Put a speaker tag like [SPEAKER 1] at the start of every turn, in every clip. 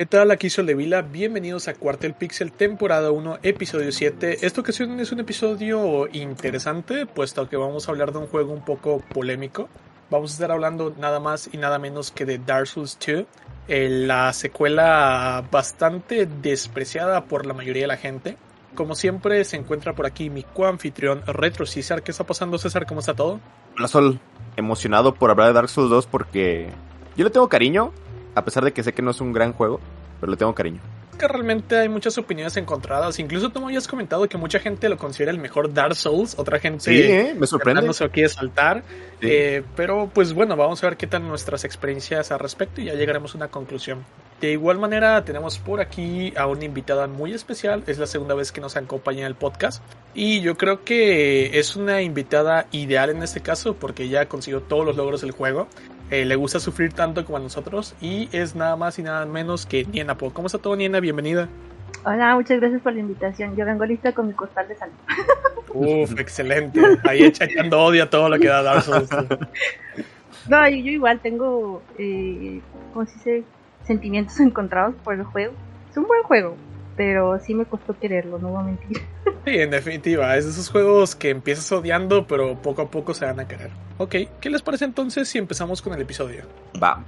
[SPEAKER 1] ¿Qué tal? Aquí soy Vila. Bienvenidos a Cuartel Pixel, temporada 1, episodio 7. Esta ocasión es un episodio interesante, puesto que vamos a hablar de un juego un poco polémico. Vamos a estar hablando nada más y nada menos que de Dark Souls 2, eh, la secuela bastante despreciada por la mayoría de la gente. Como siempre, se encuentra por aquí mi coanfitrión Retro César. ¿Qué está pasando, César? ¿Cómo está todo?
[SPEAKER 2] Hola, Sol. Emocionado por hablar de Dark Souls 2 porque yo le tengo cariño, a pesar de que sé que no es un gran juego, pero le tengo cariño.
[SPEAKER 1] Que realmente hay muchas opiniones encontradas. Incluso tú me habías comentado que mucha gente lo considera el mejor Dark Souls, otra gente
[SPEAKER 2] sí, ¿eh? me sorprende.
[SPEAKER 1] no se lo quiere saltar. Eh, pero pues bueno, vamos a ver qué tal nuestras experiencias al respecto y ya llegaremos a una conclusión. De igual manera, tenemos por aquí a una invitada muy especial. Es la segunda vez que nos acompaña en el podcast. Y yo creo que es una invitada ideal en este caso porque ya consiguió todos los logros del juego. Eh, le gusta sufrir tanto como a nosotros y es nada más y nada menos que Niena Po. ¿Cómo está todo, Niena? Bienvenida.
[SPEAKER 3] Hola, muchas gracias por la invitación. Yo vengo lista con mi costal de salud.
[SPEAKER 1] Uf, excelente. Ahí echando odio a todo lo que da Dark Souls.
[SPEAKER 3] No, yo, igual tengo, eh, ¿cómo se dice? Sentimientos encontrados por el juego. Es un buen juego, pero sí me costó quererlo, no voy a mentir.
[SPEAKER 1] Sí, en definitiva, es de esos juegos que empiezas odiando, pero poco a poco se van a querer. Ok, ¿qué les parece entonces si empezamos con el episodio?
[SPEAKER 2] Va.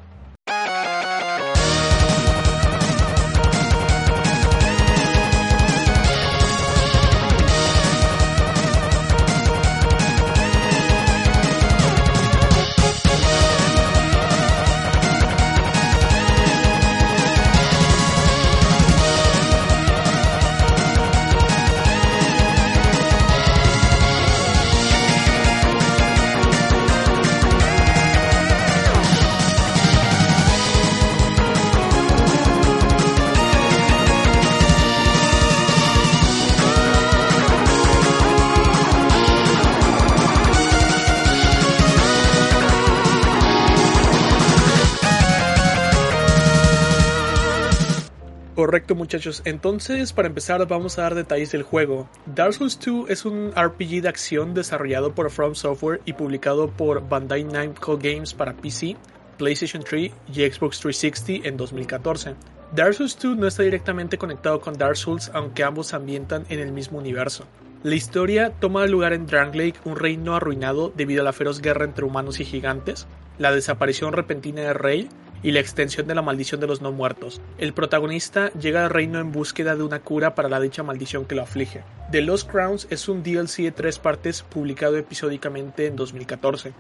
[SPEAKER 1] Correcto muchachos, entonces para empezar vamos a dar detalles del juego. Dark Souls 2 es un RPG de acción desarrollado por From Software y publicado por Bandai Namco Games para PC, PlayStation 3 y Xbox 360 en 2014. Dark Souls 2 no está directamente conectado con Dark Souls aunque ambos ambientan en el mismo universo. La historia toma lugar en Drangleic, un reino arruinado debido a la feroz guerra entre humanos y gigantes, la desaparición repentina de Rey y la extensión de la maldición de los no muertos. El protagonista llega al reino en búsqueda de una cura para la dicha maldición que lo aflige. The Lost Crowns es un DLC de tres partes publicado episódicamente en 2014.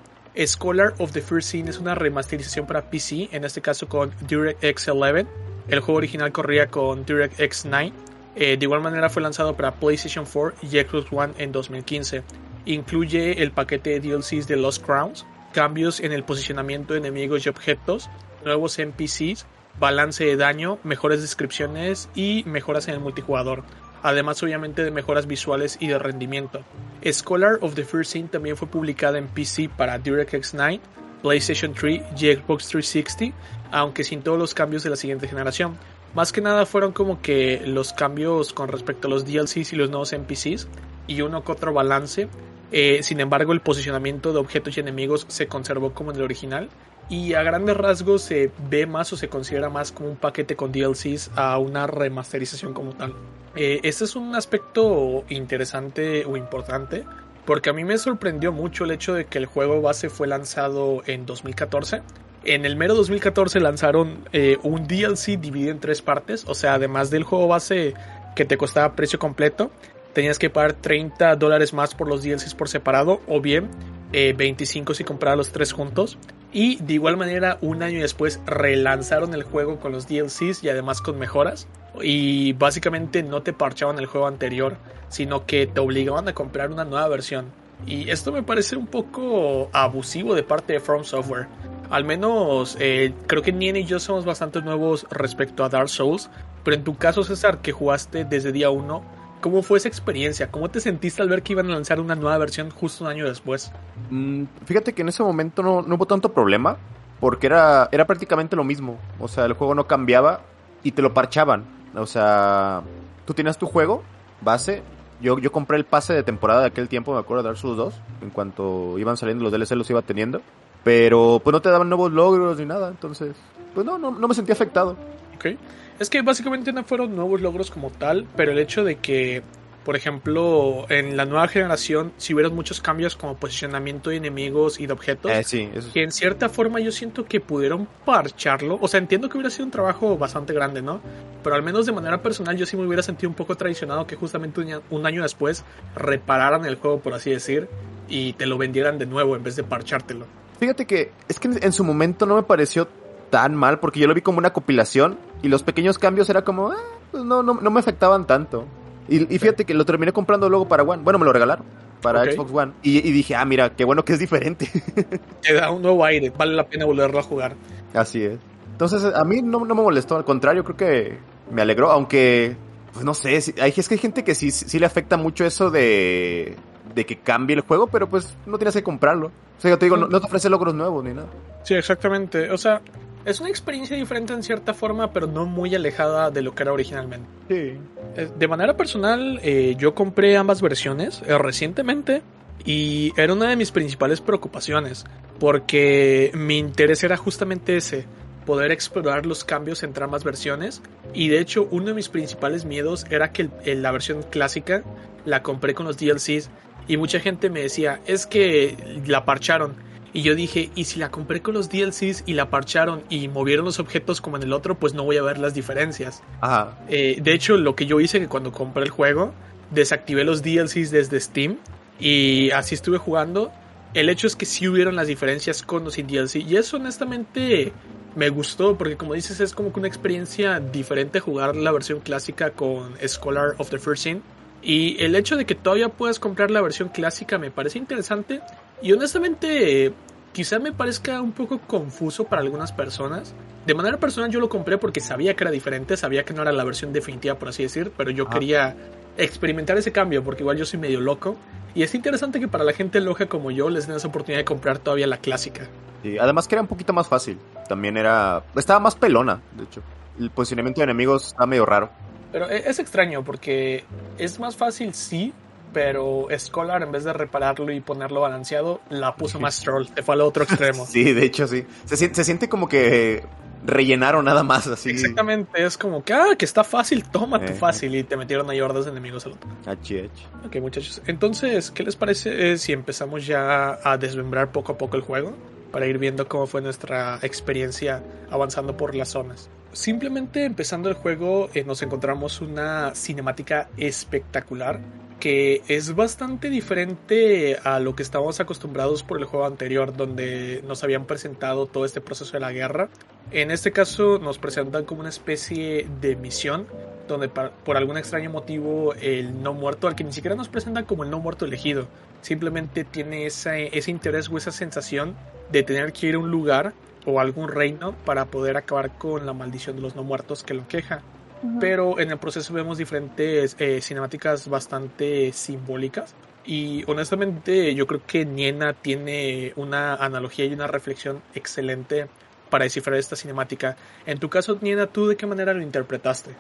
[SPEAKER 1] Scholar of the First Scene es una remasterización para PC, en este caso con DirectX 11. El juego original corría con DirectX 9. Eh, de igual manera fue lanzado para PlayStation 4 y Xbox One en 2015. Incluye el paquete de DLCs de Lost Crowns, cambios en el posicionamiento de enemigos y objetos, nuevos NPCs, balance de daño, mejores descripciones y mejoras en el multijugador. Además obviamente de mejoras visuales y de rendimiento. Scholar of the First Sin también fue publicada en PC para DirectX 9, PlayStation 3 y Xbox 360, aunque sin todos los cambios de la siguiente generación. Más que nada fueron como que los cambios con respecto a los DLCs y los nuevos NPCs y uno que otro balance. Eh, sin embargo, el posicionamiento de objetos y enemigos se conservó como en el original y a grandes rasgos se ve más o se considera más como un paquete con DLCs a una remasterización como tal. Eh, este es un aspecto interesante o importante porque a mí me sorprendió mucho el hecho de que el juego base fue lanzado en 2014. En el mero 2014 lanzaron eh, un DLC dividido en tres partes, o sea, además del juego base que te costaba precio completo, tenías que pagar 30 dólares más por los DLCs por separado o bien 25 eh, si comprabas los tres juntos. Y de igual manera, un año después relanzaron el juego con los DLCs y además con mejoras. Y básicamente no te parchaban el juego anterior, sino que te obligaban a comprar una nueva versión. Y esto me parece un poco abusivo de parte de From Software. Al menos eh, creo que Nien y yo somos bastante nuevos respecto a Dark Souls. Pero en tu caso, César, que jugaste desde día 1, ¿Cómo fue esa experiencia? ¿Cómo te sentiste al ver que iban a lanzar una nueva versión justo un año después?
[SPEAKER 2] Mm, fíjate que en ese momento no, hubo tanto problema, porque era, era prácticamente lo mismo. O sea, el juego no cambiaba y te lo parchaban. O sea, tú tienes tu juego base. Yo, yo compré el pase de temporada de aquel tiempo, me acuerdo de Dark Souls 2. En cuanto iban saliendo los DLC los iba teniendo. Pero pues no te daban nuevos logros ni nada. Entonces, pues no, no, no me sentí afectado
[SPEAKER 1] Ok. Es que básicamente no fueron nuevos logros como tal, pero el hecho de que, por ejemplo, en la nueva generación, si hubieron muchos cambios como posicionamiento de enemigos y de objetos,
[SPEAKER 2] Eh, sí, eso sí.
[SPEAKER 1] que en cierta forma yo siento que pudieron parcharlo. O sea, entiendo que hubiera sido un trabajo bastante grande, ¿no? Pero al menos de manera personal yo sí me hubiera sentido un poco traicionado que justamente un, año- después repararan el juego, por así decir, y te lo vendieran de nuevo en vez de parchártelo.
[SPEAKER 2] Fíjate que es que en su momento no me pareció tan mal porque yo lo vi como una compilación y los pequeños cambios era como, ah, pues no, no, no me afectaban tanto. Y, y fíjate que lo terminé comprando luego para One. Bueno, me lo regalaron para. Xbox One. Y, y dije, ah, mira, qué bueno que es diferente.
[SPEAKER 1] Te da un nuevo aire, vale la pena volverlo a jugar.
[SPEAKER 2] Así es. Entonces, a mí no, no me molestó, al contrario, creo que me alegró, aunque, pues no sé, si- hay, es que hay gente que sí, sí le afecta mucho eso de, de que cambie el juego, pero pues no tienes que comprarlo. O sea, yo te digo, no, no te ofrece logros nuevos ni nada.
[SPEAKER 1] Sí, exactamente. O sea, es una experiencia diferente en cierta forma, pero no muy alejada de lo que era originalmente.
[SPEAKER 2] Sí.
[SPEAKER 1] Eh, De manera personal, eh, yo compré ambas versiones eh, recientemente y era una de mis principales preocupaciones, porque mi interés era justamente ese, poder explorar los cambios entre ambas versiones y de hecho uno de mis principales miedos era que el- el- la versión clásica la compré con los DLCs y mucha gente me decía, es que la parcharon. Y yo dije, y si la compré con los DLCs y la parcharon y movieron los objetos como en el otro, pues no voy a ver las diferencias.
[SPEAKER 2] Ajá.
[SPEAKER 1] Eh, de hecho, lo que yo hice que cuando compré el juego, desactivé los DLCs desde Steam y así estuve jugando. El hecho es que sí hubieron las diferencias con los DLC y eso honestamente me gustó porque como dices es como que una experiencia diferente jugar la versión clásica con Scholar of the First Sin y el hecho de que todavía puedas comprar la versión clásica me parece interesante y honestamente eh, quizá me parezca un poco confuso para algunas personas. De manera personal yo lo compré porque sabía que era diferente, sabía que no era la versión definitiva por así decir, pero yo
[SPEAKER 2] Ah.
[SPEAKER 1] quería experimentar ese cambio porque igual yo soy medio loco y es interesante que para la gente loca como yo les den esa oportunidad de comprar todavía la clásica.
[SPEAKER 2] Sí, además que era un poquito más fácil. También era, estaba más pelona, de hecho. El posicionamiento de enemigos estaba medio raro.
[SPEAKER 1] Pero e- es extraño porque es más fácil sí, pero Scholar en vez de repararlo y ponerlo balanceado, la puso más troll, se fue al otro extremo.
[SPEAKER 2] Sí, de hecho sí. Se, se siente como que rellenaron nada más así.
[SPEAKER 1] Exactamente, es como que, ah, que está fácil, toma tu
[SPEAKER 2] Eh.
[SPEAKER 1] fácil y te metieron ahí hordas de enemigos al otro.
[SPEAKER 2] Achi, achi.
[SPEAKER 1] Ok, muchachos. Entonces, ¿qué les parece eh, si empezamos ya a desmembrar poco a poco el juego? Para ir viendo cómo fue nuestra experiencia avanzando por las zonas. Simplemente empezando el juego eh, nos encontramos una cinemática espectacular que es bastante diferente a lo que estábamos acostumbrados por el juego anterior donde nos habían presentado todo este proceso de la guerra. En este caso nos presentan como una especie de misión donde por algún extraño motivo el no muerto, al que ni siquiera nos presentan como el no muerto elegido, simplemente tiene ese interés o esa sensación de tener que ir a un lugar o algún reino para poder acabar con la maldición de los no muertos que lo queja.
[SPEAKER 3] Ujú.
[SPEAKER 1] Pero en el proceso vemos diferentes eh, cinemáticas bastante simbólicas. Y honestamente yo creo que Niena tiene una analogía y una reflexión excelente para descifrar esta cinemática. En tu caso, Niena, ¿tú de qué manera lo interpretaste?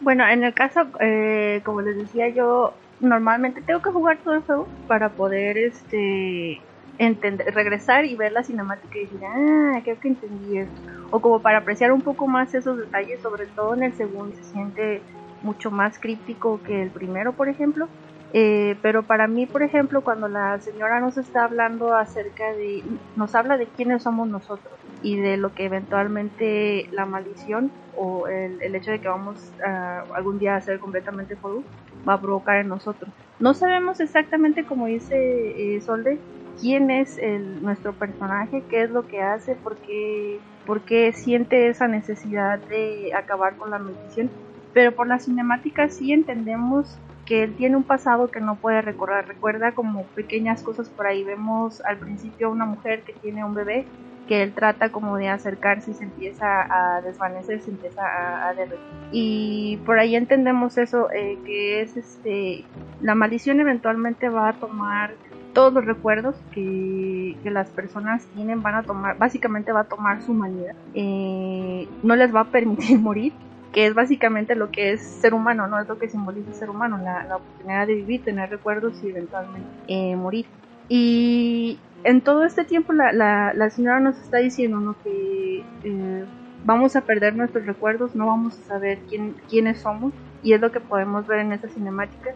[SPEAKER 3] Bueno, en el caso, eh, como les decía yo, normalmente tengo que jugar todo el juego para poder este entender, regresar y ver la cinemática y decir, ah, creo que entendí esto. O como para apreciar un poco más esos detalles, sobre todo en el segundo se siente mucho más críptico que el primero, por ejemplo. Eh, pero para mí, por ejemplo, cuando la señora nos está hablando acerca de, nos habla de quiénes somos nosotros y de lo que eventualmente la maldición o el, el hecho de que vamos a algún día a ser completamente fuego va a provocar en nosotros. No sabemos exactamente, como dice eh, Solde, quién es el, nuestro personaje, qué es lo que hace, por qué, por qué siente esa necesidad de acabar con la maldición. Pero por la cinemática sí entendemos que él tiene un pasado que no puede recordar. Recuerda como pequeñas cosas por ahí. Vemos al principio a una mujer que tiene un bebé que él trata como de acercarse y se empieza a desvanecer, se empieza a, a derretir. Y por ahí entendemos eso, eh, que es este, la maldición eventualmente va a tomar todos los recuerdos que, que las personas tienen, van a tomar, básicamente va a tomar su humanidad. Eh, no les va a permitir morir, que es básicamente lo que es ser humano, no es lo que simboliza ser humano, la, la oportunidad de vivir, tener recuerdos y eventualmente eh, morir. Y en todo este tiempo la, la, la señora nos está diciendo ¿no? que eh, vamos a perder nuestros recuerdos, no vamos a saber quién, quiénes somos y es lo que podemos ver en esta cinemática.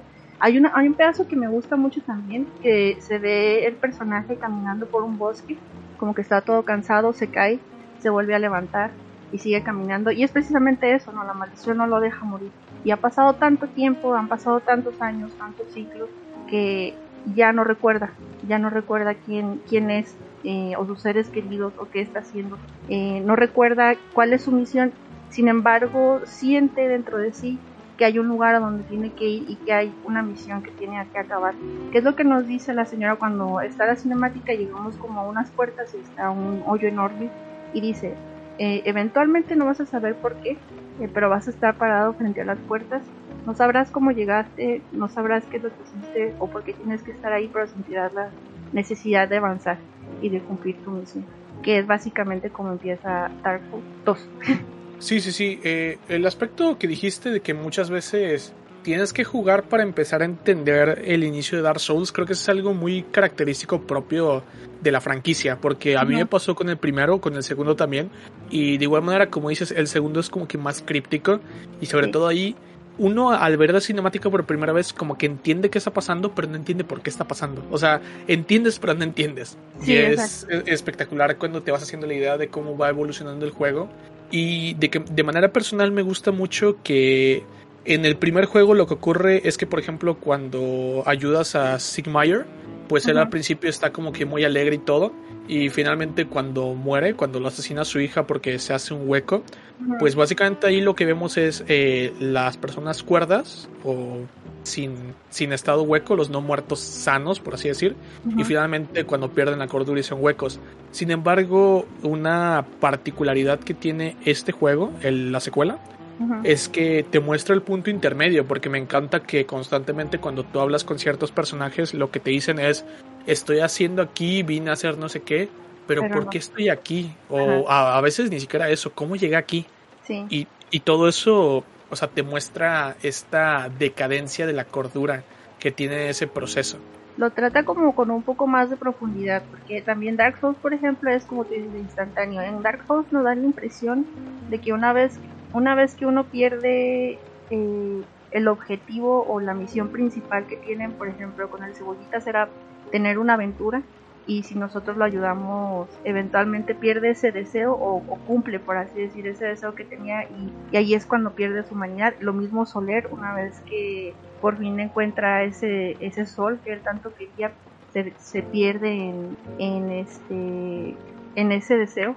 [SPEAKER 3] Hay, una, hay un pedazo que me gusta mucho también, que se ve el personaje caminando por un bosque, como que está todo cansado, se cae, se vuelve a levantar y sigue caminando. Y es precisamente eso, ¿no? La maldición no lo deja morir. Y ha pasado tanto tiempo, han pasado tantos años, tantos ciclos, que ya no recuerda, ya no recuerda quién, quién es, eh, o sus seres queridos, o qué está haciendo. Eh, no recuerda cuál es su misión, sin embargo, siente dentro de sí que hay un lugar a donde tiene que ir y que hay una misión que tiene que acabar. ¿Qué es lo que nos dice la señora cuando está la cinemática? Llegamos como a unas puertas y está un hoyo enorme y dice, eh, eventualmente no vas a saber por qué, eh, pero vas a estar parado frente a las puertas. No sabrás cómo llegaste, no sabrás qué es lo que hiciste o por qué tienes que estar ahí, pero sentirás la necesidad de avanzar y de cumplir tu misión. Que es básicamente como empieza Dark Souls 2.
[SPEAKER 1] Sí, sí, sí. Eh, el aspecto que dijiste de que muchas veces tienes que jugar para empezar a entender el inicio de Dark Souls, creo que es algo muy característico propio de la franquicia, porque a mí me pasó con el primero, con el segundo también, y de igual manera, como dices, el segundo es como que más críptico, y sobre todo ahí, uno al ver la cinemática por primera vez como que entiende qué está pasando, pero no entiende por qué está pasando. O sea, entiendes, pero no entiendes. y es espectacular cuando te vas haciendo la idea de cómo va evolucionando el juego y de que de manera personal me gusta mucho que en el primer juego lo que ocurre es que, por ejemplo, cuando ayudas a Sigmire, pues él al principio está como que muy alegre y todo. Y finalmente cuando muere, cuando lo asesina a su hija porque se hace un hueco, pues básicamente ahí lo que vemos es eh, las personas cuerdas o sin, sin estado hueco, los no muertos sanos, por así decir, y finalmente cuando pierden la cordura y son huecos. Sin embargo, una particularidad que tiene este juego, el, la secuela, es que te muestra el punto intermedio, porque me encanta que constantemente cuando tú hablas con ciertos personajes, lo que te dicen es, estoy haciendo aquí, vine a hacer no sé qué, pero, ¿por qué estoy aquí? O a, veces ni siquiera eso, ¿cómo llegué aquí? Y, y todo eso o sea, te muestra esta decadencia de la cordura que tiene ese proceso.
[SPEAKER 3] Lo trata como con un poco más de profundidad, porque también Dark Souls, por ejemplo, es como te dices, instantáneo. En Dark Souls nos da la impresión de que una vez, una vez que uno pierde eh, el objetivo o la misión principal que tienen, por ejemplo, con el cebollita será tener una aventura, y si nosotros lo ayudamos, eventualmente pierde ese deseo o, cumple, por así decir, ese deseo que tenía y, ahí es cuando pierde su humanidad. Lo mismo Soler, una vez que por fin encuentra ese, ese sol que él tanto quería, se, se pierde en, en, este, en ese deseo.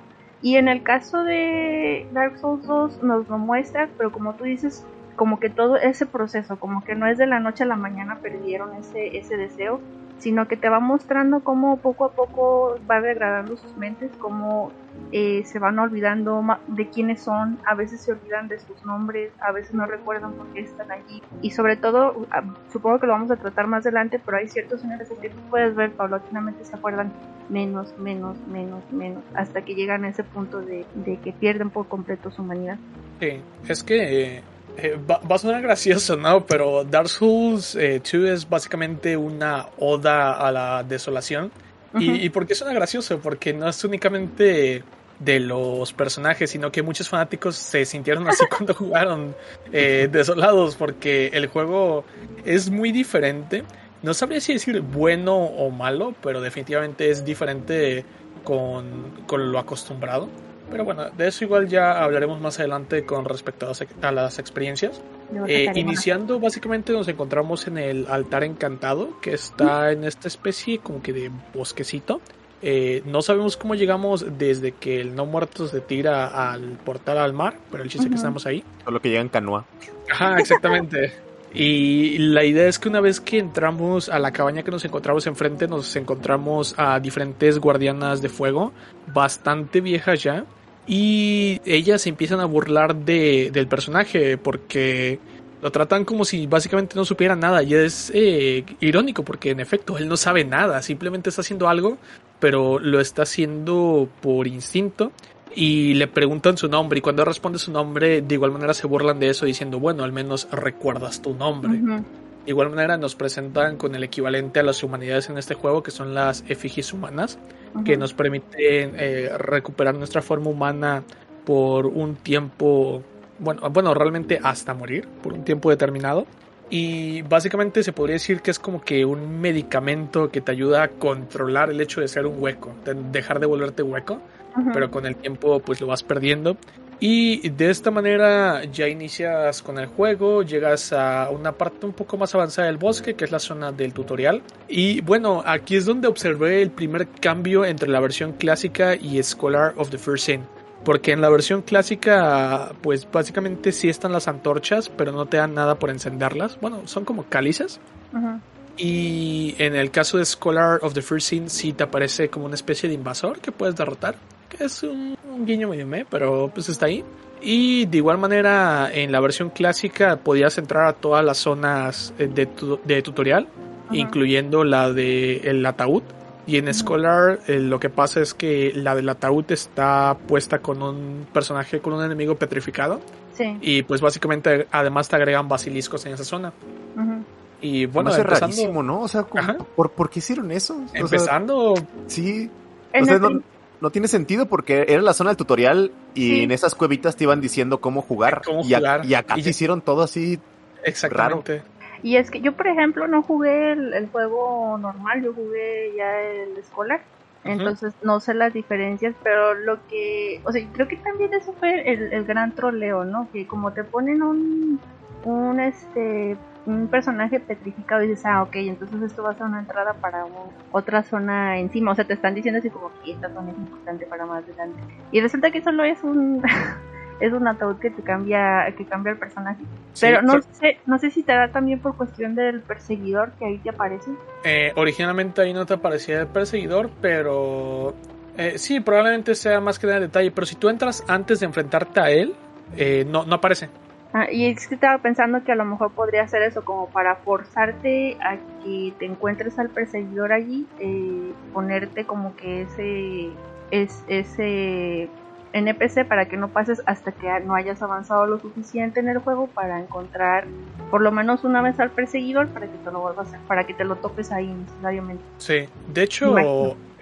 [SPEAKER 3] Y en el caso de Dark Souls 2 nos lo muestra, pero como tú dices, como que todo ese proceso, como que no es de la noche a la mañana perdieron ese, ese deseo, sino que te va mostrando cómo poco a poco va degradando sus mentes, cómo eh, se van olvidando de quiénes son, a veces se olvidan de sus nombres, a veces no recuerdan por qué están allí y sobre todo, ah, supongo que lo vamos a tratar más adelante, pero hay ciertos señores que tú puedes ver paulatinamente se acuerdan menos, menos, menos, menos, hasta que llegan a ese punto de, de que pierden por completo su humanidad.
[SPEAKER 1] Sí, es que... Eh, eh, va, a sonar gracioso, ¿no? Pero Dark Souls 2 eh, es básicamente una oda a la desolación. y, por qué suena gracioso? Porque no es únicamente de los personajes, sino que muchos fanáticos se sintieron así cuando jugaron eh, desolados, porque el juego es muy diferente. No sabría si decir bueno o malo, pero definitivamente es diferente con, con lo acostumbrado. Pero bueno, de eso igual ya hablaremos más adelante con respecto a, las experiencias. Eh, iniciando, básicamente nos encontramos en el altar encantado, que está en esta especie como que de bosquecito. Eh, no sabemos cómo llegamos desde que el no muerto se tira al portal al mar, pero el chiste es que estamos ahí.
[SPEAKER 2] Solo que llega en canoa.
[SPEAKER 1] Ajá, exactamente. Y la idea es que una vez que entramos a la cabaña que nos encontramos enfrente, nos encontramos a diferentes guardianas de fuego, bastante viejas ya, y ellas empiezan a burlar de, del personaje porque lo tratan como si básicamente no supiera nada y es eh, irónico porque en efecto él no sabe nada, simplemente está haciendo algo, pero lo está haciendo por instinto y le preguntan su nombre y cuando responde su nombre de igual manera se burlan de eso diciendo bueno al menos recuerdas tu nombre. De igual manera nos presentan con el equivalente a las humanidades en este juego, que son las efigies humanas, que nos permiten eh, recuperar nuestra forma humana por un tiempo, bueno, bueno, realmente hasta morir, por un tiempo determinado. Y básicamente se podría decir que es como que un medicamento que te ayuda a controlar el hecho de ser un hueco, de dejar de volverte hueco, pero con el tiempo pues lo vas perdiendo. Y de esta manera ya inicias con el juego, llegas a una parte un poco más avanzada del bosque, que es la zona del tutorial. Y bueno, aquí es donde observé el primer cambio entre la versión clásica y Scholar of the First Sin. Porque en la versión clásica, pues básicamente sí están las antorchas, pero no te dan nada por encenderlas. Bueno, son como cálices. Y en el caso de Scholar of the First Sin, sí te aparece como una especie de invasor que puedes derrotar. Que es un, guiño medio me, pero pues está ahí. Y de igual manera, en la versión clásica podías entrar a todas las zonas eh, de, de tutorial, incluyendo la de el ataúd. Y en Scholar eh, lo que pasa es que la del ataúd está puesta con un personaje, con un enemigo petrificado.
[SPEAKER 3] Sí.
[SPEAKER 1] Y pues básicamente además te agregan basiliscos en esa zona. Y bueno,
[SPEAKER 2] es rarísimo, ¿no? O sea, ¿por, ¿por, qué hicieron eso?
[SPEAKER 1] Empezando.
[SPEAKER 2] sí. O sea, no, no, tiene sentido porque era la zona del tutorial y en esas cuevitas te iban diciendo cómo jugar. y, y, acá te hicieron todo así.
[SPEAKER 1] Exactamente.
[SPEAKER 2] Raro.
[SPEAKER 3] Y es que yo, por ejemplo, no jugué el, juego normal, yo jugué ya el escolar. Entonces no sé las diferencias, pero lo que, o sea, creo que también eso fue el, el gran troleo, ¿no? Que como te ponen un, un este un personaje petrificado y dices, ah, ok, entonces esto va a ser una entrada para otra zona encima. O sea, te están diciendo así como que esta zona es importante para más adelante. Y resulta que solo es un es un ataúd que te cambia que cambia el personaje. pero no sé no sé si te da también por cuestión del perseguidor que ahí te aparece.
[SPEAKER 1] Eh, originalmente ahí no te aparecía el perseguidor, pero eh, sí, probablemente sea más que nada detalle. Pero si tú entras antes de enfrentarte a él, eh, no, no aparece.
[SPEAKER 3] Ah, y es que estaba pensando que a lo mejor podría ser eso, como para forzarte a que te encuentres al perseguidor allí, eh, ponerte como que ese, es, ese NPC para que no pases hasta que no hayas avanzado lo suficiente en el juego para encontrar por lo menos una vez al perseguidor para que te lo vuelvas a, para que te lo topes ahí necesariamente.
[SPEAKER 1] Sí, de hecho,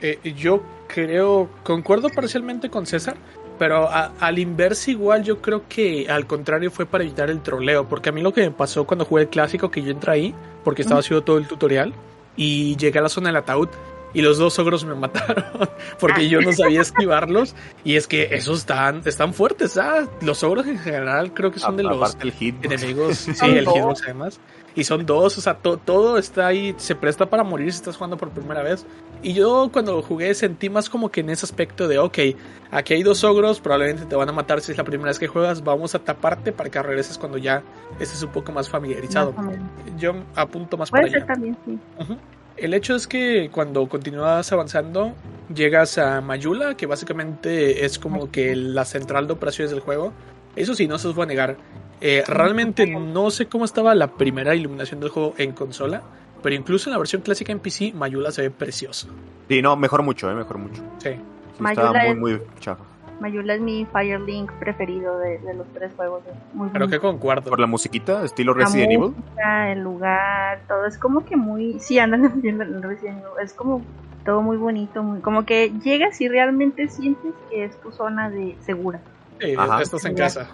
[SPEAKER 1] eh, yo creo, concuerdo parcialmente con César, pero al inverso igual yo creo que al contrario fue para evitar el troleo, porque a mí lo que me pasó cuando jugué el clásico que yo entré ahí, porque estaba haciendo todo el tutorial, y llegué a la zona del ataúd y los dos ogros me mataron porque yo no sabía esquivarlos y es que esos están, están fuertes, ¿ah? Los ogros en general creo que son de los enemigos, sí, el hitbox además. Y son dos, o sea, todo está ahí, se presta para morir si estás jugando por primera vez. Y yo cuando jugué sentí más como que en ese aspecto de, ok, aquí hay dos ogros, probablemente te van a matar si es la primera vez que juegas, vamos a taparte para que regreses cuando ya estés un poco más familiarizado. Yo apunto más
[SPEAKER 3] para allá. También, sí.
[SPEAKER 1] El hecho es que cuando continúas avanzando, llegas a Mayula, que básicamente es como que la central de operaciones del juego. Eso sí, no se os voy a negar. Eh, realmente no sé cómo estaba la primera iluminación del juego en consola, pero incluso en la versión clásica en PC, Mayula se ve precioso.
[SPEAKER 2] Sí, no, mejor mucho, eh, mejor mucho.
[SPEAKER 1] Sí.
[SPEAKER 3] Mayula estaba muy, muy chafa. Mayula es mi Firelink preferido de, los tres juegos.
[SPEAKER 1] Muy Creo que concuerdo.
[SPEAKER 2] ¿Por la musiquita? ¿Estilo Resident Evil?
[SPEAKER 3] El lugar, todo. Es como que muy... Sí, andan en Resident Evil. Es como todo muy bonito. Muy... Como que llegas y realmente sientes que es tu zona de segura.
[SPEAKER 1] Sí, estás en casa.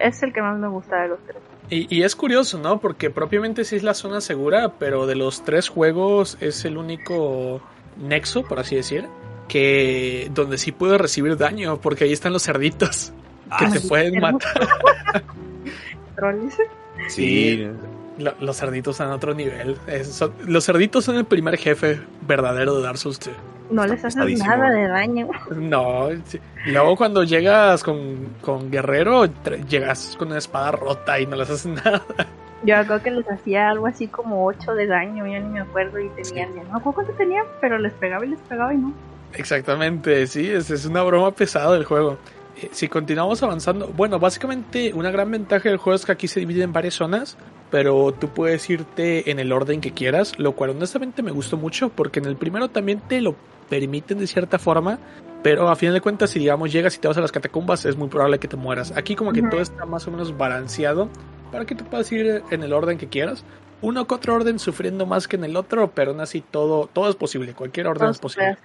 [SPEAKER 3] Es el que más me gusta de los tres.
[SPEAKER 1] Y, es curioso, ¿no? Porque propiamente sí es la zona segura, pero de los tres juegos es el único nexo, por así decir, que donde sí puedo recibir daño, porque ahí están los cerditos que ah, te pueden matar.
[SPEAKER 2] sí.
[SPEAKER 1] Los cerditos están a otro nivel. los cerditos son el primer jefe verdadero de Dark Souls 2.
[SPEAKER 3] No les haces nada de daño.
[SPEAKER 1] No, luego cuando llegas con, con Guerrero, llegas con una espada rota y no les haces nada.
[SPEAKER 3] Yo creo que les hacía algo así como 8 de daño, ya ni me acuerdo, y tenían, no me cuánto tenían, pero les pegaba y les pegaba y no.
[SPEAKER 1] Exactamente, sí, es, es una broma pesada del juego. Eh, si continuamos avanzando, bueno, básicamente una gran ventaja del juego es que aquí se divide en varias zonas, pero tú puedes irte en el orden que quieras, lo cual honestamente me gustó mucho porque en el primero también te lo permiten de cierta forma, pero a fin de cuentas si digamos llegas y te vas a las catacumbas es muy probable que te mueras. Aquí como que todo está más o menos balanceado para que tú puedas ir en el orden que quieras. Uno que otro orden sufriendo más que en el otro, pero aún así todo, todo es posible, cualquier orden es posible.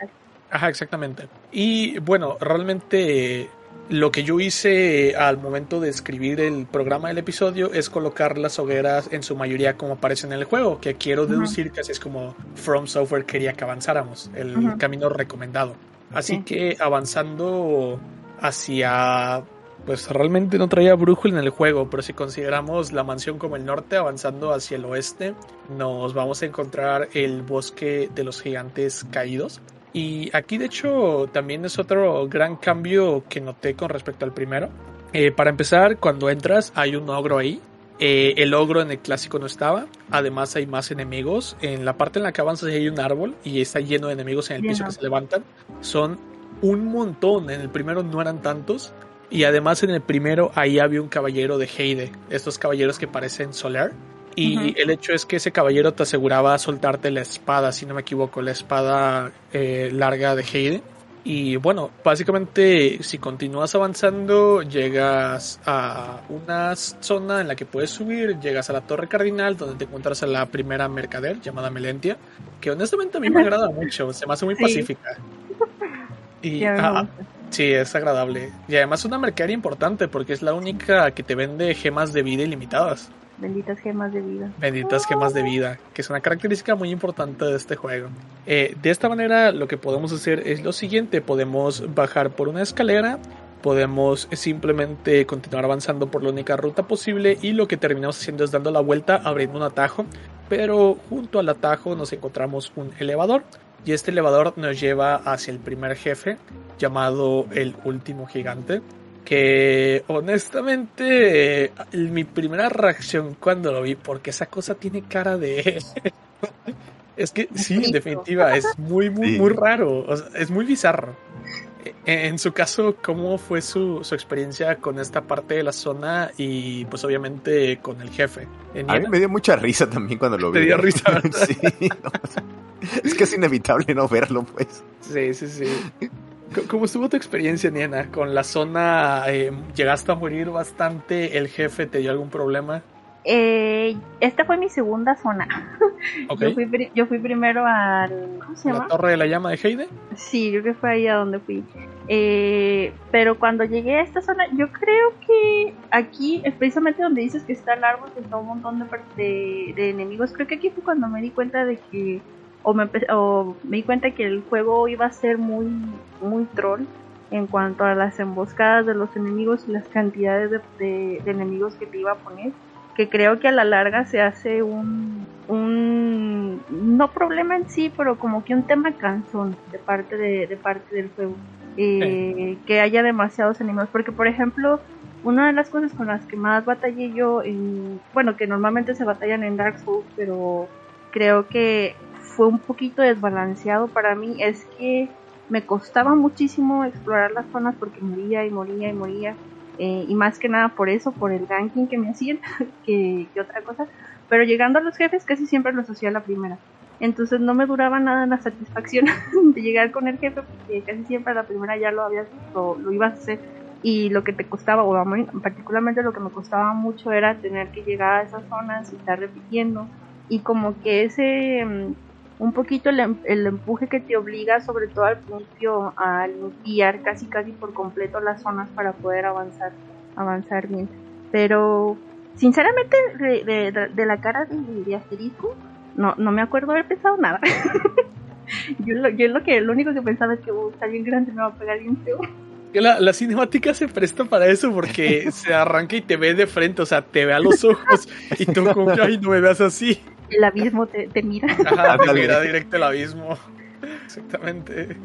[SPEAKER 1] Ajá, exactamente. Y bueno, realmente lo que yo hice al momento de escribir el programa del episodio es colocar las hogueras en su mayoría como aparecen en el juego, que quiero deducir que así es como From Software quería que avanzáramos, el camino recomendado. Así que avanzando hacia pues realmente no traía brújula en el juego, pero si consideramos la mansión como el norte, avanzando hacia el oeste, nos vamos a encontrar el bosque de los gigantes caídos. Y aquí de hecho también es otro gran cambio que noté con respecto al primero. Eh, para empezar, cuando entras hay un ogro ahí. Eh, el ogro en el clásico no estaba. Además hay más enemigos. En la parte en la que avanzas hay un árbol y está lleno de enemigos en el piso que se levantan. Son un montón. En el primero no eran tantos. Y además en el primero ahí había un caballero de Heide, estos caballeros que parecen Solar. Y el hecho es que ese caballero te aseguraba soltarte la espada, si no me equivoco, la espada eh, larga de Heide. Y bueno, básicamente si continúas avanzando, llegas a una zona en la que puedes subir, llegas a la Torre Cardinal, donde te encuentras a la primera mercader llamada Melentia, que honestamente a mí me agrada mucho, se me hace muy pacífica. Y, Sí, es agradable. Y además es una mercadería importante porque es la única que te vende gemas de vida ilimitadas.
[SPEAKER 3] Benditas gemas de vida.
[SPEAKER 1] Benditas gemas de vida, que es una característica muy importante de este juego. Eh, de esta manera lo que podemos hacer es lo siguiente, podemos bajar por una escalera, podemos simplemente continuar avanzando por la única ruta posible y lo que terminamos haciendo es dando la vuelta abriendo un atajo, pero junto al atajo nos encontramos un elevador y este elevador nos lleva hacia el primer jefe, llamado el último gigante. Que honestamente, mi primera reacción cuando lo vi, porque esa cosa tiene cara de. es que sí, en definitiva, es muy, muy, muy raro. es muy bizarro. E, en su caso, ¿cómo fue su, su, experiencia con esta parte de la zona y pues obviamente con el jefe?
[SPEAKER 2] A mí me dio mucha risa también cuando lo vi.
[SPEAKER 1] Te dio risa,
[SPEAKER 2] sí. es que es inevitable no verlo, pues.
[SPEAKER 1] Sí, sí, sí. ¿Cómo estuvo tu experiencia, Niena? ¿Con la zona eh, llegaste a morir bastante? ¿El jefe te dio algún problema?
[SPEAKER 3] Eh, esta fue mi segunda zona. Yo, fui, yo, fui, primero al. ¿Cómo se llama?
[SPEAKER 1] ¿La Torre de la Llama de Heide?
[SPEAKER 3] Sí, yo creo que fue ahí a donde fui. Eh, pero cuando llegué a esta zona, yo creo que aquí, precisamente donde dices que está el árbol, que está un montón de, de enemigos, creo que aquí fue cuando me di cuenta de que o me, o me di cuenta que el juego iba a ser muy, muy troll en cuanto a las emboscadas de los enemigos y las cantidades de, enemigos que te iba a poner. Que creo que a la larga se hace un, un no problema en sí, pero como que un tema cansón de parte de, de parte del juego. Eh, que haya demasiados enemigos. Porque, por ejemplo, una de las cosas con las que más batallé yo, en, bueno, que normalmente se batallan en Dark Souls, pero creo que fue un poquito desbalanceado para mí es que me costaba muchísimo explorar las zonas porque moría y moría y moría. Eh, y más que nada por eso, por el ganking que me hacían, que, otra cosa. Pero llegando a los jefes casi siempre los hacía la primera. Entonces no me duraba nada la satisfacción de llegar con el jefe porque casi siempre a la primera ya lo habías lo, lo ibas a hacer. Y lo que te costaba, o particularmente lo que me costaba mucho era tener que llegar a esas zonas y estar repitiendo. Y como que ese mm, un poquito em, el, empuje que te obliga, sobre todo al principio, a limpiar casi casi por completo las zonas para poder avanzar, avanzar bien. Pero sinceramente de, la cara de, asterisco, no, no me acuerdo haber pensado nada. yo, lo, yo lo que lo único que pensaba es que uh, está bien grande, me va a pegar bien feo.
[SPEAKER 1] La, la, cinemática se presta para eso porque se arranca y te ve de frente, o sea, te ve a los ojos y tú como que, ay, no me veas así
[SPEAKER 3] el abismo te, mira.
[SPEAKER 1] Ajá, te mira directo el abismo. Exactamente.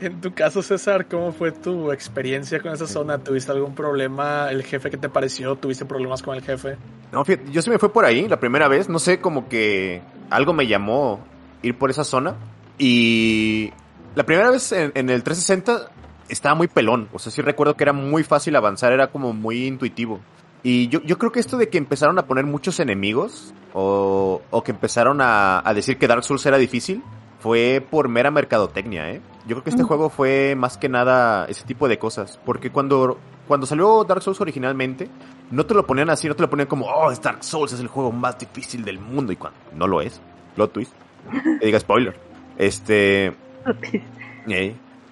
[SPEAKER 1] En tu caso, César, ¿cómo fue tu experiencia con esa zona? ¿Tuviste algún problema? ¿El jefe qué te pareció? ¿Tuviste problemas con el jefe?
[SPEAKER 2] No, fíjate, yo sí me fue por ahí la primera vez. No sé, como que algo me llamó ir por esa zona. Y la primera vez en, en el 360 estaba muy pelón. O sea, sí recuerdo que era muy fácil avanzar, era como muy intuitivo. Y yo, yo creo que esto de que empezaron a poner muchos enemigos, o, o que empezaron a, a, decir que Dark Souls era difícil, fue por mera mercadotecnia, ¿eh? Yo creo que este juego fue más que nada ese tipo de cosas. Porque cuando, cuando salió Dark Souls originalmente, no te lo ponían así, no te lo ponían como, oh, Dark Souls es el juego más difícil del mundo. Y cuando no lo es, plot twist. Que diga spoiler. Este.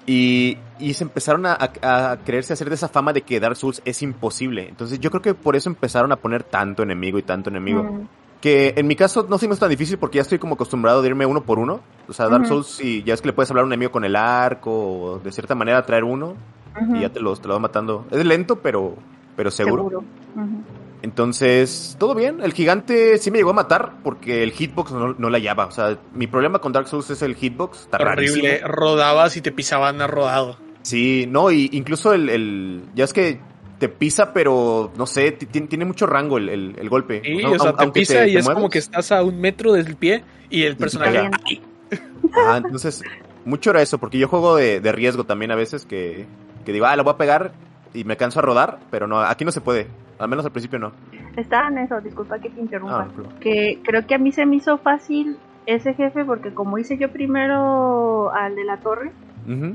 [SPEAKER 2] Y, y se empezaron a, a, a creerse hacer de esa fama de que Dark Souls es imposible. Entonces yo creo que por eso empezaron a poner tanto enemigo y tanto enemigo.
[SPEAKER 3] Mm,
[SPEAKER 2] Que en mi caso no se me es tan difícil porque ya estoy como acostumbrado de irme uno por uno. O sea, Dark. Souls, si ya es que le puedes hablar a un enemigo con el arco, o de cierta manera traer uno, y ya te lo, te lo va matando. Es lento, pero, pero seguro. Entonces, todo bien. El gigante sí me llegó a matar porque el hitbox no, no la hallaba. O sea, mi problema con Dark Souls es el hitbox. Está
[SPEAKER 1] Horrible,
[SPEAKER 2] rarísimo.
[SPEAKER 1] rodabas y te pisaban a rodado.
[SPEAKER 2] Sí, no, y incluso el, el- ya es que te pisa, pero no sé, ti- tiene, mucho rango el, el- el golpe.
[SPEAKER 1] Sí,
[SPEAKER 2] O sea,
[SPEAKER 1] o sea, te pisa
[SPEAKER 2] te-
[SPEAKER 1] y
[SPEAKER 2] te
[SPEAKER 1] es como que estás a un metro del pie y el personaje.
[SPEAKER 2] Ah, entonces, mucho era eso, porque yo juego de, de riesgo también a veces que, que digo, ah, lo voy a pegar y me canso a rodar, pero no, aquí no se puede. Al menos al principio no.
[SPEAKER 3] Estaba en eso, disculpa que te interrumpa.
[SPEAKER 2] Ah,
[SPEAKER 3] que creo que a mí se me hizo fácil ese jefe porque como hice yo primero al de la torre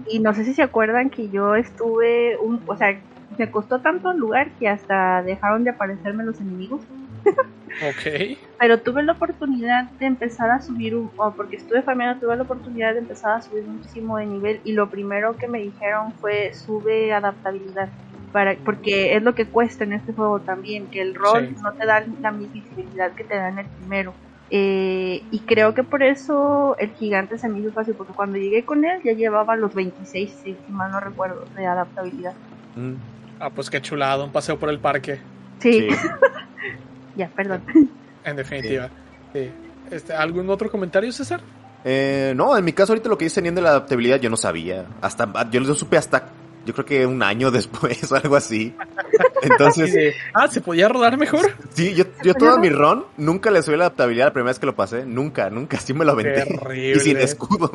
[SPEAKER 3] y no sé si se acuerdan que yo estuve un, o sea, me costó tanto el lugar que hasta dejaron de aparecerme los enemigos,
[SPEAKER 1] Ok.
[SPEAKER 3] pero tuve la oportunidad de empezar a subir un, o porque estuve familiar tuve la oportunidad de empezar a subir muchísimo de nivel y lo primero que me dijeron fue sube adaptabilidad. Para, porque es lo que cuesta en este juego también, que el rol
[SPEAKER 1] Sí.
[SPEAKER 3] no te da la misma visibilidad que te da en el primero. Eh, y creo que por eso el gigante se me hizo fácil, porque cuando llegué con él ya llevaba los 26, si si mal no recuerdo, de adaptabilidad.
[SPEAKER 2] Mm,
[SPEAKER 1] Ah, pues qué chulado, un paseo por el parque,
[SPEAKER 3] Sí,
[SPEAKER 2] sí.
[SPEAKER 3] ya, perdón.
[SPEAKER 1] en definitiva. Sí. Este, ¿Algún otro comentario, César?
[SPEAKER 2] Eh, no, en mi caso ahorita lo que dice teniendo la adaptabilidad yo no sabía. Hasta, yo lo supe hasta, yo creo que un año después o algo así. Entonces,
[SPEAKER 1] de, ah, ¿se podía rodar mejor?
[SPEAKER 2] sí, yo, yo toda mi run nunca le subí la adaptabilidad la primera vez que lo pasé. Nunca, nunca, así me lo aventé.
[SPEAKER 1] Terrible.
[SPEAKER 2] Y sin escudo.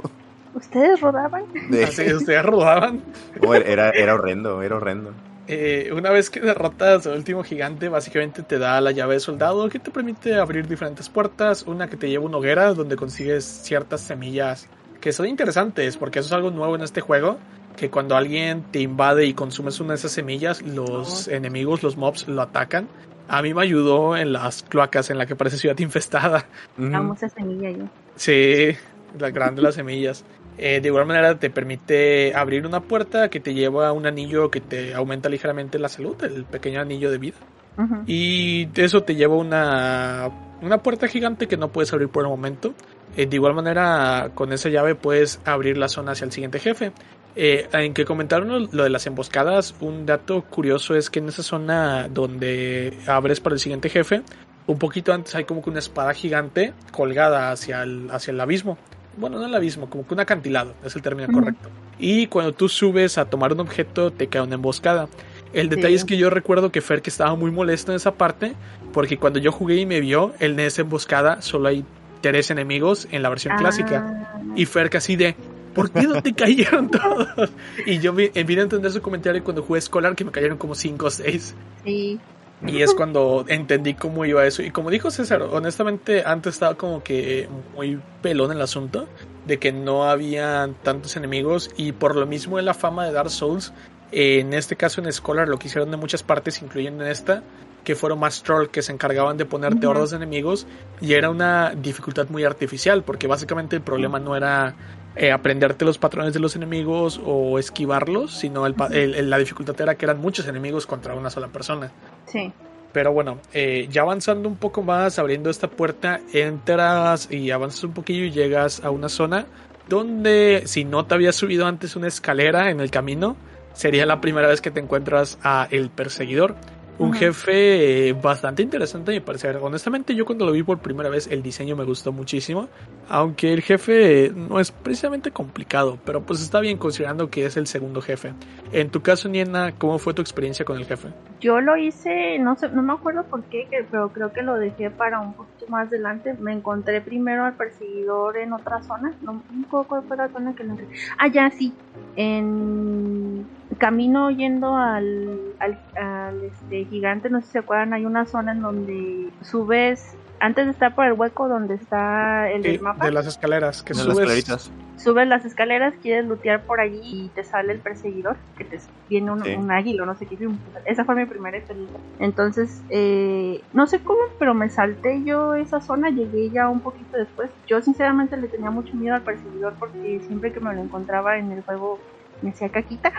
[SPEAKER 3] ¿Ustedes rodaban?
[SPEAKER 2] De-
[SPEAKER 1] Así, ustedes rodaban.
[SPEAKER 2] No, era, era horrendo, era horrendo.
[SPEAKER 1] Eh, una vez que derrotas al último gigante, básicamente te da la llave de soldado que te permite abrir diferentes puertas. Una que te lleva a una hoguera donde consigues ciertas semillas que son interesantes porque eso es algo nuevo en este juego. Que cuando alguien te invade y consumes una de esas semillas, los enemigos, los mobs, lo atacan. A mí me ayudó en las cloacas en la que parece ciudad infestada.
[SPEAKER 2] Ujú.
[SPEAKER 3] Vamos a semilla yo.
[SPEAKER 1] Sí, las grandes las semillas. Eh, de igual manera te permite abrir una puerta que te lleva a un anillo que te aumenta ligeramente la salud, el pequeño anillo de vida.
[SPEAKER 3] Ujú.
[SPEAKER 1] Y eso te lleva a una, una puerta gigante que no puedes abrir por el momento. Eh, de igual manera, con esa llave puedes abrir la zona hacia el siguiente jefe. Eh, en que comentaron lo- de las emboscadas, un dato curioso es que en esa zona donde abres para el siguiente jefe, un poquito antes hay como que una espada gigante colgada hacia el, hacia el abismo. Bueno, no el abismo, como que un acantilado, es el término correcto. Y cuando tú subes a tomar un objeto, te cae una emboscada. El detalle
[SPEAKER 3] Sí.
[SPEAKER 1] es que yo recuerdo que Fer que estaba muy molesto en esa parte, porque cuando yo jugué y me vio, en esa emboscada solo hay tres enemigos en la versión clásica.
[SPEAKER 3] Ah,
[SPEAKER 1] Y Fer casi de, ¿por qué no te cayeron todos? Y yo vi, vine a entender su comentario cuando jugué Scholar que me cayeron como 5 o 6.
[SPEAKER 3] sí.
[SPEAKER 1] Y es cuando entendí cómo iba eso. Y como dijo César, honestamente antes estaba como que muy pelón el asunto de que no había tantos enemigos y por lo mismo de la fama de Dark Souls, eh, en este caso en Scholar lo que hicieron de muchas partes, incluyendo en esta, que fueron más troll que se encargaban de ponerte hordas de enemigos y era una dificultad muy artificial porque básicamente el problema no era eh, aprenderte los patrones de los enemigos o esquivarlos, sino el el- la dificultad era que eran muchos enemigos contra una sola persona.
[SPEAKER 3] Sí.
[SPEAKER 1] Pero bueno, eh, ya avanzando un poco más, abriendo esta puerta, entras y avanzas un poquillo y llegas a una zona donde si no te habías subido antes una escalera en el camino, sería la primera vez que te encuentras a el perseguidor. Un jefe eh, bastante interesante a mi parecer. Honestamente yo cuando lo vi por primera vez el diseño me gustó muchísimo. Aunque el jefe no es precisamente complicado, pero pues está bien considerando que es el segundo jefe. En tu caso, Niena, ¿cómo fue tu experiencia con el jefe?
[SPEAKER 3] Yo lo hice, no sé, no me acuerdo por qué, pero creo que lo dejé para un poquito más adelante. Me encontré primero al perseguidor en otra zona, no no me acuerdo cuál fue la zona que lo encontré. Ah, ya, sí, en camino yendo al, al, al, este, gigante, no sé si se acuerdan, hay una zona en donde subes, antes de estar por el hueco donde está el
[SPEAKER 1] Sí,
[SPEAKER 3] del mapa,
[SPEAKER 1] de las escaleras que
[SPEAKER 2] las
[SPEAKER 1] subes.
[SPEAKER 2] escaleritas.
[SPEAKER 3] subes las escaleras, quieres lootear por allí y te sale el perseguidor, que te viene un,
[SPEAKER 2] Sí.
[SPEAKER 3] un águila, no sé qué. Esa fue mi primera experiencia. Entonces, eh, no sé cómo, pero me salté yo esa zona, llegué ya un poquito después. Yo sinceramente le tenía mucho miedo al perseguidor porque siempre que me lo encontraba en el juego me hacía caquita.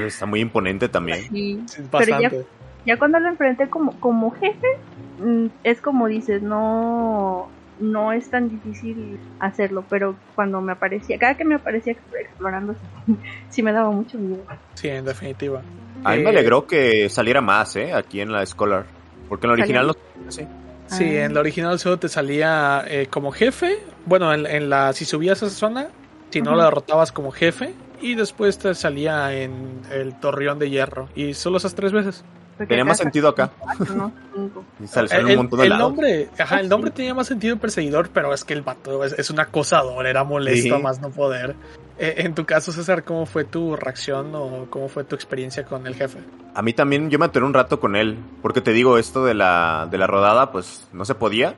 [SPEAKER 2] Está muy imponente también.
[SPEAKER 3] Sí. Pero ya-. Ya cuando lo enfrenté como, como jefe, mm, es como dices, no, no es tan difícil hacerlo, pero cuando me aparecía, cada que me aparecía exp- explorando, sí me daba mucho miedo.
[SPEAKER 1] Sí, en definitiva.
[SPEAKER 2] A mí
[SPEAKER 1] Eh,
[SPEAKER 2] me alegró que saliera más, ¿eh? Aquí en la Scholar. Porque en la original no... Sí.
[SPEAKER 1] Sí,
[SPEAKER 3] Ah.
[SPEAKER 1] en la original solo te salía eh, como jefe. Bueno, en, en la si subías a esa zona, si no
[SPEAKER 3] Ujú.
[SPEAKER 1] la derrotabas como jefe. Y después te salía en el torreón de hierro. Y solo esas tres veces.
[SPEAKER 3] Porque
[SPEAKER 2] Tenía más sentido acá.
[SPEAKER 3] cuatro, ¿no? Cinco.
[SPEAKER 2] Y sale, sale
[SPEAKER 1] el,
[SPEAKER 2] un montón de
[SPEAKER 1] el
[SPEAKER 2] lados.
[SPEAKER 1] nombre, ajá, el
[SPEAKER 3] Sí.
[SPEAKER 1] nombre tenía más sentido perseguidor, pero es que el vato es, es un acosador, era molesto
[SPEAKER 2] Sí.
[SPEAKER 1] más no poder. Eh, en tu caso, César, ¿cómo fue tu reacción o cómo fue tu experiencia con el jefe?
[SPEAKER 2] A mí también, yo me atoré un rato con él. Porque te digo, esto de la, de la rodada, pues no se podía.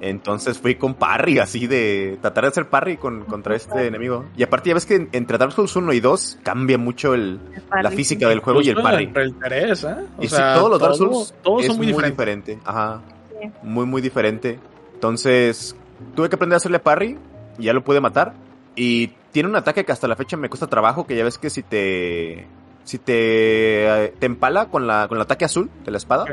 [SPEAKER 2] Entonces fui con parry, así de tratar de hacer parry con, contra este enemigo. Y aparte, ya ves que entre Dark Souls 1 y 2 cambia mucho el,
[SPEAKER 3] El
[SPEAKER 2] la física del juego y el
[SPEAKER 1] Incluso
[SPEAKER 2] parry.
[SPEAKER 1] el Terés, ¿eh? O
[SPEAKER 2] Y sí, todos los Dark
[SPEAKER 1] todo-
[SPEAKER 2] Souls
[SPEAKER 1] todos
[SPEAKER 2] es
[SPEAKER 1] son muy
[SPEAKER 2] muy
[SPEAKER 1] diferentes.
[SPEAKER 2] diferente. Ajá.
[SPEAKER 3] Sí.
[SPEAKER 2] Muy, muy diferente. Entonces, tuve que aprender a hacerle parry. Y ya lo pude matar. Y tiene un ataque que hasta la fecha me cuesta trabajo. Que ya ves que si te. Si te, te empala con, la, con el ataque azul de la espada,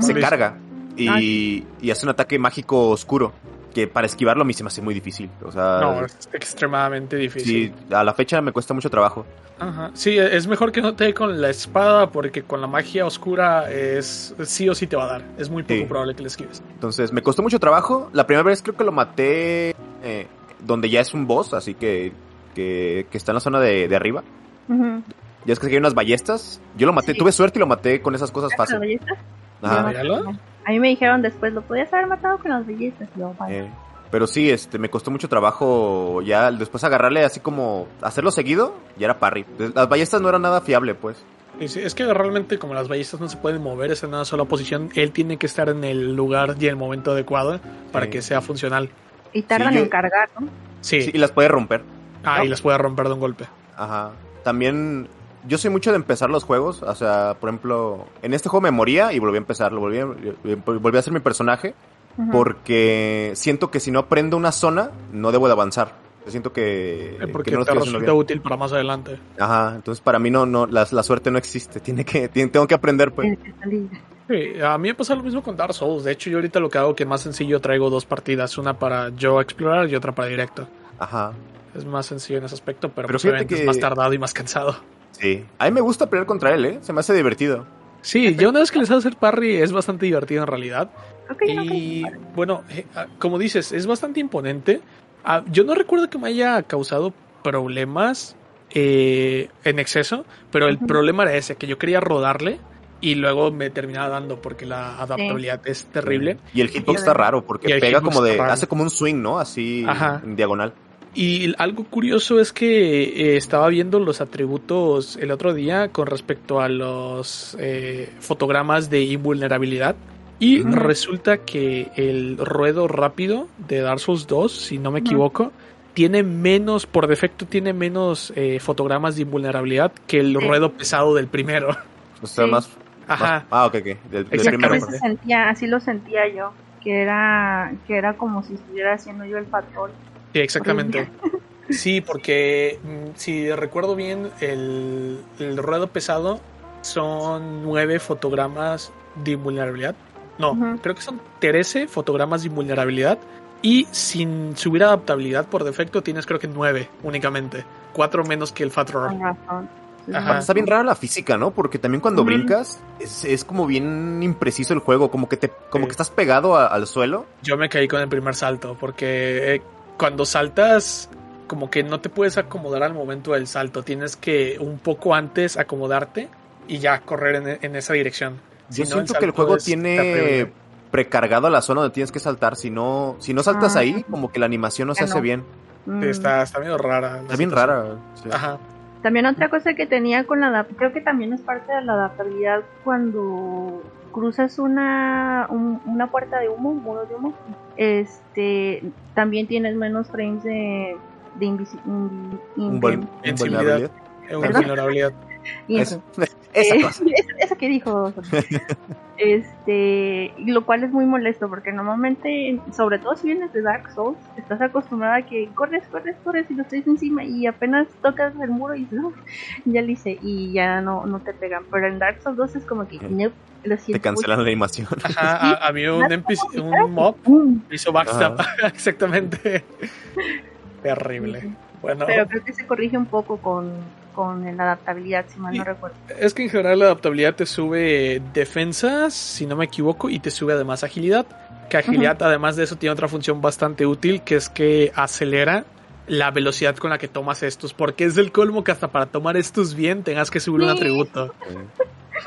[SPEAKER 2] se carga. Y, y hace un ataque mágico oscuro. Que para esquivarlo a mí se me hace muy difícil. O sea,
[SPEAKER 1] No, es extremadamente difícil.
[SPEAKER 2] sí, a la fecha me cuesta mucho trabajo.
[SPEAKER 1] Ajá. Sí, es mejor que no te dé con la espada porque con la magia oscura es sí o sí te va a dar. Es muy poco
[SPEAKER 2] Sí.
[SPEAKER 1] probable que le esquives.
[SPEAKER 2] Entonces, me costó mucho trabajo. La primera vez creo que lo maté eh, donde ya es un boss, así que, que, que está en la zona de, de arriba.
[SPEAKER 3] Ujú.
[SPEAKER 2] Ya es que hay unas ballestas. Yo lo maté,
[SPEAKER 3] Sí.
[SPEAKER 2] tuve suerte y lo maté con esas cosas
[SPEAKER 3] ¿Las
[SPEAKER 2] fácil.
[SPEAKER 3] ballestas?
[SPEAKER 2] Ajá,
[SPEAKER 1] míralo.
[SPEAKER 3] A mí me dijeron después, lo podías haber matado con las bellezas. Y yo, vale.
[SPEAKER 2] eh, pero sí, este, me costó mucho trabajo ya después agarrarle así como hacerlo seguido, ya era parry. Las ballestas no eran nada fiable, pues.
[SPEAKER 1] Y sí, es que realmente como las ballestas no se pueden mover, es en una sola posición, él tiene que estar en el lugar y el momento adecuado para
[SPEAKER 2] Sí.
[SPEAKER 1] que sea funcional.
[SPEAKER 3] Y tardan
[SPEAKER 2] Sí, yo-
[SPEAKER 3] en cargar, ¿no?
[SPEAKER 1] Sí.
[SPEAKER 2] Sí, y las puede romper.
[SPEAKER 1] Ah, y las puede romper de un golpe.
[SPEAKER 2] Ajá. También, yo soy mucho de empezar los juegos. O sea, por ejemplo, en este juego me moría y volví a empezar. Lo volví a, volví a hacer mi personaje. Porque siento que si no aprendo una zona, no debo de avanzar. Siento que,
[SPEAKER 1] Eh,
[SPEAKER 2] que
[SPEAKER 1] porque
[SPEAKER 2] no lo
[SPEAKER 1] te resulta útil para más adelante.
[SPEAKER 2] Ajá, entonces para mí no, no, la, la suerte no existe. Tiene que, tiene- tengo que aprender, pues.
[SPEAKER 3] Que.
[SPEAKER 1] Sí, a mí me pasa lo mismo con Dark Souls. De hecho, yo ahorita lo que hago que es más sencillo traigo dos partidas, una para yo explorar y otra para directo.
[SPEAKER 2] Ajá.
[SPEAKER 1] Es más sencillo en ese aspecto, pero,
[SPEAKER 2] Pero
[SPEAKER 1] pues, obviamente es
[SPEAKER 2] que-
[SPEAKER 1] más tardado y más cansado.
[SPEAKER 2] Sí. A mí me gusta pelear contra él, ¿eh? Se me hace divertido.
[SPEAKER 1] Sí, ya una vez que les sabes hacer parry es bastante divertido en realidad. Y bueno, eh, ah, como dices, es bastante imponente. Ah, yo no recuerdo que me haya causado problemas eh, en exceso, pero el problema era ese, que yo quería rodarle y luego me terminaba dando porque la adaptabilidad es terrible.
[SPEAKER 2] Y el hitbox
[SPEAKER 3] Y-
[SPEAKER 2] está raro porque
[SPEAKER 1] el
[SPEAKER 2] pega como de,
[SPEAKER 1] raro.
[SPEAKER 2] hace como un swing, ¿no? Así
[SPEAKER 1] Ajá.
[SPEAKER 2] en diagonal.
[SPEAKER 1] Y algo curioso es que eh, estaba viendo los atributos el otro día con respecto a los eh, fotogramas de invulnerabilidad. Y resulta que el ruedo rápido de Dark Souls 2, si no me equivoco, tiene menos, por defecto tiene menos eh, fotogramas de invulnerabilidad que el
[SPEAKER 3] Sí.
[SPEAKER 1] ruedo pesado del primero.
[SPEAKER 2] O sea,
[SPEAKER 3] Sí.
[SPEAKER 2] más,
[SPEAKER 1] Ajá.
[SPEAKER 2] más- Ah, ok, ok. Del, primero.
[SPEAKER 3] Así
[SPEAKER 2] pues.
[SPEAKER 3] se sentía, así lo sentía yo, que era, que era como si estuviera haciendo yo el patrón.
[SPEAKER 1] Sí, exactamente. Sí, porque mm, si recuerdo bien, el, el ruedo pesado son nueve fotogramas de invulnerabilidad. No, creo que son 13 fotogramas de invulnerabilidad. Y sin subir adaptabilidad por defecto tienes creo que nueve únicamente. Cuatro menos que el Fat Roar. Ajá.
[SPEAKER 2] Está bien rara la física, ¿no? Porque también cuando brincas es, es como bien impreciso el juego, como que te como
[SPEAKER 1] Sí.
[SPEAKER 2] que estás pegado a- al suelo.
[SPEAKER 1] Yo me caí con el primer salto porque eh, cuando saltas como que no te puedes acomodar al momento del salto. Tienes que un poco antes acomodarte y ya correr en, en esa dirección.
[SPEAKER 2] Yo
[SPEAKER 1] Si no,
[SPEAKER 2] siento que el juego
[SPEAKER 1] es
[SPEAKER 2] tiene precargado a la zona donde tienes que saltar. Si no, si no saltas
[SPEAKER 3] Ah.
[SPEAKER 2] ahí, como que la animación no se hace
[SPEAKER 3] no.
[SPEAKER 2] bien.
[SPEAKER 3] Mm.
[SPEAKER 1] Sí, está, está medio rara.
[SPEAKER 2] Está bien rara. sí.
[SPEAKER 1] Ajá.
[SPEAKER 3] También otra cosa que tenía con la creo que también es parte de la adaptabilidad cuando cruzas una un- una puerta de humo, un muro de humo, este también tienes menos frames de de invisi- invi-
[SPEAKER 1] Eh,
[SPEAKER 2] Eso. Esa
[SPEAKER 3] Eh,
[SPEAKER 2] cosa.
[SPEAKER 3] eso, eso que dijo. este, y lo cual es muy molesto porque normalmente, sobre todo si vienes de Dark Souls, estás acostumbrada a que corres, corres, corres y lo traes encima y apenas tocas el muro y dices, "Uf, ya lo hice y ya no, no te pegan. Pero en Dark Souls 2 es como que, nope, lo
[SPEAKER 2] Te
[SPEAKER 3] siento.
[SPEAKER 2] cancelan la animación.
[SPEAKER 1] Ajá, a, a mí un, NPC un mob hizo backstab. Exactamente. Terrible. Bueno,
[SPEAKER 3] Pero creo que se corrige un poco con, con la adaptabilidad, si mal no
[SPEAKER 1] Sí.
[SPEAKER 3] recuerdo.
[SPEAKER 1] es que en general la adaptabilidad te sube defensas, si no me equivoco, y te sube además agilidad. Que agilidad, además de eso, tiene otra función bastante útil, que es que acelera la velocidad con la que tomas estos. Porque es del colmo que hasta para tomar estos bien tengas que subir un atributo.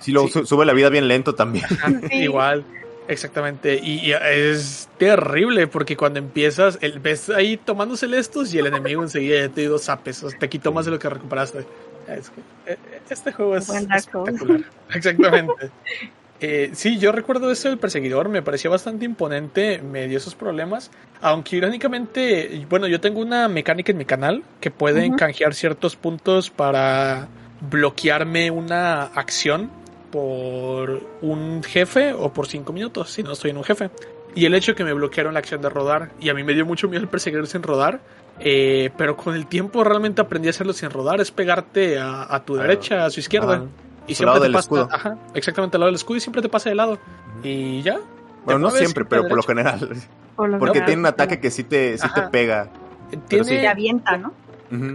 [SPEAKER 2] Sí, luego
[SPEAKER 1] Sí.
[SPEAKER 2] sube la vida bien lento también.
[SPEAKER 3] Sí.
[SPEAKER 1] Igual, exactamente. Y, y es terrible porque cuando empiezas, el, ves ahí tomándose estos y el enemigo enseguida ya te dio dos zapes. o sea, te quitó más de lo que recuperaste. Es que, eh, este juego es espectacular. Exactamente. Eh, sí, yo recuerdo eso del perseguidor, me parecía bastante imponente, me dio esos problemas. Aunque irónicamente, bueno, yo tengo una mecánica en mi canal que pueden
[SPEAKER 3] Ujú.
[SPEAKER 1] canjear ciertos puntos para bloquearme una acción por un jefe o por cinco minutos, si no estoy en un jefe. Y el hecho de que me bloquearon la acción de rodar, y a mí me dio mucho miedo el perseguidor sin rodar, eh, pero con el tiempo realmente aprendí a hacerlo sin rodar, es pegarte a, a tu
[SPEAKER 2] Ah,
[SPEAKER 1] derecha, a su izquierda.
[SPEAKER 2] Ajá.
[SPEAKER 1] Y siempre
[SPEAKER 2] lado
[SPEAKER 1] te
[SPEAKER 2] del
[SPEAKER 1] pasa,
[SPEAKER 2] escudo.
[SPEAKER 1] ajá, exactamente al lado del escudo y siempre te pasa de lado. Y ya.
[SPEAKER 2] Bueno, no siempre, pero por lo general.
[SPEAKER 3] Por lo
[SPEAKER 2] Porque
[SPEAKER 3] general,
[SPEAKER 2] tiene un ataque que sí te, sí te pega.
[SPEAKER 1] Tiene,
[SPEAKER 2] sí.
[SPEAKER 3] Te avienta, ¿no?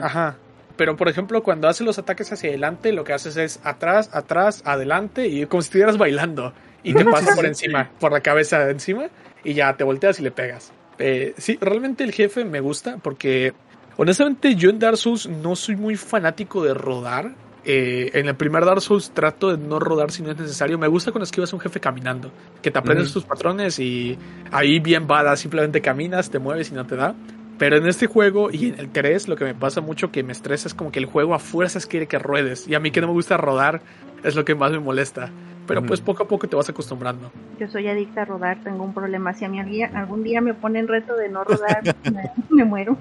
[SPEAKER 1] Ajá. Pero por ejemplo, cuando haces los ataques hacia adelante, lo que haces es atrás, atrás, adelante y como si estuvieras bailando. Y te pasas por encima, por la cabeza de encima, y ya te volteas y le pegas. Eh, sí, realmente el jefe me gusta porque honestamente yo en Dark Souls no soy muy fanático de rodar. Eh, en el primer Dark Souls trato de no rodar si no es necesario. Me gusta cuando esquivas a un jefe caminando, que te aprendes
[SPEAKER 2] Ujú.
[SPEAKER 1] tus patrones y ahí bien bada, simplemente caminas, te mueves y no te da. Pero en este juego y en el 3 lo que me pasa mucho que me estresa es como que el juego a fuerzas quiere que ruedes. Y a mí que no me gusta rodar es lo que más me molesta. Pero pues poco a poco te vas acostumbrando.
[SPEAKER 3] Yo soy adicta a rodar, tengo un problema. Si a mí algún- día me ponen reto de no rodar, me, me muero.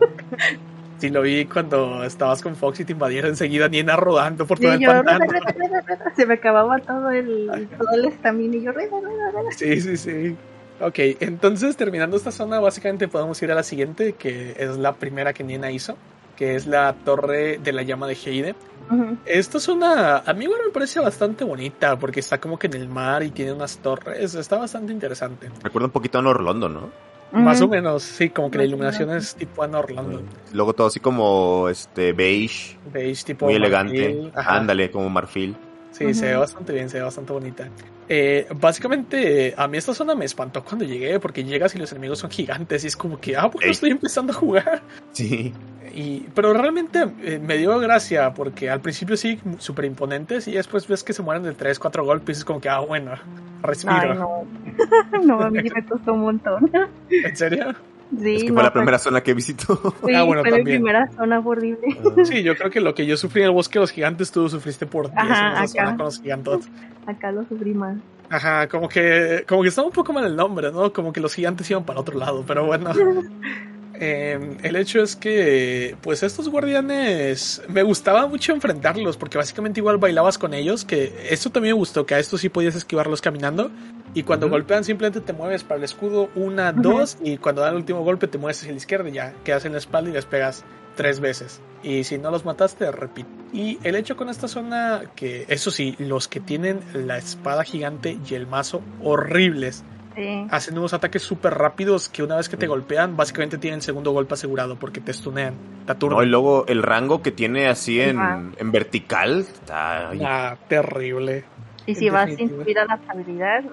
[SPEAKER 1] Si lo vi cuando estabas con Fox y te invadieron enseguida Niena rodando por todo
[SPEAKER 3] Y
[SPEAKER 1] el
[SPEAKER 3] yo,
[SPEAKER 1] pantano.
[SPEAKER 3] rueda, rueda, rueda, rueda. Se me acababa todo el, todo el estamina y yo, rueda, rueda, rueda.
[SPEAKER 1] Sí, sí, sí. Ok, entonces terminando esta zona, básicamente podemos ir a la siguiente, que es la primera que Niena hizo, que es la torre de la llama de Heide.
[SPEAKER 3] Ujú.
[SPEAKER 1] Esta zona, a mí igual me parece bastante bonita, porque está como que en el mar y tiene unas torres, está bastante interesante.
[SPEAKER 2] Recuerda un poquito a Norlondo, ¿no?
[SPEAKER 1] Más o menos, sí, como que la iluminación es tipo Ana Orlando.
[SPEAKER 2] Luego todo así como este beige,
[SPEAKER 1] tipo
[SPEAKER 2] muy elegante.
[SPEAKER 1] ajá.
[SPEAKER 2] Ándale, como marfil.
[SPEAKER 1] Sí, se ve bastante bien, se ve bastante bonita. Eh, básicamente, a mí esta zona me espantó cuando llegué, porque llegas y los enemigos son gigantes y es como que, ah, bueno,
[SPEAKER 2] Ey.
[SPEAKER 1] estoy empezando a jugar.
[SPEAKER 2] Sí.
[SPEAKER 1] Y, pero realmente eh, me dio gracia, porque al principio sí, súper imponentes, y después ves que se mueren de 3, 4 golpes, y es como que, ah, bueno, respiro.
[SPEAKER 3] Ay, no. no, a mí me costó un montón.
[SPEAKER 1] ¿En serio?
[SPEAKER 3] Sí,
[SPEAKER 2] es que
[SPEAKER 3] no,
[SPEAKER 2] fue la primera zona que visitó.
[SPEAKER 3] Sí,
[SPEAKER 1] Ah, bueno,
[SPEAKER 3] fue
[SPEAKER 1] también.
[SPEAKER 3] primera zona fue horrible.
[SPEAKER 1] Sí, yo creo que lo que yo sufrí en el bosque de los gigantes, tú sufriste por 10
[SPEAKER 3] Ajá,
[SPEAKER 1] zona
[SPEAKER 3] acá.
[SPEAKER 1] con los gigantes.
[SPEAKER 3] Acá lo sufrí más.
[SPEAKER 1] Ajá, como que, como que estaba un poco mal el nombre, ¿no? Como que los gigantes iban para otro lado, pero bueno. Eh, el hecho es que, pues estos guardianes, me gustaba mucho enfrentarlos, porque básicamente igual bailabas con ellos, que esto también me gustó, que a estos sí podías esquivarlos caminando, y cuando golpean simplemente te mueves para el escudo una, dos, y cuando dan el último golpe te mueves hacia la izquierda y ya quedas en la espalda y les pegas tres veces. Y si no los mataste, repite. Y el hecho con esta zona, que eso sí, los que tienen la espada gigante y el mazo, horribles.
[SPEAKER 3] Sí.
[SPEAKER 1] Hacen unos ataques súper rápidos que una vez que te golpean, básicamente tienen segundo golpe asegurado porque te stunean, te.
[SPEAKER 2] No, y luego el rango que tiene así en, en vertical. Está...
[SPEAKER 1] Ah, terrible.
[SPEAKER 3] Y si vas sin a la habilidad,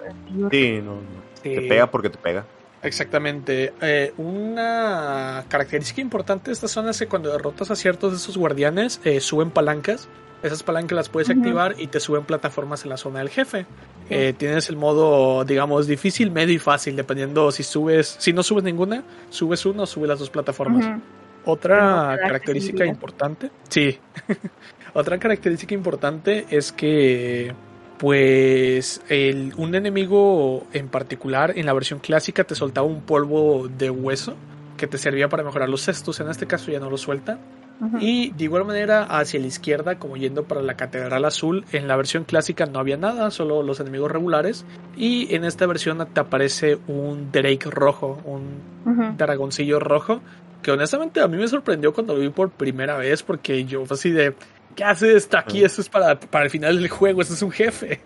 [SPEAKER 2] Sí, no, no.
[SPEAKER 1] Sí,
[SPEAKER 2] Te pega porque te pega.
[SPEAKER 1] Exactamente. Eh, una característica importante de esta zona es que cuando derrotas a ciertos de esos guardianes, eh, suben palancas. Esas palancas las puedes activar y te suben plataformas en la zona del jefe. Eh, tienes el modo, digamos, difícil, medio y fácil, dependiendo si subes, si no subes ninguna, subes una o subes las dos plataformas. Otra característica importante, sí. Otra característica importante es que, pues, el- un enemigo en particular en la versión clásica te soltaba un polvo de hueso que te servía para mejorar los cestos. En este caso ya no lo suelta. Y de igual manera hacia la izquierda, como yendo para la Catedral Azul, en la versión clásica no había nada, solo los enemigos regulares. Y en esta versión te aparece un Drake rojo, un
[SPEAKER 3] Ujú.
[SPEAKER 1] dragoncillo rojo, que honestamente a mí me sorprendió cuando lo vi por primera vez, porque yo fue así de, ¿qué hace esto aquí? Esto es para, para el final del juego, esto es un jefe.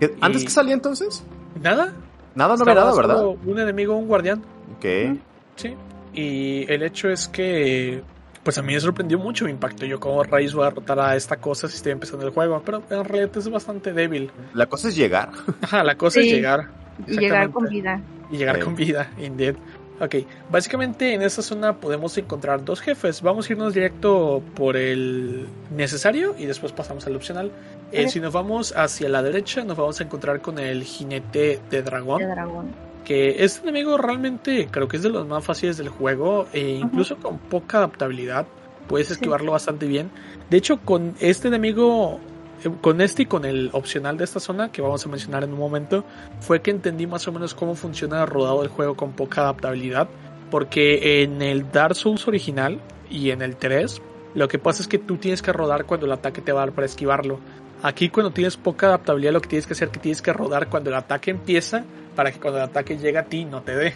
[SPEAKER 2] ¿Qué- ¿Antes
[SPEAKER 1] Y-
[SPEAKER 2] que salía entonces?
[SPEAKER 1] Nada.
[SPEAKER 2] Nada, no
[SPEAKER 1] Estaba
[SPEAKER 2] nada, ¿verdad?
[SPEAKER 1] Un enemigo, un guardián.
[SPEAKER 2] Ok.
[SPEAKER 1] Sí. Y el hecho es que, pues a mí me sorprendió mucho, me impactó. Yo como raíz voy a derrotar a esta cosa si estoy empezando el juego, pero en realidad es bastante débil.
[SPEAKER 2] La cosa es llegar.
[SPEAKER 1] Ajá, la cosa
[SPEAKER 3] Sí.
[SPEAKER 1] es llegar.
[SPEAKER 3] Y llegar con vida.
[SPEAKER 1] Y llegar
[SPEAKER 2] Sí.
[SPEAKER 1] con vida, indeed. Ok, básicamente en esta zona podemos encontrar dos jefes. Vamos a irnos directo por el necesario y después pasamos al opcional. Eh. Si nos vamos hacia la derecha, nos vamos a encontrar con el jinete de dragón.
[SPEAKER 3] De dragón.
[SPEAKER 1] que este enemigo realmente creo que es de los más fáciles del juego e incluso con poca adaptabilidad puedes
[SPEAKER 3] Sí.
[SPEAKER 1] esquivarlo bastante bien. De hecho, con este enemigo, con este y con el opcional de esta zona que vamos a mencionar en un momento, fue que entendí más o menos cómo funciona el rodado del juego con poca adaptabilidad, porque en el Dark Souls original y en el 3, lo que pasa es que tú tienes que rodar cuando el ataque te va a dar para esquivarlo. Aquí cuando tienes poca adaptabilidad lo que tienes que hacer es que tienes que rodar cuando el ataque empieza para que cuando el ataque llegue a ti no te dé.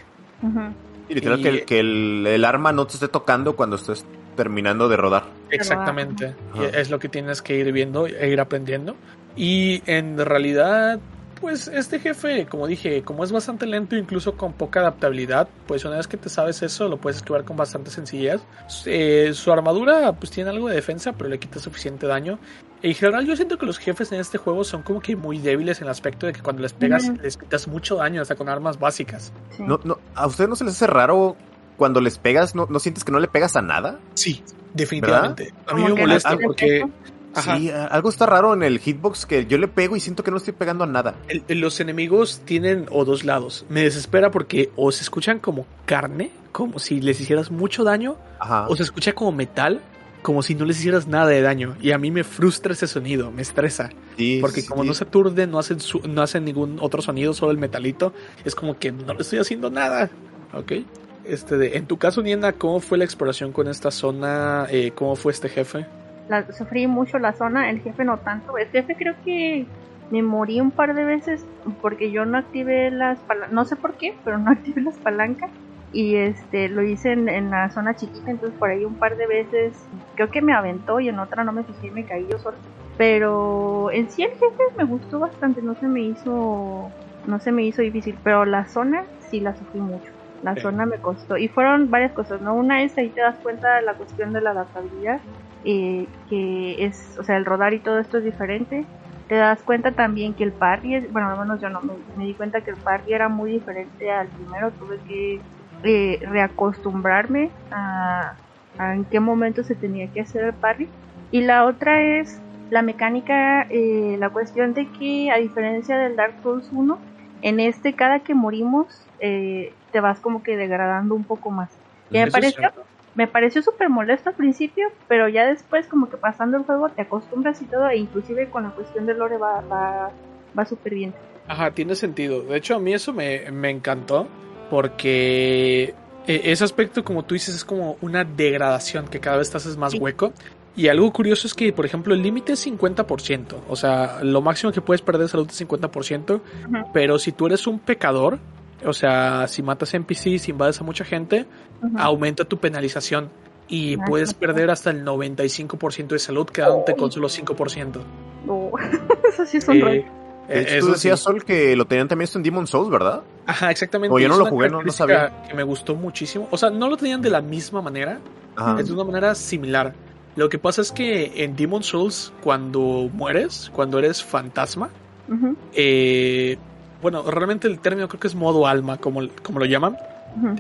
[SPEAKER 2] Y literal
[SPEAKER 1] Y-
[SPEAKER 2] que, el, que el, el arma no te esté tocando cuando estés terminando de rodar.
[SPEAKER 1] Exactamente. Y es lo que tienes que ir viendo e ir aprendiendo. Y en realidad, pues este jefe, como dije, como es bastante lento, incluso con poca adaptabilidad, pues una vez que te sabes eso, lo puedes esquivar con bastante sencillez. Eh, su armadura, pues tiene algo de defensa, pero le quita suficiente daño. En general, yo siento que los jefes en este juego son como que muy débiles en el aspecto de que cuando les pegas, les quitas mucho daño, hasta con armas básicas.
[SPEAKER 3] Sí.
[SPEAKER 2] No, no, ¿A ustedes no se les hace raro cuando les pegas? ¿No, no sientes que no le pegas a nada?
[SPEAKER 1] Sí, definitivamente. A mí me
[SPEAKER 3] no
[SPEAKER 1] molesta porque... Ajá.
[SPEAKER 2] Sí, algo está raro en el hitbox que yo le pego y siento que no estoy pegando a nada.
[SPEAKER 1] El- los enemigos tienen o dos lados. Me desespera porque o se escuchan como carne, como si les hicieras mucho daño,
[SPEAKER 2] Ajá.
[SPEAKER 1] o se escucha como metal, como si no les hicieras nada de daño. Y a mí me frustra ese sonido, me estresa.
[SPEAKER 2] Sí,
[SPEAKER 1] Porque
[SPEAKER 2] sí,
[SPEAKER 1] como
[SPEAKER 2] sí.
[SPEAKER 1] no se aturden, no hacen, su- no hacen ningún otro sonido, solo el metalito, es como que no le estoy haciendo nada. ¿Ok? Este de, en tu caso, Niena, ¿cómo fue la exploración con esta zona? Eh, ¿Cómo fue este jefe?
[SPEAKER 3] Sufrí mucho la zona, el jefe no tanto. El jefe creo que me morí un par de veces porque yo no activé las palancas, no sé por qué, pero no activé las palancas. Y este lo hice en, en la zona chiquita, entonces por ahí un par de veces creo que me aventó y en otra no me fijé me caí yo solo. Pero en sí el jefe me gustó bastante, no se me hizo no se me hizo difícil, pero la zona sí la sufrí mucho. La
[SPEAKER 1] Sí.
[SPEAKER 3] zona me costó y fueron varias cosas, ¿no? Una es ahí te das cuenta de la cuestión de la adaptabilidad eh, que es, o sea, el rodar y todo esto es diferente. Te das cuenta también que el parry, bueno, al menos yo no, me, me di cuenta que el parry era muy diferente al primero. Tuve que eh, reacostumbrarme a, a en qué momento se tenía que hacer el parry. Y la otra es la mecánica, eh, la cuestión de que a diferencia del Dark Souls 1, en este cada que morimos eh, te vas como que degradando un poco más. Y me pareció me pareció súper molesto al principio, pero ya después como que pasando el juego te acostumbras y todo, e inclusive con la cuestión del lore va, va, va súper bien.
[SPEAKER 1] Ajá, tiene sentido. De hecho, a mí eso me, me encantó porque eh, ese aspecto, como tú dices, es como una degradación que cada vez te haces más
[SPEAKER 3] Sí.
[SPEAKER 1] hueco. Y algo curioso es que, por ejemplo, el límite es 50%. O sea, lo máximo que puedes perder de salud es 50%.
[SPEAKER 3] Ujú.
[SPEAKER 1] Pero si tú eres un pecador, o sea, si matas NPCs, si invades a mucha gente, aumenta tu penalización. Y
[SPEAKER 3] Ah,
[SPEAKER 1] puedes perder hasta el 95% de salud quedándote con solo 5%.
[SPEAKER 3] No, eso sí es un
[SPEAKER 1] Eh,
[SPEAKER 3] rollo.
[SPEAKER 2] De hecho,
[SPEAKER 1] eh,
[SPEAKER 2] tú
[SPEAKER 1] eso
[SPEAKER 2] decías,
[SPEAKER 1] sí.
[SPEAKER 2] Sol, que lo tenían también esto en Demon Souls, ¿verdad?
[SPEAKER 1] Ajá, exactamente.
[SPEAKER 2] O yo no lo jugué, no- no
[SPEAKER 1] característica Que me gustó muchísimo. O sea, no lo tenían de la misma manera,
[SPEAKER 2] Ajá.
[SPEAKER 1] es de una manera similar. Lo que pasa es que en Demon Souls, cuando mueres, cuando eres fantasma, eh, bueno, realmente el término creo que es modo alma, como, como lo llaman,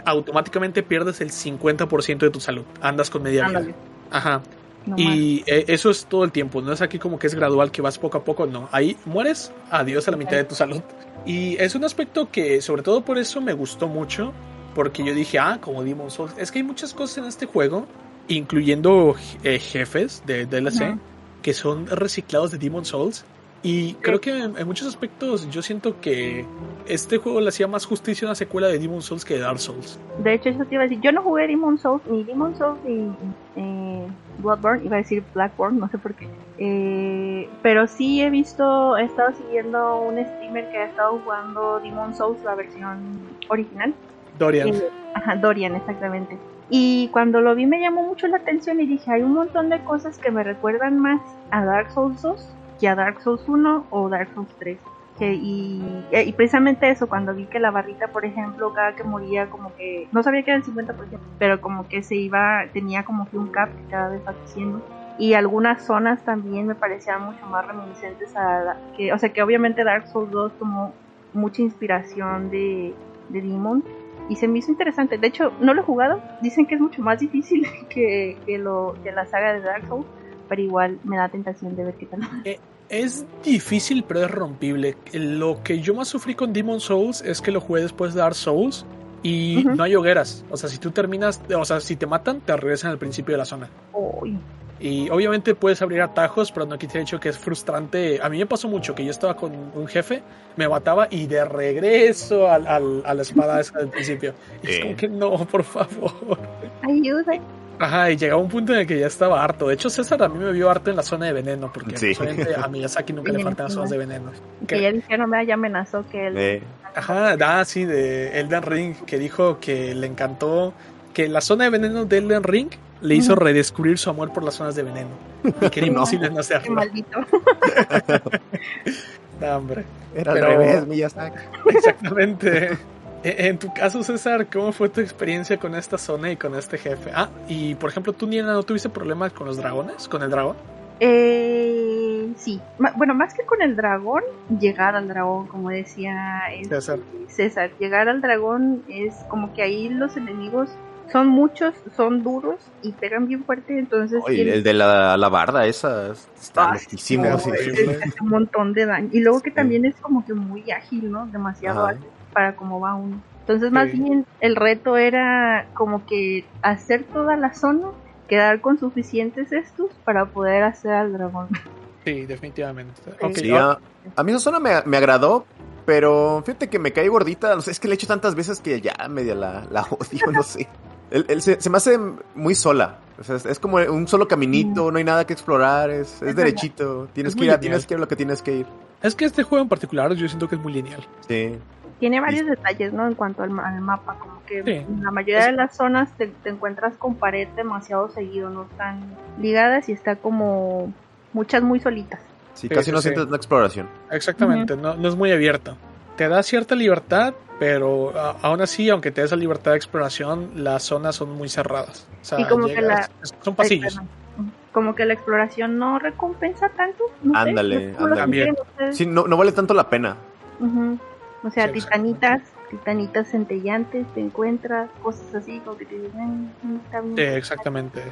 [SPEAKER 1] automáticamente pierdes el 50% de tu salud. Andas con media vida.
[SPEAKER 3] Ándale,
[SPEAKER 1] Ajá.
[SPEAKER 3] no
[SPEAKER 1] Y eh, eso es todo el tiempo, no es aquí como que es gradual, que vas poco a poco, no. Ahí mueres, adiós a la mitad de tu salud. Y es un aspecto que, sobre todo por eso, me gustó mucho, porque yo dije, ah, como Demon Souls, es que hay muchas cosas en este juego, incluyendo eh, jefes de DLC,
[SPEAKER 3] Ujú.
[SPEAKER 1] que son reciclados de Demon Souls. Y creo que en, en muchos aspectos yo siento que este juego le hacía más justicia a una secuela de Demon Souls que de Dark Souls.
[SPEAKER 3] De hecho, eso te iba a decir. Yo no jugué Demon Souls, ni Demon Souls, ni eh, Bloodborne, iba a decir Blackborn, no sé por qué. Eh, pero sí he visto, he estado siguiendo un streamer que ha estado jugando Demon Souls, la versión original.
[SPEAKER 1] Dorian.
[SPEAKER 3] Eh, ajá, Dorian, exactamente. Y cuando lo vi me llamó mucho la atención y dije, hay un montón de cosas que me recuerdan más a Dark Souls 2 que a Dark Souls 1 o Dark Souls 3. Que, y, eh, y precisamente eso, cuando vi que la barrita, por ejemplo, cada que moría, como que, no sabía que era el 50%, pero como que se iba, tenía como que un cap que cada vez va creciendo. Y algunas zonas también me parecían mucho más reminiscentes a, que, o sea, que obviamente Dark Souls 2 tomó mucha inspiración de, de Demon y se me hizo interesante. De hecho, no lo he jugado. Dicen que es mucho más difícil que, que, lo, que la saga de Dark Souls, pero igual me da tentación de ver qué tal.
[SPEAKER 1] Es difícil, pero es rompible. Lo que yo más sufrí con Demon Souls es que lo jugué después de Dark Souls y no hay hogueras. O sea, si tú terminas, o sea, si te matan, te regresan al principio de la zona.
[SPEAKER 3] Uy,
[SPEAKER 1] Y obviamente puedes abrir atajos, pero no quita el hecho que es frustrante. A mí me pasó mucho que yo estaba con un jefe, me mataba y de regreso al, al- a la espada esa del principio. Y es
[SPEAKER 2] Eh.
[SPEAKER 1] como que no, por favor.
[SPEAKER 3] ayuda.
[SPEAKER 1] Ajá, y llegaba un punto en el que ya estaba harto. De hecho, César a mí me vio harto en la zona de veneno, porque
[SPEAKER 2] Sí.
[SPEAKER 1] obviamente a Miyazaki nunca le faltan las zonas de veneno.
[SPEAKER 3] Que ya dijeron, "Vea, ya amenazó que él.
[SPEAKER 2] Eh,
[SPEAKER 1] Ajá, ah, sí, de Elden Ring, que dijo que le encantó que la zona de veneno de Elden Ring le hizo redescubrir su amor por las zonas de veneno. Y que era imposible no
[SPEAKER 3] Qué
[SPEAKER 1] hacerlo.
[SPEAKER 3] maldito.
[SPEAKER 1] No, hombre.
[SPEAKER 2] era
[SPEAKER 1] Pero-
[SPEAKER 2] al revés, Miyazaki.
[SPEAKER 1] Exactamente. E- En tu caso, César, ¿cómo fue tu experiencia con esta zona y con este jefe? Ah, y por ejemplo, tú, Niena, ¿no tuviste problemas con los dragones? ¿Con el dragón?
[SPEAKER 3] Eh, sí, Ma- bueno, más que con el dragón, llegar al dragón, como decía este,
[SPEAKER 1] César.
[SPEAKER 3] César, llegar al dragón es como que ahí los enemigos son muchos, son duros y pegan bien fuerte, entonces
[SPEAKER 2] Oye,
[SPEAKER 3] tienes-
[SPEAKER 2] el de la, la barda esa está
[SPEAKER 3] Ah,
[SPEAKER 2] loquísimo.
[SPEAKER 3] no,
[SPEAKER 2] sí.
[SPEAKER 3] es- un montón de daño. Y luego que también es como que muy ágil, ¿no? Demasiado
[SPEAKER 2] Ajá.
[SPEAKER 3] ágil para cómo va uno. Entonces, más
[SPEAKER 1] Sí.
[SPEAKER 3] bien, el reto era como que hacer toda la zona, quedar con suficientes estos para poder hacer al dragón.
[SPEAKER 1] Sí, definitivamente. Ok,
[SPEAKER 2] Sí, a, a mí esa zona me, me agradó, pero fíjate que me caí gordita. No sé, es que le he hecho tantas veces que ya media la, la odio, no sé. El, el- se, se me hace muy sola. O sea, es, es como un solo caminito, no hay nada que explorar, es, es derechito. Tienes
[SPEAKER 1] Es
[SPEAKER 2] que ir a, tienes que ir a lo que tienes que ir.
[SPEAKER 1] es que este juego en particular yo siento que es muy lineal.
[SPEAKER 2] Sí.
[SPEAKER 3] Tiene varios detalles, ¿no? En cuanto al, ma- al mapa, como que
[SPEAKER 1] Sí.
[SPEAKER 3] en la mayoría de las zonas te, te encuentras con pared demasiado seguido, no están ligadas y está como muchas muy solitas.
[SPEAKER 2] Sí, casi
[SPEAKER 1] sí,
[SPEAKER 2] no
[SPEAKER 1] sí.
[SPEAKER 2] sientes una exploración.
[SPEAKER 1] Exactamente, no, no es muy abierto. Te da cierta libertad, pero a- aún así, aunque te da esa libertad de exploración, las zonas son muy cerradas. O sea,
[SPEAKER 3] Y como que
[SPEAKER 1] son pasillos.
[SPEAKER 3] Como que la exploración no recompensa tanto. No sé,
[SPEAKER 2] Ándale,
[SPEAKER 3] ¿cómo lo
[SPEAKER 1] ándale.
[SPEAKER 2] Sí, no, no vale tanto la pena.
[SPEAKER 3] Ujú. O sea,
[SPEAKER 1] Sí,
[SPEAKER 3] titanitas, titanitas centellantes, te encuentras, cosas así, como que te dices, "Mm, mm, está bien".
[SPEAKER 1] Eh, exactamente.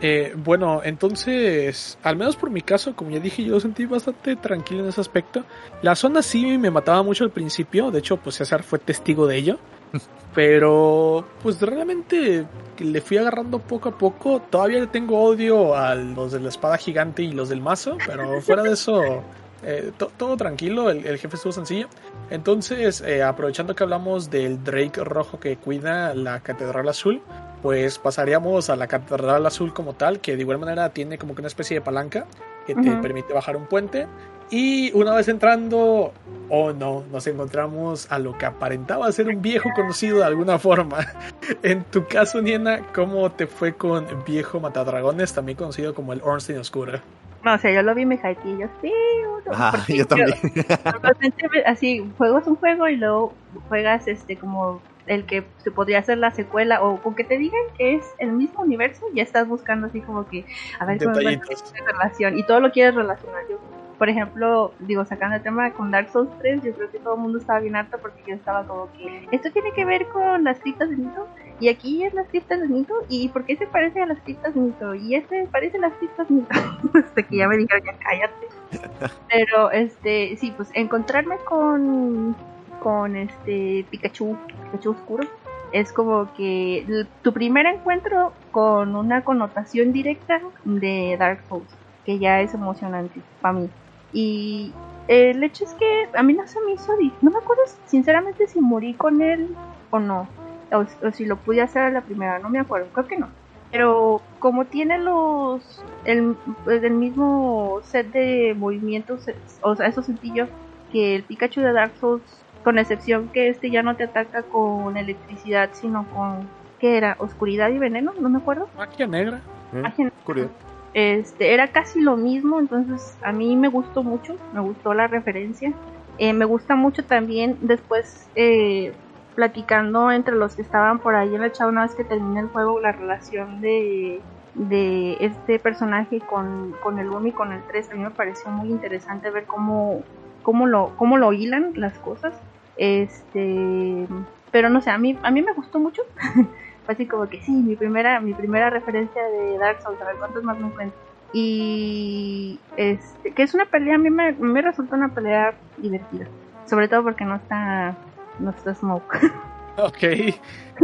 [SPEAKER 1] Eh, bueno, entonces, al menos por mi caso, como ya dije, yo lo sentí bastante tranquilo en ese aspecto. La zona sí me mataba mucho al principio, de hecho, pues César fue testigo de ello. Pero, pues realmente le fui agarrando poco a poco. Todavía le tengo odio a los de la espada gigante y los del mazo, pero fuera de eso, eh, to- todo tranquilo, el, el jefe estuvo sencillo. Entonces, eh, aprovechando que hablamos del Drake rojo que cuida la Catedral Azul, pues pasaríamos a la Catedral Azul como tal, que de igual manera tiene como que una especie de palanca que te permite bajar un puente. Y una vez entrando, oh no, nos encontramos a lo que aparentaba ser un viejo conocido de alguna forma. En tu caso, Niena, ¿cómo te fue con Viejo Matadragones, también conocido como el Ornstein Oscuro?
[SPEAKER 3] No, o sea, yo lo vi y me hypeé y yo, sí, uno",
[SPEAKER 2] Ajá,
[SPEAKER 3] porque
[SPEAKER 2] yo también.
[SPEAKER 3] Normalmente así, juegas un juego y luego juegas este como el que se podría hacer la secuela o con que te digan que es el mismo universo, ya estás buscando así como que a ver cómo esta relación y todo lo quieres relacionar. Yo, por ejemplo, digo, sacando el tema con Dark Souls 3, yo creo que todo el mundo estaba bien harto porque yo estaba como que esto tiene que ver con las criptas de Nito y aquí es las criptas de Nito y por qué se parece a las criptas Nito y este parece a las criptas Nito. Hasta que ya me dijeron ya cállate. Pero este, sí, pues encontrarme con con este Pikachu, Pikachu oscuro, es como que tu primer encuentro con una connotación directa de Dark Souls, que ya es emocionante para mí. Y el hecho es que a mí no se me hizo, no me acuerdo sinceramente si morí con él o no, o, o si lo pude hacer a la primera, no me acuerdo, creo que no. Pero como tiene los el, el mismo set de movimientos, o sea, eso sencillo que el Pikachu de Dark Souls, con excepción que este ya no te ataca con electricidad, sino con ¿qué era? Oscuridad y veneno, no me acuerdo.
[SPEAKER 1] Magia negra.
[SPEAKER 2] ¿Eh?
[SPEAKER 3] Magia negra.
[SPEAKER 2] Oscuridad.
[SPEAKER 3] Este, era casi lo mismo, entonces a mí me gustó mucho, me gustó la referencia. Eh, me gusta mucho también después eh, platicando entre los que estaban por ahí en el chat una vez que termina el juego la relación de, de este personaje con, con el 1 y con el 3. A mí me pareció muy interesante ver cómo, cómo, lo, cómo lo hilan las cosas. Este, pero no sé, a mí, a mí me gustó mucho. Así como que sí, mi primera, mi primera referencia de Dark Souls, a ver cuántos más me encuentro. Y este, que es una pelea, a mí me resulta una pelea divertida. Sobre todo porque no está, no está Smoke.
[SPEAKER 1] Ok.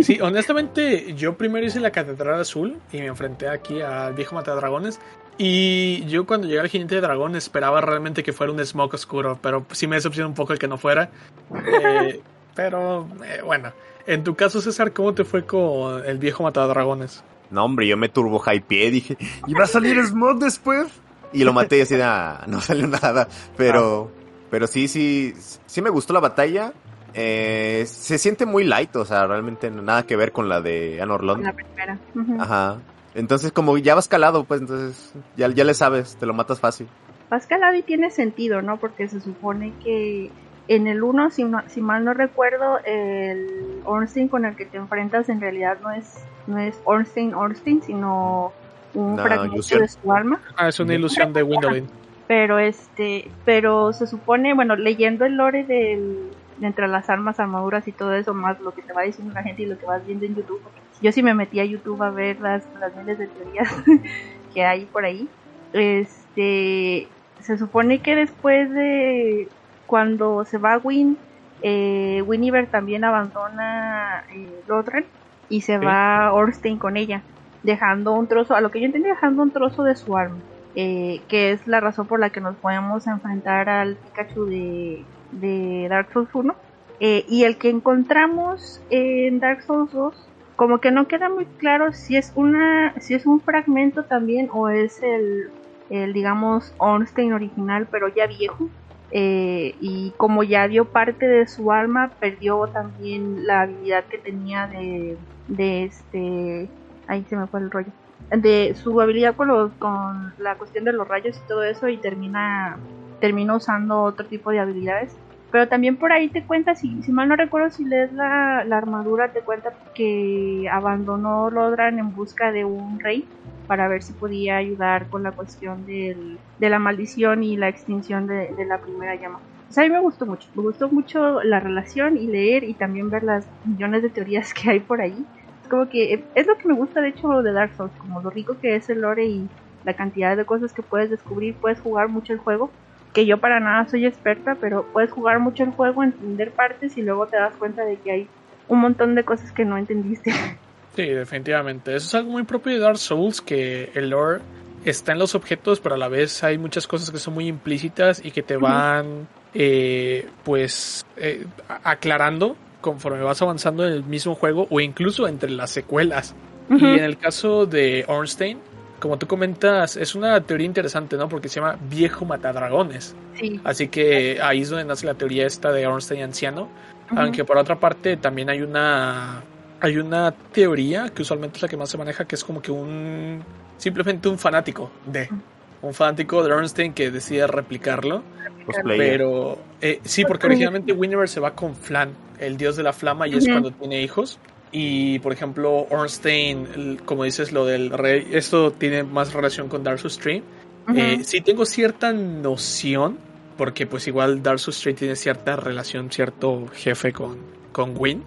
[SPEAKER 1] Sí, honestamente, yo primero hice la Catedral Azul y me enfrenté aquí al viejo Matadragones. Y yo cuando llegué al Jinete de Dragón esperaba realmente que fuera un Smoke oscuro, pero sí me decepcionó un poco el que no fuera. Eh, pero eh, bueno, en tu caso, César, ¿cómo te fue con el viejo Matadragones?
[SPEAKER 2] No, hombre, yo me turbo hypeé, dije, ¿y va a salir Smog después? Y lo maté y así, ah, no salió nada. Pero, pero sí, sí, sí me gustó la batalla. Eh, se siente muy light, o sea, realmente nada que ver con la de Anorlon.
[SPEAKER 3] la primera.
[SPEAKER 2] Ajá. Entonces, como ya vas calado, pues entonces ya, ya le sabes, te lo matas fácil.
[SPEAKER 3] Pascal y tiene sentido, ¿no? Porque se supone que en el 1, si, no- si mal no recuerdo, el Ornstein con el que te enfrentas en realidad no es, no es Ornstein Ornstein, sino un
[SPEAKER 2] Una
[SPEAKER 3] fragmento
[SPEAKER 2] ilusión.
[SPEAKER 3] de su alma.
[SPEAKER 1] Ah, es una ilusión de Windowin.
[SPEAKER 3] Pero este, pero se supone, bueno, leyendo el lore del, de entre las armas, armaduras y todo eso, más lo que te va diciendo la gente y lo que vas viendo en YouTube. Yo sí me metí a YouTube a ver las, las miles de teorías que hay por ahí. Este, se supone que después de cuando se va Win, eh, Winiver también abandona eh, y se
[SPEAKER 1] Sí.
[SPEAKER 3] va Orstein con ella, dejando un trozo, a lo que yo entendí, dejando un trozo de su arma eh, que es la razón por la que nos podemos enfrentar al Pikachu de, de Dark Souls 1. Eh, y el que encontramos en Dark Souls 2, como que no queda muy claro si es una, si es un fragmento también o es el, el digamos Ornstein original, pero ya viejo. Eh, y como ya dio parte de su alma, perdió también la habilidad que tenía de, de este, ahí se me fue el rollo de su habilidad con los con la cuestión de los rayos y todo eso y termina termina usando otro tipo de habilidades. Pero también por ahí te cuenta si, si mal no recuerdo si lees la, la armadura te cuenta que abandonó Lodran en busca de un rey para ver si podía ayudar con la cuestión del, de la maldición y la extinción de, de la primera llama. O sea, a mí me gustó mucho, me gustó mucho la relación y leer y también ver las millones de teorías que hay por ahí. Como que es lo que me gusta de hecho de Dark Souls, como lo rico que es el lore y la cantidad de cosas que puedes descubrir, puedes jugar mucho el juego, que yo para nada soy experta, pero puedes jugar mucho el juego, entender partes y luego te das cuenta de que hay un montón de cosas que no entendiste.
[SPEAKER 1] Sí, definitivamente. Eso es algo muy propio de Dark Souls, que el lore está en los objetos, pero a la vez hay muchas cosas que son muy implícitas y que te van, eh, pues, eh, aclarando conforme vas avanzando en el mismo juego o incluso entre las secuelas. Y en el caso de Ornstein, como tú comentas, es una teoría interesante, ¿no? Porque se llama Viejo Matadragones.
[SPEAKER 3] Sí.
[SPEAKER 1] Así que ahí es donde nace la teoría esta de Ornstein anciano. Aunque por otra parte también hay una hay una teoría que usualmente es la que más se maneja que es como que un simplemente un fanático de un fanático de Ornstein que decide replicarlo,
[SPEAKER 2] Cosplayer.
[SPEAKER 1] pero eh, sí porque originalmente Winiver se va con Flan, el dios de la flama y es cuando tiene hijos. Y por ejemplo, Ornstein, como dices lo del rey, esto tiene más relación con Dark Souls 3.
[SPEAKER 3] Ujú.
[SPEAKER 1] Eh, sí tengo cierta noción, porque pues igual Dark Souls 3 tiene cierta relación, cierto jefe con, con Win,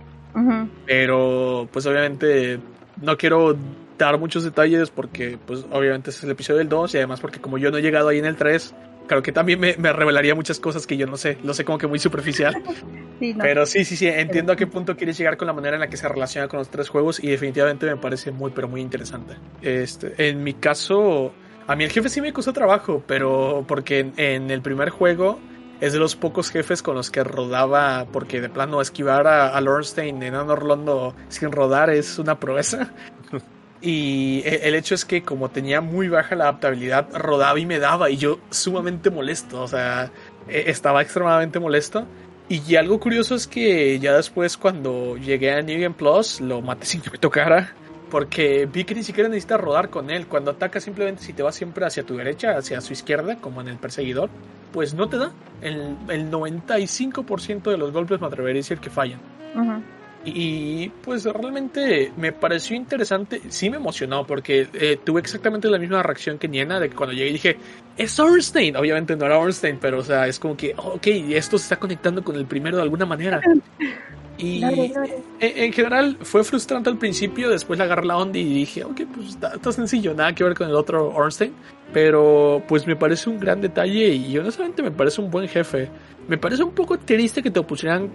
[SPEAKER 1] pero pues obviamente no quiero dar muchos detalles porque pues obviamente es el episodio del 2 y además porque como yo no he llegado ahí en el 3, creo que también me, me revelaría muchas cosas que yo no sé, lo sé como que muy superficial.
[SPEAKER 3] Sí, no.
[SPEAKER 1] Pero sí, sí, sí, entiendo a qué punto quieres llegar con la manera en la que se relaciona con los tres juegos y definitivamente me parece muy, pero muy interesante. Este, en mi caso, a mí el jefe sí me costó trabajo, pero porque en, en el primer juego es de los pocos jefes con los que rodaba, porque de plano esquivar a, a Lornstein en Anor Londo sin rodar es una proeza. Y e, el hecho es que como tenía muy baja la adaptabilidad, rodaba y me daba y yo sumamente molesto, o sea, e, estaba extremadamente molesto. Y algo curioso es que ya después cuando llegué a New Game Plus lo maté sin que me tocara. Porque vi que ni siquiera necesita rodar con él. Cuando ataca simplemente si te vas siempre hacia tu derecha, hacia su izquierda, como en el perseguidor, pues no te da. El, el 95% de los golpes me atrevería a decir que fallan. Y pues realmente me pareció interesante, sí me emocionó porque eh, tuve exactamente la misma reacción que Niena de que cuando llegué dije, es Ornstein, obviamente no era Ornstein, pero o sea, es como que, ok, esto se está conectando con el primero de alguna manera. Y En, general fue frustrante al principio, después le agarré la onda y dije, ok, pues está, sencillo, nada que ver con el otro Ornstein, pero pues me parece un gran detalle y honestamente me parece un buen jefe. Me parece un poco triste que te pusieran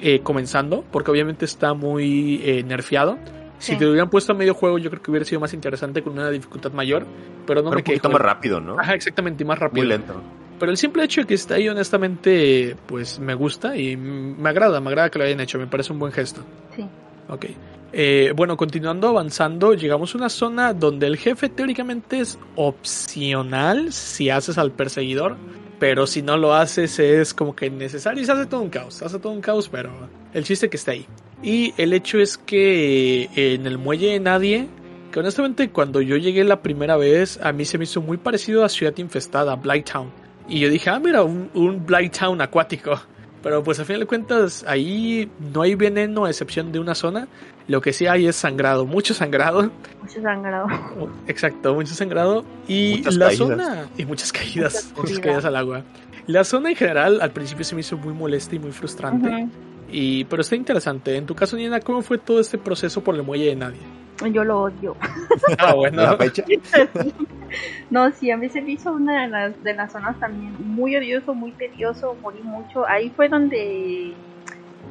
[SPEAKER 1] eh, comenzando, porque obviamente está muy eh, nerfeado. Si te hubieran puesto a medio juego, yo creo que hubiera sido más interesante con una dificultad mayor, pero no me
[SPEAKER 2] un poquito más rápido, ¿no?
[SPEAKER 1] Ajá, exactamente, más rápido.
[SPEAKER 2] Muy lento.
[SPEAKER 1] Pero el simple hecho de que esté ahí, honestamente, pues me gusta y me agrada, me agrada que lo hayan hecho, me parece un buen gesto.
[SPEAKER 3] Sí.
[SPEAKER 1] Ok. Eh, bueno, continuando avanzando, llegamos a una zona donde el jefe teóricamente es opcional si haces al perseguidor pero si no lo haces es como que necesario y se hace todo un caos, hace todo un caos, pero el chiste que está ahí. Y el hecho es que en el muelle nadie, que honestamente cuando yo llegué la primera vez, a mí se me hizo muy parecido a Ciudad Infestada, Blight Town. Y yo dije, ah, mira, un, un Blight Town acuático. Pero pues a fin de cuentas ahí no hay veneno a excepción de una zona. Lo que sí hay es sangrado, mucho sangrado.
[SPEAKER 3] Mucho sangrado.
[SPEAKER 1] Exacto, mucho sangrado. Y la zona... Y muchas caídas, muchas, caídas al agua. La zona en general al principio se me hizo muy molesta y muy frustrante. y, pero está interesante. En tu caso, Nina, ¿cómo fue todo este proceso por el muelle de nadie?
[SPEAKER 3] Yo lo odio.
[SPEAKER 1] Ah, bueno.
[SPEAKER 3] no, sí, a mí se me hizo una de las, de las zonas también muy odioso, muy tedioso, morí mucho. Ahí fue donde,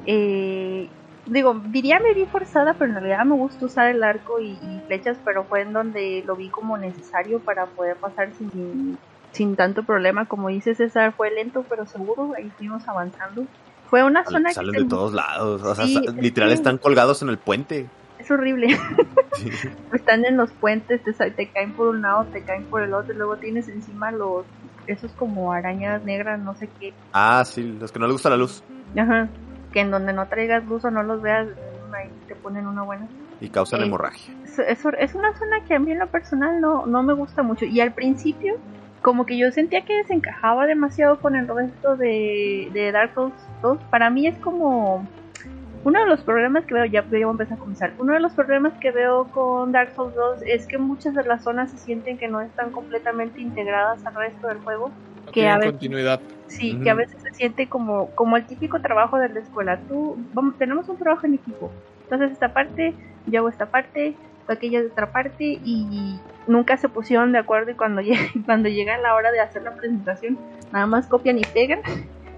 [SPEAKER 3] eh, digo, diría me vi forzada, pero en realidad me gusta usar el arco y, flechas, pero fue en donde lo vi como necesario para poder pasar sin, sin tanto problema. Como dice César, fue lento pero seguro, ahí fuimos avanzando. Fue una zona
[SPEAKER 2] Salen de todos lados, o sea, literal están colgados en el puente
[SPEAKER 3] es horrible. Están en los puentes, te, te, caen por un lado, te caen por el otro, y luego tienes encima los, esos como arañas negras, no sé qué.
[SPEAKER 2] Ah, sí, los que no les gusta la luz.
[SPEAKER 3] Ajá, que en donde no traigas luz o no los veas, ahí te ponen una buena.
[SPEAKER 2] Y causan eh, hemorragia.
[SPEAKER 3] Es, es, una zona que a mí en lo personal no, no me gusta mucho. Y al principio, como que yo sentía que desencajaba demasiado con el resto de, de Dark Souls 2. Para mí es como uno de los problemas que veo, ya, voy a empezar a comenzar, uno de los problemas que veo con Dark Souls 2 es que muchas de las zonas se sienten que no están completamente integradas al resto del juego. Que
[SPEAKER 1] a veces, continuidad.
[SPEAKER 3] Sí, que a veces se siente como, como el típico trabajo de la escuela. Tú, vamos, tenemos un trabajo en equipo. Entonces esta parte, yo hago esta parte, aquella de otra parte y nunca se pusieron de acuerdo y cuando llega, cuando llega la hora de hacer la presentación, nada más copian y pegan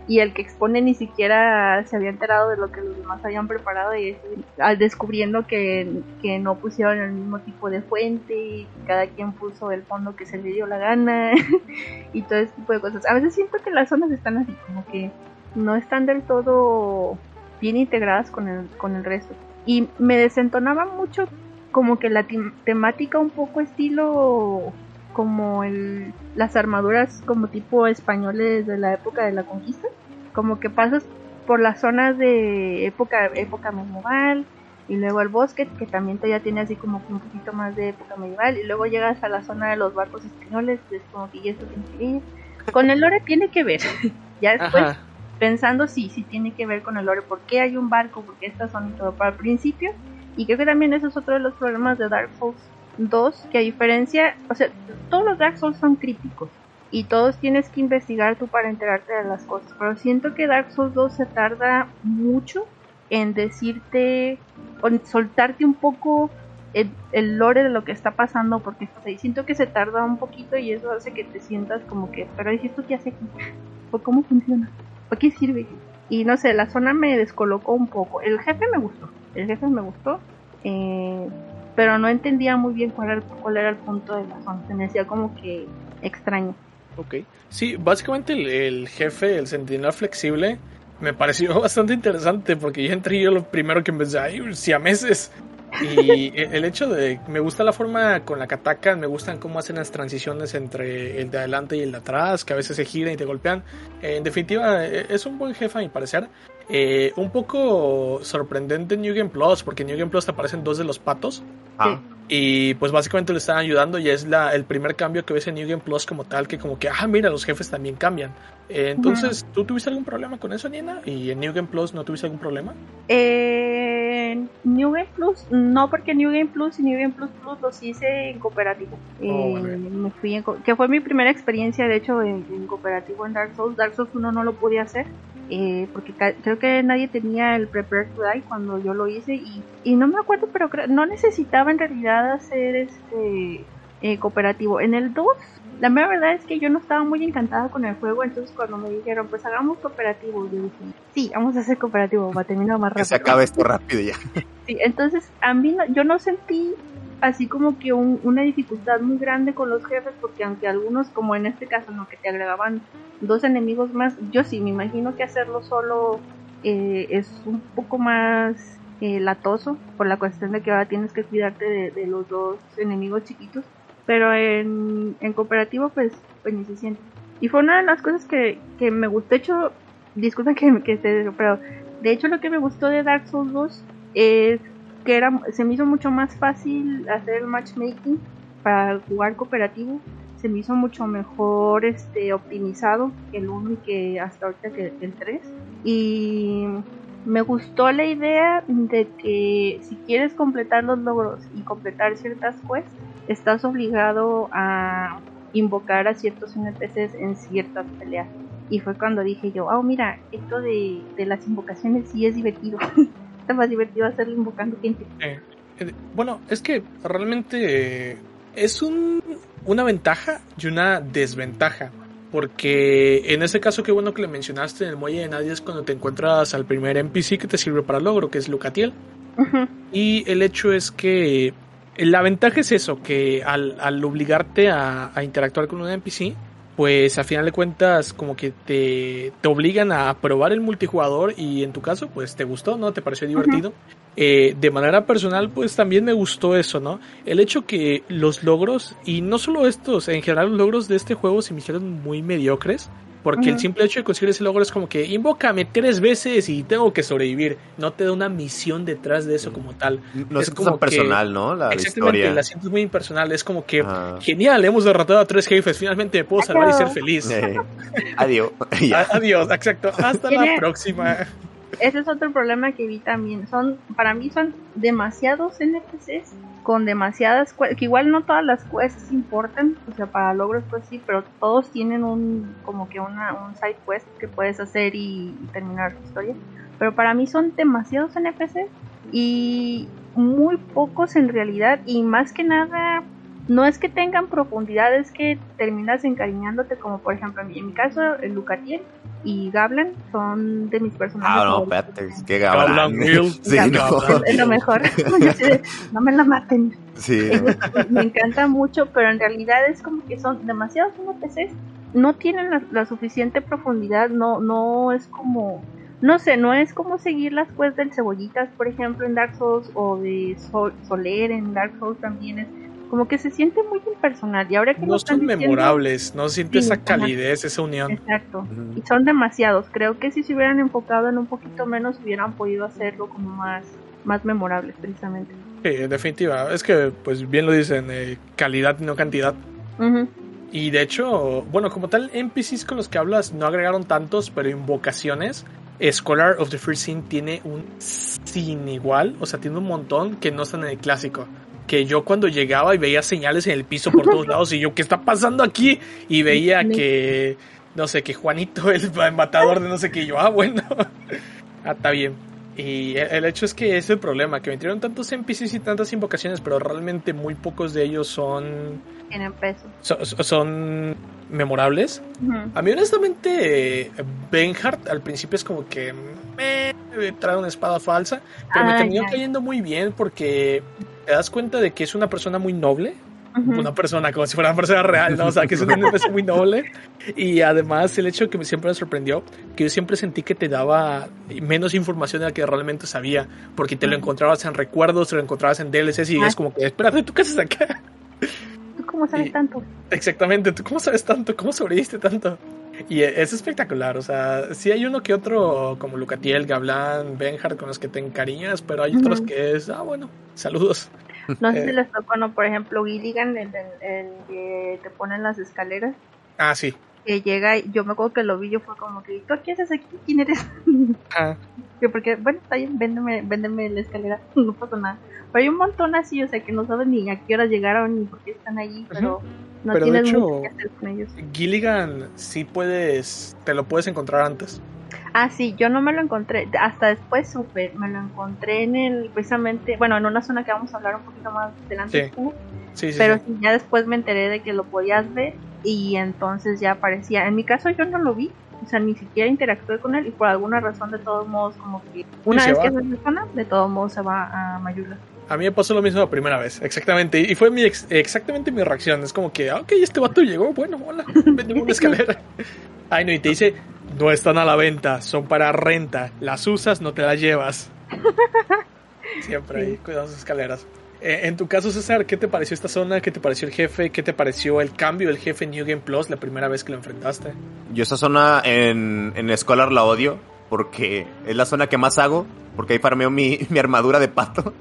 [SPEAKER 3] y el que expone ni siquiera se había enterado de lo que los demás habían preparado y al descubriendo que, que, no pusieron el mismo tipo de fuente y cada quien puso el fondo que se le dio la gana y todo ese tipo de cosas. A veces siento que las zonas están así como que no están del todo bien integradas con el, con el resto. Y me desentonaba mucho como que la temática un poco estilo como el, las armaduras como tipo españoles de la época de la conquista. Como que pasas por las zonas de época, época medieval y luego el bosque que también ya tiene así como un poquito más de época medieval y luego llegas a la zona de los barcos españoles, es como que ya eso tiene que. Con el lore tiene que ver. ya después pensando sí, sí tiene que ver con el lore, por qué hay un barco, por qué esta zona y todo. Para el principio, y creo que también eso es otro de los problemas de Dark Souls Dos, que a diferencia, o sea, todos los Dark Souls son críticos y todos tienes que investigar tú para enterarte de las cosas, pero siento que Dark Souls 2 se tarda mucho en decirte, en soltarte un poco el, lore de lo que está pasando, porque siento que se tarda un poquito y eso hace que te sientas como que, pero ¿y esto qué hace aquí? ¿O cómo funciona? ¿Para qué sirve? Y no sé, la zona me descolocó un poco. El jefe me gustó, el jefe me gustó. Eh, pero no entendía muy bien cuál era, cuál era el punto de la zona. Se me hacía como que extraño.
[SPEAKER 1] Ok. Sí, básicamente el, jefe, el sentinela flexible, me pareció bastante interesante porque yo entré yo lo primero que empecé, ay, si a meses. Y e, el hecho de. Me gusta la forma con la que atacan, me gustan cómo hacen las transiciones entre el de adelante y el de atrás, que a veces se giran y te golpean. En definitiva, e, es un buen jefe a mi parecer. Eh, un poco sorprendente en New Game Plus, porque en New Game Plus te aparecen dos de los patos.
[SPEAKER 2] Ah,
[SPEAKER 1] Y pues básicamente le están ayudando y es la, el primer cambio que ves en New Game Plus como tal, que como que, ah, mira, los jefes también cambian. Eh, entonces, ¿tú tuviste algún problema con eso, Nina? ¿Y en New Game Plus no tuviste algún problema?
[SPEAKER 3] Eh, New Game Plus, no porque New Game Plus y New Game Plus Plus los hice en cooperativo. Eh,
[SPEAKER 1] Oh, bien.
[SPEAKER 3] me fui en que fue mi primera experiencia, de hecho, en, en cooperativo en Dark Souls. Dark Souls 1 no lo pude hacer. eh, porque creo que nadie tenía el Prepare to Die cuando yo lo hice y, y no me acuerdo, pero creo- no necesitaba en realidad hacer este eh, cooperativo. En el 2, la mera verdad es que yo no estaba muy encantada con el juego, entonces cuando me dijeron, pues hagamos cooperativo, yo dije, sí, vamos a hacer cooperativo, va a terminar más
[SPEAKER 2] que
[SPEAKER 3] rápido.
[SPEAKER 2] se acabe esto rápido ya.
[SPEAKER 3] Sí, entonces a mí no- yo no sentí así como que un- una dificultad muy grande con los jefes porque aunque algunos como en este caso no que te agregaban dos enemigos más yo sí me imagino que hacerlo solo eh, es un poco más eh, latoso por la cuestión de que ahora tienes que cuidarte de, los dos enemigos chiquitos pero en, en cooperativo pues pues ni se siente y fue una de las cosas que, que me gustó de hecho disculpen que, que esté pero de hecho lo que me gustó de Dark Souls 2 es que era, se me hizo mucho más fácil hacer el matchmaking para jugar cooperativo. Se me hizo mucho mejor este optimizado que el 1 y que hasta ahorita que el 3. Y me gustó la idea de que si quieres completar los logros y completar ciertas quests, estás obligado a invocar a ciertos NPCs en ciertas peleas. Y fue cuando dije yo, oh mira, esto de, de las invocaciones sí es divertido. Está más divertido hacerlo invocando gente.
[SPEAKER 1] Eh, eh, bueno, es que realmente eh, es un, una ventaja y una desventaja. Porque en ese caso, qué bueno que le mencionaste en el muelle de nadie es cuando te encuentras al primer NPC que te sirve para el logro, que es Lucatiel. Y el hecho es que la ventaja es eso, que al, al obligarte a, a interactuar con un NPC, pues a final de cuentas como que te, te obligan a probar el multijugador y en tu caso pues te gustó, ¿no? Te pareció divertido. Eh, de manera personal pues también me gustó eso, ¿no? El hecho que los logros, y no solo estos, en general los logros de este juego se me hicieron muy mediocres. Porque el simple hecho de conseguir ese logro es como que invócame tres veces y tengo que sobrevivir. No te da una misión detrás de eso como tal.
[SPEAKER 2] No
[SPEAKER 1] Es
[SPEAKER 2] es
[SPEAKER 1] como
[SPEAKER 2] tan personal, ¿no? La,
[SPEAKER 1] Exactamente,
[SPEAKER 2] historia.
[SPEAKER 1] la sientes muy impersonal. Es como que, genial, hemos derrotado a tres jefes. Finalmente me puedo salvar y ser feliz.
[SPEAKER 2] Eh, adiós.
[SPEAKER 1] Adiós, exacto. Hasta la próxima.
[SPEAKER 3] Ese es otro problema que vi también. Son, para mí son demasiados NPCs con demasiadas que igual no todas las quests importan, o sea, para logros pues sí, pero todos tienen un, como que una, un side quest que puedes hacer y, y terminar tu historia. Pero para mí son demasiados NPCs y muy pocos en realidad y más que nada no es que tengan profundidad, es que terminas encariñándote como por ejemplo en mi, en mi caso el Lucatiel y Gablan son de mis personajes
[SPEAKER 2] Ah, no, espérate, que
[SPEAKER 1] Gablan
[SPEAKER 2] Gablan.
[SPEAKER 1] Will.
[SPEAKER 2] Sí,
[SPEAKER 3] Gablan.
[SPEAKER 2] no.
[SPEAKER 3] Es lo mejor. No me la maten.
[SPEAKER 2] Sí.
[SPEAKER 3] Me encanta mucho, pero en realidad es como que son demasiados NPCs. No tienen la, la suficiente profundidad, no, no es como, no sé, no es como seguir las quests del cebollitas, por ejemplo, en Dark Souls, o de Sol- Soler en Dark Souls también es como que se siente muy impersonal. Y ahora que
[SPEAKER 1] No son
[SPEAKER 3] diciendo-
[SPEAKER 1] memorables. No sientes
[SPEAKER 3] Sí,
[SPEAKER 1] esa calidez, esa unión.
[SPEAKER 3] Exacto. Y son demasiados. Creo que si se hubieran enfocado en un poquito menos, hubieran podido hacerlo como más, más memorables, precisamente.
[SPEAKER 1] Sí, en definitiva. Es que, pues bien lo dicen, eh, calidad y no cantidad. Y de hecho, bueno, como tal, NPCs con los que hablas no agregaron tantos, pero invocaciones. Scholar of the First Sin tiene un sin igual, o sea, tiene un montón que no están en el clásico. Que yo cuando llegaba y veía señales en el piso por todos lados y yo, ¿qué está pasando aquí? Y veía que, no sé, que Juanito, el matador de no sé qué, y yo, ah, bueno, ah, está bien. Y el hecho es que es el problema, que metieron tantos NPCs y tantas invocaciones, pero realmente muy pocos de ellos son
[SPEAKER 3] Tienen peso.
[SPEAKER 1] so- so- son memorables.
[SPEAKER 3] Ujú.
[SPEAKER 1] A mí honestamente Benhart al principio es como que me trae una espada falsa, pero me
[SPEAKER 3] Ay,
[SPEAKER 1] terminó
[SPEAKER 3] ay.
[SPEAKER 1] cayendo muy bien porque te das cuenta de que es una persona muy noble una persona, como si fuera una persona real, ¿no? O sea, que es un NPC muy noble. Y además el hecho que me siempre me sorprendió, que yo siempre sentí que te daba menos información de la que realmente sabía, porque te lo encontrabas en recuerdos, te lo encontrabas en DLCs y es como que, espérate, ¿tú qué haces acá?
[SPEAKER 3] ¿Tú cómo sabes tanto?
[SPEAKER 1] Exactamente, ¿tú cómo sabes tanto? ¿Cómo sobreviviste tanto? Y es espectacular, o sea, sí hay uno que otro, como Lucatiel, Gablán, Benhard, con los que te encariñas, pero hay otros que es, ah, bueno, saludos.
[SPEAKER 3] No sé si les tocó, no, por ejemplo, Gilligan, el, que te ponen las escaleras.
[SPEAKER 1] Ah, sí.
[SPEAKER 3] Que llega, y yo me acuerdo que lo vi, yo fue como que, ¿tú qué haces aquí? ¿Quién eres? Ah. porque, bueno, está bien, véndeme, véndeme la escalera, no pasa nada. Pero hay un montón así, o sea, que no saben ni a qué hora llegaron ni por qué están allí, pero no
[SPEAKER 1] pero que hacer con ellos. Gilligan sí puedes, te lo puedes encontrar antes.
[SPEAKER 3] Ah, sí, yo no me lo encontré, hasta después supe, me lo encontré en el, precisamente, bueno, en una zona que vamos a hablar un poquito más adelante. Sí. Sí, pero ya después me enteré de que lo podías ver y entonces ya aparecía. En mi caso yo no lo vi, o sea, ni siquiera interactué con él y por alguna razón de todos modos como que una vez que es en zona, de todos modos se va a Mayula.
[SPEAKER 1] A mí me pasó lo mismo la primera vez, exactamente. Y fue mi exactamente mi reacción. Es como que, ah, ok, este vato llegó, bueno, hola, vendemos una escalera. Ay, no, y te dice, no están a la venta, son para renta. Las usas, no te las llevas. Siempre ahí, cuidado esas escaleras. Eh, en tu caso, César, ¿qué te pareció esta zona? ¿Qué te pareció el jefe? ¿Qué te pareció el cambio del jefe en New Game Plus la primera vez que lo enfrentaste?
[SPEAKER 2] Yo esta zona en, en Scholar la odio porque es la zona que más hago, porque ahí farmeo mi, mi armadura de pato.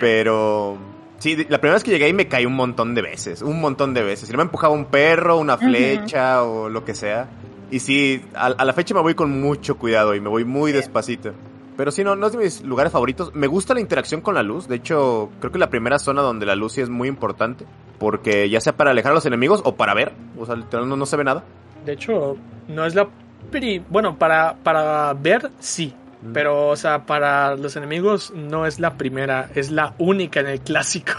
[SPEAKER 2] Pero sí, la primera vez que llegué ahí me caí un montón de veces, un montón de veces. Si no me empujaba un perro, una flecha o lo que sea. Y sí, a, la fecha me voy con mucho cuidado y me voy muy despacito. Pero sí, no, no es de mis lugares favoritos. Me gusta la interacción con la luz. De hecho, creo que la primera zona donde la luz sí es muy importante. Porque ya sea para alejar a los enemigos o para ver. O sea, no, no se ve nada.
[SPEAKER 1] De hecho, no es la... Bueno, para, para ver, sí. Pero, o sea, para los enemigos no es la primera, es la única en el clásico.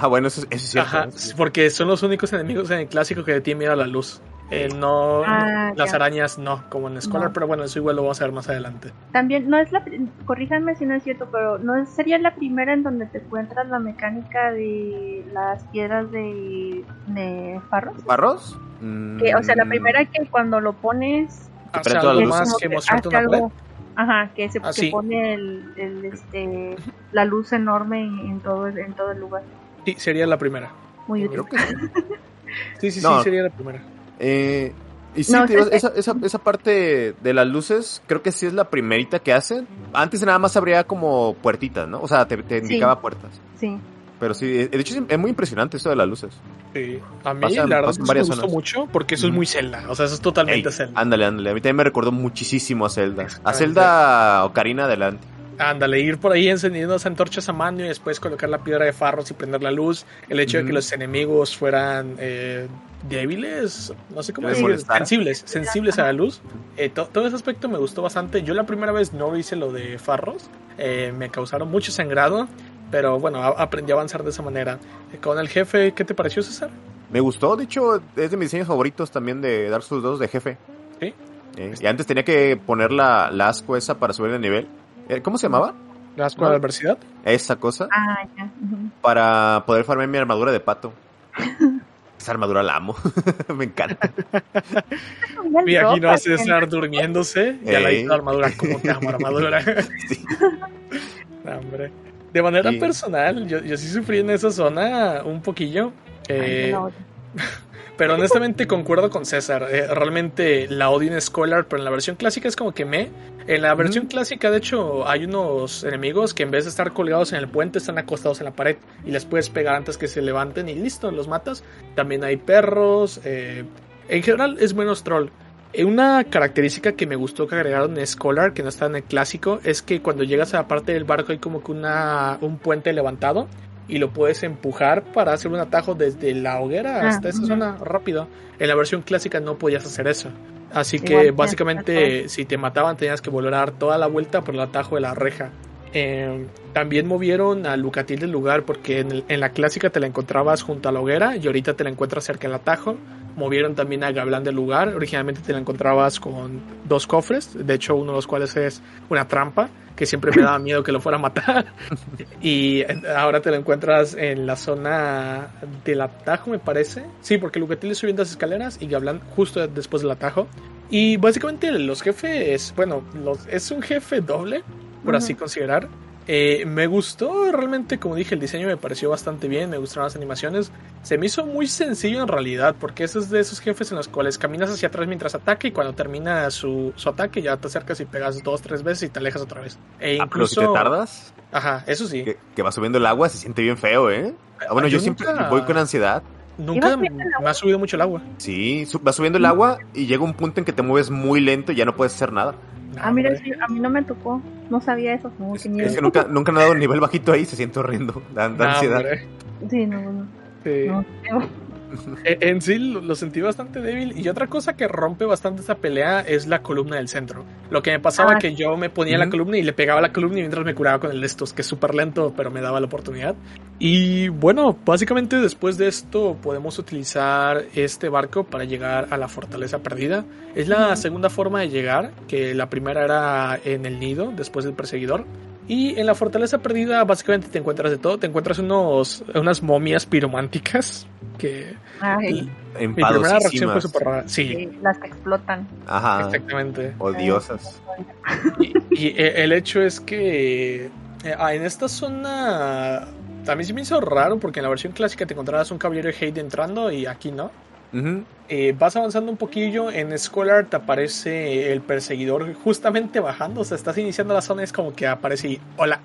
[SPEAKER 2] Ah, bueno, eso, es cierto.
[SPEAKER 1] porque son los únicos enemigos en el clásico que tienen miedo a la luz. Eh, no, ah, las arañas no, como en Scholar, pero bueno, eso igual lo vamos a ver más adelante.
[SPEAKER 3] También, no es la, corríjanme si no es cierto, pero no sería la primera en donde te encuentras la mecánica de las piedras de, de farros.
[SPEAKER 2] ¿Farros?
[SPEAKER 3] o sea, la mm. primera que cuando lo pones...
[SPEAKER 1] Hace algo más que mostrarte una algo,
[SPEAKER 3] Ajá, que se ah, pone el, este, la luz enorme en, todo, en todo el lugar.
[SPEAKER 1] Sí, sería la primera.
[SPEAKER 3] Muy útil.
[SPEAKER 1] Sí, sí, sí, sería la primera.
[SPEAKER 2] Eh, y sí, esa, esa, esa, parte de las luces, creo que sí es la primerita que hacen. Antes nada más habría como puertitas, ¿no? O sea, te, indicaba puertas.
[SPEAKER 3] Sí.
[SPEAKER 2] Pero sí, de hecho es muy impresionante esto de las luces.
[SPEAKER 1] Sí, a mí la verdad me gustó mucho porque eso es muy Zelda, o sea, eso es totalmente Zelda.
[SPEAKER 2] Ándale, ándale, a mí también me recordó muchísimo a Zelda. A Zelda Ocarina adelante.
[SPEAKER 1] Ándale, ir por ahí encendiendo las antorchas a mano y después colocar la piedra de farros y prender la luz. El hecho de que los enemigos fueran eh, débiles, no sé cómo decir, sensibles, sensibles a la luz. Eh, todo ese aspecto me gustó bastante. Yo la primera vez no hice lo de farros, eh, me causaron mucho sangrado pero bueno, aprendí a avanzar de esa manera. Eh, con el jefe, ¿qué te pareció, César?
[SPEAKER 2] Me gustó, de hecho, es de mis diseños favoritos también de Dark Souls 2 de jefe.
[SPEAKER 1] Sí.
[SPEAKER 2] Eh, y antes tenía que poner la, la asco esa para subir de nivel. Eh, ¿Cómo se llamaba?
[SPEAKER 1] ¿La asco de la adversidad?
[SPEAKER 2] Esa cosa.
[SPEAKER 3] Ah, ya.
[SPEAKER 2] Para poder farmear mi armadura de pato. Esa armadura la amo. Me encanta.
[SPEAKER 1] y aquí no a César durmiéndose. Ya la hizo la armadura. como te amo, armadura? sí. hombre. De manera personal, yo, yo sí sufrí en esa zona un poquillo. Eh, pero honestamente concuerdo con César. Eh, realmente la odio en Scholar, pero en la versión clásica es como que me. En la versión clásica, de hecho, hay unos enemigos que en vez de estar colgados en el puente, están acostados en la pared y les puedes pegar antes que se levanten y listo, los matas. También hay perros. Eh, en general es menos troll. Eh, una característica que me gustó que agregaron en Scholar, que no está en el clásico, es que cuando llegas a la parte del barco hay como que una, un puente levantado y lo puedes empujar para hacer un atajo desde la hoguera ah, hasta esa zona rápido. En la versión clásica no podías hacer eso. Así que básicamente si te mataban tenías que volver a dar toda la vuelta por el atajo de la reja. Eh, también movieron a Lucatil del lugar porque en, en, la clásica te la encontrabas junto a la hoguera y ahorita te la encuentras cerca del atajo movieron también a Gablán del lugar. Originalmente te la encontrabas con dos cofres, de hecho uno de los cuales es una trampa. que siempre me daba miedo que lo fuera a matar. y ahora te lo encuentras en la zona del atajo, me parece. Sí, porque Lucatiel subiendo las escaleras y Gablan justo después del atajo. Y básicamente los jefes, bueno, los, es un jefe doble, por así considerar. Eh, me gustó realmente, como dije, el diseño me pareció bastante bien, me gustaron las animaciones. Se me hizo muy sencillo en realidad, porque es de esos jefes en los cuales caminas hacia atrás mientras ataca y cuando termina su, su ataque ya te acercas y pegas dos, tres veces y te alejas otra vez. E
[SPEAKER 2] ah, incluso... si te tardas?
[SPEAKER 1] Ajá, eso sí.
[SPEAKER 2] Que, va subiendo el agua, se siente bien feo, ¿eh? Ah, bueno, yo, siempre voy con ansiedad.
[SPEAKER 1] Nunca me ha subido mucho el agua.
[SPEAKER 2] Sí, va subiendo el agua y llega un punto en que te mueves muy lento y ya no puedes hacer nada.
[SPEAKER 3] Ah, mira, a mí no me tocó. No sabía eso.
[SPEAKER 2] es, que nunca, nunca han dado un nivel bajito ahí, se siente horrendo. Da, ansiedad.
[SPEAKER 3] Sí, no, no. Sí. no
[SPEAKER 1] en sí lo sentí bastante débil. Y otra cosa que rompe bastante esta pelea es la columna del centro. Lo que me pasaba ah, que yo me ponía la columna y le pegaba la columna mientras me curaba con el de estos, que es súper lento, pero me daba la oportunidad. Y bueno, básicamente después de esto podemos utilizar este barco para llegar a la fortaleza perdida. Es la segunda forma de llegar, que la primera era en el nido, después del perseguidor. Y en la fortaleza perdida básicamente te encuentras de todo. Te encuentras unos, unas momias pirománticas que...
[SPEAKER 2] mi primera reacción
[SPEAKER 1] fue súper rara. Sí.
[SPEAKER 3] Las que explotan.
[SPEAKER 2] Ajá.
[SPEAKER 1] Exactamente.
[SPEAKER 2] Odiosas.
[SPEAKER 1] Y, eh, el hecho es que eh, ah, en esta zona también sí me hizo raro porque en la versión clásica te encontrabas un caballero de Hate entrando y aquí no. Eh, vas avanzando un poquillo, en Scholar te aparece el perseguidor justamente bajando, o sea, estás iniciando la zona, es como que aparece y hola.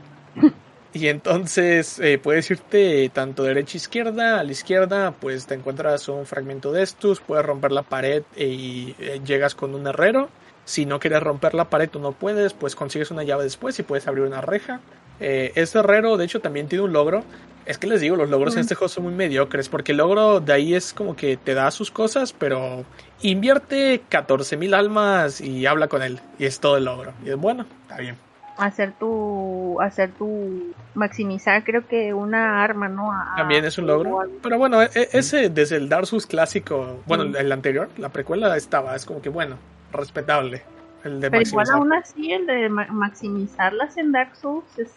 [SPEAKER 1] y entonces eh, puedes irte tanto derecha izquierda, a la izquierda, pues te encuentras un fragmento de estos, puedes romper la pared y eh, llegas con un herrero. Si no quieres romper la pared o no puedes, pues consigues una llave después y puedes abrir una reja. Eh, este herrero, de hecho, también tiene un logro. Es que les digo, los logros en este juego son muy mediocres, porque el logro de ahí es como que te da sus cosas, pero invierte 14.000 almas y habla con él. Y es todo el logro. Y es bueno, está bien.
[SPEAKER 3] Hacer tu, hacer tu, maximizar creo que una arma, ¿no?
[SPEAKER 1] También es un logro. Pero bueno, e, e, ese desde el Dark Souls clásico, bueno, el anterior, la precuela estaba, es como que bueno, respetable.
[SPEAKER 3] El de Pero igual aún así, el de maximizarlas en Dark Souls es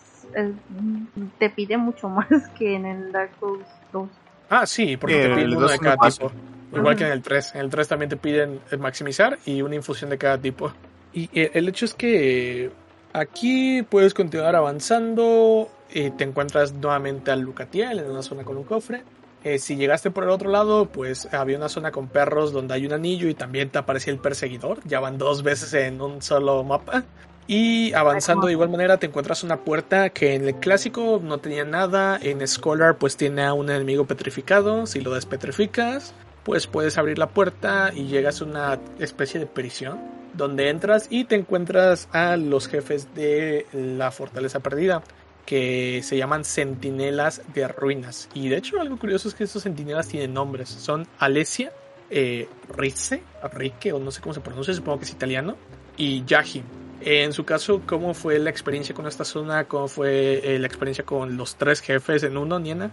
[SPEAKER 3] te pide mucho más que en el Dark Souls 2.
[SPEAKER 1] Ah, sí, porque te piden uno de cada tipo. Igual que en el 3. En el 3 también te piden el maximizar y una infusión de cada tipo. Y eh, el hecho es que aquí puedes continuar avanzando. Y te encuentras nuevamente al Lucatiel en una zona con un cofre. Eh, si llegaste por el otro lado, pues había una zona con perros donde hay un anillo y también te aparecía el perseguidor. Ya van dos veces en un solo mapa. Y avanzando de igual manera te encuentras una puerta que en el clásico no tenía nada, en Scholar pues tiene a un enemigo petrificado, si lo despetrificas pues puedes abrir la puerta y llegas a una especie de prisión donde entras y te encuentras a los jefes de la fortaleza perdida que se llaman centinelas de ruinas. Y de hecho algo curioso es que estos centinelas tienen nombres. Son Alesia, eh, Rize, Rique o no sé cómo se pronuncia, supongo que es italiano y Yahim en su caso, ¿cómo fue la experiencia con esta zona? ¿Cómo fue eh, la experiencia con los tres jefes en uno, Niena?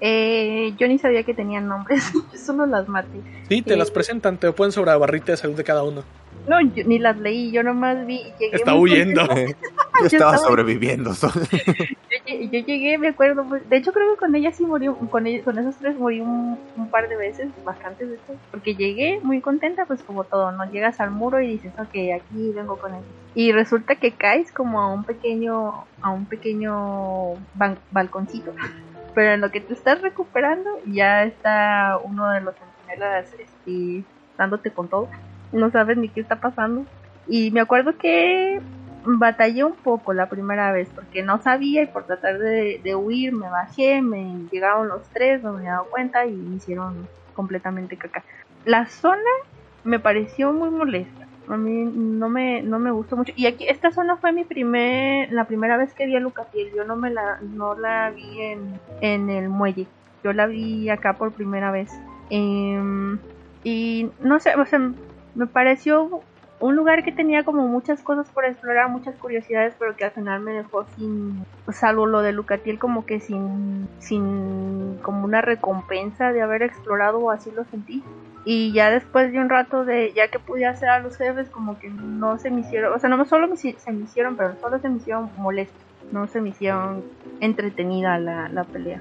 [SPEAKER 3] Eh, yo ni sabía que tenían nombres, solo las maté.
[SPEAKER 1] Sí, te las presentan, te ponen sobre la barrita de salud de cada uno.
[SPEAKER 3] No, ni las leí, yo nomás vi.
[SPEAKER 1] Llegué Está huyendo.
[SPEAKER 2] yo estaba sobreviviendo.
[SPEAKER 3] yo, llegué, me acuerdo, pues, de hecho creo que con ella sí murió, con, con esos tres morí un, par de veces, bastantes veces, porque llegué muy contenta, pues como todo, no llegas al muro y dices, ok, aquí vengo con él. Y resulta que caes como a un pequeño, a un pequeño balconcito. Pero en lo que te estás recuperando, ya está uno de los sentinelas este, dándote con todo no sabes ni qué está pasando. Y me acuerdo que batallé un poco la primera vez porque no sabía y por tratar de, huir me bajé, me llegaron los tres, no me había dado cuenta y me hicieron completamente caca. La zona me pareció muy molesta. A mí no me, no me gustó mucho. Y aquí, esta zona fue mi primer, la primera vez que vi a Lucatiel. Yo no me la, no la vi en, en el muelle. Yo la vi acá por primera vez. Em, y no sé, o sea, me pareció un lugar que tenía como muchas cosas por explorar, muchas curiosidades, pero que al final me dejó sin, salvo lo de Lucatiel, como que sin, sin como una recompensa de haber explorado así lo sentí. Y ya después de un rato de, ya que pude hacer a los jefes, como que no se me hicieron, o sea, no solo se me hicieron, pero solo se me hicieron molestos, no se me hicieron entretenida la, la pelea.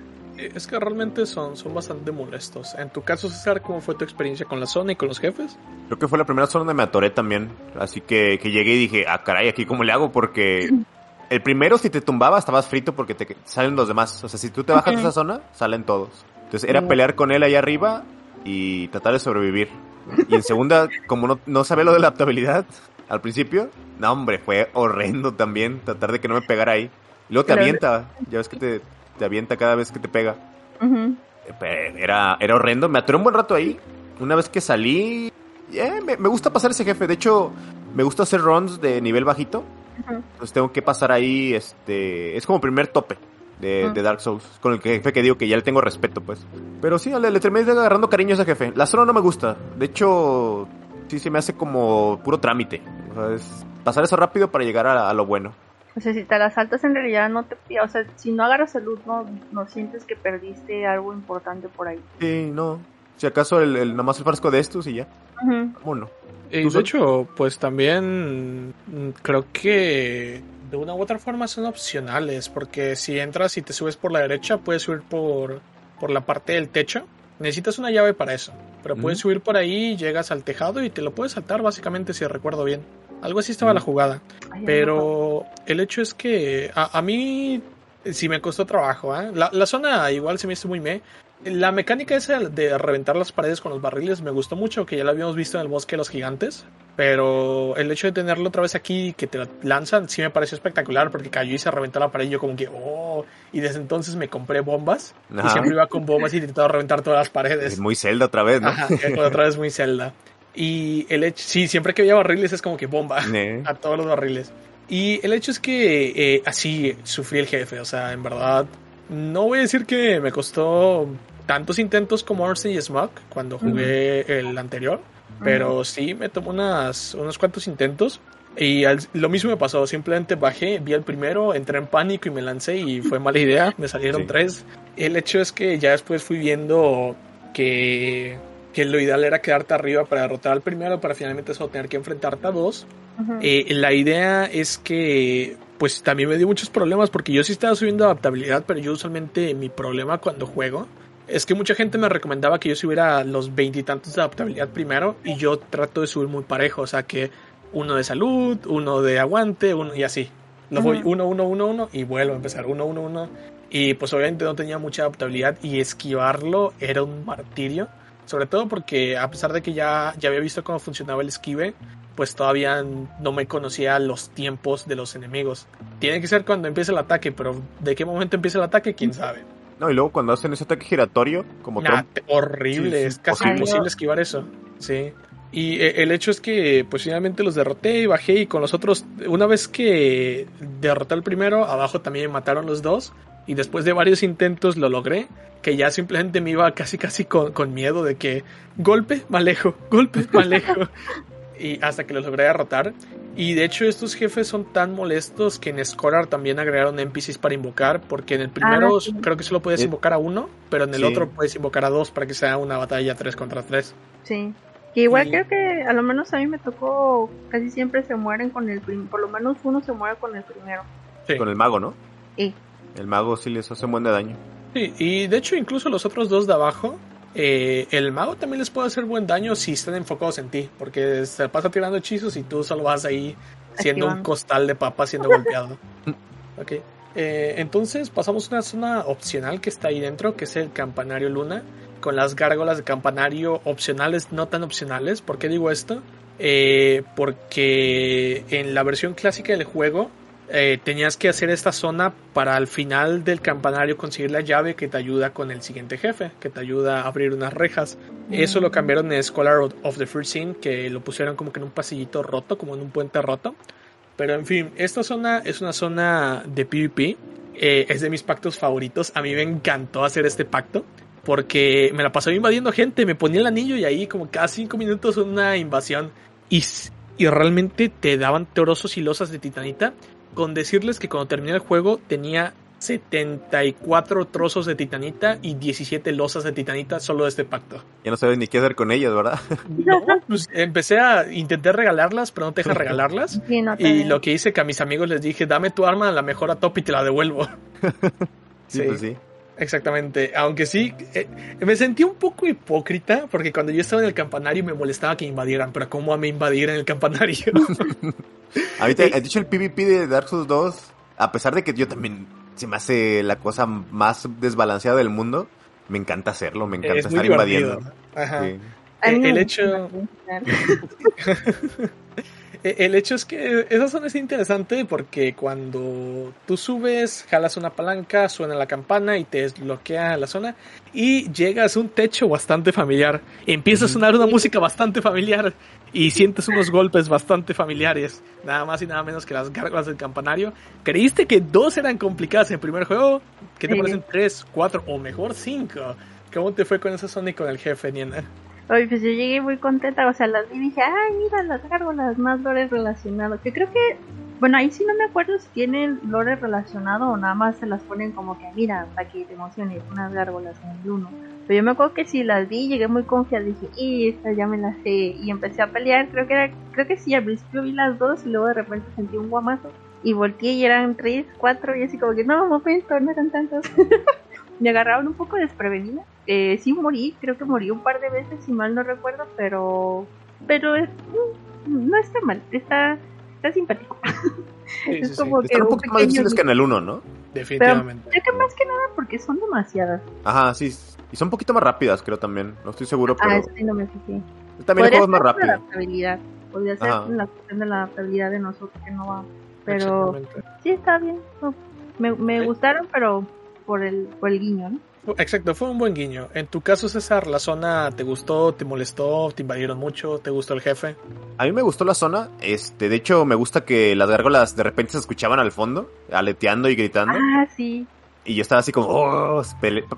[SPEAKER 1] Es que realmente son, son bastante molestos. En tu caso, César, ¿cómo fue tu experiencia con la zona y con los jefes?
[SPEAKER 2] Creo que fue la primera zona donde me atoré también. Así que, que llegué y dije, ah, caray, ¿aquí cómo le hago? Porque el primero, si te tumbaba, estabas frito porque te salen los demás. O sea, si tú te bajas de esa zona, salen todos. Entonces era pelear con él ahí arriba y tratar de sobrevivir. Y en segunda, como no, no sabía lo de la adaptabilidad al principio, no, hombre, fue horrendo también tratar de que no me pegara ahí. Y luego te avienta, ya ves que te, te avienta cada vez que te pega. Era, era horrendo. Me atoré un buen rato ahí. Una vez que salí, eh, me, gusta pasar ese jefe. De hecho, me gusta hacer runs de nivel bajito. Entonces tengo que pasar ahí, este... Es como primer tope de, Dark Souls. Con el jefe que digo que ya le tengo respeto, pues. Pero sí, le, le terminé agarrando cariño a ese jefe. La zona no me gusta. De hecho, sí se me hace como puro trámite. O sea, es pasar eso rápido para llegar a lo bueno.
[SPEAKER 3] O sea, si te las saltas en realidad no te... O sea, si no agarras salud, no, no sientes que perdiste algo importante por ahí.
[SPEAKER 2] Sí, no. Si acaso el, el nomás el frasco de estos y ya. Bueno.
[SPEAKER 1] Y de hecho, pues también mm, creo que de una u otra forma son opcionales, porque si entras y te subes por la derecha, puedes subir por, por la parte del techo. Necesitas una llave para eso, pero puedes subir por ahí, llegas al tejado y te lo puedes saltar básicamente si recuerdo bien. Algo así estaba la jugada. Pero el hecho es que a, mí sí me costó trabajo. ¿eh? La, la, zona igual se me hizo muy me. La mecánica esa de reventar las paredes con los barriles me gustó mucho, que ya lo habíamos visto en el bosque de los gigantes. Pero el hecho de tenerlo otra vez aquí, que te lanzan, sí me pareció espectacular, porque cayó y se reventó la pared y yo como que, oh, y desde entonces me compré bombas. Y siempre iba con bombas y intentaba reventar todas las paredes.
[SPEAKER 2] Es muy celda otra vez, ¿no?
[SPEAKER 1] otra vez muy celda. Y el hecho, sí, siempre que había barriles es como que bomba a todos los barriles. Y el hecho es que eh, así sufrí el jefe, o sea, en verdad, no voy a decir que me costó tantos intentos como Orson y Smug cuando jugué el anterior, pero sí me tomó unas, unos cuantos intentos. Y lo mismo me pasó, simplemente bajé, vi el primero, entré en pánico y me lancé y fue mala idea, me salieron tres. El hecho es que ya después fui viendo que que lo ideal era quedarte arriba para derrotar al primero, para finalmente solo tener que enfrentarte a dos. Eh, la idea es que, pues también me dio muchos problemas porque yo sí estaba subiendo adaptabilidad, pero yo usualmente mi problema cuando juego es que mucha gente me recomendaba que yo subiera los veintitantos de adaptabilidad primero y yo trato de subir muy parejo, o sea que uno de salud, uno de aguante, uno y así. Lo voy uno, uno, uno, uno y vuelvo a empezar uno, uno, uno. Y pues obviamente no tenía mucha adaptabilidad y esquivarlo era un martirio. Sobre todo porque a pesar de que ya, ya había visto cómo funcionaba el esquive, pues todavía no me conocía los tiempos de los enemigos. Tiene que ser cuando empiece el ataque, pero de qué momento empieza el ataque, quién sabe.
[SPEAKER 2] No, y luego cuando hacen ese ataque giratorio, como nah,
[SPEAKER 1] horrible, es casi imposible esquivar eso. Sí. Y eh, el hecho es que, pues finalmente los derroté y bajé y con los otros, una vez que derroté al primero, abajo también me mataron los dos y después de varios intentos lo logré, que ya simplemente me iba casi casi con, miedo de que golpe, me alejo, golpe, me alejo. y hasta que lo logré derrotar. Y de hecho estos jefes son tan molestos que en Scholar también agregaron NPCs para invocar, porque en el primero ah, creo que solo puedes invocar a uno, pero en el otro puedes invocar a dos para que sea una batalla 3 contra 3.
[SPEAKER 3] Sí. Que igual creo que a lo menos a mí me tocó, casi siempre se mueren con el primero, por lo menos uno se muere con el primero.
[SPEAKER 2] Sí. Con el mago, ¿no?
[SPEAKER 3] Sí.
[SPEAKER 2] El mago sí les hace un buen de daño.
[SPEAKER 1] Sí, y de hecho incluso los otros dos de abajo, eh, el mago también les puede hacer buen daño si están enfocados en ti, porque se pasa tirando hechizos y tú solo vas ahí siendo un costal de papas siendo golpeado. ok. Eh, entonces pasamos a una zona opcional que está ahí dentro, que es el campanario luna, con las gárgolas de campanario opcionales, no tan opcionales. ¿Por qué digo esto? Eh, porque en la versión clásica del juego eh, tenías que hacer esta zona para al final del campanario conseguir la llave que te ayuda con el siguiente jefe, que te ayuda a abrir unas rejas. Eso lo cambiaron en Scholar of the First Scene, que lo pusieron como que en un pasillito roto, como en un puente roto. Pero en fin, esta zona es una zona de PvP. Eh, es de mis pactos favoritos. A mí me encantó hacer este pacto. Porque me la pasaba invadiendo gente. Me ponía el anillo y ahí como cada cinco minutos una invasión. Y y realmente te daban trozos y losas de titanita. Con decirles que cuando terminé el juego tenía 74 trozos de titanita y 17 losas de titanita solo de este pacto.
[SPEAKER 2] Ya no sabes ni qué hacer con ellas, ¿verdad?
[SPEAKER 1] No, pues empecé a intentar regalarlas, pero no te dejan regalarlas.
[SPEAKER 3] Sí, no te
[SPEAKER 1] Y lo que hice que a mis amigos les dije, dame tu arma, la mejor a top y te la devuelvo.
[SPEAKER 2] Sí, pues sí.
[SPEAKER 1] Exactamente, aunque sí, eh, me sentí un poco hipócrita porque cuando yo estaba en el campanario me molestaba que invadieran, pero ¿cómo a mí invadir en el campanario?
[SPEAKER 2] Ahorita, de hecho, el PvP de Dark Souls 2, a pesar de que yo también se me hace la cosa más desbalanceada del mundo, me encanta hacerlo, me encanta
[SPEAKER 1] es
[SPEAKER 2] estar invadiendo.
[SPEAKER 1] Ajá.
[SPEAKER 2] Sí.
[SPEAKER 1] El
[SPEAKER 3] me
[SPEAKER 1] hecho- Eh, El hecho es que esa zona es interesante porque cuando tú subes, jalas una palanca, suena la campana y te desbloquea la zona y llegas a un techo bastante familiar. Empieza a sonar una música bastante familiar y sientes unos golpes bastante familiares. Nada más y nada menos que las gárgolas del campanario. ¿Creíste que dos eran complicadas en el primer juego? ¿Qué te parecen tres, cuatro o mejor cinco? ¿Cómo te fue con esa zona y con el jefe, Niena?
[SPEAKER 3] Oye, pues yo llegué muy contenta, o sea, las vi y dije, ay, mira, las gárgolas, más lores relacionados. Que creo que, bueno, ahí sí no me acuerdo si tienen lores relacionado o nada más se las ponen como que, mira, para que te emociones, unas gárgolas en el uno. Pero yo me acuerdo que si las vi, llegué muy confiada, dije, y esta ya me la sé. Y empecé a pelear, creo que era, creo que sí, al principio vi las dos y luego de repente sentí un guamazo. Y volteé y eran tres, cuatro, y así como que, no, momento, no eran tantos. me agarraron un poco desprevenida. Eh, sí morí, creo que morí un par de veces, si mal no recuerdo, pero pero es- no está mal, está, está simpático.
[SPEAKER 1] Sí,
[SPEAKER 3] Es
[SPEAKER 1] sí, sí,
[SPEAKER 3] como
[SPEAKER 2] Están un poquito más difíciles que en el 1, ¿no?
[SPEAKER 1] definitivamente.
[SPEAKER 3] Creo que más que nada porque son demasiadas.
[SPEAKER 2] Ajá, sí. Y son un poquito más rápidas, creo también. No estoy seguro, pero
[SPEAKER 3] Ah, sí no me fijé.
[SPEAKER 2] también el juego es más
[SPEAKER 3] ser por la
[SPEAKER 2] rápido.
[SPEAKER 3] adaptabilidad, podría ser
[SPEAKER 2] Ajá.
[SPEAKER 3] la cuestión de la adaptabilidad de nosotros que no va. Pero sí está bien. no, me me gustaron, pero por el, por el guiño, ¿no?
[SPEAKER 1] Exacto, fue un buen guiño. En tu caso, César, ¿la zona te gustó, te molestó, te invadieron mucho, te gustó el jefe?
[SPEAKER 2] A mí me gustó la zona. Este, de hecho, me gusta que las gárgolas de repente se escuchaban al fondo, aleteando y gritando.
[SPEAKER 3] Ah, sí.
[SPEAKER 2] Y yo estaba así como, oh,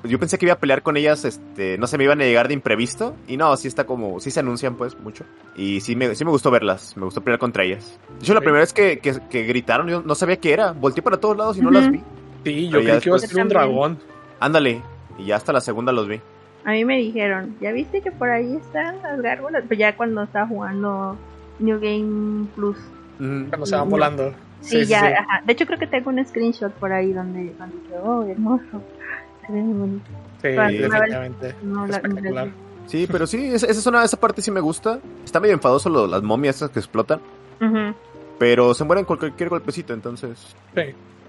[SPEAKER 2] yo pensé que iba a pelear con ellas, este, no sé, me iban a llegar de imprevisto. Y no, sí está como, sí se anuncian pues mucho. Y sí me, sí me gustó verlas, me gustó pelear contra ellas. De hecho, la primera vez que, que, que gritaron, yo no sabía qué era. Volteé para todos lados y no las vi.
[SPEAKER 1] Sí, yo creí que iba a
[SPEAKER 2] después-
[SPEAKER 1] ser un dragón.
[SPEAKER 2] Ándale. Y ya hasta la segunda los vi.
[SPEAKER 3] A mí me dijeron, ¿ya viste que por ahí están las gárgolas? Pues ya cuando estaba jugando New Game Plus.
[SPEAKER 2] Ujú.
[SPEAKER 1] Cuando se van
[SPEAKER 3] No.
[SPEAKER 1] volando.
[SPEAKER 3] Sí, ya, ajá. De hecho creo que tengo un screenshot por ahí donde, donde oh, hermoso. Se ve muy bonito.
[SPEAKER 1] Sí, definitivamente.
[SPEAKER 3] No, la-
[SPEAKER 1] Espectacular.
[SPEAKER 2] Sí, pero sí, esa, esa zona, esa parte sí me gusta. Está medio enfadoso lo- las momias esas que explotan. Pero se mueren con cualquier golpecito, entonces.
[SPEAKER 1] Sí.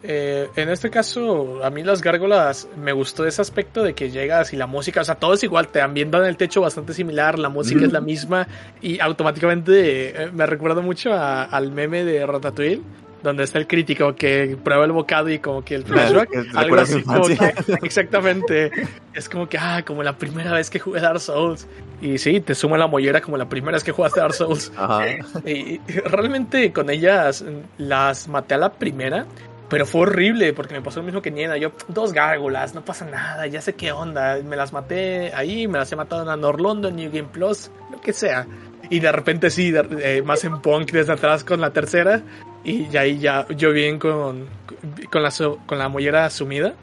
[SPEAKER 1] Eh, en este caso, a mí las gárgolas me gustó ese aspecto de que llegas y la música, o sea, todo es igual, te ambientan el techo bastante similar, la música es la misma y automáticamente eh, me recuerda mucho a- al meme de Ratatouille, donde está el crítico que prueba el bocado y como que el flashback, algo así como que- exactamente, es como que, ah, como la primera vez que jugué Dark Souls. Y sí, te suma la mollera como la primera vez que jugaste Dark Souls.
[SPEAKER 2] Ajá.
[SPEAKER 1] Y y realmente con ellas las maté a la primera, pero fue horrible porque me pasó lo mismo que Niena. Yo, dos gárgolas, no pasa nada, ya sé qué onda. Me las maté ahí, me las he matado en Norlondo, en New Game Plus, lo que sea. Y de repente sí, de- eh, más en Punk desde atrás con la tercera. Y ahí ya yo bien con, con, la, con la mollera sumida.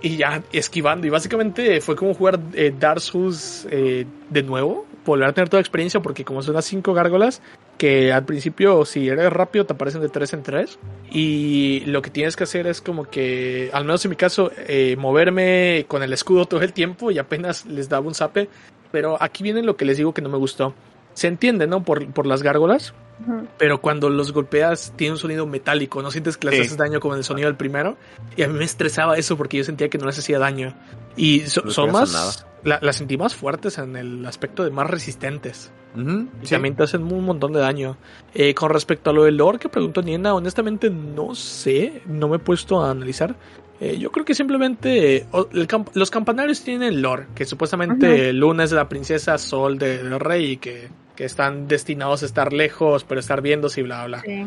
[SPEAKER 1] Y ya esquivando. Y básicamente fue como jugar eh, Dark Souls eh, de nuevo. Volver a tener toda la experiencia porque como son las cinco gárgolas, que al principio si eres rápido te aparecen de tres en tres. Y lo que tienes que hacer es como que, al menos en mi caso, eh, moverme con el escudo todo el tiempo y apenas les daba un zape. Pero aquí viene lo que les digo que no me gustó. Se entiende, ¿no? Por, por las gárgolas.
[SPEAKER 3] Ujú.
[SPEAKER 1] Pero cuando los golpeas tiene un sonido metálico, no sientes que les
[SPEAKER 2] Sí.
[SPEAKER 1] haces daño como en el sonido del primero. Y a mí me estresaba eso porque yo sentía que no les hacía daño. Y so-
[SPEAKER 2] No
[SPEAKER 1] son más...
[SPEAKER 2] nada.
[SPEAKER 1] La, las sentí más fuertes en el aspecto de más resistentes.
[SPEAKER 2] Ujú,
[SPEAKER 1] Y
[SPEAKER 2] sí.
[SPEAKER 1] también te hacen un montón de daño. Eh, con respecto a lo del lore que preguntó Niena, honestamente no sé, no me he puesto a analizar. Eh, yo creo que simplemente eh, el camp- los campanarios tienen lore, que supuestamente Luna es de la princesa, Sol de- del rey, y que, que están destinados a estar lejos, pero estar viéndose y bla, bla.
[SPEAKER 3] Sí.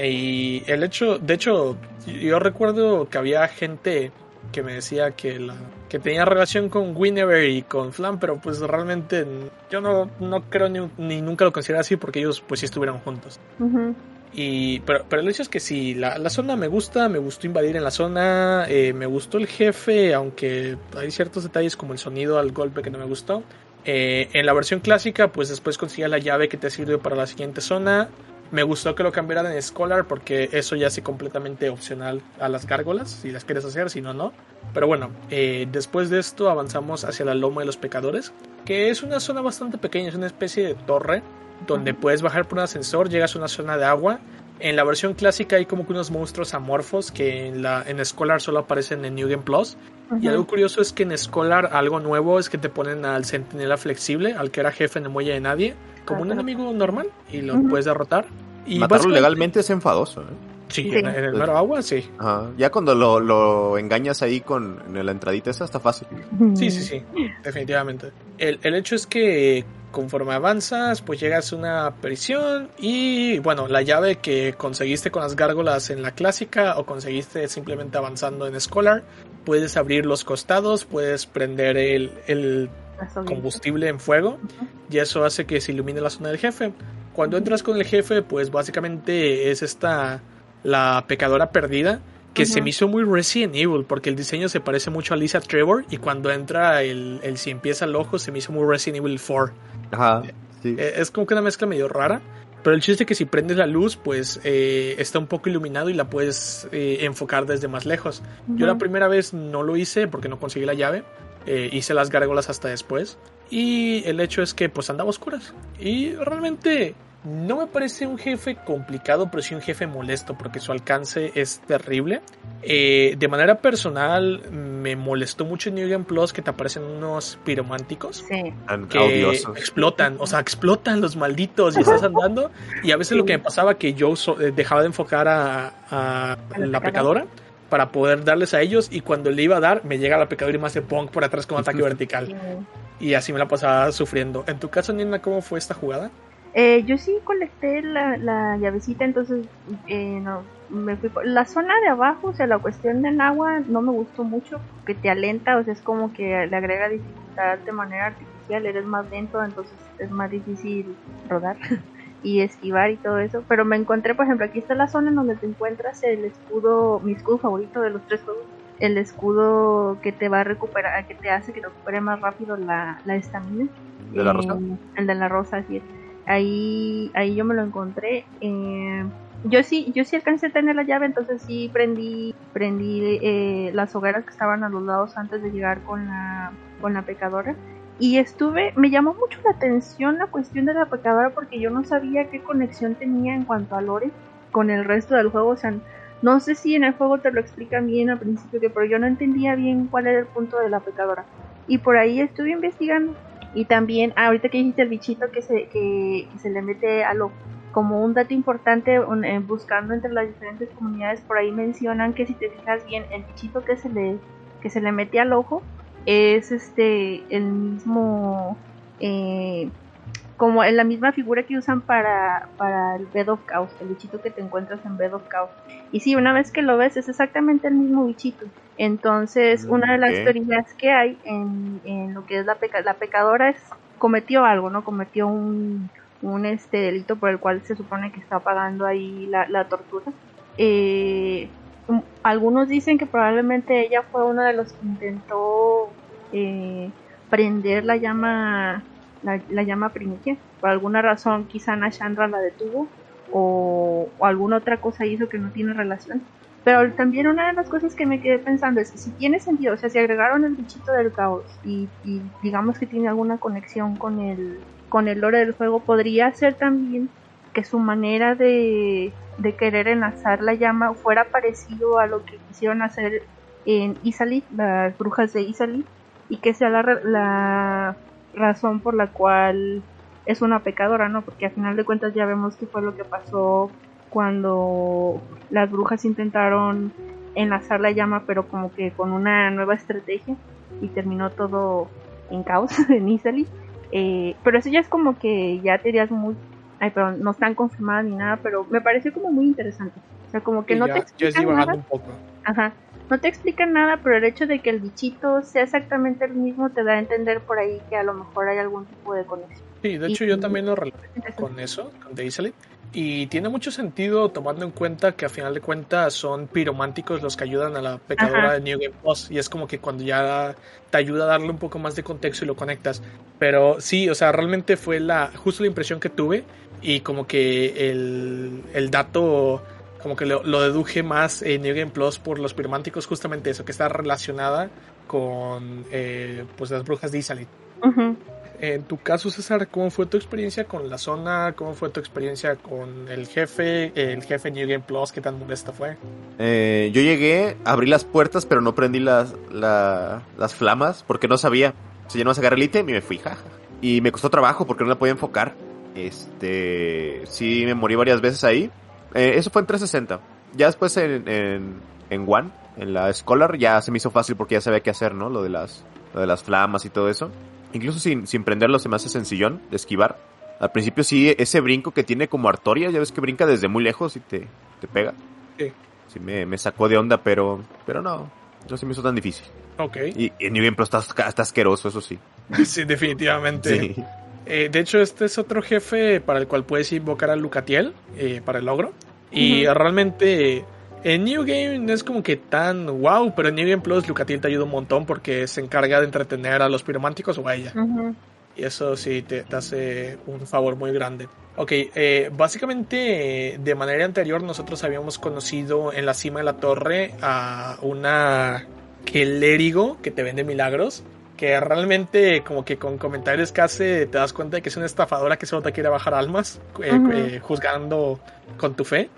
[SPEAKER 1] Y el hecho, de hecho, yo recuerdo que había gente que me decía que la que tenía relación con Guinevere y con Flam, pero pues realmente yo no, no creo ni, ni nunca lo considero así porque ellos pues sí estuvieron juntos. Y, pero, pero el hecho es que sí, la, la zona me gusta, me gustó invadir en la zona, eh, me gustó el jefe, aunque hay ciertos detalles como el sonido al golpe que no me gustó. Eh, en la versión clásica, pues después consigues la llave que te sirve para la siguiente zona. Me gustó que lo cambiaran en Scholar porque eso ya hace completamente opcional a las gárgolas, si las quieres hacer, si no, no. Pero bueno, eh, después de esto avanzamos hacia la Loma de los Pecadores, que es una zona bastante pequeña, es una especie de torre donde puedes bajar por un ascensor, llegas a una zona de agua. En la versión clásica hay como que unos monstruos amorfos que en, la, en Scholar solo aparecen en New Game Plus. Y algo curioso es que en Scholar algo nuevo es que te ponen al centinela flexible, al que era jefe en el muelle de nadie, como un enemigo normal y lo puedes derrotar. Y
[SPEAKER 2] Matarlo legalmente es enfadoso, ¿eh?
[SPEAKER 1] Sí,
[SPEAKER 3] Sí.
[SPEAKER 1] En, en el mero agua, sí.
[SPEAKER 2] Ajá. Ya cuando lo, lo engañas ahí con en la entradita esa está fácil.
[SPEAKER 1] Sí, sí, sí, definitivamente. El, el hecho es que conforme avanzas, pues llegas a una prisión y bueno, la llave que conseguiste con las gárgolas en la clásica o conseguiste simplemente avanzando en Scholar, puedes abrir los costados, puedes prender el, el. Combustible en fuego y eso hace que se ilumine la zona del jefe. Cuando entras con el jefe, pues básicamente es esta la pecadora perdida que se
[SPEAKER 3] Ujú.
[SPEAKER 1] me hizo muy Resident Evil porque el diseño se parece mucho a Lisa Trevor y cuando entra el, el si empieza el ojo se me hizo muy Resident Evil 4.
[SPEAKER 2] Ajá. Sí.
[SPEAKER 1] Eh, Es como que una mezcla medio rara. Pero el chiste es que si prendes la luz, pues eh, está un poco iluminado y la puedes eh, enfocar desde más lejos. Yo la primera vez no lo hice porque no conseguí la llave. Eh, hice las gárgolas hasta después. Y el hecho es que pues andaba a oscuras. Y realmente no me parece un jefe complicado, pero sí un jefe molesto porque su alcance es terrible. Eh, de manera personal me molestó mucho en New Game Plus que te aparecen unos pirománticos
[SPEAKER 3] Sí.
[SPEAKER 1] Que
[SPEAKER 2] audiosos.
[SPEAKER 1] explotan, o sea, explotan los malditos y estás andando y a veces lo que me pasaba que yo so- eh, dejaba de enfocar a, a
[SPEAKER 3] la
[SPEAKER 1] la pecadora para poder darles a ellos y cuando le iba a dar me llega la pecadora y me hace punk por atrás con ataque vertical y así me la pasaba sufriendo. En tu caso, Nina, ¿cómo fue esta jugada?
[SPEAKER 3] Eh, yo sí colecté la, la llavecita, entonces eh, no, me fui por... La zona de abajo, o sea, la cuestión del agua no me gustó mucho, que te alenta, o sea, es como que le agrega dificultad de manera artificial, eres más lento, entonces es más difícil rodar y esquivar y todo eso. Pero me encontré, por ejemplo, aquí está la zona en donde te encuentras el escudo, mi escudo favorito de los tres juegos, el escudo que te va a recuperar, que te hace que recupere más rápido la la estamina.
[SPEAKER 2] ¿De la rosa?
[SPEAKER 3] Eh, el de la rosa, así es. Ahí, ahí yo me lo encontré. eh, yo sí, yo sí alcancé a tener la llave, entonces sí prendí, prendí eh, las hogueras que estaban a los lados antes de llegar con la, con la pecadora. Y estuve, me llamó mucho la atención la cuestión de la pecadora porque yo no sabía qué conexión tenía en cuanto a Lore con el resto del juego. O sea, no sé si en el juego te lo explican bien al principio, pero yo no entendía bien cuál era el punto de la pecadora. Y por ahí estuve investigando. Y también, ah, ahorita que dijiste el bichito que se, que, se le mete al ojo, como un dato importante, eh, buscando entre las diferentes comunidades, por ahí mencionan que si te fijas bien, el bichito que se le, que se le mete al ojo es este el mismo eh, como en la misma figura que usan para, para el Bed of Chaos, el bichito que te encuentras en Bed of Chaos. Y sí, una vez que lo ves es exactamente el mismo bichito. Entonces,
[SPEAKER 2] Mm,
[SPEAKER 3] una de las teorías que hay en, en lo que es la, peca la pecadora es cometió algo, ¿no? Cometió un, un este delito por el cual se supone que está pagando ahí la, la tortura. Eh, algunos dicen que probablemente ella fue una de los que intentó eh, prender la llama la, la llama primicia. Por alguna razón quizá Nashandra la detuvo o, o alguna otra cosa hizo que no tiene relación. Pero también una de las cosas que me quedé pensando es si tiene sentido, o sea, si agregaron el bichito del caos y, y digamos que tiene alguna conexión con el, con el lore del juego, podría ser también que su manera de, de querer enlazar la llama fuera parecido a lo que quisieron hacer en Isali, las brujas de Isali, y que sea la, la razón por la cual es una pecadora, ¿no? Porque al final de cuentas ya vemos que fue lo que pasó cuando las brujas intentaron enlazar la llama, pero como que con una nueva estrategia y terminó todo en caos en Isali. Eh, pero eso ya es como que ya teorías muy. Ay, perdón, no están confirmadas ni nada, pero me pareció como muy interesante. O sea, como que no
[SPEAKER 1] ya,
[SPEAKER 3] te explican nada.
[SPEAKER 1] un poco.
[SPEAKER 3] Ajá. no te explican nada, pero el hecho de que el bichito sea exactamente el mismo te da a entender por ahí que a lo mejor hay algún tipo de conexión.
[SPEAKER 1] Sí, de hecho yo también lo relaciono con eso, con Daisy. Y tiene mucho sentido tomando en cuenta que a final de cuentas son pirománticos los que ayudan a la pecadora de New Game Plus. Y es como que cuando ya te ayuda a darle un poco más de contexto y lo conectas. Pero sí, o sea, realmente fue la justo la impresión que tuve. Y como que el, el dato, como que lo, lo, deduje más en New Game Plus por los pirománticos, justamente eso, que está relacionada con eh, pues las brujas de Isalit. En tu caso, César, ¿cómo fue tu experiencia con la zona? ¿Cómo fue tu experiencia con el jefe? El jefe New Game Plus, ¿qué tan molesta fue?
[SPEAKER 2] Eh, yo llegué, abrí las puertas, pero no prendí las, la, las flamas porque no sabía. Si yo no agarré el ítem y me fui, jaja. Y me costó trabajo porque no la podía enfocar. Este. Sí, me morí varias veces ahí. Eh, eso fue en 360. Ya después en, en, en One, en la Scholar, ya se me hizo fácil porque ya sabía qué hacer, ¿no? Lo de las, lo de las flamas y todo eso. Incluso sin, sin prenderlo se me hace sencillón de esquivar. Al principio sí, ese brinco que tiene como Artoria, ya ves que brinca desde muy lejos y te, te pega.
[SPEAKER 1] Sí.
[SPEAKER 2] Sí, me, me sacó de onda, pero, pero no, no se me hizo tan difícil.
[SPEAKER 1] Ok.
[SPEAKER 2] Y, y New Game está, está asqueroso, eso sí.
[SPEAKER 1] Sí, definitivamente.
[SPEAKER 2] Sí.
[SPEAKER 1] Eh, de hecho, este es otro jefe para el cual puedes invocar a Lucatiel eh, para el logro. Y realmente en New Game no es como que tan wow, pero en New Game Plus Lucatiel te ayuda un montón porque se encarga de entretener a los pirománticos o a ella. Y eso sí te, te hace un favor muy grande. Ok, eh, básicamente de manera anterior nosotros habíamos conocido en la cima de la torre a una Kelerigo que te vende milagros. Que realmente como que con comentarios que hace te das cuenta de que es una estafadora que solo te quiere bajar almas, eh, eh, juzgando con tu fe,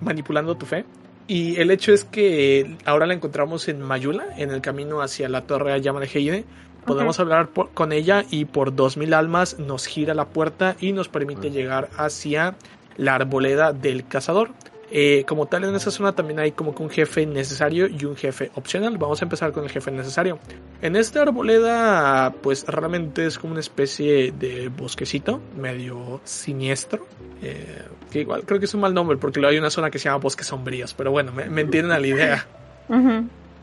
[SPEAKER 1] manipulando tu fe. Y el hecho es que ahora la encontramos en Mayula, en el camino hacia la torre a llama de Heide. Podemos hablar por- con ella y por 2000 almas nos gira la puerta y nos permite llegar hacia la arboleda del cazador. Eh, como tal, en esa zona también hay como que un jefe necesario y un jefe opcional. Vamos a empezar con el jefe necesario. En esta arboleda, pues realmente es como una especie de bosquecito medio siniestro. Eh, que igual creo que es un mal nombre porque luego hay una zona que se llama bosques sombríos. Pero bueno, me, me entienden a la idea.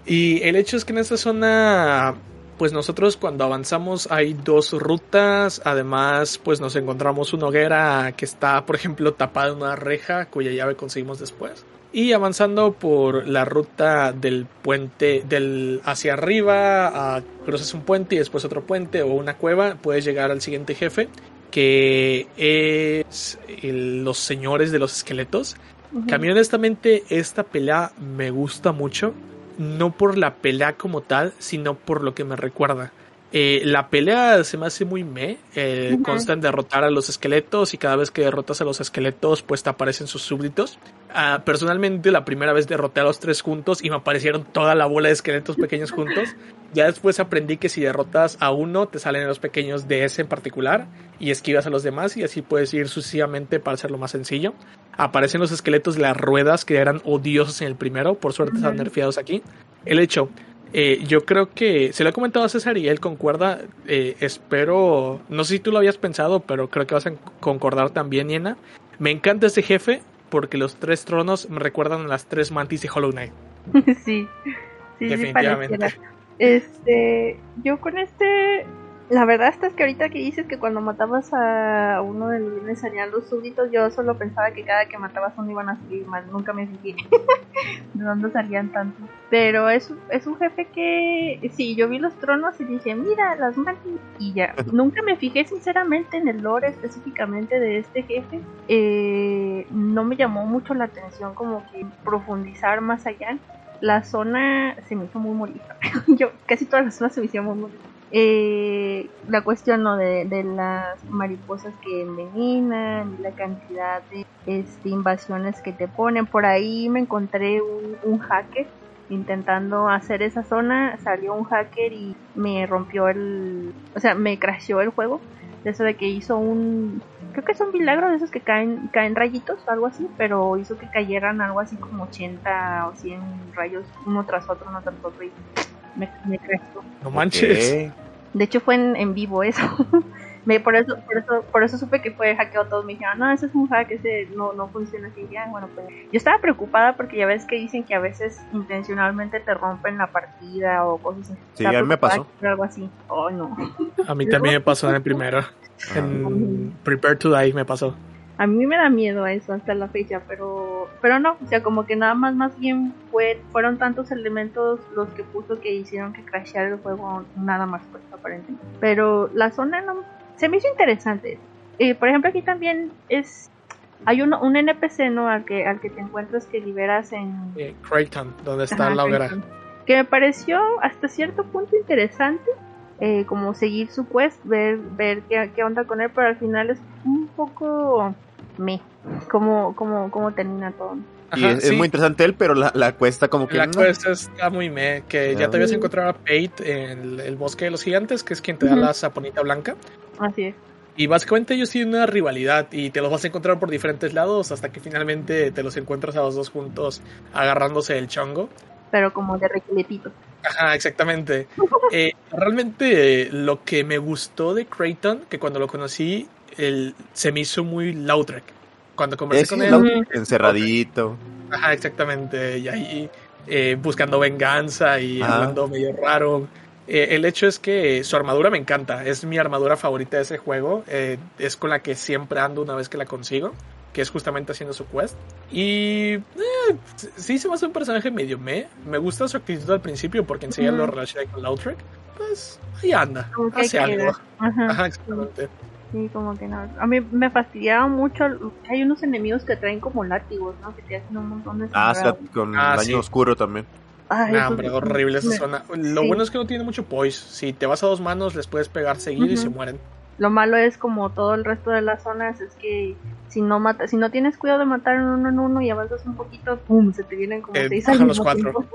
[SPEAKER 1] Y el hecho es que en esta zona, pues nosotros cuando avanzamos hay dos rutas. Además, pues nos encontramos una hoguera que está, por ejemplo, tapada en una reja cuya llave conseguimos después. Y avanzando por la ruta del puente, del hacia arriba, a, cruzas un puente y después otro puente o una cueva, puedes llegar al siguiente jefe, que es el- los señores de los esqueletos.
[SPEAKER 3] Ujú.
[SPEAKER 1] Que a mí honestamente esta pelea me gusta mucho, no por la pelea como tal, sino por lo que me recuerda. Eh, la pelea se me hace muy me, eh, consta en derrotar a los esqueletos y cada vez que derrotas a los esqueletos pues te aparecen sus súbditos. Ah, personalmente la primera vez derroté a los tres juntos y me aparecieron toda la bola de esqueletos pequeños juntos. Ya después aprendí que si derrotas a uno te salen los pequeños de ese en particular y esquivas a los demás y así puedes ir sucesivamente para hacerlo más sencillo. Aparecen los esqueletos de las ruedas que eran odiosos en el primero, por suerte están nerfeados aquí. El hecho, eh, yo creo que se lo he comentado a César y él concuerda. eh, espero, no sé si tú lo habías pensado, pero creo que vas a concordar también, Niena. Me encanta este jefe porque los tres tronos me recuerdan a las tres mantis de Hollow Knight.
[SPEAKER 3] sí, sí, sí,
[SPEAKER 1] Definitivamente.
[SPEAKER 3] pareciera. Este, yo con este, la verdad es que ahorita que dices que cuando matabas a uno de los bienes salían los súbditos, yo solo pensaba que cada que matabas uno iban a salir más, nunca me fijé de dónde salían tantos. Pero es, es un jefe que, sí, yo vi los tronos y dije, mira, las mantis, y ya. Nunca me fijé sinceramente en el lore específicamente de este jefe. Eh, no me llamó mucho la atención como que profundizar más allá la zona se me hizo muy molesta. Yo, casi todas las zonas se me hicieron muy molestas. Eh, la cuestión ¿no? de, las mariposas que envenenan, la cantidad de este, invasiones que te ponen. Por ahí me encontré un, un hacker intentando hacer esa zona. Salió un hacker y me rompió el. O sea, me crasheó el juego. De eso de que hizo un. Creo que es un milagro de esos que caen, caen rayitos o algo así, pero hizo que cayeran algo así como 80 o 100 rayos uno tras otro, uno tras otro y me, me.
[SPEAKER 1] No manches.
[SPEAKER 3] De hecho fue en, en vivo eso. Me, por eso, por eso, por eso supe que fue hackeado todos. Me dijeron, no, ese es un hack, ese no, no funciona así. Ya, bueno, pues. Yo estaba preocupada porque ya ves que dicen que a veces intencionalmente te rompen la partida o cosas así.
[SPEAKER 2] Sí, a mí me pasó.
[SPEAKER 3] Algo así. Oh, no.
[SPEAKER 1] A mí también me pasó en el primero. En Prepare to Die me pasó.
[SPEAKER 3] A mí me da miedo eso hasta la fecha, pero pero no, o sea, como que nada más más bien fue fueron tantos elementos los que puso que hicieron que crasheara el juego nada más pues aparentemente. Pero la zona no se me hizo interesante. Eh, por ejemplo, aquí también es hay un, un NPC no al que al que te encuentras que liberas en
[SPEAKER 1] eh, Creighton, donde está Ajá, la hoguera.
[SPEAKER 3] Que me pareció hasta cierto punto interesante eh, como seguir su quest, ver, ver qué, qué, onda con él, pero al final es un poco me, como, como, como termina todo.
[SPEAKER 2] y es, sí. es, muy interesante él, pero la, la cuesta como que...
[SPEAKER 1] La no. cuesta está muy me, que ya te habías encontrado a Pate en el, el, bosque de los gigantes, que es quien te da uh -huh. la saponita blanca.
[SPEAKER 3] Así es.
[SPEAKER 1] Y básicamente ellos tienen una rivalidad y te los vas a encontrar por diferentes lados hasta que finalmente te los encuentras a los dos juntos agarrándose el chongo.
[SPEAKER 3] Pero como de requiletito.
[SPEAKER 1] Ajá, exactamente. eh, realmente eh, lo que me gustó de Creighton, que cuando lo conocí, el, se me hizo muy Lautrec. Cuando conversé
[SPEAKER 2] es
[SPEAKER 1] con él.
[SPEAKER 2] Encerradito.
[SPEAKER 1] Ajá, exactamente. Y ahí eh, buscando venganza y Ajá. hablando medio raro. Eh, el hecho es que su armadura me encanta. Es mi armadura favorita de ese juego. Eh, es con la que siempre ando una vez que la consigo. Que es justamente haciendo su quest. Y eh, sí se me hace un personaje medio me. Me gusta su actitud al principio porque enseguida uh -huh. lo relaciona con Lautrec. Pues ahí anda.
[SPEAKER 3] Okay,
[SPEAKER 1] hace algo.
[SPEAKER 3] Ajá.
[SPEAKER 1] Ajá, exactamente.
[SPEAKER 3] Sí, como que no. A mí me fastidiaba mucho. Hay unos enemigos que traen como látigos, ¿no? Que te hacen un montón de.
[SPEAKER 2] Ah, sí, con ah, daño sí. oscuro también.
[SPEAKER 1] Ay, nah, hombre, horrible esa zona. Lo sí. bueno es que no tiene mucho poise. Si te vas a dos manos, les puedes pegar seguido uh -huh. y se mueren.
[SPEAKER 3] Lo malo es como todo el resto de las zonas, es que si no mata, si no tienes cuidado de matar en uno en uno y avanzas un poquito, pum, se te vienen como
[SPEAKER 1] eh,
[SPEAKER 3] seis
[SPEAKER 1] bajan los cuatro.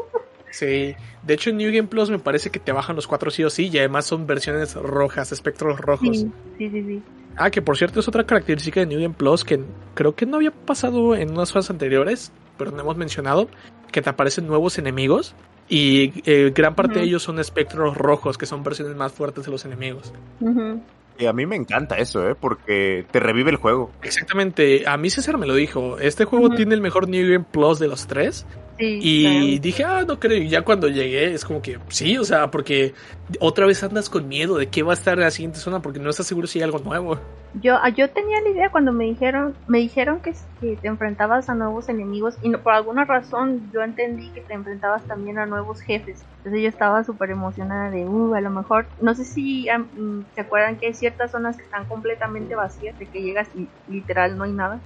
[SPEAKER 1] Sí, de hecho en New Game Plus me parece que te bajan los cuatro sí o sí y además son versiones rojas, espectros rojos.
[SPEAKER 3] Sí, sí, sí, sí.
[SPEAKER 1] Ah, que por cierto es otra característica de New Game Plus que creo que no había pasado en unas fases anteriores, pero no hemos mencionado, que te aparecen nuevos enemigos y eh, gran parte uh -huh. de ellos son espectros rojos, que son versiones más fuertes de los enemigos.
[SPEAKER 3] Uh -huh.
[SPEAKER 2] Y a mí me encanta eso, ¿eh? Porque te revive el juego.
[SPEAKER 1] Exactamente. A mí César me lo dijo. Este juego uh -huh. tiene el mejor New Game Plus de los tres.
[SPEAKER 3] Sí,
[SPEAKER 1] y
[SPEAKER 3] claro.
[SPEAKER 1] dije, ah, no creo. Y ya cuando llegué, es como que sí, o sea, porque otra vez andas con miedo de qué va a estar en la siguiente zona porque no estás seguro si hay algo nuevo.
[SPEAKER 3] Yo, ah, yo tenía la idea cuando me dijeron, me dijeron que, que te enfrentabas a nuevos enemigos y no, por alguna razón yo entendí que te enfrentabas también a nuevos jefes. Entonces yo estaba súper emocionada de, uh, a lo mejor, no sé si um, se acuerdan que hay ciertas zonas que están completamente vacías, de que llegas y literal no hay nada.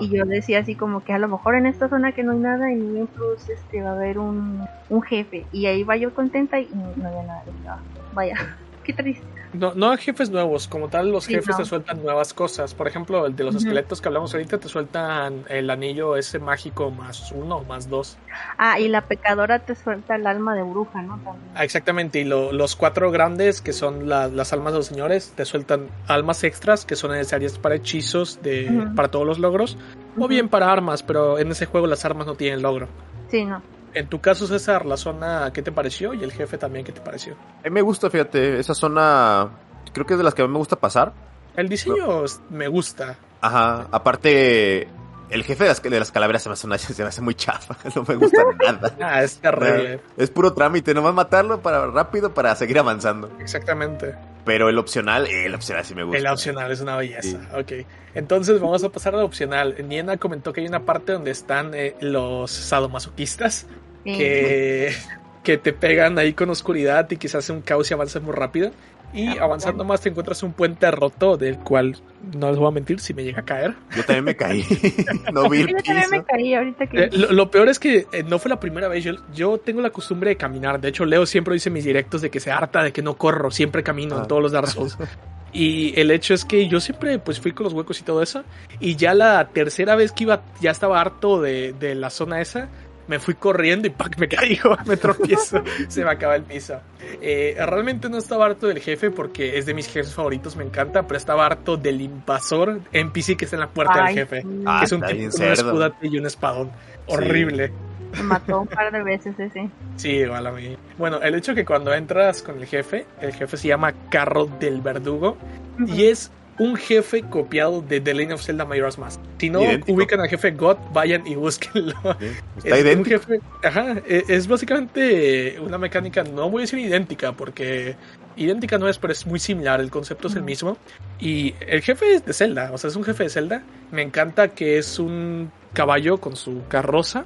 [SPEAKER 3] Y yo decía así como que a lo mejor en esta zona que no hay nada, en New Plus este, va a haber un, un jefe. Y ahí va yo contenta y no había nada. Vaya, qué triste.
[SPEAKER 1] No, no jefes nuevos, como tal los sí, jefes no. te sueltan nuevas cosas. Por ejemplo, el de los uh -huh. esqueletos que hablamos ahorita te sueltan el anillo ese mágico más uno o más dos.
[SPEAKER 3] Ah, y la pecadora te suelta el alma de bruja, ¿no? También.
[SPEAKER 1] Ah, exactamente, y lo, los cuatro grandes que son la, las almas de los señores te sueltan almas extras que son necesarias para hechizos, de, uh -huh. para todos los logros, uh -huh. o bien para armas, pero en ese juego las armas no tienen logro.
[SPEAKER 3] Sí, no.
[SPEAKER 1] En tu caso, César, la zona, ¿qué te pareció? Y el jefe también, ¿qué te pareció?
[SPEAKER 2] A mí me gusta, fíjate, esa zona creo que es de las que a mí me gusta pasar.
[SPEAKER 1] El diseño me gusta.
[SPEAKER 2] Ajá, aparte, el jefe de las, de las calaveras se me, hace una, se me hace muy chafa, no me gusta nada.
[SPEAKER 1] ah, es terrible.
[SPEAKER 2] Es puro trámite, nomás matarlo para rápido para seguir avanzando.
[SPEAKER 1] Exactamente.
[SPEAKER 2] Pero el opcional, el opcional sí me gusta.
[SPEAKER 1] El opcional es una belleza, sí. ok. Entonces vamos a pasar al opcional. Niena comentó que hay una parte donde están eh, los sadomasoquistas. Que, que te pegan ahí con oscuridad y quizás hace un caos y avanzas muy rápido. Y ah, avanzando más te encuentras un puente roto del cual no les voy a mentir si me llega a caer.
[SPEAKER 2] Yo también me caí. no vi el
[SPEAKER 3] Yo también me caí ahorita que...
[SPEAKER 1] Eh, lo, lo, peor es que eh, no fue la primera vez. Yo, yo, tengo la costumbre de caminar. De hecho, Leo siempre dice mis directos de que se harta de que no corro. Siempre camino ah. en todos los Dark Souls. Y el hecho es que yo siempre pues fui con los huecos y todo eso. Y ya la tercera vez que iba, ya estaba harto de, de la zona esa me fui corriendo y ¡pac! me caigo, me tropiezo, se me acaba el piso. Eh, realmente no estaba harto del jefe porque es de mis jefes favoritos, me encanta, pero estaba harto del invasor NPC que está en la puerta Ay, del jefe,
[SPEAKER 2] ah,
[SPEAKER 1] que es un tipo con un escudate y un espadón. Horrible.
[SPEAKER 2] Sí.
[SPEAKER 3] Me mató un par de veces ese.
[SPEAKER 1] Sí, igual a mí. Bueno, el hecho que cuando entras con el jefe, el jefe se llama Carro del Verdugo y es un jefe copiado de The Legend of Zelda Majora's Mask. Si no
[SPEAKER 2] Idéntico.
[SPEAKER 1] ubican al jefe God, vayan y búsquenlo.
[SPEAKER 2] Sí, Está
[SPEAKER 1] es
[SPEAKER 2] idéntico.
[SPEAKER 1] un jefe, ajá, e- es básicamente una mecánica, no voy a decir idéntica, porque idéntica no es, pero es muy similar, el concepto es el mismo. Y el jefe es de Zelda, o sea, es un jefe de Zelda. Me encanta que es un caballo con su carroza.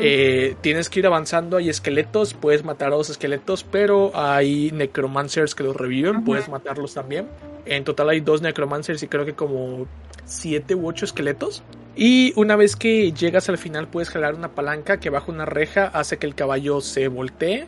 [SPEAKER 1] Eh, tienes que ir avanzando, hay esqueletos, puedes matar a los esqueletos, pero hay necromancers que los reviven, puedes matarlos también. En total hay dos necromancers y creo que como siete u ocho esqueletos. Y una vez que llegas al final puedes jalar una palanca que bajo una reja hace que el caballo se voltee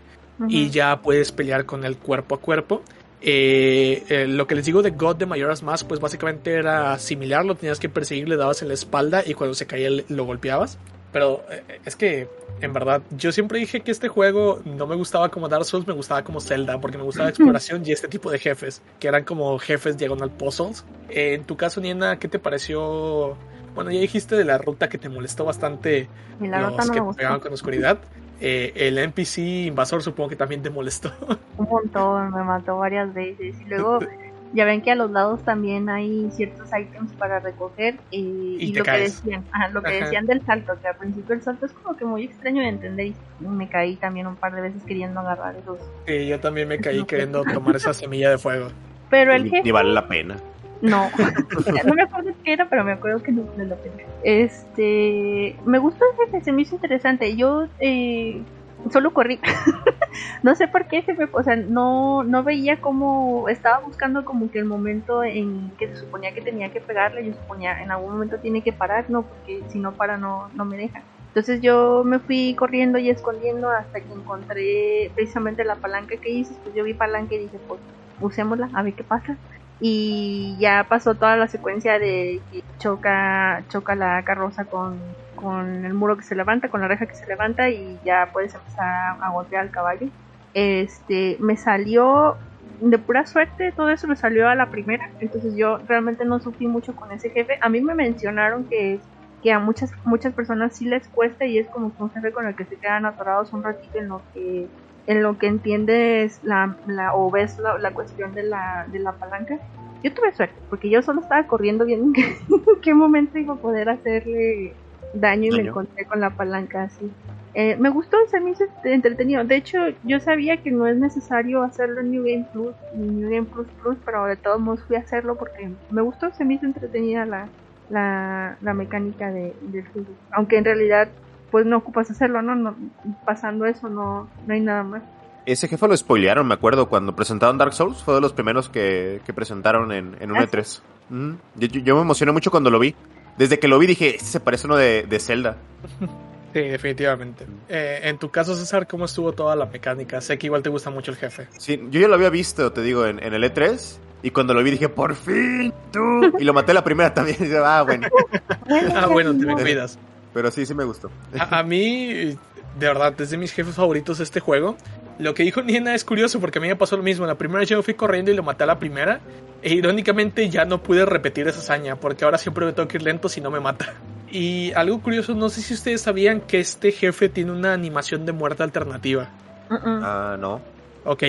[SPEAKER 1] y ya puedes pelear con él cuerpo a cuerpo. Eh, eh, lo que les digo de God de Majora's Mask, pues básicamente era similar, lo tenías que perseguir, le dabas en la espalda y cuando se caía lo golpeabas. Pero eh, es que, en verdad, yo siempre dije que este juego no me gustaba como Dark Souls, me gustaba como Zelda, porque me gustaba la exploración y este tipo de jefes, que eran como jefes diagonal puzzles. Eh, en tu caso, Niena, ¿qué te pareció? Bueno, ya dijiste de la ruta que te molestó bastante
[SPEAKER 3] la
[SPEAKER 1] los
[SPEAKER 3] no
[SPEAKER 1] que
[SPEAKER 3] me
[SPEAKER 1] pegaban con oscuridad. Eh, el NPC invasor supongo que también te molestó.
[SPEAKER 3] Un montón, me mató varias veces. Y luego, ya ven que a los lados también hay ciertos ítems para recoger. eh, y lo que decían, ajá, lo que
[SPEAKER 1] Ajá.
[SPEAKER 3] decían del salto, que al principio el salto es como que muy extraño de entender. Y me caí también un par de veces queriendo agarrar esos.
[SPEAKER 1] Sí, yo también me caí queriendo tomar esa semilla de fuego.
[SPEAKER 3] Pero el jefe.
[SPEAKER 2] ni vale la pena.
[SPEAKER 3] No, no me acuerdo qué era, pero me acuerdo que no vale la pena. Este, me gustó el jefe, se me hizo interesante. Yo eh, solo corrí. no sé por qué se me, o sea, no, no veía cómo estaba buscando como que el momento en que se suponía que tenía que pegarle. Yo suponía en algún momento tiene que parar, no, porque si no para no, no me deja. Entonces yo me fui corriendo y escondiendo hasta que encontré precisamente la palanca que hice. Pues yo vi palanca y dije, pues usémosla, a ver qué pasa y ya pasó toda la secuencia de que choca choca la carroza con, con el muro que se levanta, con la reja que se levanta y ya puedes empezar a, golpear al caballo. Este, me salió de pura suerte, todo eso me salió a la primera, entonces yo realmente no sufrí mucho con ese jefe. A mí me mencionaron que que a muchas muchas personas sí les cuesta y es como un jefe con el que se quedan atorados un ratito en lo que en lo que entiendes la, la o ves la, la cuestión de la, de la palanca. Yo tuve suerte, porque yo solo estaba corriendo viendo en qué, en qué momento iba a poder hacerle daño y me encontré con la palanca así. Eh, me gustó, se me hizo entretenido. De hecho, yo sabía que no es necesario hacerlo en New Game Plus ni New Game Plus Plus, pero de todos modos fui a hacerlo porque me gustó, se me hizo entretenida la, la, la mecánica de, del juego. Aunque en realidad pues no ocupas hacerlo, ¿no? no pasando eso no, no hay nada más.
[SPEAKER 2] Ese jefe lo spoilearon, me acuerdo, cuando presentaron Dark Souls. Fue de los primeros que, que presentaron en, en un
[SPEAKER 3] Ah,
[SPEAKER 2] E3. Mm. Yo- yo me emocioné mucho cuando lo vi. Desde que lo vi dije, este se parece uno de, de Zelda.
[SPEAKER 1] Sí, definitivamente. Eh, en tu caso, César, ¿cómo estuvo toda la mecánica? Sé que igual te gusta mucho el jefe.
[SPEAKER 2] Sí, yo ya lo había visto, te digo, en, en el E3. Y cuando lo vi dije, por fin, tú. Y lo maté la primera también. Y dije, ah, bueno.
[SPEAKER 1] Ah, bueno, te me cuidas.
[SPEAKER 2] Pero sí, sí me gustó.
[SPEAKER 1] A, a mí, de verdad, es de mis jefes favoritos este juego. Lo que dijo Niena es curioso porque a mí me pasó lo mismo. La primera vez yo fui corriendo y lo maté a la primera. E irónicamente ya no pude repetir esa hazaña porque ahora siempre me tengo que ir lento si no me mata. Y algo curioso, no sé si ustedes sabían que este jefe tiene una animación de muerte alternativa.
[SPEAKER 2] Ah, no.
[SPEAKER 1] Ok,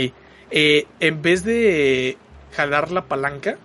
[SPEAKER 1] eh, en vez de jalar la palanca,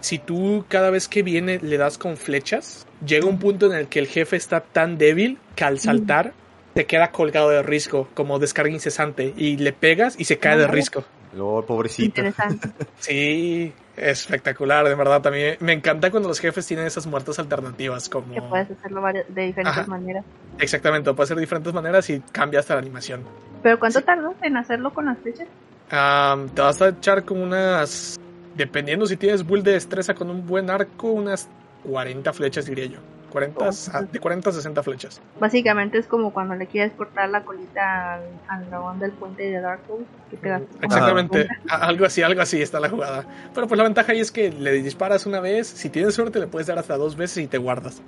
[SPEAKER 1] si tú cada vez que viene le das con flechas, llega un punto en el que el jefe está tan débil que al saltar te queda colgado de risco, como descarga incesante, y le pegas y se cae de risco.
[SPEAKER 2] Oh, pobrecito.
[SPEAKER 3] Interesante.
[SPEAKER 1] Sí, espectacular, de verdad. También me encanta cuando los jefes tienen esas muertes alternativas, como
[SPEAKER 3] que puedes hacerlo de diferentes
[SPEAKER 1] Ajá.
[SPEAKER 3] maneras.
[SPEAKER 1] exactamente, puede ser de diferentes maneras y cambia hasta la animación.
[SPEAKER 3] Pero ¿cuánto
[SPEAKER 1] Sí.
[SPEAKER 3] tardas en hacerlo con las flechas?
[SPEAKER 1] Am, te vas a echar como unas, dependiendo si tienes build de destreza con un buen arco, unas 40 flechas diría yo. 40, a- de 40 a 60 flechas.
[SPEAKER 3] Básicamente es como cuando le quieres cortar la colita al, al dragón del puente de Dark Souls, que te das como
[SPEAKER 1] Exactamente, algo así, algo así está la jugada. Pero pues la ventaja ahí es que le disparas una vez, si tienes suerte le puedes dar hasta dos veces y te guardas.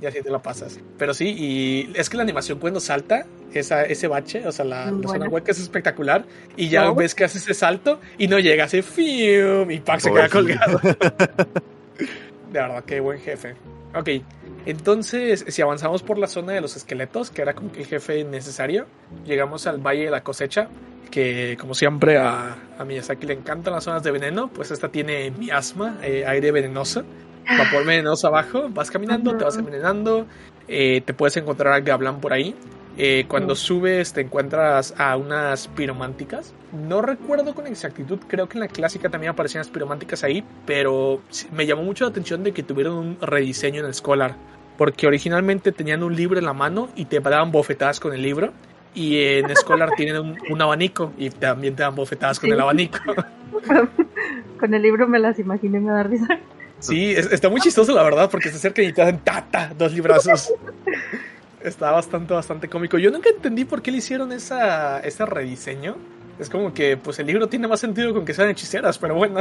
[SPEAKER 1] Y así te la pasas. Pero sí, y es que la animación cuando salta, esa, ese bache, o sea, la, la zona hueca es espectacular. Y ya
[SPEAKER 3] No.
[SPEAKER 1] ves que hace ese salto y no llega, hace fium y Pac se queda colgado. De verdad, qué buen jefe. Ok, Entonces, si avanzamos por la zona de los esqueletos, que era como que el jefe necesario, llegamos al Valle de la Cosecha, que como siempre a, a Miyazaki le encantan las zonas de veneno, pues esta tiene miasma, eh, aire venenoso, vapor venenoso abajo, vas caminando, te vas envenenando, eh, te puedes encontrar al gablán por ahí. Eh, cuando subes te encuentras a unas pirománticas. No recuerdo con exactitud, creo que en la clásica también aparecían las pirománticas ahí, pero me llamó mucho la atención de que tuvieron un rediseño en el Scholar. Porque originalmente tenían un libro en la mano y te daban bofetadas con el libro. Y en Scholar tienen un, un, abanico y también te dan bofetadas con
[SPEAKER 3] Sí.
[SPEAKER 1] el abanico.
[SPEAKER 3] Con el libro me las imaginé, me da risa.
[SPEAKER 1] Sí, es- está muy chistoso la verdad, porque se acercan y te dan tata, dos librazos. Está bastante, bastante cómico. Yo nunca entendí por qué le hicieron esa, ese rediseño. Es como que, pues el libro tiene más sentido con que sean hechiceras, pero bueno.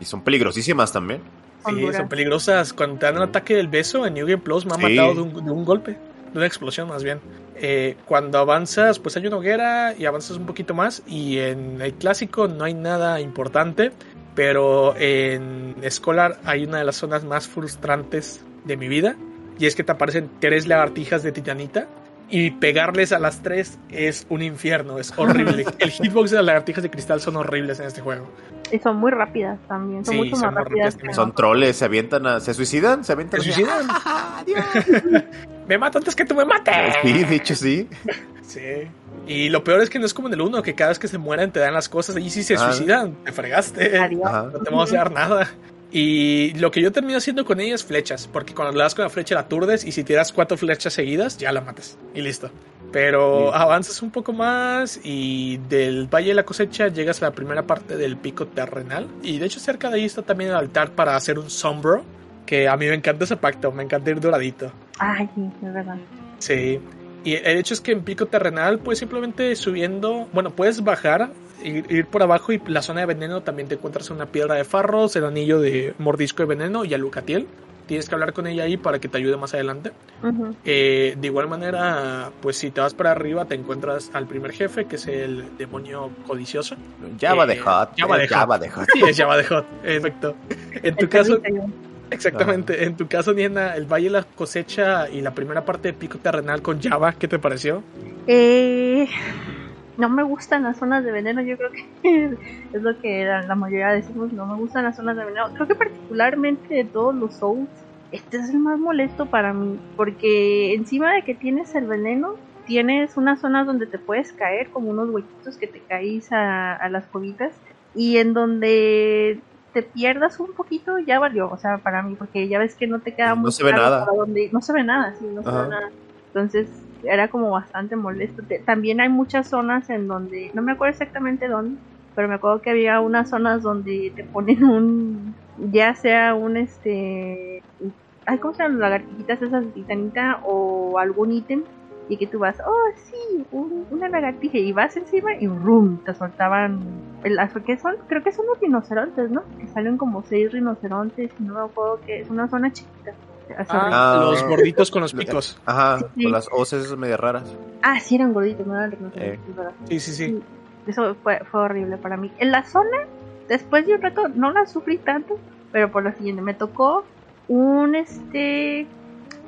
[SPEAKER 2] Y son peligrosísimas también.
[SPEAKER 1] Sí,
[SPEAKER 3] Honduras.
[SPEAKER 1] son peligrosas. Cuando te dan el ataque del beso en New Game Plus, me han
[SPEAKER 2] Sí.
[SPEAKER 1] matado de un, de un golpe, de una explosión más bien. Eh, cuando avanzas, pues hay una hoguera y avanzas un poquito más. Y en el clásico no hay nada importante, pero en Scholar hay una de las zonas más frustrantes de mi vida. Y es que te aparecen tres lagartijas de titanita. Y pegarles a las tres es un infierno, es horrible. el hitbox de las lagartijas de cristal son horribles en este juego.
[SPEAKER 3] Y son muy rápidas también, son
[SPEAKER 1] Sí,
[SPEAKER 3] mucho
[SPEAKER 1] son
[SPEAKER 3] más
[SPEAKER 1] muy
[SPEAKER 3] rápidas.
[SPEAKER 1] rápidas,
[SPEAKER 2] Son troles, se avientan a... ¿Se suicidan? ¿Se avientan
[SPEAKER 1] ¿Se suicidan?
[SPEAKER 2] ¡Ah!
[SPEAKER 1] Me mato antes que tú me mates.
[SPEAKER 2] Sí, de hecho sí.
[SPEAKER 1] Sí. Y lo peor es que no es como en el 1, que cada vez que se mueren te dan las cosas y si se
[SPEAKER 2] Ah.
[SPEAKER 1] suicidan, te fregaste.
[SPEAKER 3] Adiós.
[SPEAKER 1] No te vamos a dar nada. Y lo que yo termino haciendo con ella es flechas, porque cuando le das con la flecha la aturdes y si tiras cuatro flechas seguidas, ya la matas. Y listo. Pero
[SPEAKER 2] Sí.
[SPEAKER 1] avanzas un poco más y del Valle de la Cosecha llegas a la primera parte del pico terrenal. Y de hecho cerca de ahí está también el altar para hacer un sombro, que a mí me encanta ese pacto, me encanta ir doradito.
[SPEAKER 3] Ay, sí, es verdad.
[SPEAKER 1] Sí. Y el hecho es que en pico terrenal, pues simplemente subiendo, bueno, puedes bajar, ir, ir por abajo y la zona de veneno también te encuentras una piedra de farros, el anillo de mordisco de veneno y a Lucatiel. Tienes que hablar con ella ahí para que te ayude más adelante. Eh, de igual manera, pues si te vas para arriba te encuentras al primer jefe, que es el demonio codicioso.
[SPEAKER 2] Java de
[SPEAKER 1] Eh,
[SPEAKER 2] Hot.
[SPEAKER 1] Java de
[SPEAKER 2] eh, Java
[SPEAKER 1] Hot.
[SPEAKER 2] de Hot.
[SPEAKER 1] Sí, es Java de Hot, efecto. En tu caso, exactamente, en tu caso, Niena, el Valle de la Cosecha y la primera parte de Pico Terrenal con Java, ¿qué te pareció?
[SPEAKER 3] Eh, no me gustan las zonas de veneno, yo creo que es lo que la, la mayoría decimos, no me gustan las zonas de veneno. Creo que particularmente de todos los Souls, este es el más molesto para mí, porque encima de que tienes el veneno, tienes unas zonas donde te puedes caer, como unos huequitos que te caís a, a las cobitas, y en donde te pierdas un poquito ya valió, o sea, para mí, porque ya ves que no te queda
[SPEAKER 2] No
[SPEAKER 3] muy
[SPEAKER 2] se ve nada.
[SPEAKER 3] para no se ve nada, sí, no se ve nada. Entonces era como bastante molesto. También hay muchas zonas en donde, no me acuerdo exactamente dónde, pero me acuerdo que había unas zonas donde te ponen un, ya sea un este, ay, ¿cómo se llaman las lagartijitas esas de titanita o algún ítem? Y que tú vas, oh sí, un- una lagartija, y vas encima y rum, te soltaban, el, ¿qué son? Creo que son los rinocerontes, ¿no? Que salen como seis rinocerontes, y no me acuerdo que es una zona chiquita.
[SPEAKER 1] Ah,
[SPEAKER 2] Ah.
[SPEAKER 1] los gorditos con los picos.
[SPEAKER 2] Ajá,
[SPEAKER 3] Sí.
[SPEAKER 2] con las hoces medias raras.
[SPEAKER 3] Ah, sí, eran gorditos, no eran
[SPEAKER 2] Eh.
[SPEAKER 1] Sí, sí, sí.
[SPEAKER 3] Eso fue, fue horrible para mí. En la zona, después de un rato, no la sufrí tanto, pero por lo siguiente, me tocó un este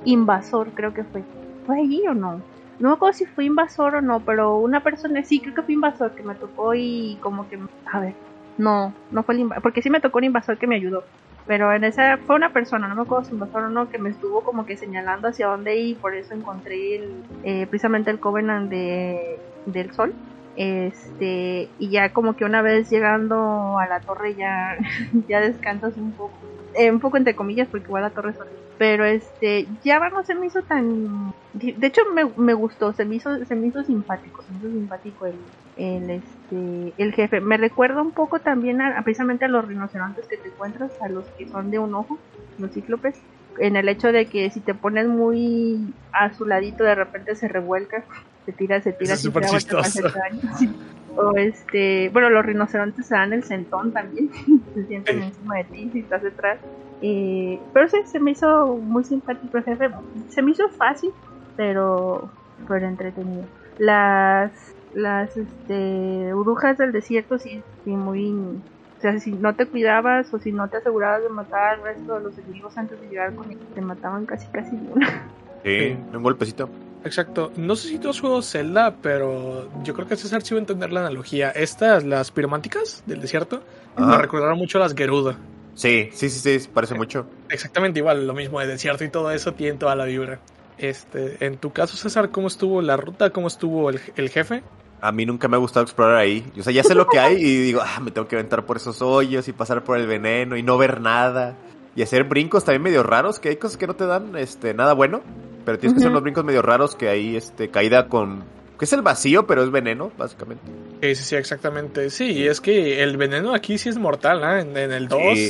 [SPEAKER 3] invasor, creo que fue. ¿Fue allí o no? No me acuerdo si fue invasor o no, pero una persona, sí, creo que fue invasor que me tocó y como que, a ver, no, no fue el invasor, porque sí me tocó un invasor que me ayudó. Pero en esa fue una persona, no me acuerdo si invasor o no, que me estuvo como que señalando hacia dónde ir, por eso encontré el, eh, precisamente el Covenant de, del Sol. Este, y ya como que una vez llegando a la torre ya, ya descansas un poco. Eh, un poco entre comillas, porque igual la torre es. Pero este, Java no se me hizo tan. De hecho, me, me gustó, se me hizo, se me hizo simpático, se me hizo simpático el, el, este, el jefe. Me recuerda un poco también a, precisamente a los rinocerontes que te encuentras, a los que son de un ojo, los cíclopes. En el hecho de que si te pones muy a su ladito, de repente se revuelca, se tira, se tira, daño. Sí. O este, bueno, los rinocerontes se dan el sentón también, se sientan
[SPEAKER 1] Sí.
[SPEAKER 3] encima de ti si estás detrás. Eh, pero sí, se me hizo muy simpático el jefe. Se me hizo fácil, pero, pero entretenido. Las, las este, brujas del desierto sí, sí muy, O sea, si no te cuidabas o si no te asegurabas de matar al resto de los enemigos antes de llegar con ellos, te mataban casi casi de una.
[SPEAKER 2] Sí, un golpecito.
[SPEAKER 1] Exacto. No sé si tú has jugado Zelda, pero yo creo que César sí va a entender la analogía. Estas, las pirománticas del desierto, me recordaron mucho a las Gerudo.
[SPEAKER 2] Sí, sí, sí, sí, parece mucho.
[SPEAKER 1] Exactamente igual, lo mismo de desierto y todo eso tiene toda la vibra. Este, en tu caso, César, ¿cómo estuvo la ruta? ¿Cómo estuvo el, el jefe?
[SPEAKER 2] A mí nunca me ha gustado explorar ahí. O sea, ya sé lo que hay y digo, ah, me tengo que aventar por esos hoyos y pasar por el veneno y no ver nada. Y hacer brincos también medio raros, que hay cosas que no te dan este nada bueno. Pero tienes que hacer unos brincos medio raros que hay este caída con... que es el vacío, pero es veneno, básicamente.
[SPEAKER 1] Sí, sí, sí, exactamente. Sí, es que el veneno aquí sí es mortal, ¿ah? En, en el 2,
[SPEAKER 2] Sí.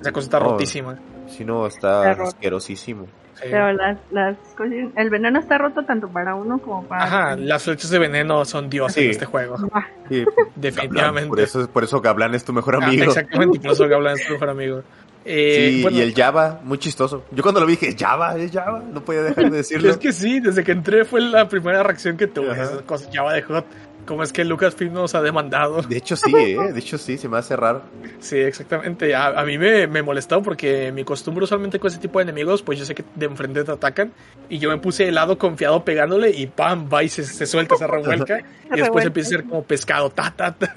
[SPEAKER 1] esa cosa está rotísima.
[SPEAKER 2] Si no, está
[SPEAKER 3] Está roto.
[SPEAKER 2] asquerosísimo.
[SPEAKER 1] Sí.
[SPEAKER 3] Pero las, las cosas, el veneno está roto tanto para uno como para...
[SPEAKER 1] Ajá, las flechas de veneno son dioses
[SPEAKER 2] Sí.
[SPEAKER 1] en este juego.
[SPEAKER 3] Ah,
[SPEAKER 2] Sí,
[SPEAKER 1] Definitivamente.
[SPEAKER 2] Por eso, por eso Gablan es tu mejor
[SPEAKER 1] Ah,
[SPEAKER 2] amigo.
[SPEAKER 1] exactamente, por eso que hablan de su mejor amigo. Eh,
[SPEAKER 2] Sí,
[SPEAKER 1] bueno,
[SPEAKER 2] y el Java, muy chistoso. Yo cuando lo vi dije, Java, es Java. No podía dejar de decirlo.
[SPEAKER 1] Es que sí, desde que entré fue la primera reacción que tuve. Esas cosas Java de Hot. Como es que Lucasfilm nos ha demandado.
[SPEAKER 2] De hecho sí, ¿eh? De hecho sí, se me hace raro.
[SPEAKER 1] Sí, exactamente. A, a mí me, me molestó porque mi costumbre usualmente con ese tipo de enemigos, pues yo sé que de enfrente te atacan. Y yo me puse de lado confiado pegándole y ¡pam! Va y se, se suelta, se revuelca. y después empieza a ser como pescado. Ta, ta, ta.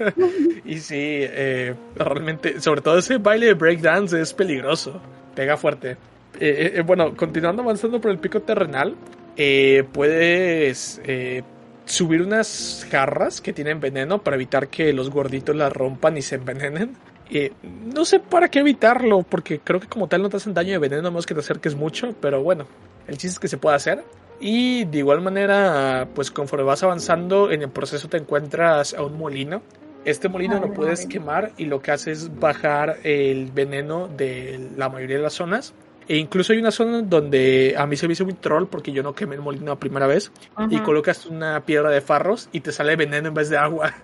[SPEAKER 1] Y sí, eh, realmente, sobre todo ese baile de breakdance es peligroso. Pega fuerte. Eh, eh, bueno, continuando avanzando por el pico terrenal, eh, puedes eh, subir unas jarras que tienen veneno para evitar que los gorditos las rompan y se envenenen. Eh, no sé para qué evitarlo, porque creo que como tal no te hacen daño de veneno, a menos que te acerques mucho, pero bueno, el chiste es que se puede hacer. Y de igual manera, pues conforme vas avanzando en el proceso te encuentras a un molino. Este molino lo puedes quemar y lo que hace es bajar el veneno de la mayoría de las zonas. E incluso hay una zona donde a mí se me hizo muy troll porque yo no quemé el molino la primera vez. Y colocas una piedra de farros y te sale veneno en vez de agua.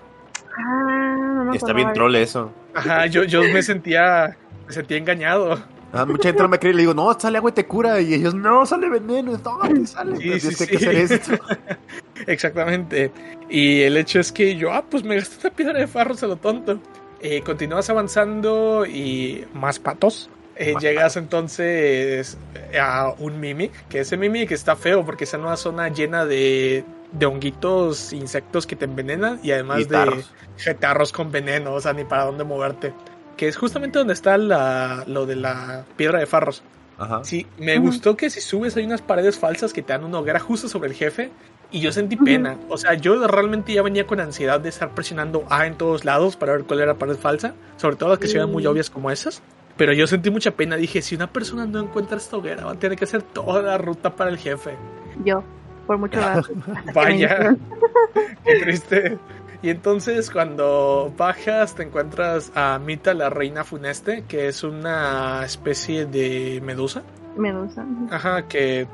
[SPEAKER 3] Ah, no
[SPEAKER 2] Está bien troll eso.
[SPEAKER 1] Ajá, yo, yo me sentía, me sentía engañado.
[SPEAKER 2] Ah, mucha gente no me cree y le digo, no, sale agua y te cura. Y ellos, no, sale veneno. No, te sale.
[SPEAKER 1] Sí, sí,
[SPEAKER 2] que hacer esto.
[SPEAKER 1] Exactamente. Y el hecho es que yo, ah, pues me gasté esta piedra de farros a lo tonto. Eh, continúas avanzando y más patos. Eh, llegas entonces a un Mimic, que ese Mimic está feo porque está en una zona llena de, de honguitos, insectos que te envenenan y además
[SPEAKER 2] Y
[SPEAKER 1] de
[SPEAKER 2] tarros.
[SPEAKER 1] jetarros con veneno, o sea, ni para dónde moverte. Que es justamente donde está la, lo de la piedra de farros.
[SPEAKER 2] Ajá.
[SPEAKER 1] Sí, me gustó que si subes hay unas paredes falsas que te dan una hoguera justo sobre el jefe y yo sentí pena. O sea, yo realmente ya venía con ansiedad de estar presionando A en todos lados para ver cuál era la pared falsa, sobre todo las que se ven muy obvias como esas. Pero yo sentí mucha pena, dije, si una persona no encuentra esta hoguera, va a tener que hacer toda la ruta para el jefe.
[SPEAKER 3] Yo, por mucho rato.
[SPEAKER 1] Vaya, qué triste. Y entonces cuando bajas te encuentras a Mita, la reina funeste, que es una especie de medusa.
[SPEAKER 3] Medusa.
[SPEAKER 1] Ajá, que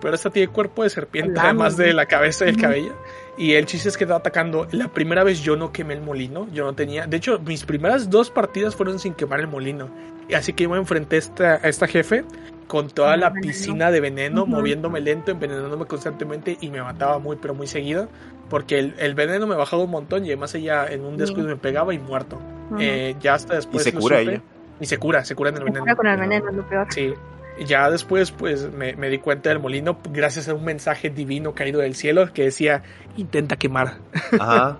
[SPEAKER 1] pero esta tiene cuerpo de serpiente,
[SPEAKER 3] Lama,
[SPEAKER 1] además de la cabeza y el cabello. Y el chiste es que está atacando. La primera vez yo no quemé el molino, yo no tenía. De hecho, mis primeras dos partidas fueron sin quemar el molino. Y así que yo me enfrenté a esta, a esta jefe con toda la piscina de veneno,
[SPEAKER 3] Ujú.
[SPEAKER 1] moviéndome lento, envenenándome constantemente y me mataba muy, pero muy seguido. Porque el, el veneno me bajaba un montón y además ella en un descuido me pegaba y muerto.
[SPEAKER 3] Ujú.
[SPEAKER 1] Eh, ya hasta después.
[SPEAKER 2] se
[SPEAKER 1] lo
[SPEAKER 2] cura
[SPEAKER 1] supe.
[SPEAKER 2] ella.
[SPEAKER 1] Y se cura, se cura en el
[SPEAKER 3] Se
[SPEAKER 1] veneno.
[SPEAKER 3] cura con el veneno, lo peor.
[SPEAKER 1] Sí. Ya después, pues, me, me di cuenta del molino gracias a un mensaje divino caído del cielo que decía, intenta quemar.
[SPEAKER 2] Ajá.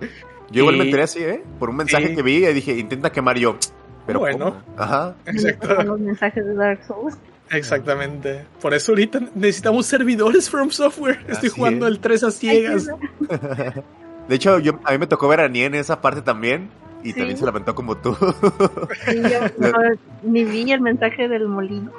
[SPEAKER 2] Yo igual me enteré así, ¿eh? Por un mensaje que vi y dije, intenta quemar yo. Pero
[SPEAKER 1] Bueno.
[SPEAKER 2] ¿cómo? Ajá.
[SPEAKER 1] Exacto.
[SPEAKER 3] los mensajes de Dark Souls.
[SPEAKER 1] Exactamente. Por eso ahorita necesitamos servidores From Software. Estoy
[SPEAKER 2] Así
[SPEAKER 1] jugando
[SPEAKER 2] es.
[SPEAKER 1] el 3 a ciegas.
[SPEAKER 2] De hecho, yo, a mí me tocó ver a Nie en esa parte también. Y
[SPEAKER 3] Sí.
[SPEAKER 2] también se lamentó como tú.
[SPEAKER 3] Sí, yo no, ni vi el mensaje del molino.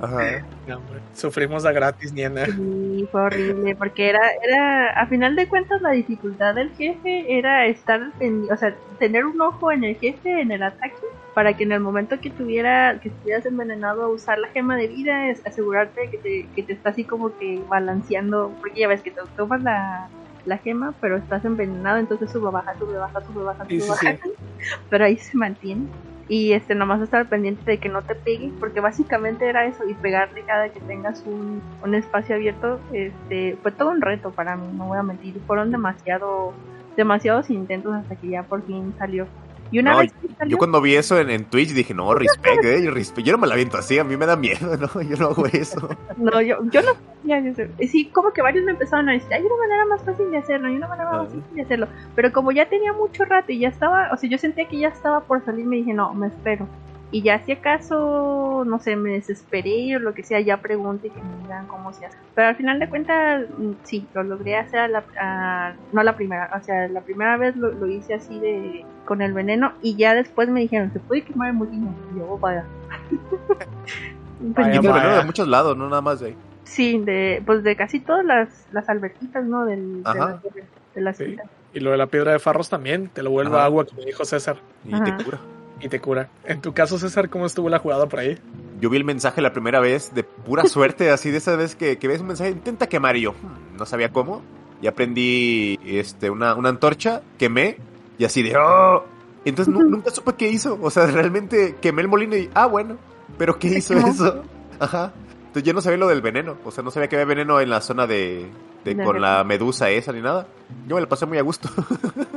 [SPEAKER 2] Ajá.
[SPEAKER 1] No, hombre, Sufrimos a gratis, Niena.
[SPEAKER 3] Y fue horrible, porque era, era, a final de cuentas, la dificultad del jefe era estar, en, o sea, tener un ojo en el jefe, en el ataque, para que en el momento que tuviera, que estuvieras envenenado, usar la gema de vida, es asegurarte que te, que te está así como que balanceando, porque ya ves que te tomas la, la gema, pero estás envenenado, entonces sube, baja, sube, baja, sube, baja,
[SPEAKER 1] Sí,
[SPEAKER 3] sube,
[SPEAKER 1] sí,
[SPEAKER 3] baja, pero ahí se mantiene. Y este nomás estar pendiente de que no te pegue, porque básicamente era eso, y pegarle cada que tengas un, un espacio abierto, este, fue todo un reto para mí, no voy a mentir, fueron demasiado, demasiados intentos hasta que ya por fin salió. Y una
[SPEAKER 2] No,
[SPEAKER 3] vez que salió,
[SPEAKER 2] Yo cuando vi eso en, en Twitch dije, no, respect, eh, respect. Yo no me la viento así, a mí me da miedo, no, yo no hago eso.
[SPEAKER 3] no, yo, yo no ya, sí, como que varios me empezaron a decir, hay una manera más fácil de hacerlo, hay una manera más fácil de hacerlo. Pero como ya tenía mucho rato y ya estaba, o sea, yo sentía que ya estaba por salir, me dije, no, me espero. Y ya si acaso, no sé, me desesperé o lo que sea, ya pregunto y que me digan cómo se hace. Pero al final de cuentas, mm, sí, lo logré hacer, a la, a- no la primera, o sea, la primera vez lo, lo hice así de con el veneno y ya después me dijeron, se puede quemar el molino. Y yo, "Oh, vaya. Pues,
[SPEAKER 1] Vaya,
[SPEAKER 2] Y
[SPEAKER 3] ni
[SPEAKER 2] de
[SPEAKER 3] modo.
[SPEAKER 2] veneno de muchos lados, no nada más de ahí.
[SPEAKER 3] Sí, de, pues de casi todas las, las alberquitas, ¿no? Del, de, la, de la
[SPEAKER 1] Sí.
[SPEAKER 3] cinta.
[SPEAKER 1] Y lo de la piedra de farros también, te lo vuelve
[SPEAKER 2] Ajá.
[SPEAKER 1] agua, como dijo César,
[SPEAKER 2] Y
[SPEAKER 3] Ajá.
[SPEAKER 2] te cura.
[SPEAKER 1] Y te cura. En tu caso, César, ¿cómo estuvo la jugada por ahí?
[SPEAKER 2] Yo vi el mensaje la primera vez de pura suerte, así de esa vez que, que ves un mensaje, intenta quemar y yo hmm, no sabía cómo. Y aprendí este, una, una antorcha, quemé y así de ¡oh! Entonces nu- nunca supe qué hizo. O sea, realmente quemé el molino y ah, bueno, pero ¿qué hizo eso? Ajá. Entonces yo no sabía lo del veneno. O sea, no sabía que había veneno en la zona de, de
[SPEAKER 3] De
[SPEAKER 2] con la medusa esa ni nada. Yo me la pasé muy a gusto.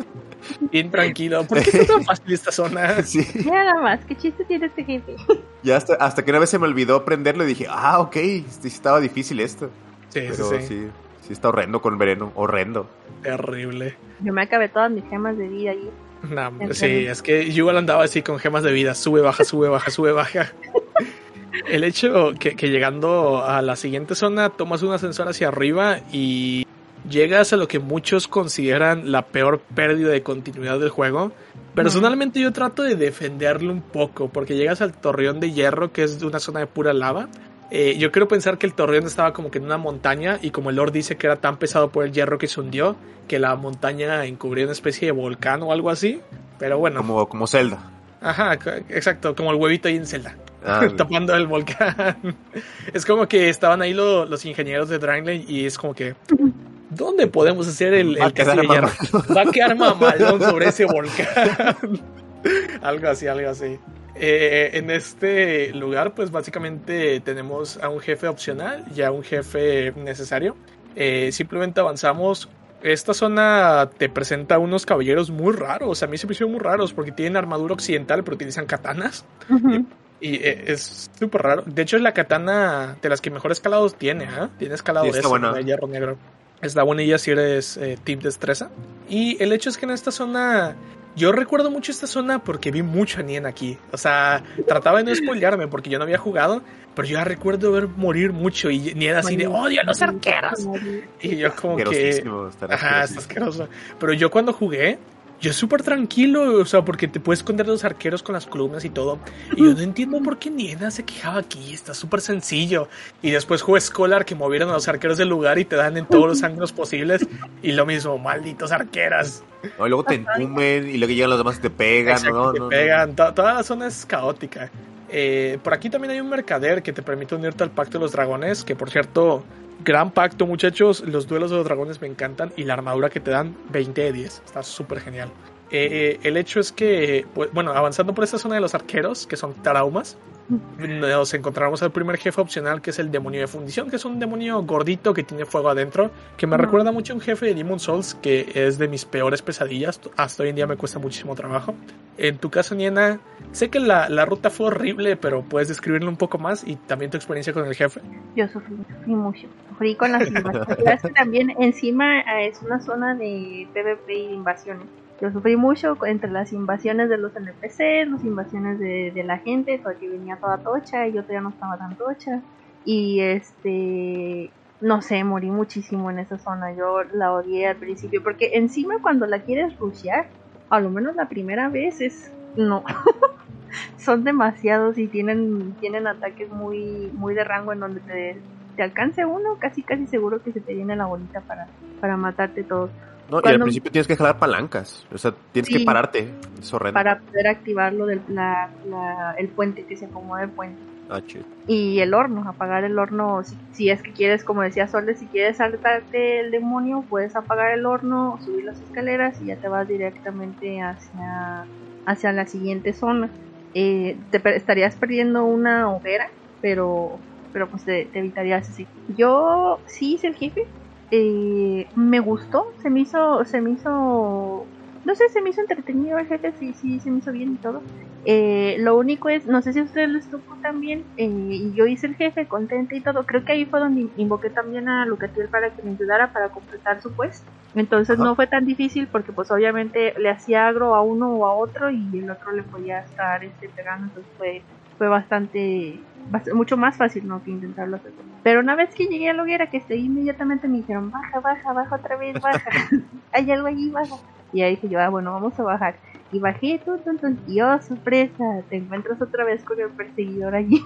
[SPEAKER 1] Bien tranquilo. ¿Por qué está tan fácil esta zona?
[SPEAKER 2] sí.
[SPEAKER 3] Nada más, ¿qué chiste tiene este jefe?
[SPEAKER 2] Ya hasta, hasta que una vez se me olvidó prenderlo y dije, ah, ok, sí estaba difícil esto.
[SPEAKER 1] Sí, sí,
[SPEAKER 2] Pero
[SPEAKER 1] sí.
[SPEAKER 2] sí, sí está horrendo con el veneno, horrendo.
[SPEAKER 1] Terrible.
[SPEAKER 3] Yo me acabé todas mis gemas de vida ahí.
[SPEAKER 1] Nah, sí, es que igual andaba así con gemas de vida, sube, baja, sube, baja, sube, baja. El hecho que, que llegando a la siguiente zona tomas un ascensor hacia arriba y llegas a lo que muchos consideran la peor pérdida de continuidad del juego. Personalmente yo trato de defenderlo un poco porque llegas al torreón de hierro que es una zona de pura lava. Eh, yo quiero pensar que el torreón estaba como que en una montaña y como el Lord dice que era tan pesado por el hierro que se hundió que la montaña encubría una especie de volcán o algo así. Pero bueno,
[SPEAKER 2] Como, como Zelda.
[SPEAKER 1] ajá, exacto, como el huevito ahí en Zelda,
[SPEAKER 2] Ah,
[SPEAKER 1] tapando el volcán. es como que estaban ahí lo- los ingenieros de Dragonlane y es como que, ¿dónde podemos hacer el,
[SPEAKER 2] Va a
[SPEAKER 1] el castillo de
[SPEAKER 2] quedar
[SPEAKER 1] hierro? Va a quedar mamalón sobre ese volcán. algo así, algo así. Eh, en este lugar, pues básicamente tenemos a un jefe opcional y a un jefe necesario. Eh, simplemente avanzamos. Esta zona te presenta unos caballeros muy raros. A mí se me hicieron muy raros porque tienen armadura occidental, pero utilizan katanas. Y eh, es súper raro. De hecho, es la katana de las que mejor escalados tiene. ¿ah? Tiene escalado
[SPEAKER 2] Sí, está buena.
[SPEAKER 1] de hierro negro. Está buenilla si eres eh, tip destreza. Y el hecho es que en esta zona. Yo recuerdo mucho esta zona porque vi mucho a Nien aquí. O sea, trataba de no spoilearme porque yo no había jugado. Pero yo ya recuerdo ver morir mucho. Y Nien así de odio a los arqueros. Y yo como que. Ajá, está asqueroso. Pero yo cuando jugué, yo súper tranquilo, o sea, porque te puedes esconder de los arqueros con las columnas y todo. Y yo no entiendo por qué Niena se quejaba aquí, está súper sencillo. Y después jugué Scholar que movieron a los arqueros del lugar y te dan en todos los ángulos posibles. Y lo mismo, malditos arqueras.
[SPEAKER 2] No, y luego te entumen y luego llegan los demás y te pegan.
[SPEAKER 1] Exacto,
[SPEAKER 2] no,
[SPEAKER 1] te
[SPEAKER 2] no, no.
[SPEAKER 1] pegan. To- Toda la zona es caótica. Eh, por aquí también hay un mercader que te permite unirte al pacto de los dragones. Que por cierto, gran pacto, muchachos. Los duelos de los dragones me encantan. Y la armadura que te dan, 20 de 10. Está súper genial. Eh, eh, el hecho es que, pues, bueno, avanzando por esta zona de los arqueros, que son traumas, nos encontramos al primer jefe opcional, que es el demonio de fundición, que es un demonio gordito que tiene fuego adentro, que me recuerda mucho a un jefe de Demon Souls, que es de mis peores pesadillas. Hasta hoy en día me cuesta muchísimo trabajo. En tu caso, Niena, sé que la, la ruta fue horrible, pero puedes describirlo un poco más y también tu experiencia con el jefe.
[SPEAKER 3] Yo sufrí, sufrí mucho. Sufrí con las invasiones. También encima eh, es una zona de PvP y de invasiones. Yo sufrí mucho entre las invasiones de los NPCs, las invasiones de, de la gente, porque venía toda tocha y yo todavía no estaba tan tocha. Y este, no sé, morí muchísimo en esa zona. Yo la odié al principio, porque encima cuando la quieres rushear, a lo menos la primera vez es, no. Son demasiados y tienen, tienen ataques muy, muy de rango en donde te, te alcance uno, casi casi seguro que se te viene la bolita para, para matarte todos.
[SPEAKER 2] No, y al principio tienes que jalar palancas. O sea, tienes que pararte. Es horrendo.
[SPEAKER 3] Para poder activar lo del la, la- el puente, que se acomoda el puente.
[SPEAKER 2] Ah.
[SPEAKER 3] Y el horno, apagar el horno, si, si es que quieres, como decía Sole, si quieres saltarte el demonio, puedes apagar el horno, subir las escaleras y ya te vas directamente hacia, hacia la siguiente zona. Eh, te estarías perdiendo una hoguera, pero, pero pues te, te evitarías así. Yo sí hice el jefe, eh, me gustó, se me hizo, se me hizo no sé, se me hizo entretenido el jefe, sí, sí, se me hizo bien y todo. Eh, lo único es, no sé si a ustedes les tocó también, eh, y yo hice el jefe contenta y todo. Creo que ahí fue donde invoqué también a Lucatiel para que me ayudara para completar su quest. Entonces no fue tan difícil porque pues obviamente le hacía agro a uno o a otro y el otro le podía estar este, pegando. Entonces fue, fue bastante, mucho más fácil no que intentarlo hacer. Pero una vez que llegué a la hoguera, que estoy inmediatamente me dijeron, baja, baja, baja otra vez, baja. Hay algo allí, baja. Y ahí dije yo, ah, bueno, vamos a bajar. Y bajé, tun, tun, tun, y oh, sorpresa, te encuentras otra vez con el perseguidor allí.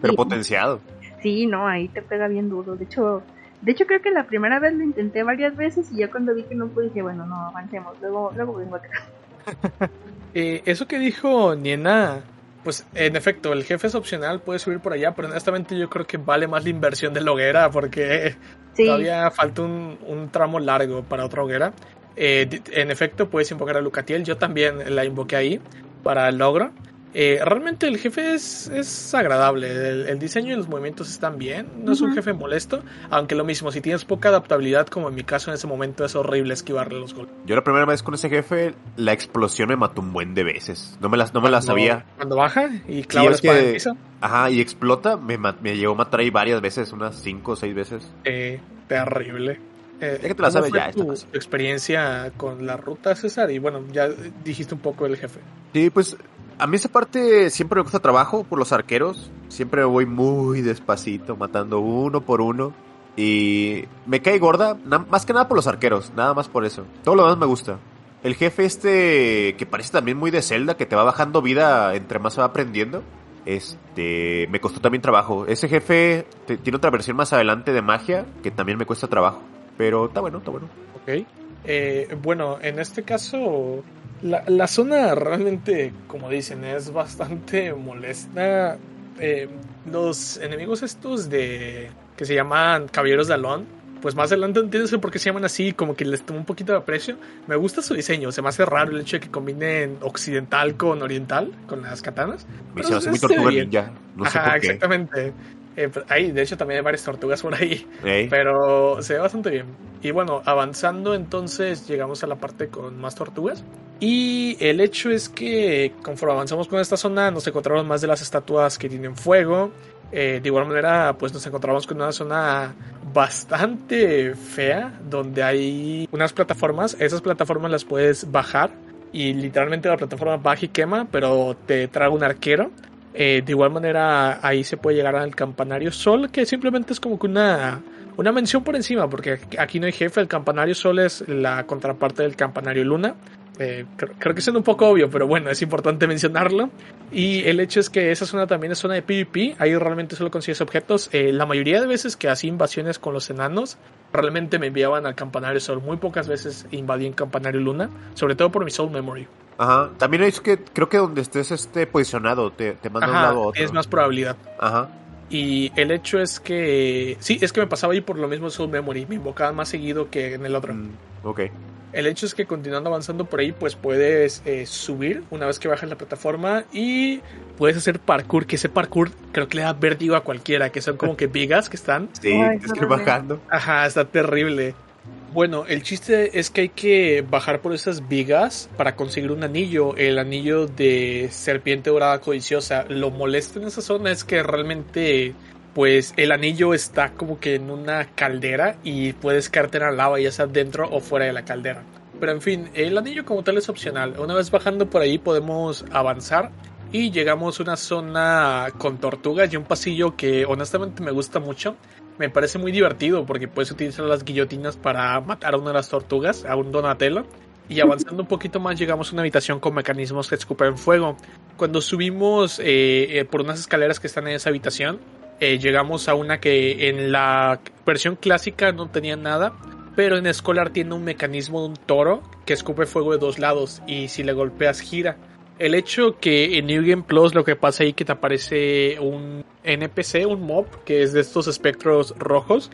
[SPEAKER 2] pero potenciado.
[SPEAKER 3] Sí, no, ahí te pega bien duro. De hecho, de hecho creo que la primera vez lo intenté varias veces y ya cuando vi que no pude dije, bueno, no, avancemos, luego, luego vengo atrás.
[SPEAKER 1] eh, eso que dijo Niena, pues en efecto, el jefe es opcional, puede subir por allá, pero honestamente yo creo que vale más la inversión de la hoguera porque todavía falta un, un, tramo largo para otra hoguera. Eh, en efecto, puedes invocar a Lucatiel. Yo también la invoqué ahí para el logro. Eh, realmente el jefe es, es agradable. El, diseño y los movimientos están bien. No es un jefe molesto. Aunque lo mismo, si tienes poca adaptabilidad, como en mi caso en ese momento, es horrible esquivarle los golpes.
[SPEAKER 2] Yo la primera vez con ese jefe, la explosión me mató un buen de veces. No me las, no me las sabía.
[SPEAKER 1] Cuando baja y clava la espada en piso.
[SPEAKER 2] Ajá, y explota, me, me llegó a matar ahí varias veces, unas 5 o 6 veces.
[SPEAKER 1] Eh, terrible.
[SPEAKER 2] Eh, que te la sabes ya.
[SPEAKER 1] Tu, experiencia con la ruta, César? Y bueno, ya dijiste un poco del jefe.
[SPEAKER 2] Sí, pues a mí esa parte siempre me cuesta trabajo por los arqueros. Siempre voy muy despacito, matando uno por uno. Y me cae gorda, más que nada por los arqueros, nada más por eso. Todo lo demás me gusta. El jefe este, que parece también muy de Zelda, que te va bajando vida entre más se va aprendiendo. Este, me costó también trabajo. Ese jefe tiene otra versión más adelante de magia, que también me cuesta trabajo. Pero está bueno, está bueno.
[SPEAKER 1] Ok. Eh, bueno, en este caso, la, la, zona realmente, como dicen, es bastante molesta. Eh, los enemigos estos de que se llaman Caballeros de Alon, pues más adelante entiendes por qué se llaman así, como que les tomo un poquito de aprecio. Me gusta su diseño, se me hace raro el hecho de que combinen occidental con oriental, con las katanas.
[SPEAKER 2] Me se hace muy tortuga ninja, no sé por
[SPEAKER 1] qué. exactamente. Eh, pues, ahí, de hecho, también hay varias tortugas por ahí. Pero se ve bastante bien. Y bueno, avanzando entonces llegamos a la parte con más tortugas. Y el hecho es que conforme avanzamos con esta zona nos encontramos más de las estatuas que tienen fuego. Eh, de igual manera, pues nos encontramos con una zona bastante fea donde hay unas plataformas. Esas plataformas las puedes bajar y literalmente la plataforma baja y quema, pero te trae un arquero eh, de igual manera, ahí se puede llegar al campanario Sol, que simplemente es como que una, una mención por encima, porque aquí no hay jefe. El campanario Sol es la contraparte del campanario Luna. Eh, creo, que es un poco obvio, pero bueno, es importante mencionarlo. Y el hecho es que esa zona también es zona de PvP. Ahí realmente solo consigues objetos. Eh, la mayoría de veces que hacía invasiones con los enanos, realmente me enviaban al campanario Sol. Muy pocas veces invadí en campanario Luna, sobre todo por mi Soul Memory.
[SPEAKER 2] Ajá. También es que creo que donde estés este posicionado te, te manda un lado a otro.
[SPEAKER 1] Es más probabilidad.
[SPEAKER 2] Ajá.
[SPEAKER 1] Y el hecho es que. Sí, es que me pasaba ahí por lo mismo Soul Memory. Me invocaban más seguido que en el otro. Mm,
[SPEAKER 2] ok.
[SPEAKER 1] El hecho es que continuando avanzando por ahí, pues puedes eh, subir una vez que bajas la plataforma y puedes hacer parkour, que ese parkour creo que le da vértigo a cualquiera, que son como que vigas que están.
[SPEAKER 2] Sí, es que bajando.
[SPEAKER 1] Ajá, está terrible. Bueno, el chiste es que hay que bajar por esas vigas para conseguir un anillo, el anillo de serpiente dorada codiciosa. Lo molesto en esa zona es que realmente, pues, el anillo está como que en una caldera y puedes caerte en la lava, ya sea dentro o fuera de la caldera. Pero en fin, el anillo como tal es opcional. Una vez bajando por ahí podemos avanzar y llegamos a una zona con tortugas y un pasillo que honestamente me gusta mucho me parece muy divertido porque puedes utilizar las guillotinas para matar a una de las tortugas, a un Donatello. Y avanzando un poquito más llegamos a una habitación con mecanismos que escupen fuego. Cuando subimos eh, eh, por unas escaleras que están en esa habitación, eh, llegamos a una que en la versión clásica no tenía nada, pero en Scholar tiene un mecanismo de un toro que escupe fuego de dos lados y si le golpeas gira el hecho que en New Game Plus lo que pasa ahí que te aparece un NPC, un mob, que es de estos espectros rojos,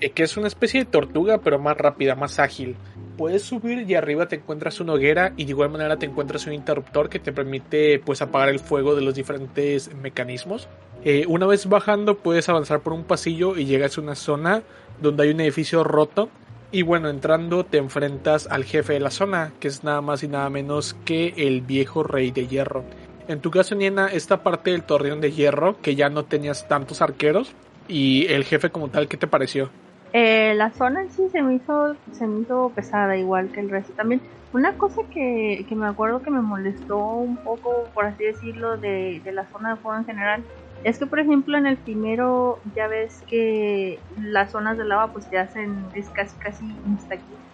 [SPEAKER 1] eh, que es una especie de tortuga, pero más rápida, más ágil. Puedes subir y arriba te encuentras una hoguera y de igual manera te encuentras un interruptor que te permite pues apagar el fuego de los diferentes mecanismos. Eh, una vez bajando puedes avanzar por un pasillo y llegas a una zona donde hay un edificio roto Y bueno, entrando te enfrentas al jefe de la zona, que es nada más y nada menos que el viejo rey de hierro. En tu caso, Niena, esta parte del torreón de hierro, que ya no tenías tantos arqueros, y el jefe como tal, ¿qué te pareció?
[SPEAKER 3] Eh, la zona en sí se me hizo se me hizo pesada igual que el resto también una cosa que, que me acuerdo que me molestó un poco por así decirlo de, de la zona de juego en general es que por ejemplo en el primero ya ves que las zonas de lava pues te hacen es casi casi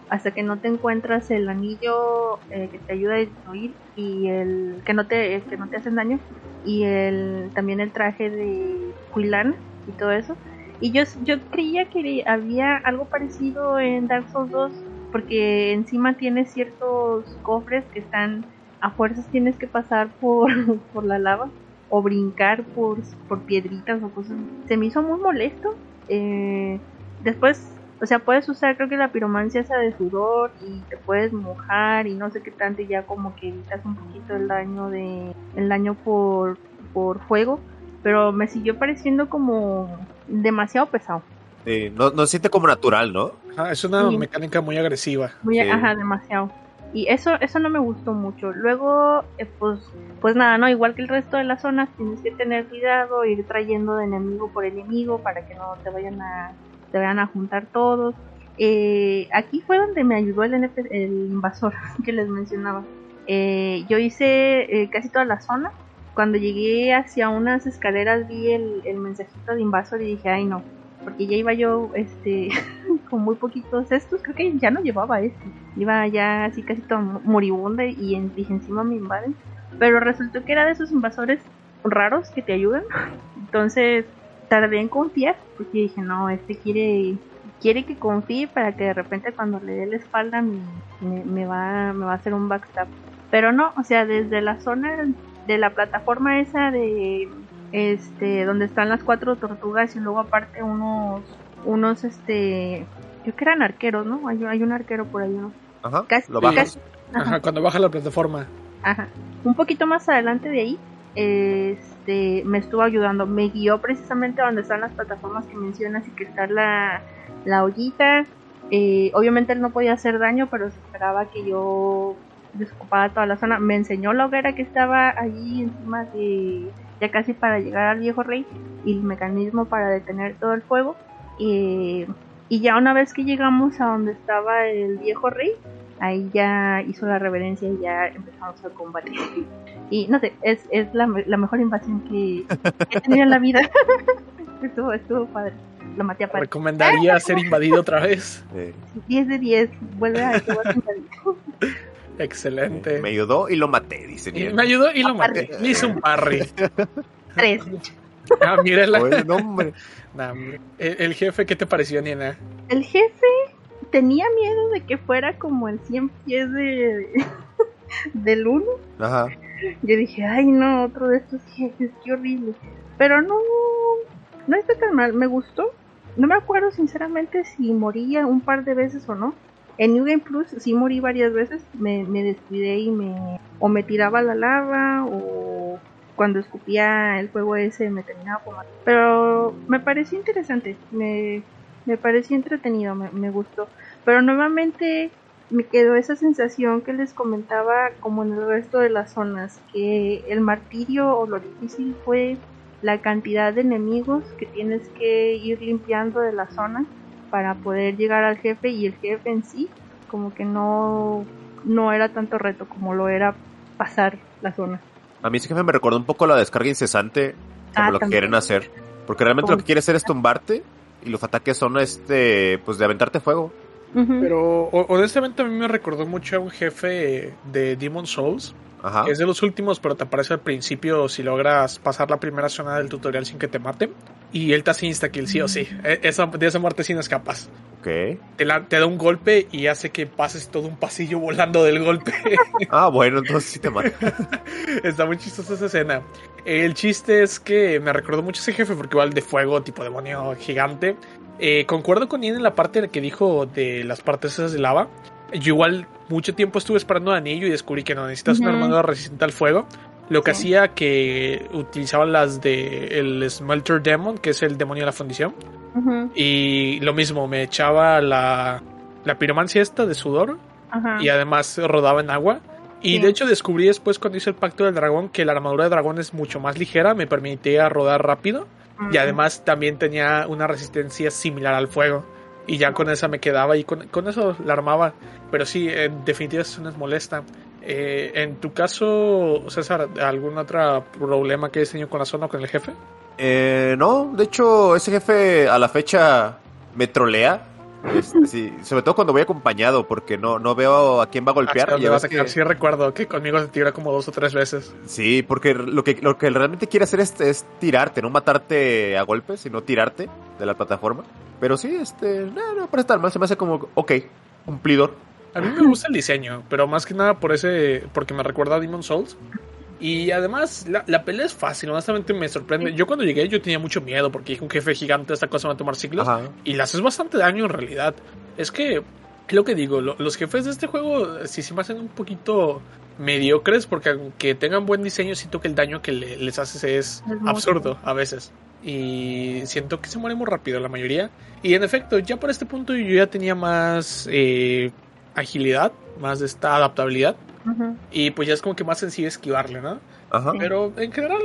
[SPEAKER 3] hasta que no te encuentras el anillo eh, que te ayuda a destruir y el que no te que no te hacen daño. Y el también el traje de Quillan y todo eso. Y yo, yo creía que había algo parecido en Dark Souls 2, porque encima tiene ciertos cofres que están a fuerzas tienes que pasar por, por la lava o brincar por, por piedritas o cosas. Se me hizo muy molesto. Eh, después, o sea, puedes usar creo que la piromancia esa de sudor y te puedes mojar y no sé qué tanto y ya como que evitas un poquito el daño de el daño por por fuego, pero me siguió pareciendo como demasiado pesado.
[SPEAKER 2] Sí, no, no se siente como natural, ¿no?
[SPEAKER 1] Es una
[SPEAKER 3] Sí.
[SPEAKER 1] mecánica muy agresiva.
[SPEAKER 3] Muy,
[SPEAKER 2] Sí.
[SPEAKER 3] Ajá, demasiado. Y eso, eso no me gustó mucho. Luego, eh, pues, pues nada, ¿no? Igual que el resto de las zonas, tienes que tener cuidado, ir trayendo de enemigo por enemigo para que no te vayan a, te vayan a juntar todos. Eh, aquí fue donde me ayudó el, NP el invasor que les mencionaba. Eh, yo hice eh, casi toda la zona. Cuando llegué hacia unas escaleras vi el, el mensajito de invasor y dije, ay no, porque ya iba yo este con muy poquitos estos, creo que ya no llevaba este, iba ya así casi todo moribunda y dije encima me invaden, pero resultó que era de esos invasores raros que te ayudan, entonces tardé en confiar, porque dije no, este quiere quiere que confíe para que de repente cuando le dé la espalda me, me- me va, me va a hacer un backstab, pero no, o sea, desde la zona de la plataforma esa de este donde están las cuatro tortugas y luego aparte unos unos este creo que eran arqueros no hay, hay un arquero por ahí no
[SPEAKER 2] Ajá.
[SPEAKER 3] casi,
[SPEAKER 2] Lo bajas.
[SPEAKER 3] casi
[SPEAKER 1] Ajá,
[SPEAKER 3] ajá,
[SPEAKER 1] cuando baja la plataforma.
[SPEAKER 3] ajá. un poquito más adelante de ahí este me estuvo ayudando me guió precisamente a donde están las plataformas que mencionas y que está la la ollita Eh, obviamente él no podía hacer daño pero se esperaba que yo desocupara toda la zona me enseñó la hoguera que estaba allí encima de ya casi para llegar al viejo rey y el mecanismo para detener todo el fuego. Y, y ya una vez que llegamos a donde estaba el viejo rey, ahí ya hizo la reverencia y ya empezamos a combatir. Y no sé, es, es la, me- la mejor invasión que he tenido en la vida. estuvo, estuvo padre. Lo maté a par.
[SPEAKER 1] Recomendaría ser invadido otra vez.
[SPEAKER 2] Eh,
[SPEAKER 3] 10 de 10. Vuelve a a invadir.
[SPEAKER 1] Excelente.
[SPEAKER 2] me ayudó y lo maté, dice
[SPEAKER 1] Y me ayudó y lo maté. Le hice un parry.
[SPEAKER 3] Tres.
[SPEAKER 1] Ah, mírala.
[SPEAKER 2] Oye, no, hombre.
[SPEAKER 1] Nah, hombre. el, el jefe, ¿qué te pareció, Niena?
[SPEAKER 3] El jefe tenía miedo de que fuera como el 100 pies de, del 1.
[SPEAKER 2] Ajá.
[SPEAKER 3] Yo dije, ay no, otro de estos jefes, qué horrible. Pero no, no está tan mal, me gustó. No me acuerdo sinceramente si moría un par de veces o no. En New Game Plus sí morí varias veces, me, me descuidé y me o me tiraba a la lava o cuando escupía el fuego ese me terminaba matar. Pero me pareció interesante, me, me pareció entretenido, me, me gustó. Pero nuevamente me quedó esa sensación que les comentaba como en el resto de las zonas, que el martirio o lo difícil fue la cantidad de enemigos que tienes que ir limpiando de la zona para poder llegar al jefe y el jefe en sí como que no no era tanto reto como lo era pasar la zona.
[SPEAKER 2] A mí ese jefe me recordó un poco la descarga incesante, como
[SPEAKER 3] Ah,
[SPEAKER 2] lo que quieren hacer. Porque realmente lo que quiere hacer es tumbarte y los ataques son este, pues de aventarte fuego.
[SPEAKER 1] Pero honestamente a mí me recordó mucho a un jefe de Demon Souls.
[SPEAKER 2] Ajá.
[SPEAKER 1] Es de los últimos, pero te aparece al principio si logras pasar la primera zona del tutorial sin que te maten. Y él te hace insta-kill, sí o sí. E- Esa, de esa muerte sí no escapas.
[SPEAKER 2] Ok.
[SPEAKER 1] Te, la- te da un golpe y hace que pases todo un pasillo volando del golpe.
[SPEAKER 2] Ah, bueno, entonces sí te mata.
[SPEAKER 1] Está muy chistosa esa escena. El chiste es que me recordó mucho ese jefe porque igual de fuego, tipo demonio gigante. Eh, concuerdo con Ian en la parte que dijo de las partes esas de lava. Yo igual mucho tiempo estuve esperando anillo y descubrí que no necesitas una
[SPEAKER 3] Ujú.
[SPEAKER 1] armadura resistente al fuego. Lo que
[SPEAKER 3] Sí.
[SPEAKER 1] hacía que utilizaban las de el Smelter Demon, que es el demonio de la fundición. Y lo mismo, me echaba la, la piromancia esta de sudor y además rodaba en agua. Y
[SPEAKER 3] Sí.
[SPEAKER 1] de hecho descubrí después cuando hice el pacto del dragón que la armadura de dragón es mucho más ligera, me permitía rodar rápido y además también tenía una resistencia similar al fuego. Y ya con esa me quedaba y con, con eso la armaba. Pero sí, en definitiva eso no es molesta. Eh, en tu caso, César, ¿algún otro problema que hayas tenido con la zona o con el jefe?
[SPEAKER 2] Eh, no, de hecho, ese jefe a la fecha me trolea. Este, sí, sobre todo cuando voy acompañado, porque no, no veo a quién va a golpear.
[SPEAKER 1] Vas
[SPEAKER 2] ves
[SPEAKER 1] a
[SPEAKER 2] que-
[SPEAKER 1] Sí recuerdo que conmigo se tira como dos o tres veces.
[SPEAKER 2] Sí, porque lo que, lo que realmente quiere hacer es, es tirarte, no matarte a golpes, sino tirarte de la plataforma. Pero sí, este, no, no parece tan mal, se me hace como, ok, cumplidor.
[SPEAKER 1] A mí me gusta el diseño, pero más que nada por ese, porque me recuerda a Demon Souls. Y además, la, la pelea es fácil, honestamente me sorprende. Yo cuando llegué yo tenía mucho miedo porque dije un jefe gigante, esta cosa va a tomar siglos.
[SPEAKER 2] Ajá.
[SPEAKER 1] Y le haces bastante daño en realidad. Es que, es lo que digo, lo- los jefes de este juego sí se me hacen un poquito mediocres porque aunque tengan buen diseño, siento que el daño que le- les haces es absurdo a veces. Y siento que se muere muy rápido la mayoría. Y en efecto, ya por este punto yo ya tenía más eh, agilidad, más de esta adaptabilidad. Y pues ya es como que más sencillo esquivarle, ¿no?
[SPEAKER 2] Ajá.
[SPEAKER 1] Pero en general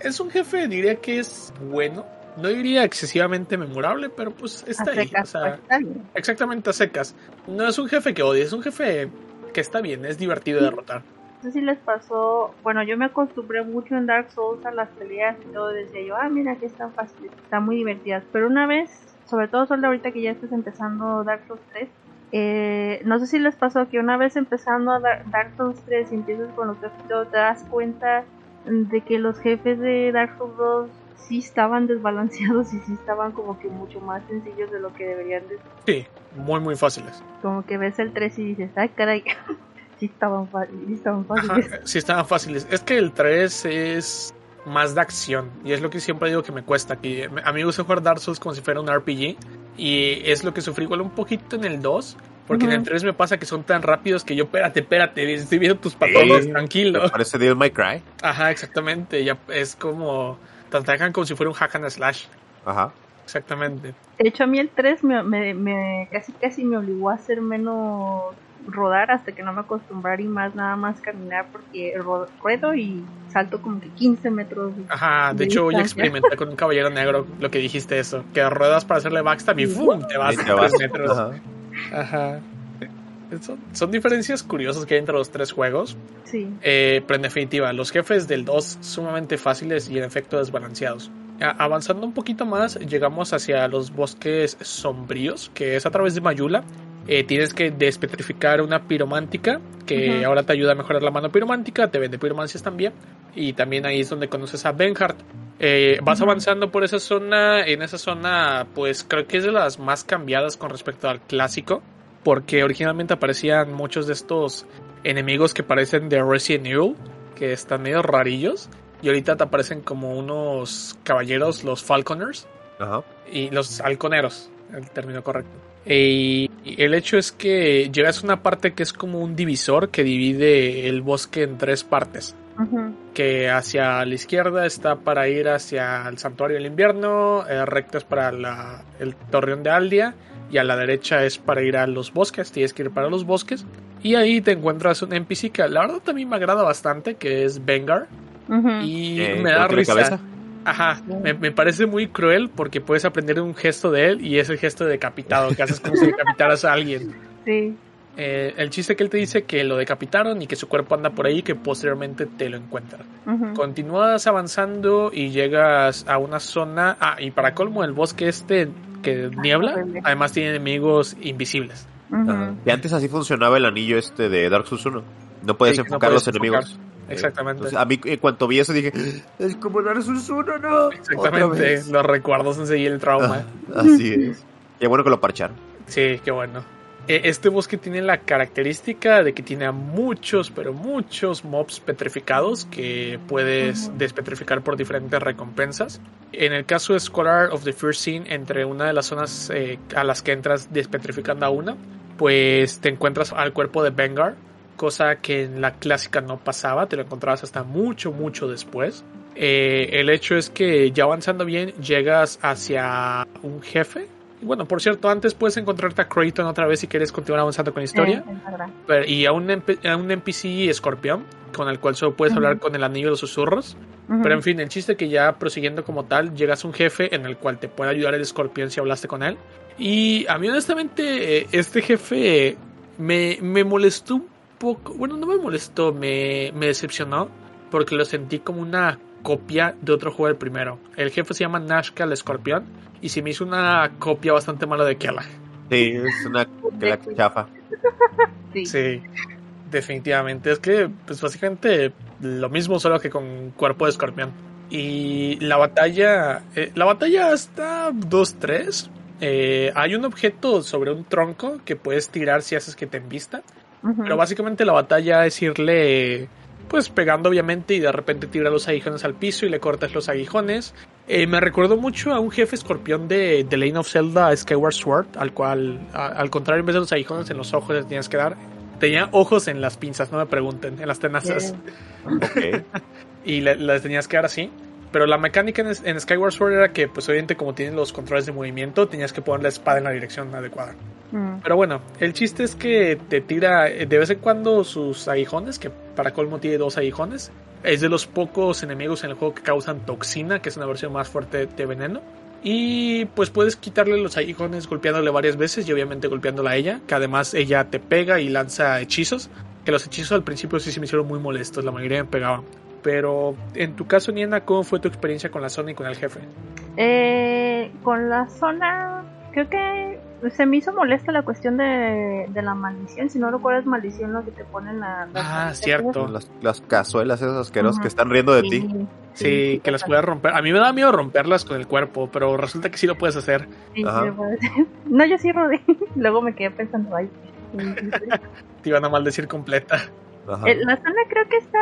[SPEAKER 1] es un jefe, diría que es bueno. No diría excesivamente memorable, pero pues está
[SPEAKER 3] A
[SPEAKER 1] ahí.
[SPEAKER 3] secas,
[SPEAKER 1] o sea,
[SPEAKER 3] pues,
[SPEAKER 1] exactamente a secas. No es un jefe que odie, es un jefe que está bien, es divertido de derrotar.
[SPEAKER 3] No sé si les pasó, bueno, yo me acostumbré mucho en Dark Souls a las peleas y todo, decía yo, ah, mira que están fáciles, están muy divertidas, pero una vez, sobre todo solo ahorita que ya estás empezando Dark Souls 3, eh, no sé si les pasó que una vez empezando a Dar- Dark Souls 3 y empiezas con los todo, te das cuenta de que los jefes de Dark Souls 2 sí estaban desbalanceados y sí estaban como que mucho más sencillos de lo que deberían de
[SPEAKER 1] Sí, muy, muy fáciles.
[SPEAKER 3] como que ves el 3 y dices, ay caray, sí estaban, sí estaban
[SPEAKER 1] Ajá,
[SPEAKER 3] fáciles.
[SPEAKER 1] sí, estaban fáciles. Es que el 3 es más de acción. Y es lo que siempre digo que me cuesta. Que a mí me gusta jugar Dark Souls como si fuera un RPG. Y es lo que sufrí igual un poquito en el 2. Porque en el
[SPEAKER 3] Ujú.
[SPEAKER 1] 3 me pasa que son tan rápidos que yo, espérate, espérate, estoy viendo tus patrones,
[SPEAKER 2] Sí.
[SPEAKER 1] tranquilo.
[SPEAKER 2] Parece Devil May Cry.
[SPEAKER 1] Ajá, exactamente. Ya es como. Te atacan como si fuera un hack and slash.
[SPEAKER 2] Ajá.
[SPEAKER 1] Exactamente.
[SPEAKER 3] De hecho, a mí el 3 me, me, me- casi casi me obligó a hacer menos rodar hasta que no me acostumbrara y más nada más caminar porque ruedo y salto como que 15 metros.
[SPEAKER 1] Ajá, de
[SPEAKER 3] De
[SPEAKER 1] hecho, hoy
[SPEAKER 3] distancia.
[SPEAKER 1] experimenté con un caballero negro lo que dijiste eso. Que ruedas para hacerle backstab y. ¡fum! Te vas
[SPEAKER 2] Ahí
[SPEAKER 1] a
[SPEAKER 2] te vas.
[SPEAKER 1] metros.
[SPEAKER 2] Ajá.
[SPEAKER 1] Ajá. Son, son diferencias curiosas que hay entre los tres juegos.
[SPEAKER 3] Sí.
[SPEAKER 1] Eh, pero en definitiva, los jefes del 2 sumamente fáciles y en efecto desbalanceados. A- avanzando un poquito más, llegamos hacia los bosques sombríos, que es a través de Mayula. Eh, tienes que despetrificar una piromántica, que ahora te ayuda a mejorar la mano piromántica, te vende piromancias también. Y también ahí es donde conoces a Benhart. Eh, vas avanzando por esa zona, en esa zona pues creo que es de las más cambiadas con respecto al clásico, porque originalmente aparecían muchos de estos enemigos que parecen de Resident Evil, que están medio rarillos, y ahorita te aparecen como unos caballeros, los Falconers,
[SPEAKER 2] Ajá.
[SPEAKER 1] y los halconeros, el término correcto. Y y el hecho es que llegas a una parte que es como un divisor que divide el bosque en tres partes que hacia la izquierda está para ir hacia el santuario del invierno, eh, recto es para la- el torreón de Aldia y a la derecha es para ir a los bosques, tienes que ir para los bosques y ahí te encuentras un NPC que la verdad también me agrada bastante, que es Vengar y
[SPEAKER 2] Eh,
[SPEAKER 1] me
[SPEAKER 2] ¿que
[SPEAKER 1] da risa.
[SPEAKER 2] cabeza?
[SPEAKER 1] Ajá, me, me parece muy cruel porque puedes aprender un gesto de él y es el gesto de decapitado, que haces como si decapitaras a alguien.
[SPEAKER 3] Sí.
[SPEAKER 1] Eh, el chiste que él te dice que lo decapitaron y que su cuerpo anda por ahí y que posteriormente te lo encuentran.
[SPEAKER 3] Ujú.
[SPEAKER 1] Continúas avanzando y llegas a una zona. Ah, y para colmo, el bosque este que niebla,
[SPEAKER 3] horrible.
[SPEAKER 1] además tiene enemigos invisibles.
[SPEAKER 2] Y antes así funcionaba el anillo este de Dark Souls 1. No puedes
[SPEAKER 1] Sí, que no
[SPEAKER 2] enfocar
[SPEAKER 1] puedes
[SPEAKER 2] los enemigos.
[SPEAKER 1] Enfocar. Exactamente.
[SPEAKER 2] Entonces, a mí, en cuanto vi eso, dije, es como Dark Souls 1, no.
[SPEAKER 1] Exactamente. Los recuerdos enseguida el trauma.
[SPEAKER 2] Ah, así es. Qué bueno que lo parcharon.
[SPEAKER 1] Sí, qué bueno. Eh, Este bosque tiene la característica de que tiene a muchos, pero muchos mobs petrificados que puedes despetrificar por diferentes recompensas. En el caso de Scholar of the First Scene, entre una de las zonas eh, a las que entras despetrificando a una, pues te encuentras al cuerpo de Bengar, cosa que en la clásica no pasaba, te lo encontrabas hasta mucho, mucho después. Eh, el hecho es que ya avanzando bien, llegas hacia un jefe Y bueno, por cierto, antes puedes encontrarte a Creighton otra vez si quieres continuar avanzando con la historia.
[SPEAKER 3] Sí, es.
[SPEAKER 1] Pero- y a un, a un NPC escorpión, con el cual solo puedes hablar con el anillo de los susurros. Pero en fin, el chiste que ya prosiguiendo como tal, llegas a un jefe en el cual te puede ayudar el escorpión si hablaste con él. Y a mí honestamente eh, este jefe eh, me, me molestó un poco, bueno, no me molestó, me, me decepcionó porque lo sentí como una copia de otro juego del primero. El jefe se llama Nashka el escorpión y se me hizo una copia bastante mala de Kela.
[SPEAKER 2] Sí, es una que la chafa.
[SPEAKER 3] Sí.
[SPEAKER 1] Sí, definitivamente. Es que, pues básicamente lo mismo, solo que con cuerpo de escorpión. Y la batalla, eh, la batalla está 2-3. Eh, hay un objeto sobre un tronco que puedes tirar si haces que te Pero básicamente la batalla es irle, pues pegando obviamente y de repente tira los aguijones al piso y le cortas los aguijones. Eh, me recuerdo mucho a un jefe escorpión de The Lane of Zelda Skyward Sword, al cual, a- al contrario, en vez de los aguijones en los ojos les tenías que dar. Tenía ojos en las pinzas, no me pregunten, en las tenazas. Y le- las tenías que dar así. Pero la mecánica en, en Skyward Sword era que, pues obviamente como tienen los controles de movimiento, tenías que poner la espada en la dirección adecuada.
[SPEAKER 3] Mm.
[SPEAKER 1] Pero bueno, el chiste es que te tira eh, de vez en cuando sus aguijones, que para colmo tiene dos aguijones. Es de los pocos enemigos en el juego que causan toxina, que es una versión más fuerte de veneno. Y pues puedes quitarle los aguijones golpeándole varias veces y obviamente golpeándola a ella, que además ella te pega y lanza hechizos. Que los hechizos al principio sí se me hicieron muy molestos, la mayoría me pegaban. Pero en tu caso, Niena, ¿cómo fue tu experiencia con la zona y con el jefe?
[SPEAKER 3] Eh, con la zona, creo que se me hizo molesta la cuestión de, de la maldición. Si no recuerdas maldición, lo que te ponen la. las
[SPEAKER 1] Ah, cierto.
[SPEAKER 2] Las, las cazuelas esas asquerosas que están riendo de ti.
[SPEAKER 3] Sí,
[SPEAKER 1] Sí, que las puedas romper. A mí me da miedo romperlas con el cuerpo, pero resulta que sí lo puedes hacer.
[SPEAKER 3] Sí, sí,
[SPEAKER 2] Ajá.
[SPEAKER 3] lo puedes hacer. No, yo sí rodé. Luego me quedé pensando, ay.
[SPEAKER 1] Te iban a maldecir completa.
[SPEAKER 2] Ajá.
[SPEAKER 3] Eh, La zona creo que está.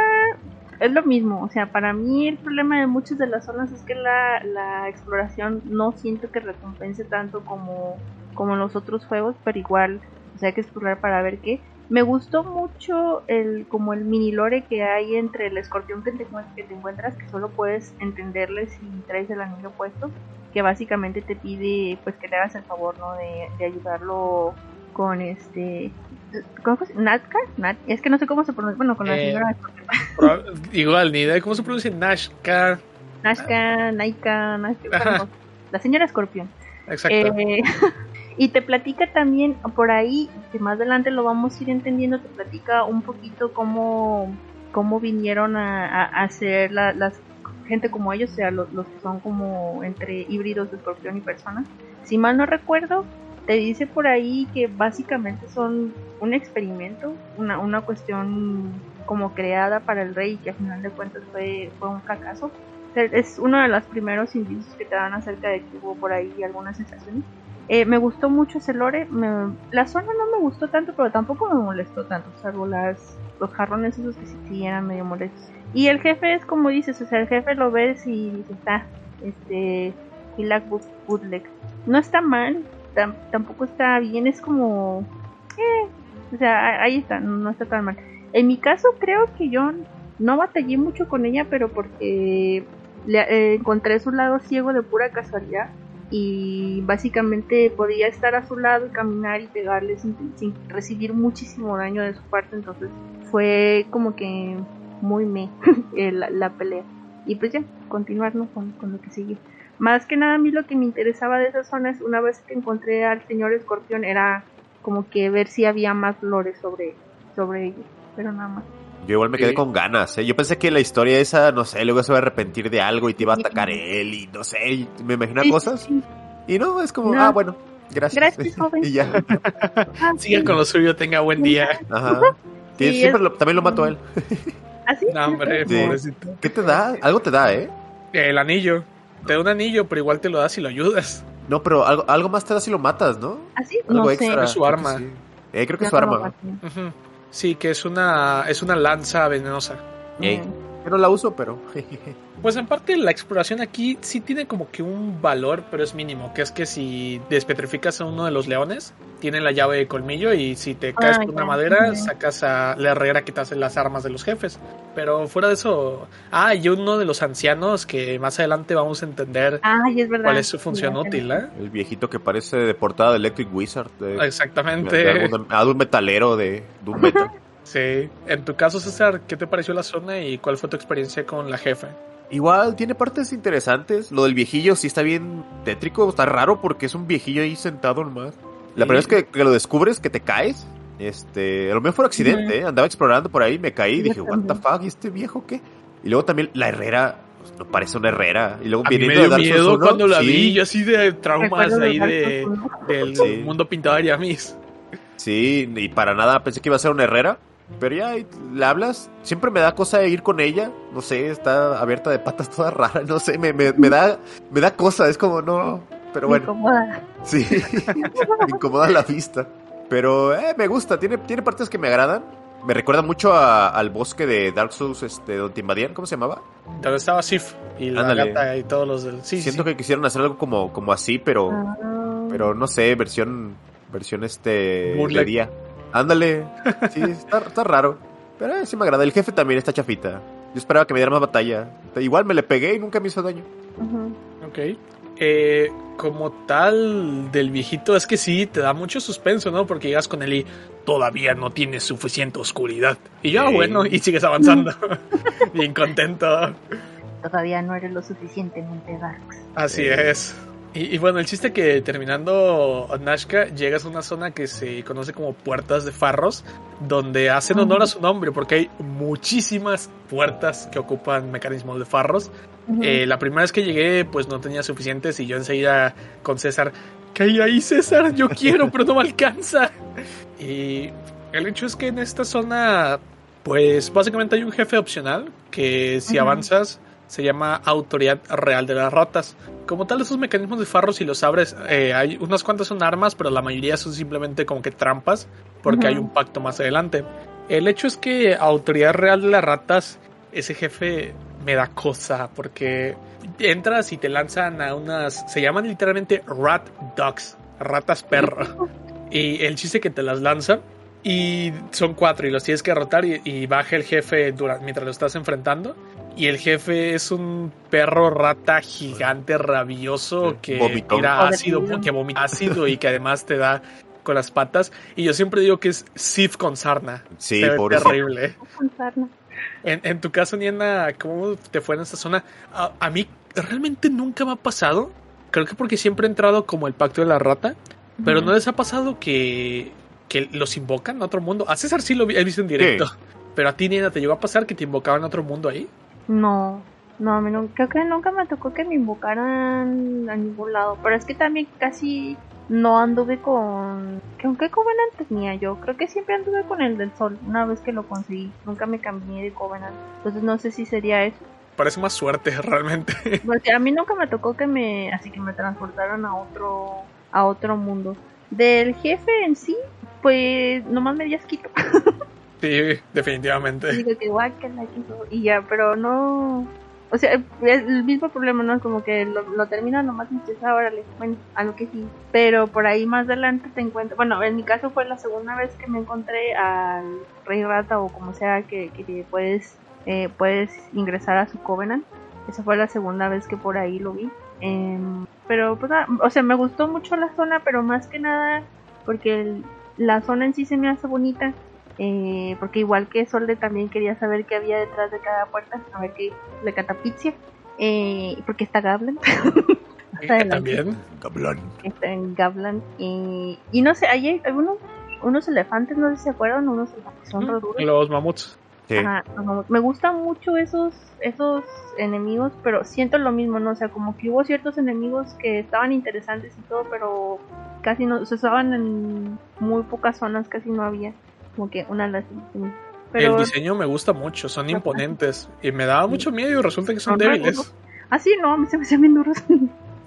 [SPEAKER 3] Es lo mismo. O sea, para mí el problema de muchas de las zonas es que la, la exploración no siento que recompense tanto como, como en los otros juegos, pero igual, o sea, hay que explorar para ver qué. Me gustó mucho el como el mini lore que hay entre el escorpión que que te encuentras, que solo puedes entenderle si traes el anillo puesto, que básicamente te pide pues que le hagas el favor, ¿no? De, de ayudarlo con este... ¿Cómo. Nat- es que no sé cómo se pronuncia, bueno, con la
[SPEAKER 1] Eh,
[SPEAKER 3] señora
[SPEAKER 1] Igual, ni idea de cómo se pronuncia Nashka.
[SPEAKER 3] Nashka, Naika, Nashka, la señora escorpión.
[SPEAKER 1] Exacto.
[SPEAKER 3] Eh, y te platica también por ahí, que más adelante lo vamos a ir entendiendo, te platica un poquito cómo, cómo vinieron a, a, a ser la, las gente como ellos, o sea, los, los que son como entre híbridos de escorpión y personas. Si mal no recuerdo, te dice por ahí que básicamente son un experimento, una, una cuestión como creada para el rey que al final de cuentas fue, fue un fracaso. Es uno de los primeros indicios que te dan acerca de que hubo por ahí algunas sensaciones. Eh, me gustó mucho ese lore. me- la zona no me gustó tanto, pero tampoco me molestó tanto. Salvo las, los jarrones esos que sí, sí eran medio molestos. Y el jefe es como dices, o sea, el jefe lo ves y dices, ah, este, Hilak Boot- Bootleg. No está mal, tam- tampoco está bien, es como, eh, o sea, ahí está, no, está tan mal. En mi caso creo que yo no batallé mucho con ella, pero porque le, eh, encontré su lado ciego de pura casualidad y básicamente podía estar a su lado y caminar y pegarle sin, recibir muchísimo daño de su parte, entonces fue como que muy me eh, la, la pelea. Y pues ya, continuar ¿no? con, con lo que sigue. Más que nada a mí lo que me interesaba de esa zona es una vez que encontré al señor escorpión era como que ver si había más lore sobre, sobre ellos, pero nada más.
[SPEAKER 2] Yo igual me quedé
[SPEAKER 1] Sí.
[SPEAKER 2] con ganas, ¿eh? Yo pensé que la historia esa, no sé, luego se va a arrepentir de algo y te iba a atacar él y no sé, y me
[SPEAKER 3] Sí, sí,
[SPEAKER 2] cosas.
[SPEAKER 3] sí.
[SPEAKER 2] Y no, es como,
[SPEAKER 3] No.
[SPEAKER 2] ah, bueno, gracias.
[SPEAKER 3] Gracias, joven.
[SPEAKER 2] y ya,
[SPEAKER 3] Ah,
[SPEAKER 1] Siga
[SPEAKER 3] sí.
[SPEAKER 1] con lo suyo, tenga buen día.
[SPEAKER 2] ajá. Siempre
[SPEAKER 3] es-
[SPEAKER 2] lo- también lo mato a él.
[SPEAKER 3] ¿Ah, sí?
[SPEAKER 1] No, hombre,
[SPEAKER 2] Sí.
[SPEAKER 1] pobrecito.
[SPEAKER 2] ¿Qué te da? Algo te da, ¿eh?
[SPEAKER 1] El anillo. Te da un anillo, pero igual te lo das si lo ayudas.
[SPEAKER 2] No, pero algo, algo más te da si lo matas, ¿no?
[SPEAKER 3] ¿Ah, sí?
[SPEAKER 2] Algo
[SPEAKER 3] No
[SPEAKER 2] extra.
[SPEAKER 1] Es su
[SPEAKER 2] Creo que
[SPEAKER 1] arma.
[SPEAKER 2] sí. Eh, creo que es su arma.
[SPEAKER 1] Ujú. Sí, que es una, es una lanza venenosa.
[SPEAKER 2] Ey.
[SPEAKER 3] Mm.
[SPEAKER 2] Yo no la uso, pero.
[SPEAKER 1] Pues en parte la exploración aquí sí tiene como que un valor, pero es mínimo, que es que si despetrificas a uno de los leones, tiene la llave de colmillo y si te caes
[SPEAKER 3] Ah,
[SPEAKER 1] con una
[SPEAKER 3] ya,
[SPEAKER 1] madera, sacas a la herrera que te hace las armas de los jefes. Pero fuera de eso, ah, y uno de los ancianos que más adelante vamos a entender
[SPEAKER 3] Ay, es verdad.
[SPEAKER 1] cuál es su función útil, ¿eh?
[SPEAKER 2] El viejito que parece de portada de Electric Wizard. De,
[SPEAKER 1] Exactamente.
[SPEAKER 2] de algún, ah, de un metalero de Doom Metal.
[SPEAKER 1] Sí. En tu caso, César, ¿qué te pareció la zona y cuál fue tu experiencia con la jefe?
[SPEAKER 2] Igual, tiene partes interesantes. Lo del viejillo sí está bien tétrico, está raro porque es un viejillo ahí sentado nomás. La
[SPEAKER 1] Sí.
[SPEAKER 2] primera vez que, que lo descubres, que te caes, este, a lo mejor fue accidente, ¿eh? andaba explorando por ahí, me caí y dije, what the fuck, ¿y este viejo qué? Y luego también la herrera, pues, no parece una herrera. Y luego
[SPEAKER 1] A mí me dio miedo
[SPEAKER 2] 1,
[SPEAKER 1] cuando la
[SPEAKER 2] sí,
[SPEAKER 1] vi, yo así de traumas de ahí de, del
[SPEAKER 2] Sí.
[SPEAKER 1] mundo pintado de Yamis.
[SPEAKER 2] Sí, y para nada pensé que iba a ser una herrera. Pero ya le hablas, siempre me da cosa de ir con ella. No sé, está abierta de patas toda rara. No sé, me, me, me da me da cosa. Es como, no. Pero
[SPEAKER 3] Me
[SPEAKER 2] bueno,
[SPEAKER 3] incomoda.
[SPEAKER 2] sí. me incomoda la vista. Pero eh, me gusta, tiene, tiene partes que me agradan. Me recuerda mucho a- al bosque de Dark Souls, este, donde te invadían. ¿Cómo se llamaba?
[SPEAKER 1] Donde estaba Sif y la
[SPEAKER 2] Ándale.
[SPEAKER 1] gata y todos los del. Sí,
[SPEAKER 2] Siento
[SPEAKER 1] sí.
[SPEAKER 2] que quisieron hacer algo como, como así, pero.
[SPEAKER 3] Ah.
[SPEAKER 2] Pero no sé, versión. Versión este. De día. Ándale. Sí, está, está raro. Pero eh, sí me agrada. El jefe también está chafita. Yo esperaba que me diera más batalla. Igual me le pegué y nunca me hizo daño.
[SPEAKER 3] Ujú.
[SPEAKER 1] Ok. Eh, como tal del viejito, es que sí, te da mucho suspenso, ¿no? Porque llegas con él y todavía no tienes suficiente oscuridad. Y ya,
[SPEAKER 2] Sí.
[SPEAKER 1] bueno, y sigues avanzando. Bien contento.
[SPEAKER 3] Todavía no eres lo suficientemente darks.
[SPEAKER 1] Así
[SPEAKER 2] Sí.
[SPEAKER 1] es. Y, y bueno, el chiste que terminando Nashka llegas a una zona que se conoce como Puertas de Farros, donde hacen honor a su nombre, porque hay muchísimas puertas que ocupan mecanismos de farros.
[SPEAKER 3] Ujú.
[SPEAKER 1] Eh, la primera vez que llegué, pues no tenía suficientes y yo enseguida con César, ¿qué hay ahí, César? Yo quiero, pero no me alcanza. Y el hecho es que en esta zona, pues básicamente hay un jefe opcional que si
[SPEAKER 3] Ujú.
[SPEAKER 1] avanzas se llama Autoridad Real de las Ratas. Como tal, esos mecanismos de farros, si los abres, eh, hay unas cuantas son armas, pero la mayoría son simplemente como que trampas, porque hay un pacto más adelante. El hecho es que Autoridad Real de las Ratas, ese jefe me da cosa, porque entras y te lanzan a unas, se llaman literalmente Rat Dogs, ratas perro. Y el chiste que te las lanzan y son cuatro y los tienes que derrotar y, y baja el jefe durante, mientras lo estás enfrentando. Y el jefe es un perro rata gigante, rabioso,
[SPEAKER 2] Sí,
[SPEAKER 1] que
[SPEAKER 2] vomitón.
[SPEAKER 1] tira ácido, que vomita ácido y que además te da con las patas. Y yo siempre digo que es Sif con sarna.
[SPEAKER 2] Sí,
[SPEAKER 1] Se ve
[SPEAKER 2] pobrecito.
[SPEAKER 1] terrible.
[SPEAKER 3] Con sarna.
[SPEAKER 1] En, en tu caso, Niena, ¿cómo te fue en esta zona? A, a mí realmente nunca me ha pasado. Creo que porque siempre he entrado como el pacto de la rata. Pero. ¿no les ha pasado que, que los invocan a otro mundo? A César sí lo vi- he visto en directo. Pero a ti, Niena, ¿te llegó a pasar que te invocaban a otro mundo ahí?
[SPEAKER 3] No, no, a mí no, creo que nunca me tocó que me invocaran a ningún lado. Pero es que también casi no anduve con. ¿Con qué Covenant tenía yo? Creo que siempre anduve con el del sol, una vez que lo conseguí. Nunca me cambié de Covenant. Entonces no sé si sería eso.
[SPEAKER 1] Parece más suerte, realmente.
[SPEAKER 3] Porque a mí nunca me tocó que me. Así que me transportaran a otro. a otro mundo. Del jefe en sí, pues nomás me di asquito.
[SPEAKER 1] sí, definitivamente.
[SPEAKER 3] Quiso, y ya, pero no. O sea, es el mismo problema, ¿no? Como que lo, termina nomás y dices, ah, órale, bueno, a lo que sí. Pero por ahí más adelante te encuentras. Bueno, en mi caso fue la segunda vez que me encontré al Rey Rata o como sea que, que puedes, eh, puedes ingresar a su Covenant. Esa fue la segunda vez que por ahí lo vi. Em, pero, pues, nada, o sea, me gustó mucho la zona, pero más que nada porque la zona en sí se me hace bonita. Eh, porque igual que Solde también quería saber qué había detrás de cada puerta, a ver qué le catapixia. Eh, porque está Gablan,
[SPEAKER 1] también.
[SPEAKER 2] Cablón.
[SPEAKER 3] está en Gablan. Y, y no sé, hay algunos unos elefantes, no sé si se acuerdan, unos elefantes son re duros.
[SPEAKER 1] Los mamuts.
[SPEAKER 2] Sí.
[SPEAKER 3] Ajá, los mamuts. me gustan mucho esos esos enemigos, pero siento lo mismo, ¿no? O sea, como que hubo ciertos enemigos que estaban interesantes y todo, pero casi no, se usaban en muy pocas zonas, casi no había. Como que una lástima. Pero,
[SPEAKER 1] El diseño me gusta mucho, son imponentes. Y me daba mucho miedo y resulta que son débiles.
[SPEAKER 3] duros. ah, sí, no, a mí se me hacían bien duros.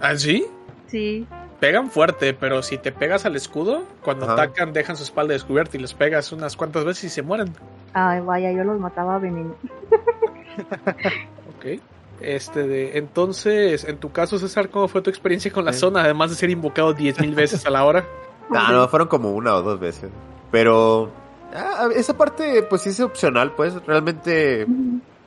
[SPEAKER 1] ¿Ah, sí?
[SPEAKER 3] sí,
[SPEAKER 1] Pegan fuerte, pero si te pegas al escudo, cuando
[SPEAKER 2] Ajá.
[SPEAKER 1] atacan dejan su espalda descubierta y les pegas unas cuantas veces y se mueren.
[SPEAKER 3] ay, vaya, yo los mataba a veneno.
[SPEAKER 1] ok. Este de, entonces, en tu caso, César, ¿cómo fue tu experiencia con la zona? Además de ser invocado 10.000 veces a la hora.
[SPEAKER 2] No, no, fueron como una o dos veces. Pero ah, esa parte, pues sí es opcional, pues realmente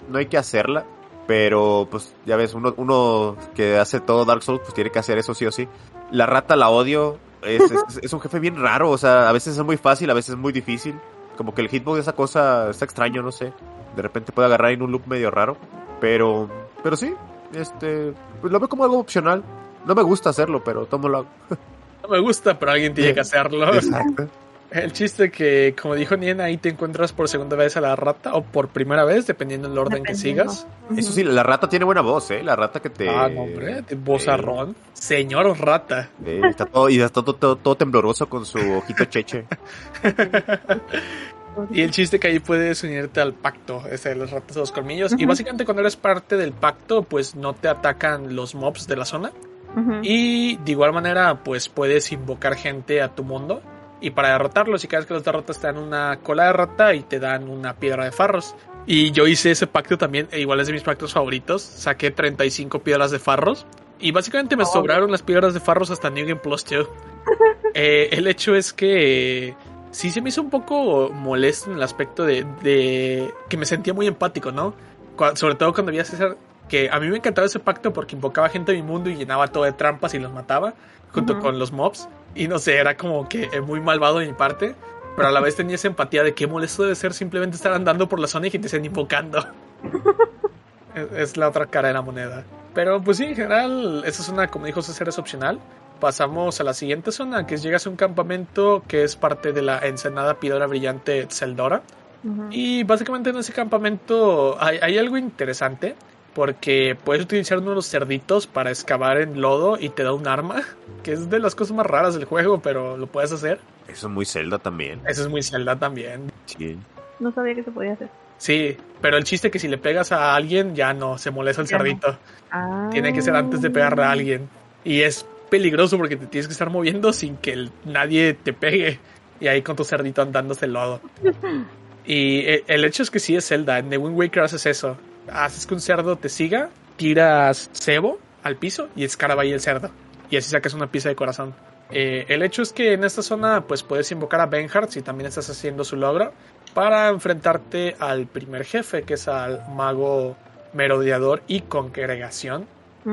[SPEAKER 2] no hay que hacerla. Pero, pues, ya ves, uno, uno que hace todo Dark Souls, pues tiene que hacer eso sí o sí. La rata la odio. Es, es, es un jefe bien raro, o sea, a veces es muy fácil, a veces es muy difícil. Como que el hitbox de esa cosa está extraño, no sé. De repente puede agarrar en un loop medio raro. Pero, pero sí, este, pues lo veo como algo opcional. No me gusta hacerlo, pero tomo lo hago.
[SPEAKER 1] No me gusta, pero alguien tiene que hacerlo.
[SPEAKER 2] Exacto.
[SPEAKER 1] El chiste que, como dijo Nien, ahí te encuentras por segunda vez a la rata o por primera vez, dependiendo del orden que sigas.
[SPEAKER 2] Eso sí, la rata tiene buena voz, ¿eh? La rata que te...
[SPEAKER 1] Ah, no, hombre, de vozarrón. Señor rata.
[SPEAKER 2] Eh, está todo, y está todo, todo, todo tembloroso con su ojito cheche.
[SPEAKER 1] Y el chiste que ahí puedes unirte al pacto, ese de los ratas de los colmillos. Y básicamente cuando eres parte del pacto, pues no te atacan los mobs de la zona. Y de igual manera, pues puedes invocar gente a tu mundo. Y para derrotarlos, y cada vez que los derrotas te dan una cola de rata y te dan una piedra de farros. Y yo hice ese pacto también, e igual es de mis pactos favoritos. Saqué 35 piedras de farros. Y básicamente me
[SPEAKER 3] Oh.
[SPEAKER 1] sobraron las piedras de farros hasta New Game Plus 2. Eh, el hecho es que sí se me hizo un poco molesto en el aspecto de, de que me sentía muy empático, ¿no? Cu- sobre todo cuando vi a César, que a mí me encantaba ese pacto porque invocaba gente a mi mundo y llenaba todo de trampas y los mataba junto con los mobs. Y no sé, era como que muy malvado de mi parte. Pero a la vez tenía esa empatía de qué molesto debe ser simplemente estar andando por la zona y que te estén invocando. es, es la otra cara de la moneda. Pero pues sí, en general, esa zona, como dijo César, es opcional. Pasamos a la siguiente zona, que es llegas a un campamento que es parte de la ensenada piedra brillante Zeldora.
[SPEAKER 3] Ujú.
[SPEAKER 1] Y básicamente en ese campamento hay, hay algo interesante, porque puedes utilizar uno de los cerditos para excavar en lodo y te da un arma, que es de las cosas más raras del juego, pero lo puedes hacer.
[SPEAKER 2] Eso es muy Zelda también.
[SPEAKER 1] Eso es muy Zelda también.
[SPEAKER 2] Sí.
[SPEAKER 3] No sabía que se podía hacer.
[SPEAKER 1] Sí, pero el chiste es que si le pegas a alguien ya no, se molesta el
[SPEAKER 3] Ya no.
[SPEAKER 1] cerdito.
[SPEAKER 3] Ah.
[SPEAKER 1] Tiene que ser antes de pegarle a alguien. Y es peligroso porque te tienes que estar moviendo sin que el- nadie te pegue. Y ahí con tu cerdito andándose el lodo. Y e- el hecho es que sí es Zelda. En The Wind Waker haces eso. Haces que un cerdo te siga, tiras cebo al piso y escaraba ahí el cerdo. Y así sacas una pieza de corazón. Eh, el hecho es que en esta zona pues puedes invocar a Benhard si también estás haciendo su logro para enfrentarte al primer jefe que es al mago merodeador y congregación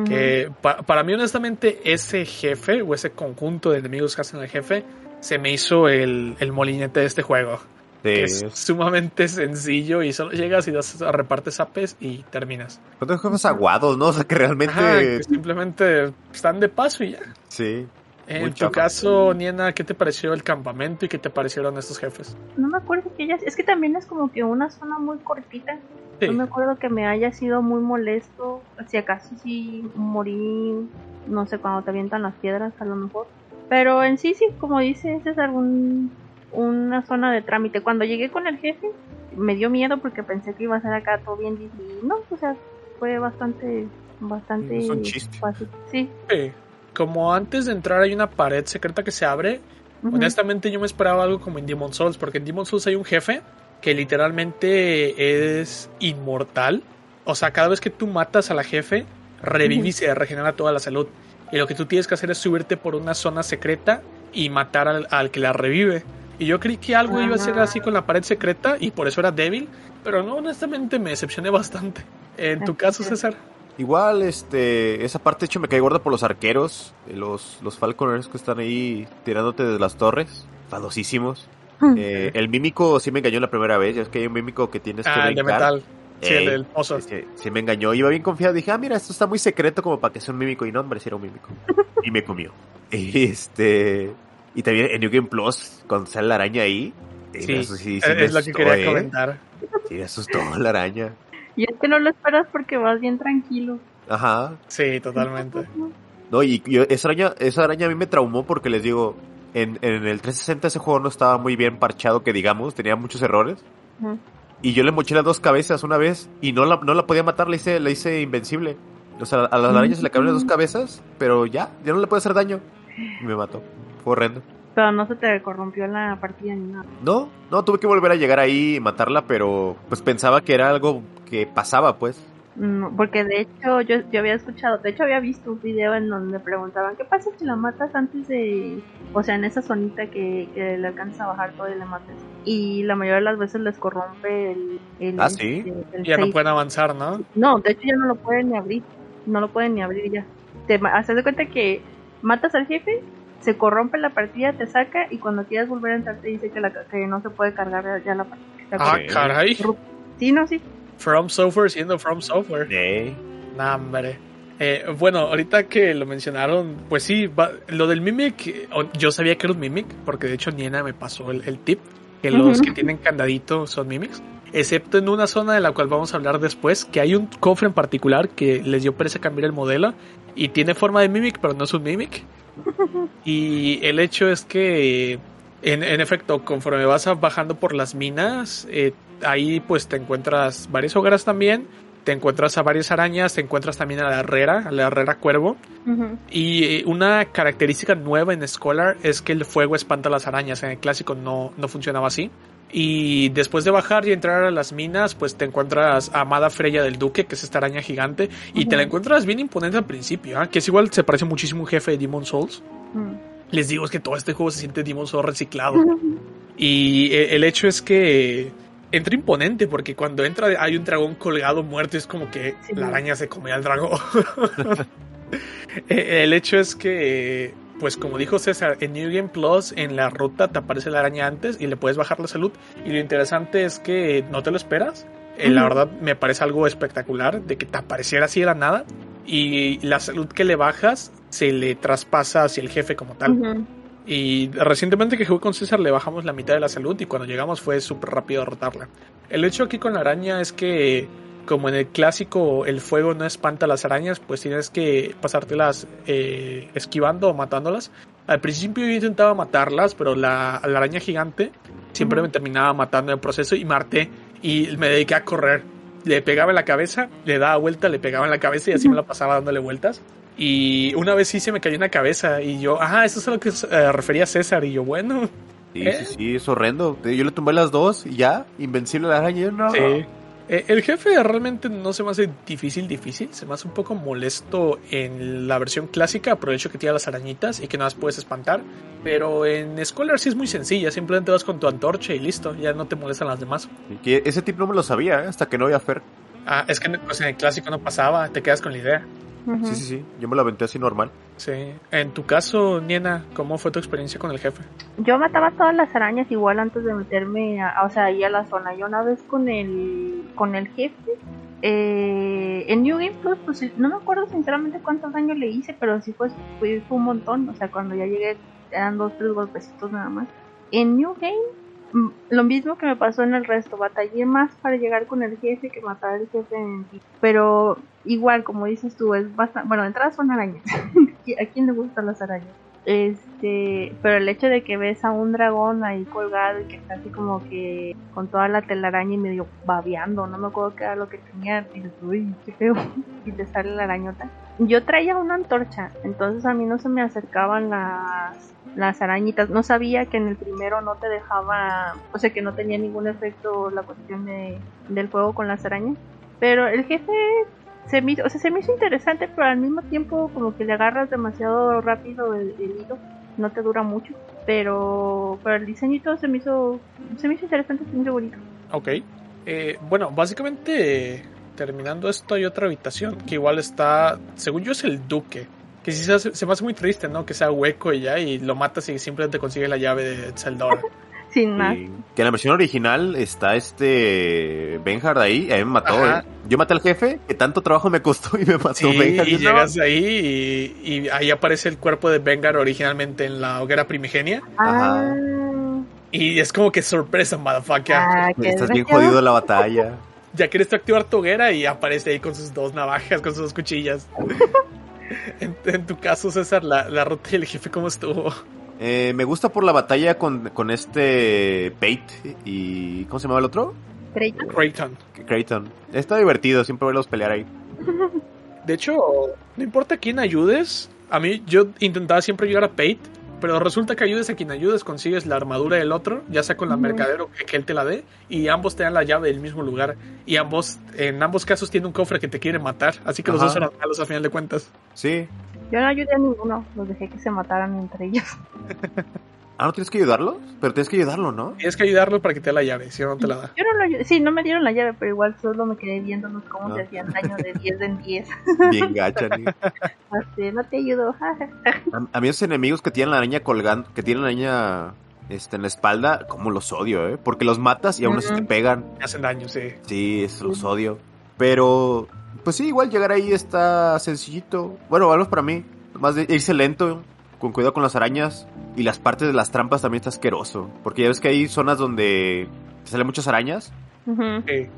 [SPEAKER 1] que pa- para mí honestamente ese jefe o ese conjunto de enemigos que hacen el jefe se me hizo el, el molinete de este juego. Que es sumamente sencillo y solo llegas y das, repartes apes y terminas.
[SPEAKER 2] Son dos jefes aguados, ¿no? O sea, que realmente...
[SPEAKER 1] Ajá, que simplemente están de paso y ya.
[SPEAKER 2] Sí.
[SPEAKER 1] En
[SPEAKER 2] Muy
[SPEAKER 1] tu caso, Niena, ¿qué te pareció el campamento y qué te parecieron estos jefes?
[SPEAKER 3] No me acuerdo que ella. Es que también es como que una zona muy cortita.
[SPEAKER 1] Sí.
[SPEAKER 3] No me acuerdo que me haya sido muy molesto. Si acaso sí morí, no sé, cuando te avientan las piedras, a lo mejor. Pero en sí, sí, como dices, es algún una zona de trámite. Cuando llegué con el jefe, me dio miedo porque pensé que iba a ser acá todo bien. Y no, o sea, fue bastante, bastante
[SPEAKER 2] Es un chiste.
[SPEAKER 3] fácil. Sí.
[SPEAKER 1] Sí. Como antes de entrar hay una pared secreta que se abre. Honestamente yo me esperaba algo como en Demon Souls, porque en Demon Souls hay un jefe que literalmente es inmortal. O sea, cada vez que tú matas a la jefe, revive y se regenera toda la salud. Y lo que tú tienes que hacer es subirte por una zona secreta y matar al, al que la revive. Y yo creí que algo iba a ser así con la pared secreta y por eso era débil, pero no, honestamente me decepcioné bastante. En tu caso. César.
[SPEAKER 2] Igual, este, esa parte de hecho me cae gorda por los arqueros, eh, los, los falconers que están ahí tirándote desde las torres, fadosísimos. Eh, el mímico sí me engañó la primera vez, ya es que hay un mímico que tienes que
[SPEAKER 1] Ah, el de
[SPEAKER 2] brincar.
[SPEAKER 1] metal. Sí, el del pozo.
[SPEAKER 2] Sí, sí me engañó, iba bien confiado, dije, ah, mira, esto está muy secreto como para que sea un mímico, y no, hombre, sí era un mímico. y me comió. Y este, y también en New Game Plus, cuando sale la araña ahí,
[SPEAKER 1] Sí,
[SPEAKER 2] asu- sí, sí
[SPEAKER 1] es lo que quería
[SPEAKER 2] eh.
[SPEAKER 1] comentar.
[SPEAKER 2] Sí, me asustó la araña.
[SPEAKER 3] Y es que no lo esperas porque vas bien tranquilo.
[SPEAKER 2] Ajá.
[SPEAKER 1] Sí, totalmente.
[SPEAKER 2] No, y yo, esa araña, esa araña a mí me traumó porque les digo, en, en el 360 ese juego no estaba muy bien parchado, que digamos, tenía muchos errores. Y yo le moché las dos cabezas una vez y no la, no la podía matar, la hice, la hice invencible. O sea, a las arañas se le cayeron las dos cabezas, pero ya, ya no le puede hacer daño. Y me mató. Fue horrendo.
[SPEAKER 3] Pero no se te corrompió la partida ni nada.
[SPEAKER 2] No, no, tuve que volver a llegar ahí y matarla, pero pues pensaba que era algo que pasaba, pues.
[SPEAKER 3] No, porque de hecho yo, yo había escuchado, de hecho había visto un video en donde preguntaban, ¿qué pasa si la matas antes de, o sea, en esa zonita que, que le alcanza a bajar todo y le mates? Y la mayoría de las veces les corrompe el... el
[SPEAKER 2] Ah, ¿sí?
[SPEAKER 3] este, el
[SPEAKER 1] Ya no pueden avanzar, ¿no?
[SPEAKER 3] No, de hecho ya no lo pueden ni abrir. No lo pueden ni abrir ya. Te haces de cuenta que matas al jefe, se corrompe la partida, te saca y cuando quieras volver a entrar te dice que, la, que no se puede cargar ya la partida.
[SPEAKER 1] Ah, caray.
[SPEAKER 3] Sí, no, sí.
[SPEAKER 1] From Software siendo From Software.
[SPEAKER 2] Eh,
[SPEAKER 1] Nah, hombre. Eh, bueno, ahorita que lo mencionaron, pues sí, va- lo del Mimic, yo sabía que era un Mimic, porque de hecho Niena me pasó el, el tip, que los que tienen candadito son Mimics, excepto en una zona de la cual vamos a hablar después, que hay un cofre en particular que les dio pereza cambiar el modelo y tiene forma de Mimic, pero no es un Mimic. Y el hecho es que, en, en efecto, conforme vas bajando por las minas, eh, ahí pues te encuentras varias hogueras también, te encuentras a varias arañas, te encuentras también a la herrera, a la herrera cuervo. Y eh, una característica nueva en Scholar es que el fuego espanta las arañas. En el clásico no, no funcionaba así. Y después de bajar y entrar a las minas, pues te encuentras a Amada Freya del Duque, que es esta araña gigante. Y te la encuentras bien imponente al principio, ¿ah? que es igual, se parece muchísimo a un jefe de Demon Souls.
[SPEAKER 3] Mm.
[SPEAKER 1] Les digo, es que todo este juego se siente Demon Souls reciclado. Y eh, el hecho es que entra imponente porque cuando entra hay un dragón colgado muerto es como que
[SPEAKER 3] Sí.
[SPEAKER 1] la araña se come al dragón. Eh, el hecho es que, pues como dijo César, en New Game Plus en la ruta te aparece la araña antes y le puedes bajar la salud. Y lo interesante es que no te lo esperas. Eh, La verdad me parece algo espectacular de que te apareciera así de la nada. Y la salud que le bajas se le traspasa hacia el jefe como tal. Y recientemente que jugué con César le bajamos la mitad de la salud y cuando llegamos fue súper rápido derrotarla. El hecho aquí con la araña es que como en el clásico el fuego no espanta a las arañas, pues tienes que pasártelas eh, esquivando o matándolas. Al principio yo intentaba matarlas, pero la, la araña gigante siempre me terminaba matando en el proceso y marté y me dediqué a correr. Le pegaba en la cabeza, le daba vuelta, le pegaba en la cabeza y así me la pasaba dándole vueltas. Y una vez sí se me cayó en la cabeza y yo, ah, eso es a lo que eh, refería César. Y yo, bueno,
[SPEAKER 2] sí,
[SPEAKER 1] ¿Eh?
[SPEAKER 2] sí, sí, es horrendo. Yo le tumbé las dos y ya, invencible la araña. yo, No.
[SPEAKER 1] sí. Eh, el jefe realmente no se me hace difícil, difícil. Se me hace un poco molesto en la versión clásica por el hecho que tiene las arañitas y que no las puedes espantar. Pero en Scholar sí es muy sencilla. Simplemente vas con tu antorcha y listo. Ya no te molestan las demás.
[SPEAKER 2] Que ese tip no me lo sabía, ¿eh? hasta que no vi a Fer.
[SPEAKER 1] Ah, es que pues, en el clásico no pasaba. Te quedas con la idea.
[SPEAKER 2] Sí, sí, sí. Yo me lo aventé así normal.
[SPEAKER 1] Sí. En tu caso, Niena, ¿cómo fue tu experiencia con el jefe?
[SPEAKER 3] Yo mataba todas las arañas igual antes de meterme, a, o sea, ahí a la zona. Yo una vez con el, con el jefe, eh, en New Game Plus, pues no me acuerdo sinceramente cuántos daños le hice, pero sí fue, fue, fue un montón. O sea, cuando ya llegué eran dos, tres golpecitos nada más. En New Game, lo mismo que me pasó en el resto, batallé más para llegar con el jefe que matar al jefe en sí. Pero igual, como dices tú, es bastante, bueno, de entrada son arañas. ¿A quién le gustan las arañas? Este, pero el hecho de que ves a un dragón ahí colgado y que está así como que con toda la telaraña y medio babeando, no me acuerdo qué era lo que tenía, uy, qué feo, y te sale la arañota. Yo traía una antorcha, entonces a mí no se me acercaban las, las arañitas, no sabía que en el primero no te dejaba, o sea que no tenía ningún efecto la cuestión de, del fuego con las arañas, pero el jefe se me, hizo, o sea, se me hizo interesante, pero al mismo tiempo como que le agarras demasiado rápido el, hilo, no te dura mucho, pero, pero el todo se me hizo, se me hizo interesante, se me hizo bonito.
[SPEAKER 1] Ok. Eh, bueno, básicamente, terminando esto, hay otra habitación que igual está, según yo, es el Duque. Que sí se, hace- se me hace muy triste, ¿no? Que sea hueco y ya, y lo matas y simplemente consigues la llave de Zeldora.
[SPEAKER 3] Sin más.
[SPEAKER 2] Y que en la versión original está este Benhard ahí, a mí me mató. ¿eh? Yo maté al jefe, que tanto trabajo me costó y me mató
[SPEAKER 1] Sí,
[SPEAKER 2] Benhard.
[SPEAKER 1] y
[SPEAKER 2] Yo, no.
[SPEAKER 1] llegas ahí y, y ahí aparece el cuerpo de Vengar originalmente en la hoguera primigenia.
[SPEAKER 2] Ajá.
[SPEAKER 1] Y es como que sorpresa, motherfucker.
[SPEAKER 3] ah, qué
[SPEAKER 2] Estás bien jodido en la batalla.
[SPEAKER 1] Ya quieres tú activar tu hoguera y aparece ahí con sus dos navajas, con sus dos cuchillas. en, en tu caso, César, la, la ruta y el jefe, ¿cómo estuvo?
[SPEAKER 2] Eh, me gusta por la batalla con, con este Pate y... ¿Cómo se llama el otro?
[SPEAKER 3] Creighton.
[SPEAKER 1] Creighton.
[SPEAKER 2] Creighton. Está divertido, siempre verlos pelear ahí.
[SPEAKER 1] De hecho, no importa quién ayudes. A mí, yo intentaba siempre ayudar a Pate. Pero resulta que ayudes a quien ayudes, consigues la armadura del otro, ya sea con la mercadero que, que él te la dé, y ambos te dan la llave del mismo lugar. Y ambos, en ambos casos, tiene un cofre que te quiere matar, así que los dos eran malos a final de cuentas.
[SPEAKER 2] Sí.
[SPEAKER 3] Yo no ayudé a ninguno, los dejé que se mataran entre ellos.
[SPEAKER 2] Ah, ¿no tienes que ayudarlos? Pero tienes que ayudarlo, ¿no?
[SPEAKER 1] Tienes que ayudarlo para que te dé la llave, si no, no te la da.
[SPEAKER 3] Yo no lo sí, no me dieron la llave, pero igual solo me quedé viéndonos cómo
[SPEAKER 2] Ah.
[SPEAKER 3] se hacían daño de 10 en 10.
[SPEAKER 2] Bien gacha, ni.
[SPEAKER 3] Así, no te ayudo.
[SPEAKER 2] A, a mí esos enemigos que tienen la araña colgando, que tienen la araña este, en la espalda, como los odio, ¿eh? Porque los matas y aún así te pegan.
[SPEAKER 1] Me hacen daño, sí.
[SPEAKER 2] Sí, los odio. Pero, pues sí, igual llegar ahí está sencillito. Bueno, al menos para mí. Más de irse lento, con cuidado con las arañas. Y las partes de las trampas también está asqueroso. Porque ya ves que hay zonas donde te salen muchas arañas.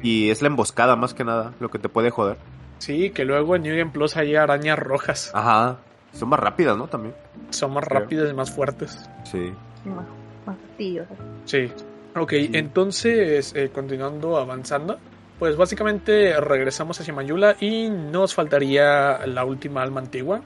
[SPEAKER 2] Y es la emboscada más que nada lo que te puede joder.
[SPEAKER 1] Sí, que luego en New Game Plus hay arañas rojas.
[SPEAKER 2] Ajá. Son más rápidas, ¿no? También.
[SPEAKER 1] Son más
[SPEAKER 2] Creo.
[SPEAKER 1] rápidas y más fuertes.
[SPEAKER 2] Sí.
[SPEAKER 3] Más, más fastidiosas.
[SPEAKER 1] Sí. Ok, entonces, eh, continuando avanzando, pues básicamente regresamos hacia Mayula y nos faltaría la última alma antigua,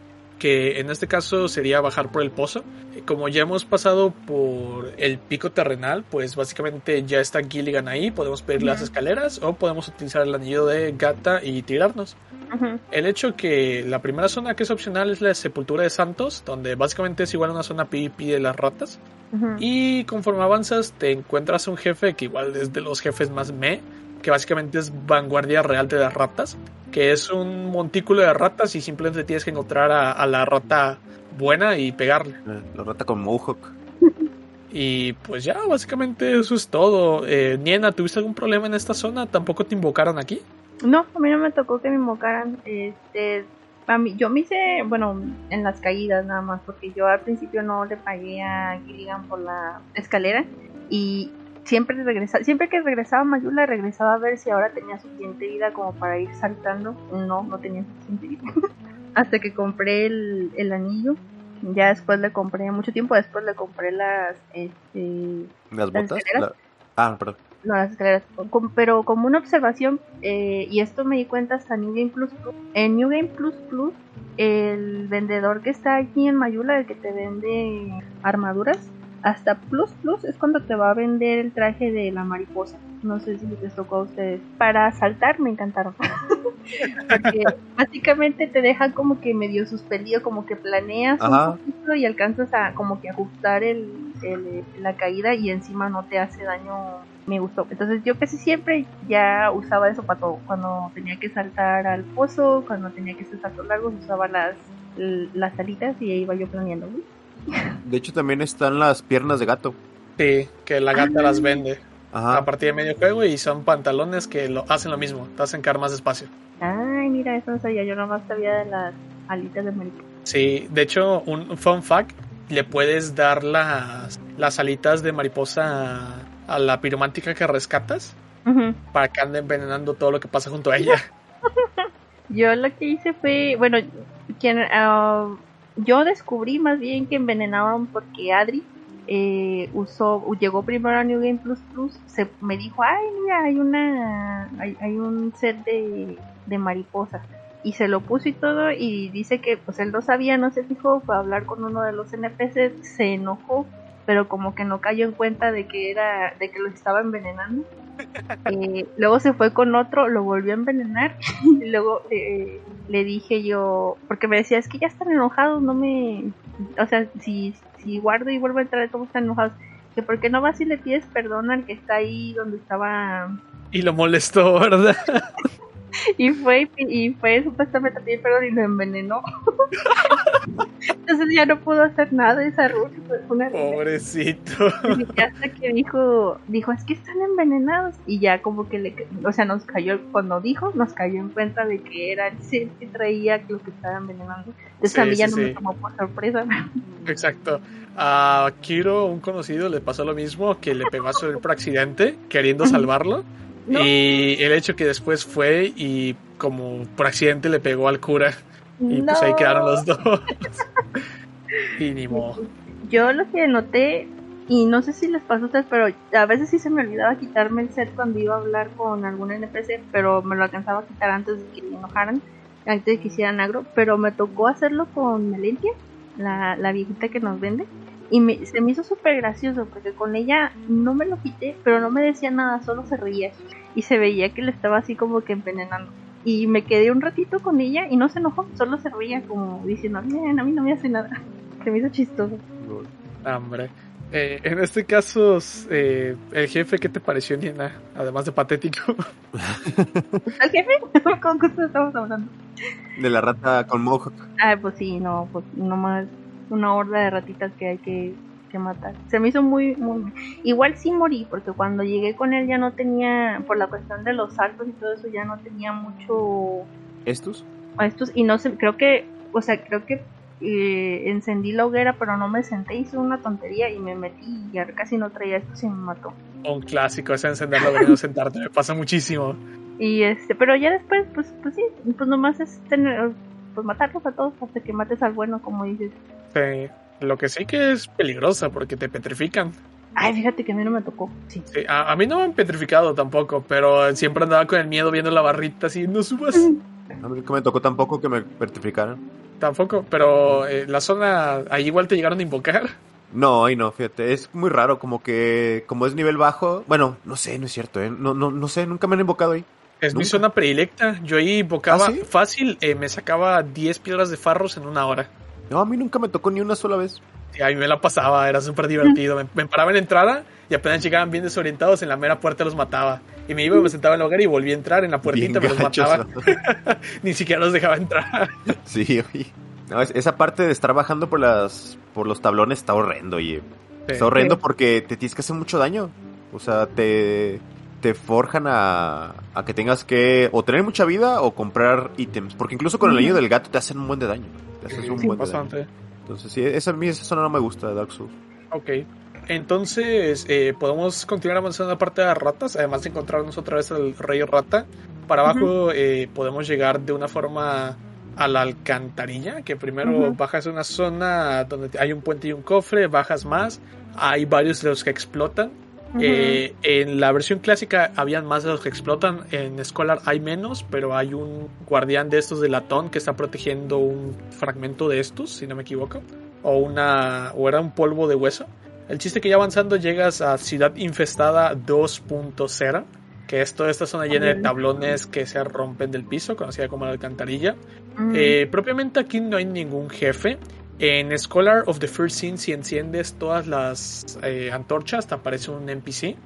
[SPEAKER 1] que en este caso sería bajar por el pozo. Como ya hemos pasado por el pico terrenal, pues básicamente ya está Gilligan ahí, podemos pedir las
[SPEAKER 3] Ujú.
[SPEAKER 1] escaleras o podemos utilizar el anillo de Gata y tirarnos.
[SPEAKER 3] Ujú.
[SPEAKER 1] El hecho que la primera zona que es opcional es la sepultura de Santos, donde básicamente es igual a una zona PvP de las ratas.
[SPEAKER 3] Ujú.
[SPEAKER 1] Y conforme avanzas te encuentras un jefe que igual es de los jefes más me, que básicamente es vanguardia real de las ratas, que es un montículo de ratas y simplemente tienes que encontrar a, a la rata buena y pegarle.
[SPEAKER 2] La rata con Mohawk.
[SPEAKER 1] Y pues ya, básicamente eso es todo. Eh, Niena, ¿tuviste algún problema en esta zona? ¿Tampoco te invocaron aquí?
[SPEAKER 3] No, a mí no me tocó que me invocaran. Este, a mí, yo me hice, bueno, en las caídas nada más, porque yo al principio no le pagué a Gilligan por la escalera y siempre regresa, siempre que regresaba a Mayula regresaba a ver si ahora tenía suficiente vida como para ir saltando. No, no tenía suficiente vida. Hasta que compré el, el anillo. Ya después le compré, mucho tiempo después le compré las, este,
[SPEAKER 2] ¿Las
[SPEAKER 3] ¿Las
[SPEAKER 2] botas? La- Ah, perdón.
[SPEAKER 3] no, las escaleras. Pero como una observación, eh, y esto me di cuenta hasta New Game Plus Plus. En New Game Plus Plus, el vendedor que está aquí en Mayula, el que te vende armaduras, hasta Plus Plus es cuando te va a vender el traje de la mariposa. No sé si les tocó a ustedes. Para saltar me encantaron. Porque básicamente te deja como que medio suspendido, como que planeas
[SPEAKER 2] Ajá.
[SPEAKER 3] un poquito y alcanzas a como que ajustar el, el- la caída y encima no te hace daño. Me gustó. Entonces yo casi siempre ya usaba eso para todo. Cuando tenía que saltar al pozo, cuando tenía que hacer saltos largos, usaba las, las alitas y ahí iba yo planeando.
[SPEAKER 2] De hecho, también están las piernas de gato.
[SPEAKER 1] Sí, que la gata las vende a
[SPEAKER 2] Ajá.
[SPEAKER 1] partir de medio juego y son pantalones que lo hacen lo mismo, te hacen caer más despacio.
[SPEAKER 3] Ay, mira, eso no sabía. Yo nomás sabía de las alitas de mariposa.
[SPEAKER 1] Sí, de hecho, un fun fact, le puedes dar las, las alitas de mariposa a, a la piromántica que rescatas para que ande envenenando todo lo que pasa junto a ella.
[SPEAKER 3] Yo lo que hice fue, bueno, quien, ah, yo descubrí más bien que envenenaban porque Adri eh, usó, llegó primero a New Game Plus Plus, se me dijo, ay mira, hay una, hay, hay un set de, de mariposas y se lo puso y todo y dice que pues él no sabía, no se fijó, fue a hablar con uno de los NPCs, se enojó, pero como que no cayó en cuenta de que era, de que lo estaba envenenando. Eh, luego se fue con otro, lo volvió a envenenar y luego eh, le dije yo, porque me decía, es que ya están enojados, no me... O sea, si, si guardo y vuelvo a entrar, ¿cómo están enojados? Que por qué no vas y le pides perdón al que está ahí donde estaba...
[SPEAKER 1] Y lo molestó, ¿verdad?
[SPEAKER 3] Y fue, y fue supuestamente pedir perdón y lo envenenó. Entonces ya no pudo hacer nada esa ruta. Fue una
[SPEAKER 1] Pobrecito.
[SPEAKER 3] Y hasta que dijo, dijo, es que están envenenados. Y ya como que le, o sea, nos cayó, cuando dijo, nos cayó en cuenta de que era el ser que traía lo que estaba envenenando. Entonces
[SPEAKER 1] Sí,
[SPEAKER 3] a mí ya
[SPEAKER 1] sí,
[SPEAKER 3] no me
[SPEAKER 1] sí.
[SPEAKER 3] tomó por sorpresa.
[SPEAKER 1] Exacto. A Kiro, un conocido, le pasó lo mismo, que le pegó a su por accidente, queriendo salvarlo.
[SPEAKER 3] No.
[SPEAKER 1] Y el hecho que después fue y como por accidente le pegó al cura. Y pues ahí
[SPEAKER 3] No.
[SPEAKER 1] quedaron los dos. y ni modo.
[SPEAKER 3] Yo lo que noté, y no sé si les pasó a ustedes, pero a veces sí se me olvidaba quitarme el set cuando iba a hablar con algún NPC, pero me lo alcanzaba a quitar antes de que me enojaran, antes de que hicieran agro, pero me tocó hacerlo con Melentia, la, la viejita que nos vende, Y me, se me hizo súper gracioso porque con ella no me lo quité, pero no me decía nada, solo se reía. Y se veía que le estaba así como que envenenando. Y me quedé un ratito con ella y no se enojó, solo se reía como diciendo, bien, a mí no me hace nada. Se me hizo chistoso.
[SPEAKER 1] Hombre. Eh, en este caso, eh, el jefe, ¿qué te pareció, Nina? Además de patético.
[SPEAKER 3] ¿El jefe? ¿Con qué estamos hablando?
[SPEAKER 2] De la rata con mohawk.
[SPEAKER 3] Ah, pues sí, no, pues nomás una horda de ratitas que hay que, que matar. Se me hizo muy, muy... Igual sí morí, porque cuando llegué con él ya no tenía, por la cuestión de los saltos y todo eso, ya no tenía mucho...
[SPEAKER 2] ¿Estos?
[SPEAKER 3] Estos, y no sé, creo que, o sea, creo que eh, encendí la hoguera, pero no me senté, hice una tontería y me metí y ya casi no traía esto y me mató.
[SPEAKER 1] Un clásico, ese encender la hoguera y no sentarte, me pasa muchísimo.
[SPEAKER 3] Y este, pero ya después, pues, pues sí, pues nomás es tener, pues matarlos a todos hasta que mates al bueno, como dices.
[SPEAKER 1] Sí, lo que sí que es peligrosa porque te petrifican.
[SPEAKER 3] Ay, fíjate que a mí no me tocó. Sí.
[SPEAKER 1] Sí, a, a, mí no me han petrificado tampoco, pero siempre andaba con el miedo viendo la barrita así, no subas.
[SPEAKER 2] A mí nunca me tocó tampoco que me petrificaran.
[SPEAKER 1] Tampoco, pero eh, la zona, ahí igual te llegaron a invocar.
[SPEAKER 2] No, ahí no, fíjate, es muy raro, como que, como es nivel bajo, bueno, no sé, no es cierto, ¿eh? no, no, no sé, nunca me han invocado ahí.
[SPEAKER 1] Es
[SPEAKER 2] ¿Nunca?
[SPEAKER 1] mi zona predilecta, yo ahí invocaba
[SPEAKER 2] ¿Ah, sí?
[SPEAKER 1] fácil, eh, me sacaba 10 piedras de farros en una hora.
[SPEAKER 2] No, a mí nunca me tocó ni una sola vez.
[SPEAKER 1] Y a mí me la pasaba, era súper divertido. Me, me, paraba en la entrada y apenas llegaban bien desorientados, en la mera puerta los mataba. Y me iba y me sentaba en el hogar y volví a entrar en la puertita, me los mataba. Ni siquiera los dejaba entrar.
[SPEAKER 2] Sí, oye. No, es- esa parte de estar bajando por las por los tablones está horrendo, oye. Está horrendo
[SPEAKER 3] Sí.
[SPEAKER 2] porque te tienes que hacer mucho daño. O sea, te, te forjan a, a que tengas que o tener mucha vida o comprar ítems. Porque incluso con el anillo del gato te hacen un buen de daño. Haces un
[SPEAKER 3] Sí,
[SPEAKER 2] buen.
[SPEAKER 1] Bastante.
[SPEAKER 2] Entonces, sí, esa, a mí esa zona no me gusta de Dark Souls.
[SPEAKER 1] Ok. Entonces, eh, podemos continuar avanzando en la parte de las ratas. Además de encontrarnos otra vez al rey rata. Para abajo eh, podemos llegar de una forma a la alcantarilla. Que primero
[SPEAKER 3] Ujú.
[SPEAKER 1] bajas a una zona donde hay un puente y un cofre. Bajas más. Hay varios de los que explotan. Eh, en la versión clásica habían más de los que explotan. En Scholar hay menos, pero hay un guardián de estos de latón que está protegiendo un fragmento de estos, si no me equivoco. O una. o era un polvo de hueso. El chiste que ya avanzando llegas a Ciudad Infestada 2.0. Que es toda esta zona llena de tablones que se rompen del piso, conocida como la alcantarilla.
[SPEAKER 3] Mm.
[SPEAKER 1] Eh, propiamente aquí no hay ningún jefe. En Scholar of the First Sin, si enciendes todas las eh, antorchas, te aparece un NPC.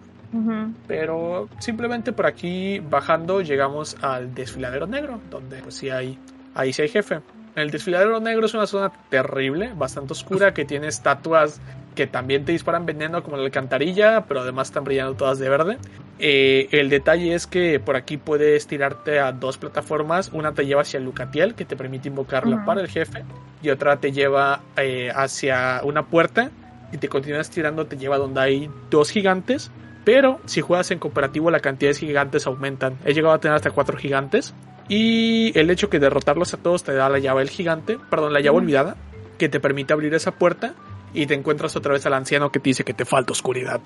[SPEAKER 1] Pero simplemente por aquí bajando llegamos al desfiladero negro, donde pues sí hay, ahí sí hay jefe. El desfiladero negro es una zona terrible, bastante oscura, que tiene estatuas que también te disparan veneno como la alcantarilla, pero además están brillando todas de verde. Eh, el detalle es que por aquí puedes tirarte a dos plataformas. Una te lleva hacia el Lucatiel, que te permite invocarla para el jefe. Y otra te lleva eh, hacia una puerta. Y te continúas tirando, te lleva donde hay dos gigantes. Pero si juegas en cooperativo, la cantidad de gigantes aumentan. He llegado a tener hasta cuatro gigantes. Y el hecho que derrotarlos a todos te da la llave del gigante, perdón, la llave olvidada, que te permite abrir esa puerta y te encuentras otra vez al anciano que te dice que te falta oscuridad.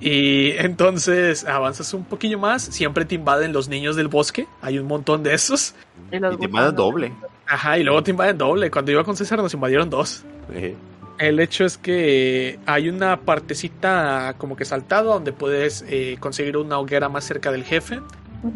[SPEAKER 1] Y entonces avanzas un poquillo más, siempre te invaden los niños del bosque, hay un montón de esos.
[SPEAKER 3] Y
[SPEAKER 2] te
[SPEAKER 3] los-
[SPEAKER 2] doble.
[SPEAKER 1] Ajá, y luego te invaden doble. Cuando iba con César nos invadieron dos. El hecho es que hay una partecita como que saltada donde puedes eh, conseguir una hoguera más cerca del jefe.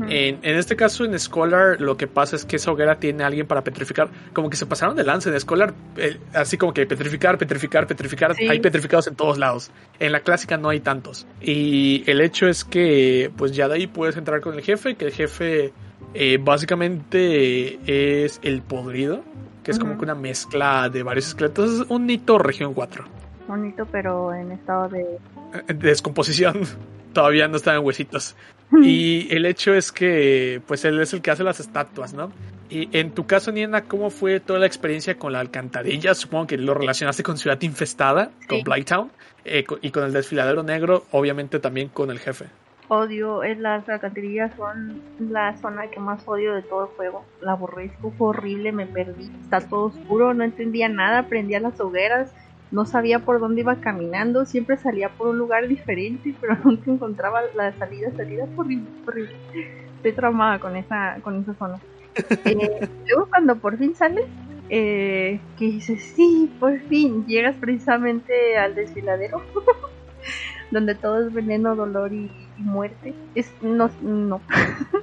[SPEAKER 1] En, en este caso, en Scholar, lo que pasa es que esa hoguera tiene a alguien para petrificar. Como que se pasaron de lance en Scholar, eh, así como que petrificar, petrificar, petrificar.
[SPEAKER 3] Sí.
[SPEAKER 1] Hay petrificados en todos lados. En la clásica no hay tantos. Y el hecho es que, pues ya de ahí puedes entrar con el jefe, que el jefe eh, básicamente es el podrido, que es como que una mezcla de varios esqueletos. Es un Nito región 4.
[SPEAKER 3] Bonito, pero en estado de.
[SPEAKER 1] eh, de descomposición. Todavía no están en huesitos. Y el hecho es que, pues él es el que hace las estatuas, ¿no? Y en tu caso, Niena, ¿cómo fue toda la experiencia con la alcantarilla? Supongo que lo relacionaste con Ciudad Infestada, con. Blighttown, eh, y con el desfiladero negro, obviamente también con el jefe.
[SPEAKER 3] Odio, es las alcantarillas son la zona que más odio de todo el juego. La aborrezco, fue horrible, me perdí. Está todo oscuro, no entendía nada, prendía las hogueras, no sabía por dónde iba caminando, siempre salía por un lugar diferente, pero nunca encontraba la salida, salida horrible, horrible. Estoy traumada con esa, con esa zona. Eh, luego cuando por fin sales, eh, que dices, sí, por fin, llegas precisamente al desfiladero, donde todo es veneno, dolor y, y muerte. Es, no, no,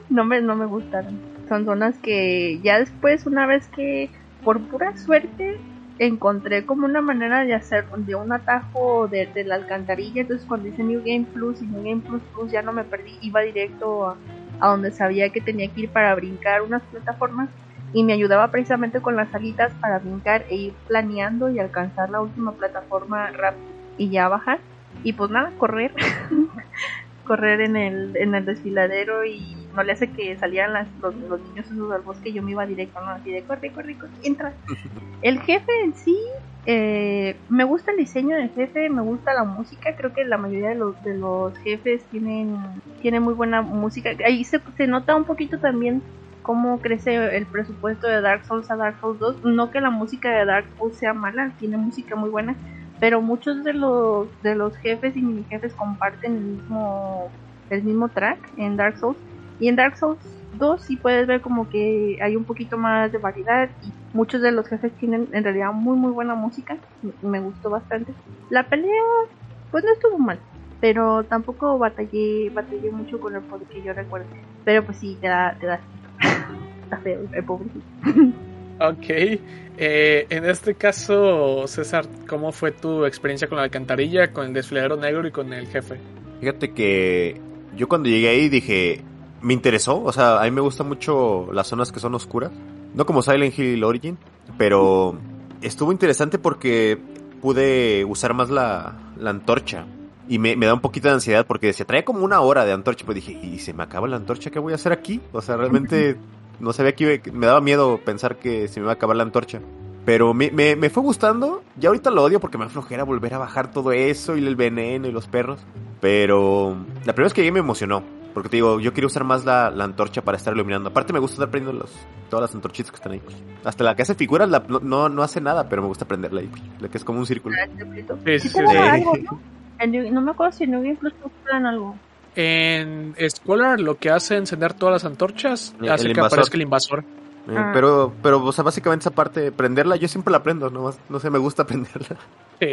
[SPEAKER 3] no me, no me gustaron. Son zonas que ya después, una vez que, por pura suerte, encontré como una manera de hacer de un atajo de, de, la alcantarilla. Entonces, cuando hice New Game Plus y New Game Plus Plus, ya no me perdí, iba directo a, a donde sabía que tenía que ir para brincar unas plataformas. Y me ayudaba precisamente con las alitas para brincar e ir planeando y alcanzar la última plataforma rápido y ya bajar. Y pues nada, correr. correr en el, en el desfiladero y no le hace que salieran las, los, los, niños esos al bosque, yo me iba directo, ¿no? Así de corre, corre, corre, entra. El jefe en sí, eh, me gusta el diseño del jefe, me gusta la música, creo que la mayoría de los, de los jefes tienen, tienen muy buena música. Ahí se, se nota un poquito también cómo crece el presupuesto de Dark Souls a Dark Souls 2. No que la música de Dark Souls sea mala, tiene música muy buena, pero muchos de los de los jefes y mini jefes comparten el mismo el mismo track en Dark Souls y en Dark Souls 2 sí puedes ver como que hay un poquito más de variedad y muchos de los jefes tienen en realidad muy muy buena música. Me gustó bastante. La pelea pues no estuvo mal pero tampoco batallé batallé mucho con el poder que yo recuerdo. Pero pues sí te da te da está feo el pobrecito
[SPEAKER 1] Ok, eh, en este caso, César, ¿cómo fue tu experiencia con la alcantarilla, con el desfiladero negro y con el jefe?
[SPEAKER 2] Fíjate que yo cuando llegué ahí dije, me interesó, o sea, a mí me gustan mucho las zonas que son oscuras, no como Silent Hill Origin, pero estuvo interesante porque pude usar más la, la antorcha. Y me, me, da un poquito de ansiedad porque decía, trae como una hora de antorcha. Pues dije, ¿y se me acaba la antorcha? ¿Qué voy a hacer aquí? O sea, realmente no sabía que iba, me daba miedo pensar que se me iba a acabar la antorcha. Pero me, me, me, fue gustando. Ya ahorita lo odio porque me aflojera volver a bajar todo eso y el veneno y los perros. Pero la primera vez que llegué me emocionó. Porque te digo, yo quería usar más la, la antorcha para estar iluminando. Aparte me gusta estar prendiendo los, todas las antorchitas que están ahí. Hasta la que hace figuras la, no, no hace nada, pero me gusta prenderla ahí. La que es como un círculo.
[SPEAKER 3] Sí, sí, sí. Algo, ¿no? no me acuerdo si en New Game Plus dan algo.
[SPEAKER 1] En Scholar lo que hace es encender todas las antorchas el, hace el que aparezca el invasor.
[SPEAKER 2] Eh, ah. Pero, pero, o sea, básicamente esa parte, prenderla, yo siempre la prendo, no, no sé, me gusta prenderla.
[SPEAKER 1] Sí,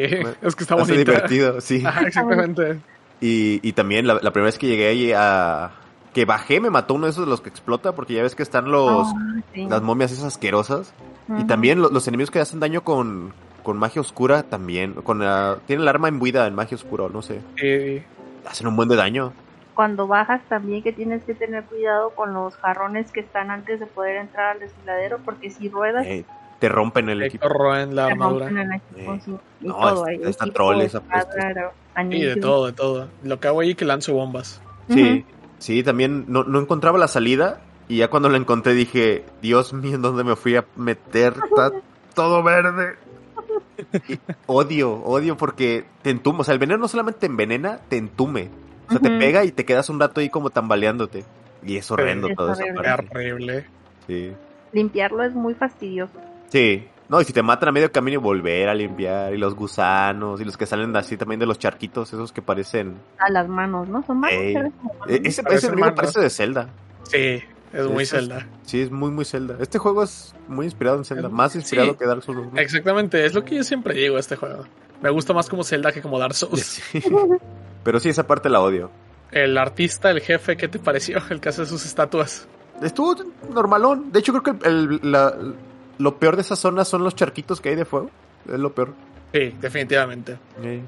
[SPEAKER 1] es que está bonita.
[SPEAKER 2] divertido, sí.
[SPEAKER 1] Ajá, exactamente.
[SPEAKER 2] Y, y también la, la, primera vez que llegué ahí a... Que bajé, me mató uno de esos de los que explota, porque ya ves que están los... Oh, sí. Las momias esas asquerosas. Uh -huh. Y también los, los, enemigos que hacen daño con, con magia oscura también. Con la, tienen el arma imbuida en magia oscura, no sé.
[SPEAKER 1] Sí.
[SPEAKER 2] Hacen un buen de daño
[SPEAKER 3] cuando bajas también que tienes que tener cuidado con los jarrones que están antes de poder entrar al desfiladero porque si ruedas
[SPEAKER 2] eh, te rompen el equipo
[SPEAKER 1] rompen la
[SPEAKER 3] te
[SPEAKER 1] armadura
[SPEAKER 3] rompen el equipo,
[SPEAKER 2] Eh,
[SPEAKER 3] sí, y
[SPEAKER 2] no,
[SPEAKER 3] todo,
[SPEAKER 2] está-
[SPEAKER 3] ahí,
[SPEAKER 2] está
[SPEAKER 3] equipo,
[SPEAKER 2] troll esa
[SPEAKER 1] y de todo de todo lo que hago ahí es que lanzo bombas
[SPEAKER 2] Sí, sí, también no, no encontraba la salida y ya cuando la encontré dije, Dios mío, ¿en dónde me fui a meter? Está todo verde. Y odio, odio porque te entume, o sea, el veneno no solamente te envenena, te entume. O sea, te pega y te quedas un rato ahí como tambaleándote. Y es horrendo
[SPEAKER 3] Es
[SPEAKER 2] esa
[SPEAKER 3] horrible.
[SPEAKER 1] es
[SPEAKER 2] parte.
[SPEAKER 1] horrible
[SPEAKER 2] Sí.
[SPEAKER 3] Limpiarlo es muy fastidioso.
[SPEAKER 2] Sí. No, y si te matan a medio camino y volver a limpiar, y los gusanos, y los que salen así también de los charquitos, esos que parecen...
[SPEAKER 3] A las manos, ¿no? Son manos.
[SPEAKER 2] Ey. Eh, Ese, ese enemigo parece de Zelda.
[SPEAKER 1] sí es muy
[SPEAKER 2] es-
[SPEAKER 1] Zelda
[SPEAKER 2] Sí, es muy, muy Zelda. Este juego es muy inspirado en Zelda, más inspirado
[SPEAKER 1] Sí.
[SPEAKER 2] que Dark Souls. ¿no?
[SPEAKER 1] exactamente es lo que yo siempre digo a este juego me gusta más como Zelda que como Dark Souls
[SPEAKER 2] Sí. Pero sí, esa parte la odio.
[SPEAKER 1] el artista el jefe ¿qué te pareció? el que hace sus estatuas
[SPEAKER 2] Estuvo normalón. De hecho, creo que el- el- la- lo peor de esa zona son los charquitos que hay de fuego. Es lo peor.
[SPEAKER 1] sí definitivamente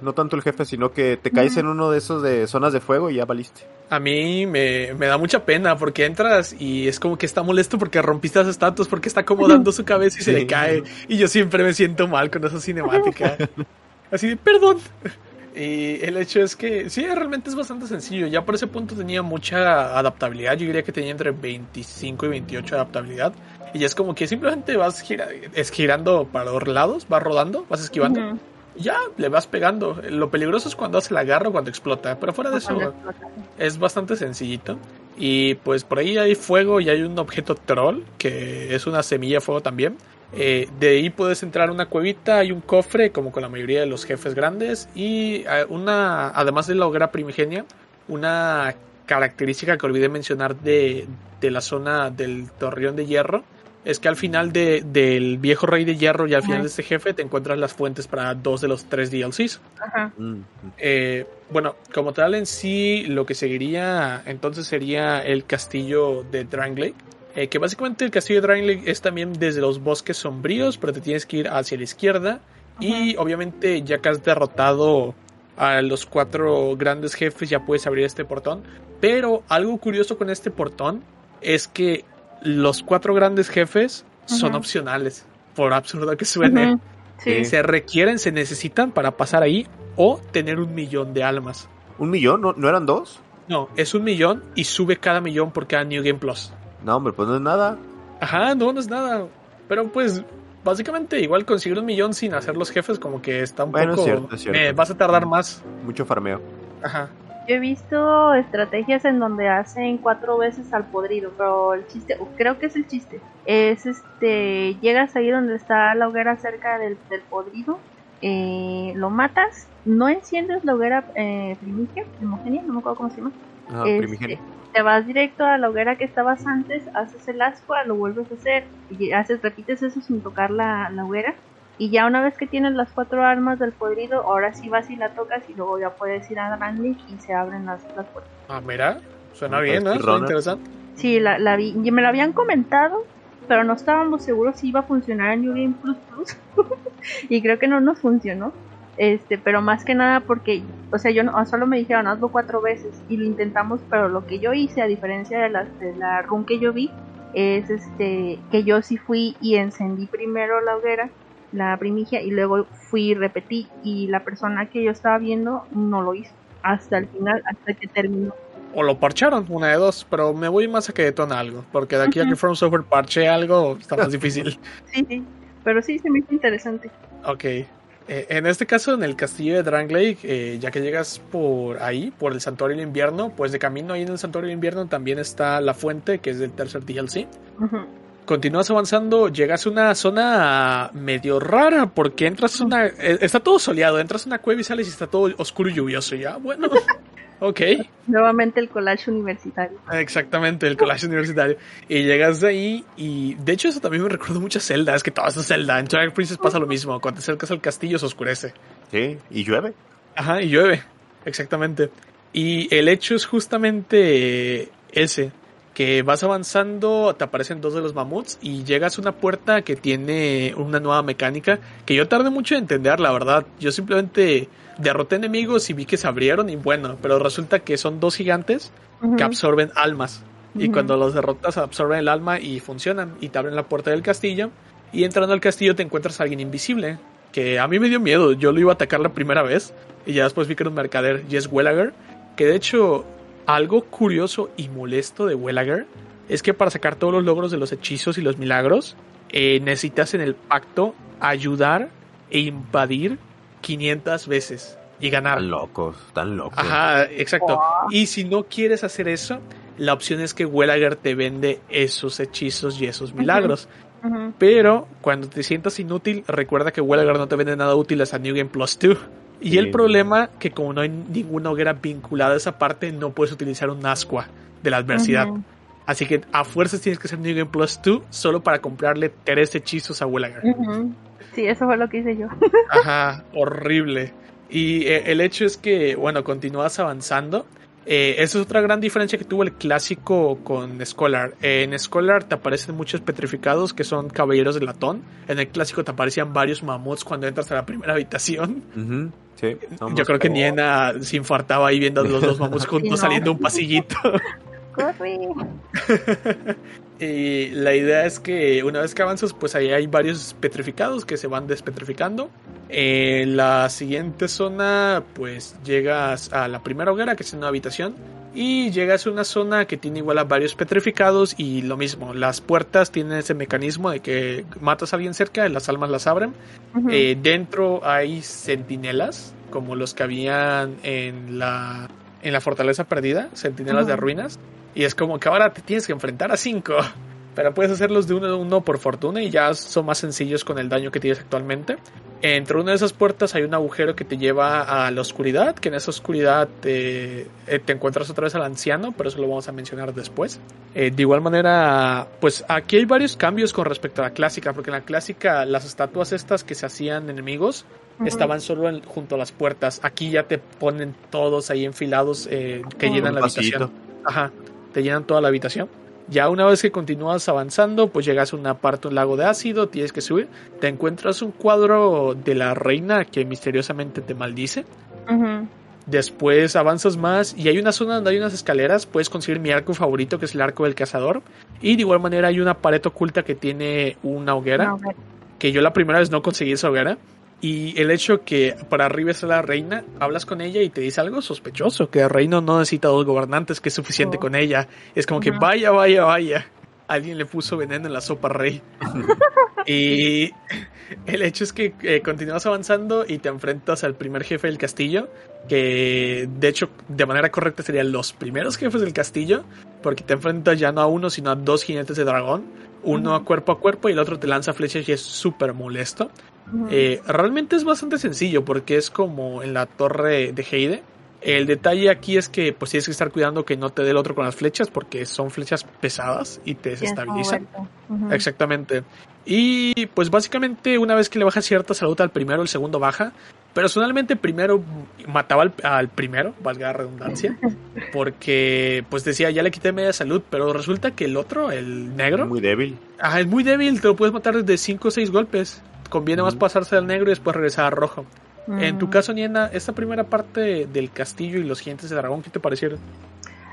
[SPEAKER 2] no tanto el jefe, sino que te caes en uno de esos de zonas de fuego y ya valiste.
[SPEAKER 1] A mí me, me da mucha pena porque entras y es como que está molesto porque rompiste las estatuas, porque está acomodando su cabeza y se le cae. Y yo siempre me siento mal con esa cinemática. Así de, perdón. Y el hecho es que sí, realmente es bastante sencillo. Ya por ese punto tenía mucha adaptabilidad. Yo diría que tenía entre 25 y 28 de adaptabilidad. Y ya es como que simplemente vas gira, es girando para los lados, vas rodando, vas esquivando.
[SPEAKER 3] Ujú.
[SPEAKER 1] Y ya le vas pegando. Lo peligroso es cuando hace la garra o cuando explota. Pero fuera de eso, es bastante sencillito. Y pues por ahí hay fuego y hay un objeto troll, que es una semilla de fuego también. Eh, de ahí puedes entrar a una cuevita, hay un cofre, como con la mayoría de los jefes grandes. Y eh, una, además de la hoguera primigenia, una característica que olvidé mencionar de, de la zona del torreón de hierro es que al final de, del viejo rey de hierro y al final
[SPEAKER 3] Ajá.
[SPEAKER 1] de este jefe te encuentras las fuentes para dos de los tres DLCs.
[SPEAKER 3] Ajá.
[SPEAKER 2] Mm,
[SPEAKER 1] Eh, bueno, como tal en sí, lo que seguiría entonces sería el castillo de Drangley. Eh, que básicamente el castillo de Drangley es también desde los bosques sombríos, pero te tienes que ir hacia la izquierda. Y obviamente ya que has derrotado a los cuatro grandes jefes, ya puedes abrir este portón. Pero algo curioso con este portón es que los cuatro grandes jefes son opcionales, por absurdo que suene.
[SPEAKER 3] Sí.
[SPEAKER 1] Se requieren, se necesitan para pasar ahí o tener un millón de almas.
[SPEAKER 2] ¿Un millón? ¿No, ¿No eran dos?
[SPEAKER 1] No, es un millón y sube cada millón por cada New Game Plus.
[SPEAKER 2] No, hombre, pues no es nada.
[SPEAKER 1] Ajá, no, no es nada. Pero pues, básicamente igual conseguir un millón sin hacer los jefes como que está un
[SPEAKER 2] Bueno, es
[SPEAKER 1] poco...
[SPEAKER 2] cierto, es cierto.
[SPEAKER 1] eh, vas a tardar más.
[SPEAKER 2] Mucho farmeo.
[SPEAKER 1] Ajá.
[SPEAKER 3] Yo he visto estrategias en donde hacen cuatro veces al podrido, pero el chiste, creo que es el chiste, es este, llegas ahí donde está la hoguera cerca del, del podrido, eh, lo matas, no enciendes la hoguera eh, primigia, primogenia, no me acuerdo cómo se llama,
[SPEAKER 2] Ah,
[SPEAKER 3] Este,
[SPEAKER 2] primigenio.
[SPEAKER 3] te vas directo a la hoguera que estabas antes, haces el ascua, lo vuelves a hacer, y haces, repites eso sin tocar la, la hoguera. Y ya una vez que tienes las cuatro armas del podrido, ahora sí vas y la tocas y luego ya puedes ir a Grandlink y se abren las, las puertas.
[SPEAKER 1] Ah, mira, suena
[SPEAKER 2] Ah,
[SPEAKER 1] bien, ¿no? Suena interesante.
[SPEAKER 3] Sí, la, la vi, y me lo habían comentado, pero no estábamos seguros si iba a funcionar en New Game Plus Plus. y creo que no nos funcionó. Este, pero más que nada porque, o sea, yo no, solo me dijeron hazlo cuatro veces y lo intentamos, pero lo que yo hice, a diferencia de la, de la run que yo vi, es este, que yo sí fui y encendí primero la hoguera, la primigia, y luego fui y repetí, y la persona que yo estaba viendo no lo hizo hasta el final, hasta que terminó.
[SPEAKER 1] O lo parcharon, una de dos, pero me voy más a que detona algo, porque de aquí a que. From Software parche algo está más difícil.
[SPEAKER 3] Sí, sí, pero sí se me hizo interesante.
[SPEAKER 1] Ok. Eh, en este caso, en el castillo de Drangley, eh, ya que llegas por ahí, por el Santuario del Invierno, pues de camino ahí en el Santuario del Invierno también está la fuente, que es del tercer DLC.
[SPEAKER 3] Ujú.
[SPEAKER 1] Continúas avanzando, llegas a una zona medio rara, porque entras a una... eh, está todo soleado, entras a una cueva y sales y está todo oscuro y lluvioso, ya, bueno. Ok,
[SPEAKER 3] Nuevamente el collage universitario.
[SPEAKER 1] exactamente, el colegio universitario. Y llegas de ahí y de hecho eso también me recuerda mucho a Zelda, es que todo es Zelda. En Twilight Princess pasa lo mismo, cuando te acercas al castillo se oscurece.
[SPEAKER 2] Sí, y llueve.
[SPEAKER 1] Ajá, y llueve, exactamente. Y el hecho es justamente ese, que vas avanzando, te aparecen dos de los mamuts y llegas a una puerta que tiene una nueva mecánica que yo tardé mucho en entender, la verdad. Yo simplemente derroté enemigos y vi que se abrieron y bueno, pero resulta que son dos gigantes que absorben almas. Y cuando los derrotas absorben el alma y funcionan y te abren la puerta del castillo. Y entrando al castillo te encuentras a alguien invisible. Que a mí me dio miedo. Yo lo iba a atacar la primera vez. Y ya después vi que era un mercader, Jess Wellager. Que de hecho, algo curioso y molesto de Wellager es que para sacar todos los logros de los hechizos y los milagros, eh, necesitas en el pacto ayudar e invadir 500 veces y ganar.
[SPEAKER 2] Tan locos, tan locos.
[SPEAKER 1] Ajá, exacto. Y si no quieres hacer eso, la opción es que Wellager te vende esos hechizos y esos milagros. Pero cuando te sientas inútil, recuerda que Wellager no te vende nada útil hasta New Game Plus 2. Y
[SPEAKER 2] Sí.
[SPEAKER 1] el problema que como no hay ninguna hoguera vinculada a esa parte, no puedes utilizar un ascua de la adversidad. Así que a fuerzas tienes que hacer New Game Plus 2 solo para comprarle tres hechizos a Wellager.
[SPEAKER 3] Sí, eso fue lo que hice yo.
[SPEAKER 1] Ajá, horrible. Y eh, el hecho es que, bueno, continúas avanzando. Eh, esa es otra gran diferencia que tuvo el clásico con Scholar. Eh, en Scholar te aparecen muchos petrificados que son caballeros de latón. En el clásico te aparecían varios mamuts cuando entras a la primera habitación.
[SPEAKER 2] Sí,
[SPEAKER 1] Yo creo que
[SPEAKER 2] como-
[SPEAKER 1] Niena se infartaba ahí viendo a los dos mamuts juntos
[SPEAKER 3] Sí, no.
[SPEAKER 1] saliendo un pasillito.
[SPEAKER 3] Corre.
[SPEAKER 1] Y la idea es que una vez que avanzas, pues ahí hay varios petrificados que se van despetrificando. En la siguiente zona, pues llegas a la primera hoguera, que es una habitación. Y llegas a una zona que tiene igual a varios petrificados y lo mismo, las puertas tienen ese mecanismo de que matas a alguien cerca y las almas las abren. Eh, dentro hay centinelas, como los que habían en la, en la fortaleza perdida, centinelas de ruinas. Y es como que ahora te tienes que enfrentar a cinco. pero puedes hacerlos de uno a uno por fortuna y ya son más sencillos con el daño que tienes actualmente. Entre una de esas puertas hay un agujero que te lleva a la oscuridad, que en esa oscuridad te, eh, te encuentras otra vez al anciano, pero eso lo vamos a mencionar después. Eh, de igual manera, pues aquí hay varios cambios con respecto a la clásica, porque en la clásica las estatuas estas que se hacían enemigos
[SPEAKER 3] Ujú.
[SPEAKER 1] estaban solo en- junto a las puertas. Aquí ya te ponen todos ahí enfilados eh, que
[SPEAKER 3] Como
[SPEAKER 1] llenan la habitación. Ajá, te llenan toda la habitación. Ya una vez que continúas avanzando, pues llegas a una parte, un lago de ácido, tienes que subir. Te encuentras un cuadro de la reina que misteriosamente te maldice. Después avanzas más y hay una zona donde hay unas escaleras. Puedes conseguir mi arco favorito, que es el arco del cazador. Y de igual manera hay una pared oculta que tiene una hoguera
[SPEAKER 3] No, bueno.
[SPEAKER 1] que yo la primera vez no conseguí esa hoguera. Y el hecho que para arriba está la reina, hablas con ella y te dice algo sospechoso, que el reino no necesita dos gobernantes, que es suficiente
[SPEAKER 3] Oh.
[SPEAKER 1] con ella. Es como que vaya, vaya, vaya. Alguien le puso veneno en la sopa rey. y el hecho es que eh, continúas avanzando y te enfrentas al primer jefe del castillo, que de hecho de manera correcta serían los primeros jefes del castillo, porque te enfrentas ya no a uno, sino a dos jinetes de dragón, uno a cuerpo a cuerpo y el otro te lanza flechas y es súper molesto. Eh, realmente es bastante sencillo porque es como en la torre de Heide. El detalle aquí es que pues tienes que estar cuidando que no te dé el otro con las flechas porque son flechas pesadas y te desestabilizan. Exactamente. Y pues básicamente una vez que le baja cierta salud al primero, el segundo baja. Personalmente primero mataba al, al primero, valga la redundancia, porque pues decía ya le quité media salud, pero resulta que el otro, el negro,
[SPEAKER 2] Muy débil.
[SPEAKER 1] Ajá, es muy débil, te lo puedes matar desde 5 o 6 golpes. Conviene más pasarse al negro y después regresar a rojo. En tu
[SPEAKER 3] Mm.
[SPEAKER 1] caso, Niena, esta primera parte del castillo y los gigantes de dragón, ¿qué te parecieron?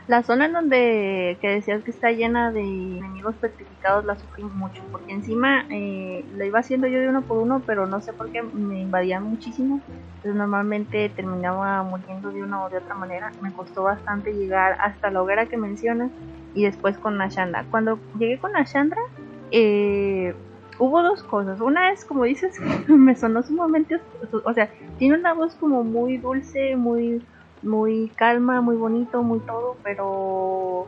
[SPEAKER 3] La zona en donde que decías que está llena de enemigos petrificados la sufrí mucho, porque encima eh, la iba haciendo yo de uno por uno, pero no sé por qué me invadían muchísimo. Entonces normalmente terminaba muriendo de una o de otra manera. Me costó bastante llegar hasta la hoguera que mencionas y después con Nashandra. Cuando llegué con Nashandra, eh, hubo dos cosas. Una es, como dices, me sonó sumamente, o sea, tiene una voz como muy dulce, muy muy calma, muy bonito, muy todo, pero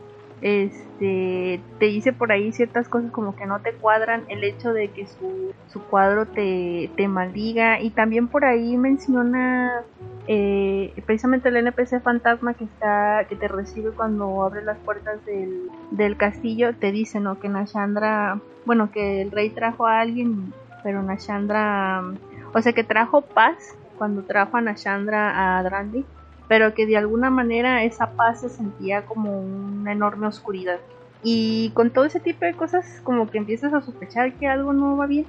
[SPEAKER 3] este te dice por ahí ciertas cosas como que no te cuadran el hecho de que su, su cuadro te, te maldiga y también por ahí menciona eh, precisamente el NPC fantasma que está que te recibe cuando abres las puertas del, del castillo te dice no que Nashandra bueno que el rey trajo a alguien pero Nashandra o sea que trajo paz cuando trajo a Nashandra a Drandi pero que de alguna manera esa paz se sentía como una enorme oscuridad. Y con todo ese tipo de cosas, como que empiezas a sospechar que algo no va bien,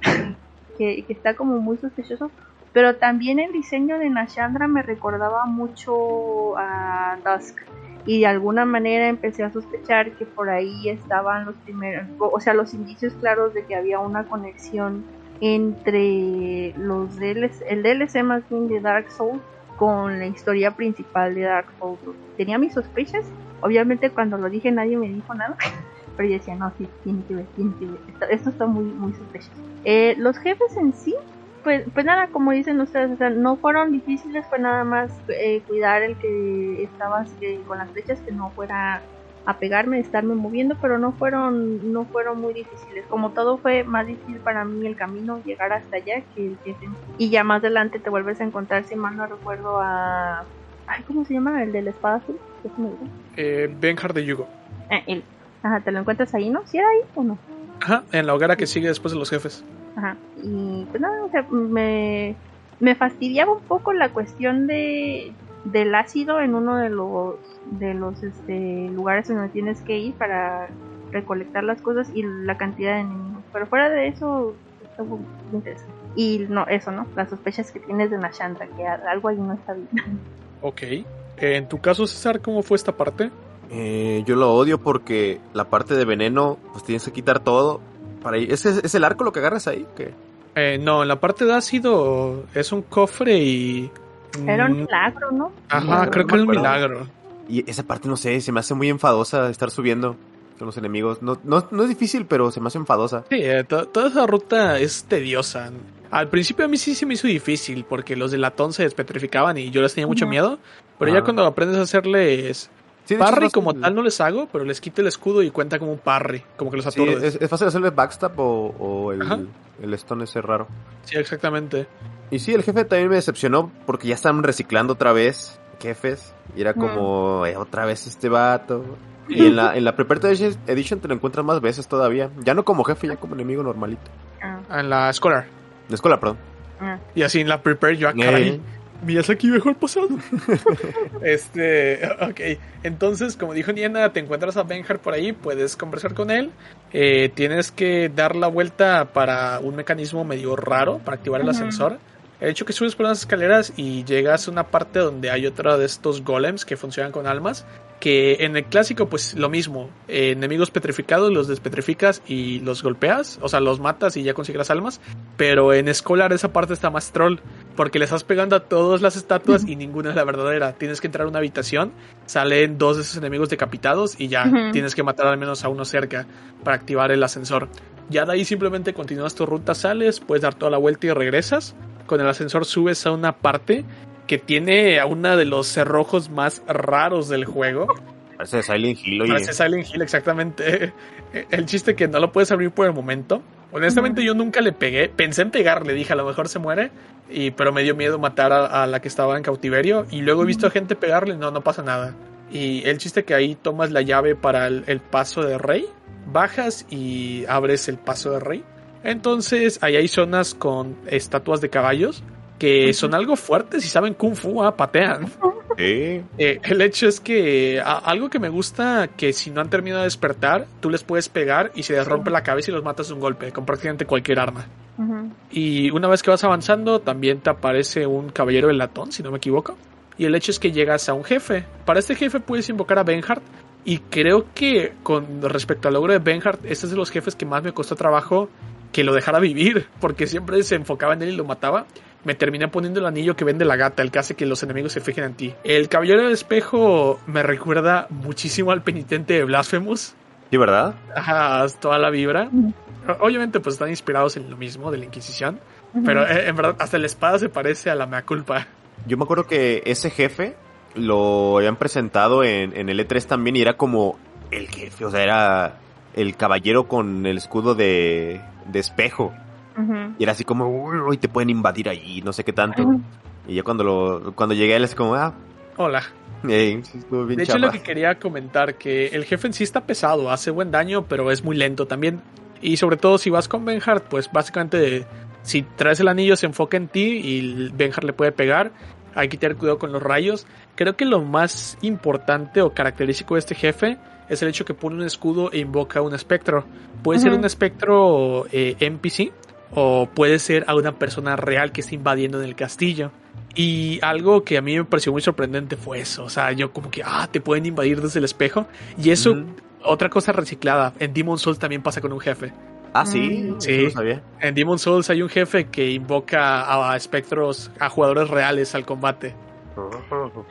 [SPEAKER 3] que, que está como muy sospechoso. Pero también el diseño de Nashandra me recordaba mucho a Dusk. Y de alguna manera empecé a sospechar que por ahí estaban los primeros, o sea, los indicios claros de que había una conexión entre los DLC, el DLC más bien de Dark Souls con la historia principal de Dark Souls. Tenía mis sospechas, obviamente cuando lo dije nadie me dijo nada, pero yo decía, no, sí, tiene que ver, tiene que ver, esto, esto está muy, muy sospechoso. Eh, los jefes en sí, pues, pues nada, como dicen ustedes, o sea, no fueron difíciles, fue nada más eh, cuidar el que estabas eh, con las flechas, que no fuera a pegarme, estarme moviendo, pero no fueron, no fueron muy difíciles. Como todo fue más difícil para mí el camino llegar hasta allá que el jefe. Y ya más adelante te vuelves a encontrar, si mal no recuerdo, a ay, ¿cómo se llama? El de la espada azul.
[SPEAKER 1] Eh, Benjar de Yugo.
[SPEAKER 3] Eh, él. Ajá, te lo encuentras ahí, ¿no? ¿Si era ahí o no?
[SPEAKER 1] Ajá, en la hoguera que sigue después de los jefes.
[SPEAKER 3] Ajá. Y pues nada, o sea, me, me fastidiaba un poco la cuestión de del ácido en uno de los de los este, lugares en donde tienes que ir para recolectar las cosas y la cantidad de enemigos. Pero fuera de eso, está muy interesante. Y no, eso, ¿no? Las sospechas que tienes de Nashandra, que algo ahí no está bien.
[SPEAKER 1] Ok. Eh, en tu caso, César, ¿cómo fue esta parte?
[SPEAKER 2] Eh, yo lo odio porque la parte de veneno, pues tienes que quitar todo. Para ir. ¿Es, es el arco lo que agarras ahí? ¿Qué?
[SPEAKER 1] Eh, no, en la parte de ácido es un cofre y...
[SPEAKER 3] Era un
[SPEAKER 1] Mm,
[SPEAKER 3] milagro, ¿no?
[SPEAKER 1] Ajá,
[SPEAKER 2] No,
[SPEAKER 1] creo
[SPEAKER 2] no
[SPEAKER 1] que era un milagro.
[SPEAKER 2] Y esa parte, no sé, se me hace muy enfadosa estar subiendo con los enemigos. No, no, no es difícil, pero se me hace enfadosa.
[SPEAKER 1] Sí, eh, to- toda esa ruta es tediosa. Al principio a mí sí se me hizo difícil porque los de latón se despetrificaban y yo les tenía mucho
[SPEAKER 3] Ujú.
[SPEAKER 1] miedo. Pero
[SPEAKER 2] Ah.
[SPEAKER 1] ya cuando aprendes a hacerles
[SPEAKER 2] Sí, hecho,
[SPEAKER 1] Parry
[SPEAKER 2] es
[SPEAKER 1] como tal no les hago, pero les quito el escudo y cuenta como un parry, como que los
[SPEAKER 2] Sí,
[SPEAKER 1] aturdes.
[SPEAKER 2] es, es fácil hacerle backstab o, o el, el stone ese raro.
[SPEAKER 1] Sí, exactamente.
[SPEAKER 2] Y sí, el jefe también me decepcionó porque ya están reciclando otra vez jefes. Y era como, eh, otra vez este vato. Y en la, en la Prepared Edition- Edition te lo encuentras más veces todavía. Ya no como jefe, ya como enemigo normalito.
[SPEAKER 3] Ah,
[SPEAKER 1] En la Scholar.
[SPEAKER 2] De escuela, perdón.
[SPEAKER 3] ah.
[SPEAKER 1] Y así en la Prepare yo, ah, caray,
[SPEAKER 2] Eh.
[SPEAKER 1] Miyazaki viajó al pasado. este, ok. Entonces, como dijo Niena, te encuentras a Benjar por ahí, puedes conversar con él. Eh, tienes que dar la vuelta para un mecanismo medio raro para activar el ascensor. El hecho que subes por unas escaleras y llegas a una parte donde hay otra de estos golems que funcionan con almas. Que en el clásico, pues lo mismo. eh, enemigos petrificados, los despetrificas y los golpeas. O sea, los matas y ya consigues las almas. Pero en Scholar esa parte está más troll. Porque le estás pegando a todas las estatuas y ninguna es la verdadera. Tienes que entrar a una habitación, salen dos de esos enemigos decapitados y ya
[SPEAKER 3] Ujú.
[SPEAKER 1] tienes que matar al menos a uno cerca para activar el ascensor. Ya de ahí simplemente continúas tu ruta, sales, puedes dar toda la vuelta y regresas. Con el ascensor subes a una parte que tiene a uno de los cerrojos más raros del juego.
[SPEAKER 2] Parece Silent Hill, oye.
[SPEAKER 1] Parece Silent Hill, exactamente. El chiste que no lo puedes abrir por el momento. Honestamente, yo nunca le pegué. Pensé en pegarle, dije, a lo mejor se muere. Y, pero me dio miedo matar a, a la que estaba en cautiverio. Y luego he visto a gente pegarle, no, no pasa nada. Y el chiste que ahí tomas la llave para el, el paso de rey. Bajas y abres el paso de rey. Entonces, ahí hay zonas con estatuas de caballos. Que son algo fuertes y saben kung fu, ah, patean. Eh, el hecho es que a- algo que me gusta que si no han terminado de despertar, tú les puedes pegar y se les rompe la cabeza y los matas de un golpe con prácticamente cualquier arma. Y una vez que vas avanzando, también te aparece un caballero del latón, si no me equivoco. Y el hecho es que llegas a un jefe. Para este jefe puedes invocar a Benhart. Y creo que con respecto al logro de Benhart, este es de los jefes que más me costó trabajo que lo dejara vivir. Porque siempre se enfocaba en él y lo mataba. Me terminé poniendo el anillo que vende la gata, el que hace que los enemigos se fijen en ti. El caballero del espejo me recuerda muchísimo al penitente de Blasphemous.
[SPEAKER 2] Sí, ¿verdad?
[SPEAKER 1] Ajá, toda la vibra. Obviamente, pues están inspirados en lo mismo de la Inquisición. Pero eh, en verdad, hasta la espada se parece a la mea culpa.
[SPEAKER 2] Yo me acuerdo que ese jefe lo habían presentado en, en el E3 también y era como el jefe, o sea, era el caballero con el escudo de, de espejo. Y era así como, uy, te pueden invadir ahí, no sé qué tanto. Y ya cuando lo cuando llegué a él es como, ah,
[SPEAKER 1] Hola.
[SPEAKER 2] eh, sí, estuvo bien
[SPEAKER 1] De hecho,
[SPEAKER 2] chapa.
[SPEAKER 1] lo que quería comentar, que el jefe en sí está pesado, hace buen daño, pero es muy lento también. Y sobre todo si vas con Benhart, pues básicamente si traes el anillo se enfoca en ti y Benhart le puede pegar. Hay que tener cuidado con los rayos. Creo que lo más importante o característico de este jefe es el hecho que pone un escudo e invoca un espectro. Puede ser un espectro eh, NPC o puede ser a una persona real que está invadiendo en el castillo. Y algo que a mí me pareció muy sorprendente fue eso. O sea, yo como que, ah, te pueden invadir desde el espejo. Y eso, otra cosa reciclada. En Demon Souls también pasa con un jefe.
[SPEAKER 2] Ah, sí,
[SPEAKER 3] Mm.
[SPEAKER 1] Sí.
[SPEAKER 2] no sabía.
[SPEAKER 1] En Demon Souls hay un jefe que invoca a espectros, a jugadores reales al combate.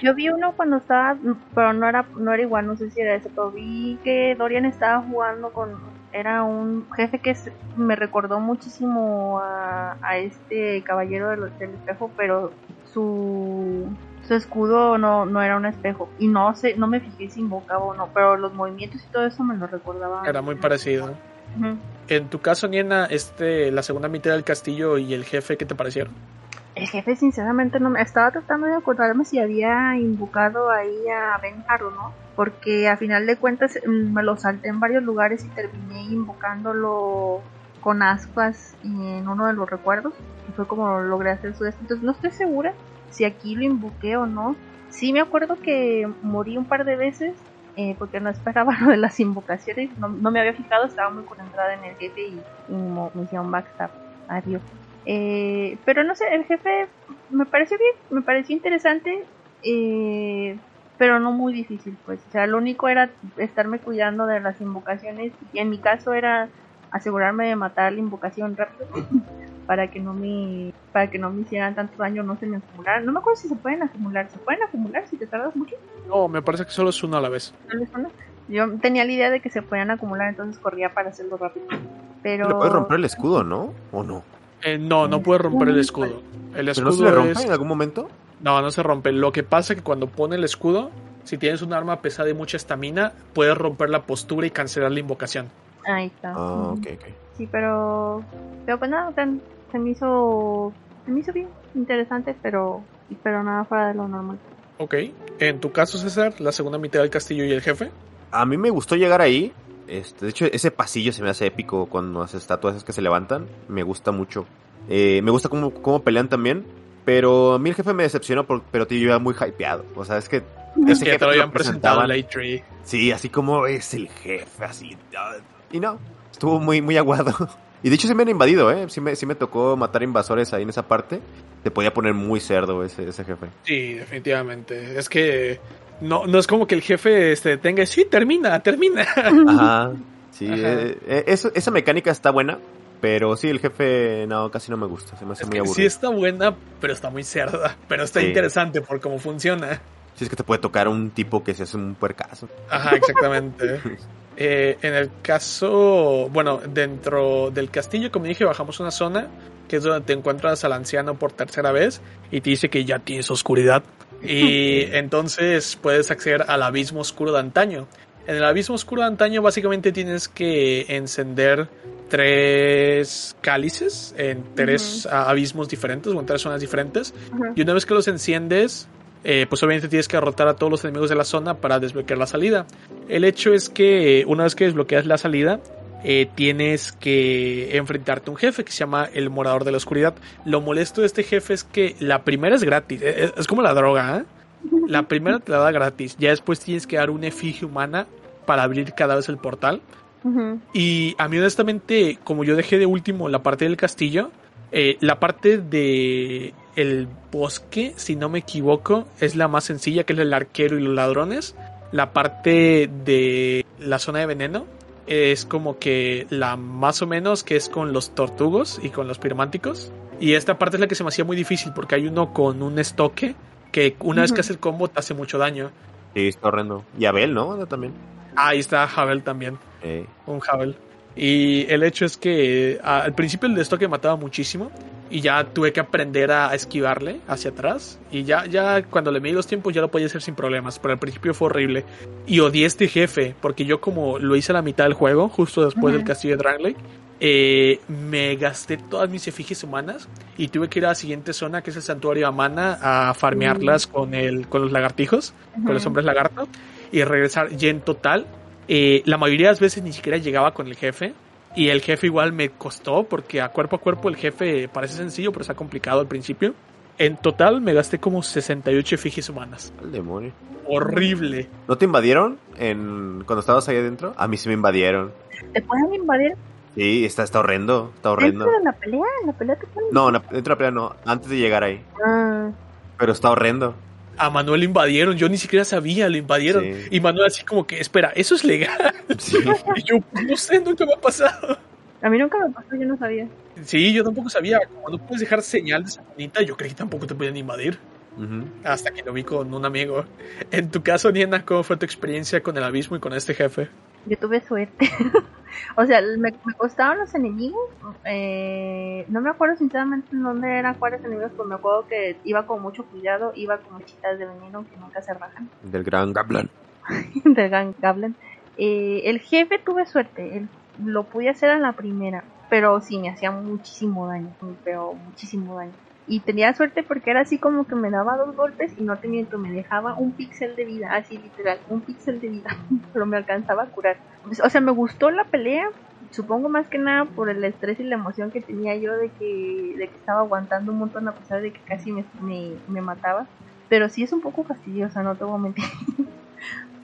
[SPEAKER 3] Yo vi uno cuando estaba, pero no era, no era igual, no sé si era ese, pero vi que Dorian estaba jugando con, era un jefe que se- me recordó muchísimo a, a este caballero del, del espejo, pero su, su escudo no, no era un espejo. Y no sé, no me fijé si invocaba o no, pero los movimientos y todo eso me lo recordaba.
[SPEAKER 1] Era muy parecido. En tu caso, Niena, este, la segunda mitad del castillo y el jefe, ¿qué te parecieron?
[SPEAKER 3] El jefe, sinceramente, no me estaba tratando de acordarme si había invocado ahí a Benjar o no, porque a final de cuentas mm, me lo salté en varios lugares y terminé invocándolo con ascuas en uno de los recuerdos, y fue como logré hacer su destino. Entonces, no estoy segura si aquí lo invoqué o no. Sí, me acuerdo que morí un par de veces eh, porque no esperaba lo de las invocaciones, no, no me había fijado, estaba muy concentrada en el jefe y, y me hicieron backstab. Adiós. Eh, pero no sé, el jefe me pareció bien, me pareció interesante, eh, pero no muy difícil, pues. O sea, lo único era estarme cuidando de las invocaciones y en mi caso era asegurarme de matar la invocación rápido para que no me para que no me hicieran tanto daño, no se me acumularan. No me acuerdo si se pueden acumular, se pueden acumular si te tardas mucho.
[SPEAKER 1] No, me parece que solo es uno a la vez.
[SPEAKER 3] Tal vez una. Yo tenía la idea de que se podían acumular, entonces corría para hacerlo rápido. Pero
[SPEAKER 2] Le puedes romper el escudo, ¿no? ¿O no?
[SPEAKER 1] Eh, no, no puede romper el escudo. El
[SPEAKER 2] ¿Pero
[SPEAKER 1] escudo
[SPEAKER 2] no se le rompe
[SPEAKER 1] es-
[SPEAKER 2] en algún momento?
[SPEAKER 1] No, no se rompe. Lo que pasa es que cuando pone el escudo, Si tienes un arma pesada y mucha estamina, puedes romper la postura y cancelar la invocación.
[SPEAKER 3] Ahí está.
[SPEAKER 2] Ah, ok, ok.
[SPEAKER 3] Sí, pero. Pero pues nada, se me hizo. Se me hizo bien interesante, pero. Pero nada fuera de lo normal.
[SPEAKER 1] Ok. En tu caso, César, la segunda mitad del castillo y el jefe.
[SPEAKER 2] A mí me gustó llegar ahí. Este, de hecho, ese pasillo se me hace épico cuando las estatuas que se levantan. Me gusta mucho. Eh, me gusta cómo, cómo pelean también. Pero a mí el jefe me decepcionó, por- pero tío, yo iba muy hypeado. O sea, es que
[SPEAKER 1] Es que te lo habían presentado en la E3.
[SPEAKER 2] Sí, así como es el jefe, así. Y no, estuvo muy, muy aguado. Y de hecho sí me han invadido, ¿eh? Sí me, sí me tocó matar invasores ahí en esa parte. Te podía poner muy cerdo ese, ese jefe.
[SPEAKER 1] Sí, definitivamente. Es que no, no es como que el jefe se detenga sí, termina, termina.
[SPEAKER 2] Ajá. Sí,
[SPEAKER 1] Ajá.
[SPEAKER 2] eh, eh, eso- esa mecánica está buena. Pero sí, el jefe, no, casi no me gusta. Se me hace
[SPEAKER 1] Es
[SPEAKER 2] muy aburrido.
[SPEAKER 1] sí está buena, pero está muy cerda. Pero está
[SPEAKER 2] Sí.
[SPEAKER 1] interesante por cómo funciona.
[SPEAKER 2] Sí, es que te puede tocar un tipo que se hace un puercazo.
[SPEAKER 1] Ajá, exactamente. Eh, en el caso, bueno, dentro del castillo, como dije, bajamos una zona que es donde te encuentras al anciano por tercera vez y te dice que ya tienes oscuridad. Y entonces puedes acceder al abismo oscuro de antaño. En el abismo oscuro de antaño básicamente tienes que encender tres cálices en tres abismos diferentes o en tres zonas diferentes. Y una vez que los enciendes, eh, pues obviamente tienes que derrotar a todos los enemigos de la zona para desbloquear la salida. El hecho es que eh, una vez que desbloqueas la salida, eh, tienes que enfrentarte a un jefe que se llama el Morador de la Oscuridad. Lo molesto de este jefe es que la primera es gratis, eh, es, es como la droga, ¿eh? La primera te la da gratis, ya después tienes que dar una efigie humana para abrir cada vez el portal. Y a mí honestamente, como yo dejé de último la parte del castillo, eh, la parte de el bosque, si no me equivoco, es la más sencilla, que es el arquero y los ladrones. La parte de la zona de veneno es como que la más o menos que es con los tortugos y con los pirománticos. Y esta parte es la que se me hacía muy difícil porque hay uno con un estoque que una vez que hace el combo te hace mucho daño.
[SPEAKER 2] Sí, está horrendo. Y Abel, ¿no? También.
[SPEAKER 1] Ahí está Havel también.
[SPEAKER 2] Eh,
[SPEAKER 1] un Havel. Y el hecho es que eh, al principio el de esto que mataba muchísimo y ya tuve que aprender a esquivarle hacia atrás. Y ya ya cuando le medí los tiempos ya lo podía hacer sin problemas, pero al principio fue horrible. Y odié este jefe porque yo como lo hice a la mitad del juego, justo después del castillo de Drang eh, me gasté todas mis efigies humanas y tuve que ir a la siguiente zona que es el santuario Amana a farmearlas con el con los lagartijos, con los hombres lagarto y regresar. Y en total eh, la mayoría de las veces ni siquiera llegaba con el jefe. Y el jefe igual me costó porque a cuerpo a cuerpo el jefe parece sencillo, pero está complicado al principio. En total me gasté como 68 efigies humanas.
[SPEAKER 2] al demonio.
[SPEAKER 1] Horrible.
[SPEAKER 2] ¿No te invadieron en cuando estabas ahí adentro? A mí sí me invadieron.
[SPEAKER 3] ¿Te pueden invadir
[SPEAKER 2] Sí, está, está horrendo. Está horrendo.
[SPEAKER 3] dentro de la pelea? ¿En la pelea te pueden
[SPEAKER 2] No, dentro de la pelea no. Antes de llegar ahí.
[SPEAKER 3] Ah,
[SPEAKER 2] Pero está horrendo.
[SPEAKER 1] A Manuel lo invadieron, yo ni siquiera sabía, lo invadieron.
[SPEAKER 2] Sí.
[SPEAKER 1] Y Manuel así como que, espera, ¿eso es legal?
[SPEAKER 2] Sí.
[SPEAKER 1] Y yo, no sé, nunca me ha pasado.
[SPEAKER 3] a mí nunca me pasó, yo no sabía.
[SPEAKER 1] Sí, yo tampoco sabía. Como no puedes dejar señal de esa manita, yo creí que tampoco te podían invadir. Hasta que lo vi con un amigo. En tu caso, Niena, ¿cómo fue tu experiencia con el abismo y con este jefe?
[SPEAKER 3] Yo tuve suerte. o sea, me, me costaban los enemigos. Eh, no me acuerdo sinceramente en dónde eran cuáles enemigos, pero me acuerdo que iba con mucho cuidado, iba con chitas de veneno que nunca se rajan.
[SPEAKER 2] Del gran Gablan.
[SPEAKER 3] del Gang Goblin. Eh, el jefe tuve suerte, él lo pude hacer a la primera, pero sí me hacía muchísimo daño, pero muchísimo daño. Y tenía suerte porque era así como que me daba dos golpes y no te miento, me dejaba un píxel de vida, así literal, un píxel de vida, pero me alcanzaba a curar. O sea, me gustó la pelea, supongo más que nada por el estrés y la emoción que tenía yo de que, de que estaba aguantando un montón a pesar de que casi me, me, me mataba. Pero sí es un poco fastidiosa, no te voy a mentir.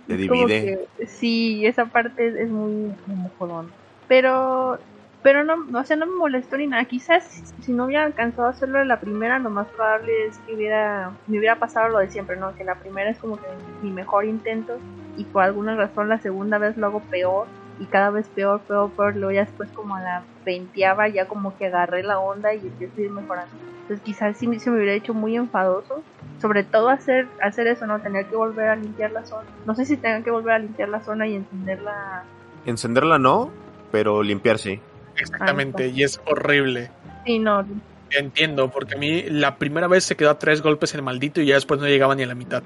[SPEAKER 2] Te divide.
[SPEAKER 3] que- sí, esa parte es, es muy, muy jodón. Pero, pero no, o sea, no me molestó ni nada. Quizás si no hubiera alcanzado a hacerlo en la primera, lo más probable es que hubiera, me hubiera pasado lo de siempre, ¿no? Que la primera es como que mi mejor intento y por alguna razón la segunda vez lo hago peor y cada vez peor, peor, peor. Luego ya después como a la veinteava ya como que agarré la onda y empiezo a ir mejorando. Entonces quizás sí se me hubiera hecho muy enfadoso sobre todo hacer hacer eso, ¿no? Tener que volver a limpiar la zona. No sé si tengan que volver a limpiar la zona y encenderla.
[SPEAKER 2] Encenderla no, pero limpiar sí.
[SPEAKER 1] Exactamente, y es horrible.
[SPEAKER 3] Sí, no.
[SPEAKER 1] Entiendo, porque a mí la primera vez se quedó a tres golpes el maldito y ya después no llegaba ni a la mitad.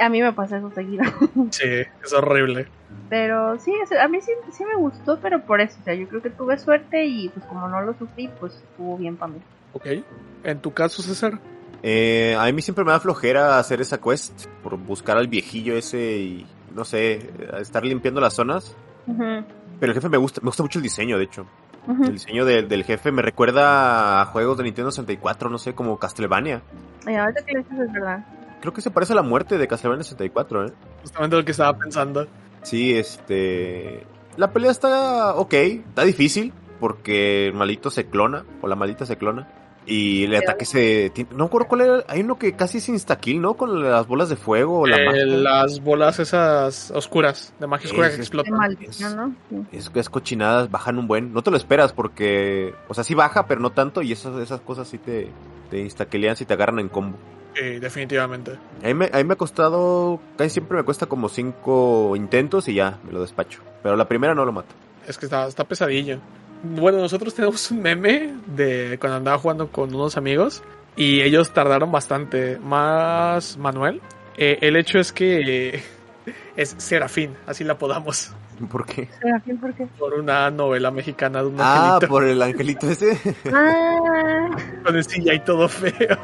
[SPEAKER 3] A mí me pasa eso seguido.
[SPEAKER 1] Sí, es horrible.
[SPEAKER 3] Pero sí, a mí sí, sí me gustó, pero por eso, o sea, yo creo que tuve suerte y pues como no lo sufrí, pues estuvo bien para mí.
[SPEAKER 1] Ok. En tu caso, César.
[SPEAKER 2] Eh, a mí siempre me da flojera hacer esa quest por buscar al viejillo ese y no sé, estar limpiando las zonas. Pero el jefe me gusta, me gusta mucho el diseño, de hecho. El diseño del- del jefe me recuerda a juegos de Nintendo 64, no sé, como Castlevania.
[SPEAKER 3] Y ahorita que lo dices es verdad.
[SPEAKER 2] Creo que se parece a la muerte de Castlevania 64, ¿eh?
[SPEAKER 1] Justamente lo que estaba pensando.
[SPEAKER 2] Sí, este... La pelea está ok, está difícil, porque el malito se clona, o la maldita se clona. Y el ataque se... No recuerdo cuál era... Hay uno que casi es insta-kill, ¿no? Con las bolas de fuego o la
[SPEAKER 1] Eh,
[SPEAKER 2] magia.
[SPEAKER 1] las bolas esas oscuras, de magia oscura que explotan.
[SPEAKER 3] maldición, ¿no? Sí.
[SPEAKER 2] Es que es cochinadas, bajan un buen. No te lo esperas porque... O sea, sí baja, pero no tanto. Y esas, esas cosas sí te, te insta-killean si te agarran en combo.
[SPEAKER 1] Sí, definitivamente.
[SPEAKER 2] A mí, me, a mí me ha costado... Casi siempre me cuesta como cinco intentos y ya, me lo despacho. Pero la primera no lo mato.
[SPEAKER 1] Es que está, está pesadillo. Bueno, nosotros tenemos un meme de cuando andaba jugando con unos amigos y ellos tardaron bastante. Más Manuel. Eh, el hecho es que eh, es Serafín, así la podamos,
[SPEAKER 2] ¿Por qué?
[SPEAKER 3] Serafín, ¿por qué?
[SPEAKER 1] por una novela mexicana de un
[SPEAKER 2] Ah,
[SPEAKER 1] angelito
[SPEAKER 2] por el angelito ese.
[SPEAKER 3] Ah,
[SPEAKER 1] con el y todo feo.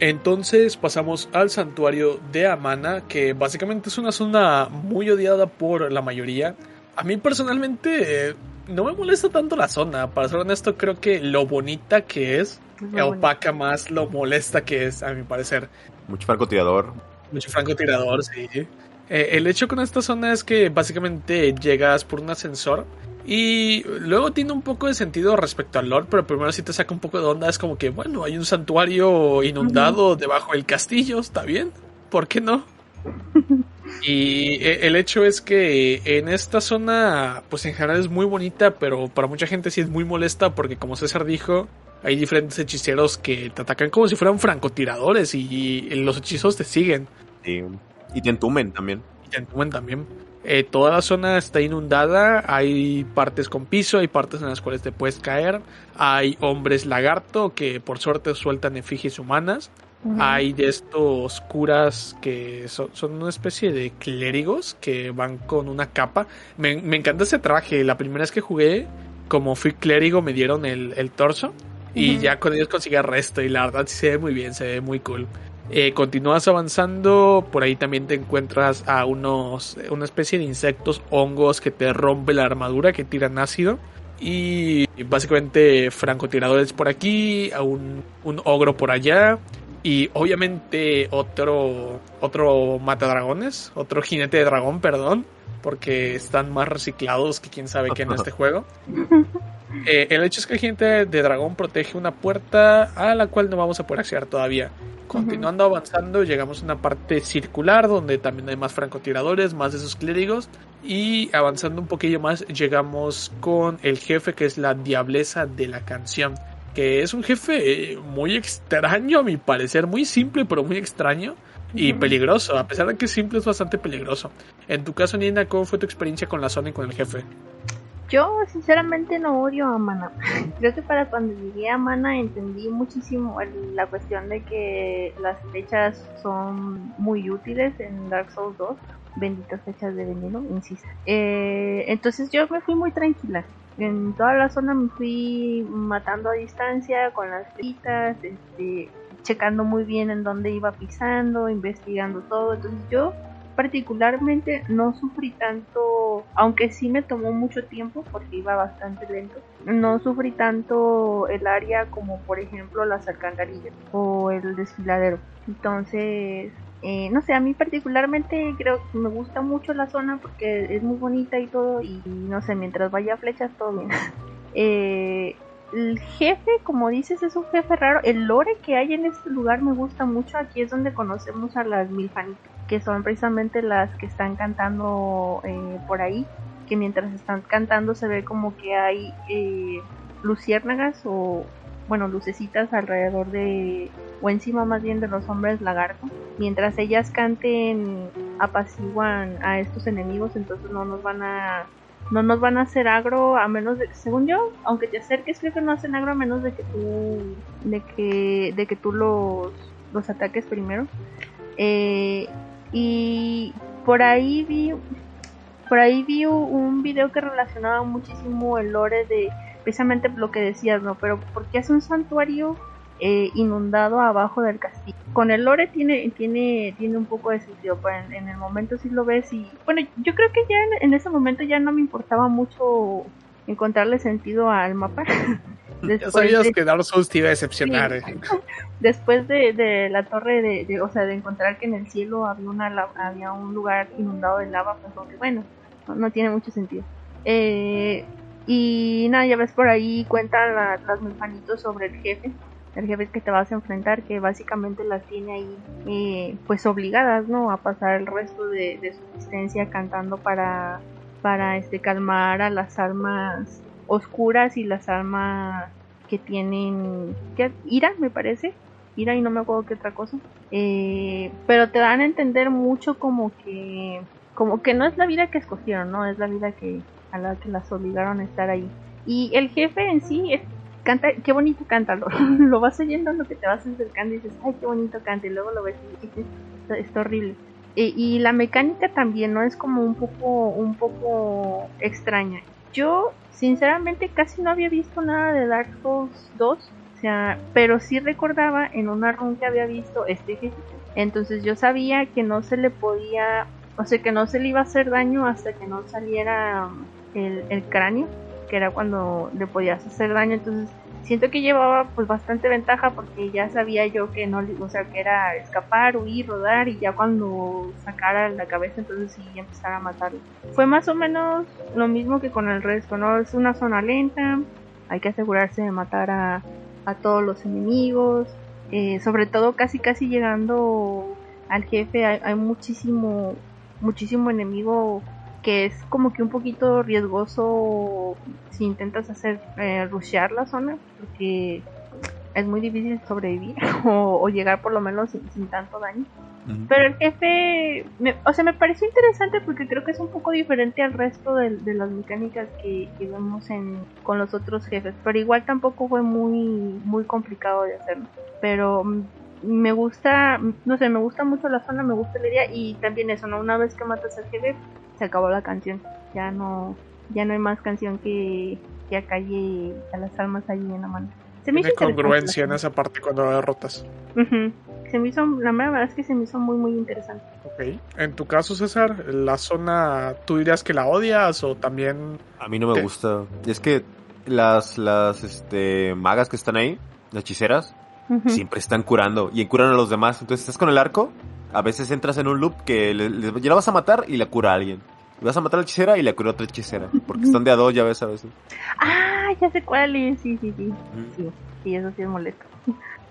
[SPEAKER 1] Entonces pasamos al santuario de Amana, que básicamente es una zona muy odiada por la mayoría. A mí personalmente eh, no me molesta tanto la zona, para ser honesto creo que lo bonita que es
[SPEAKER 3] muy
[SPEAKER 1] opaca más lo molesta que es, a mi parecer.
[SPEAKER 2] Mucho francotirador.
[SPEAKER 1] Mucho francotirador, sí. Eh, el hecho con esta zona es que básicamente llegas por un ascensor y luego tiene un poco de sentido respecto al lore, pero primero sí te saca un poco de onda. Es como que, bueno, hay un santuario inundado debajo del castillo, ¿está bien? ¿Por qué no? Y eh, el hecho es que en esta zona, pues en general es muy bonita, pero para mucha gente sí es muy molesta porque como César dijo, hay diferentes hechiceros que te atacan como si fueran francotiradores y los hechizos te siguen
[SPEAKER 2] Y, y te entumen también.
[SPEAKER 1] y te entumen también. Eh, toda la zona está inundada, hay partes con piso, hay partes en las cuales te puedes caer, hay hombres lagarto que por suerte sueltan efigies humanas, Hay de estos curas que son, son una especie de clérigos que van con una capa. Me, me encanta ese traje, la primera vez que jugué, como fui clérigo me dieron el, el torso y ya con ellos conseguí el resto y la verdad sí se ve muy bien, se ve muy cool. Eh, continúas avanzando, por ahí también te encuentras a unos, una especie de insectos, hongos que te rompe la armadura, que tiran ácido. Y básicamente francotiradores por aquí, a un, un ogro por allá. Y obviamente otro, otro matadragones, otro jinete de dragón, perdón, porque están más reciclados que quién sabe qué en este juego. Eh, el hecho es que el jinete de dragón protege una puerta a la cual no vamos a poder acceder todavía. Continuando avanzando, llegamos a una parte circular donde también hay más francotiradores, más de esos clérigos. Y avanzando un poquillo más, llegamos con el jefe que es la diableza de la canción. Que es un jefe eh, muy extraño a mi parecer, muy simple pero muy extraño y peligroso. A pesar de que es simple, es bastante peligroso. En tu caso, Nina, ¿cómo fue tu experiencia con la zona y con el jefe?
[SPEAKER 3] Yo sinceramente no odio a Mana. Creo que para cuando llegué a Mana entendí muchísimo el- la cuestión de que las flechas son muy útiles en Dark Souls 2. Benditas flechas de veneno, insisto. Eh, entonces yo me fui muy tranquila. En toda la zona me fui matando a distancia con las flechitas, este, checando muy bien en dónde iba pisando, investigando todo. Entonces yo particularmente no sufrí tanto, aunque sí me tomó mucho tiempo porque iba bastante lento, no sufrí tanto el área como por ejemplo las alcantarillas o el desfiladero. Entonces, eh, no sé, a mí particularmente creo que me gusta mucho la zona porque es muy bonita y todo y no sé, mientras vaya a flechas todo bien. Eh, el jefe, como dices, es un jefe raro. El lore que hay en este lugar me gusta mucho. Aquí es donde conocemos a las milfanitas, que son precisamente las que están cantando eh, por ahí. Que mientras están cantando se ve como que hay eh, luciérnagas o, bueno, lucecitas alrededor de, o encima más bien de los hombres lagarto. Mientras ellas canten, apaciguan a estos enemigos, entonces no nos van a no nos van a hacer agro a menos de según yo aunque te acerques creo que no hacen agro a menos de que tú de que de que tú los los ataques primero Eh, y por ahí vi por ahí vi un video que relacionaba muchísimo el lore de precisamente lo que decías, ¿no? Pero ¿por qué es un santuario eh, inundado abajo del castillo? Con el lore tiene tiene tiene un poco de sentido, pero en, el momento sí lo ves y bueno, yo creo que ya en, ese momento ya no me importaba mucho encontrarle sentido al mapa.
[SPEAKER 1] ya sabías que Dark Souls te iba a decepcionar. Eh.
[SPEAKER 3] Después de, la torre de, o sea, de encontrar que en el cielo había una había un lugar inundado de lava, pues bueno, no, tiene mucho sentido. Eh, y nada, ya ves por ahí cuentan las mefanitos sobre el jefe, el jefe que te vas a enfrentar, que básicamente las tiene ahí eh, pues obligadas, ¿no? A pasar el resto de, su existencia cantando para, para este, calmar a las almas oscuras y las almas que tienen ¿qué? ira, me parece. Ira y no me acuerdo qué otra cosa. Eh, pero te dan a entender mucho como que como que no es la vida que escogieron, ¿no? Es la vida que a la que las obligaron a estar ahí. Y el jefe en sí es, canta, qué bonito canta, lo, vas oyendo lo que te vas acercando y dices, ay, qué bonito canta, y luego lo ves y dices, está, horrible. Y la mecánica también, ¿no? Es como un poco, un poco extraña. Yo, sinceramente, casi no había visto nada de Dark Souls 2, o sea, pero sí recordaba en una run que había visto este jefe. Entonces yo sabía que no se le podía o sea que no se le iba a hacer daño hasta que no saliera el, cráneo, que era cuando le podías hacer daño. Entonces siento que llevaba pues bastante ventaja porque ya sabía yo que no, o sea, que era escapar, huir, rodar y ya cuando sacara la cabeza entonces sí empezar a matarlo. Fue más o menos lo mismo que con el resto, ¿no? Es una zona lenta, hay que asegurarse de matar a, a todos los enemigos, eh, sobre todo casi casi llegando al jefe hay muchísimo muchísimo enemigo que es como que un poquito riesgoso si intentas hacer eh, rushear la zona porque es muy difícil sobrevivir o, llegar por lo menos sin, tanto daño. Pero el jefe o sea me pareció interesante porque creo que es un poco diferente al resto de, las mecánicas que, que, vemos en con los otros jefes pero igual tampoco fue muy muy complicado de hacerlo pero me gusta, no sé, me gusta mucho la zona, me gusta la idea y también eso, ¿no? Una vez que matas al jefe, se acabó la canción. Ya no, ya no hay más canción que, que acalle a las almas allí en la mano.
[SPEAKER 1] Se me Tiene congruencia en esa parte cuando la derrotas.
[SPEAKER 3] Se me hizo, la verdad es que se me hizo muy, muy interesante.
[SPEAKER 1] Ok. En tu caso, César, la zona, ¿tú dirías que la odias o también...?
[SPEAKER 2] A mí no me gusta. Es que las, las, este, magas que están ahí, las hechiceras, siempre están curando y curan a los demás. Entonces estás con el arco, a veces entras en un loop que le, ya la vas a matar y la cura a alguien. Vas a matar a la hechicera y la cura a otra hechicera. Porque están de a dos, ya ves a veces.
[SPEAKER 3] Ah, ya sé cuál es. Sí, sí, sí. Sí, eso sí es molesto.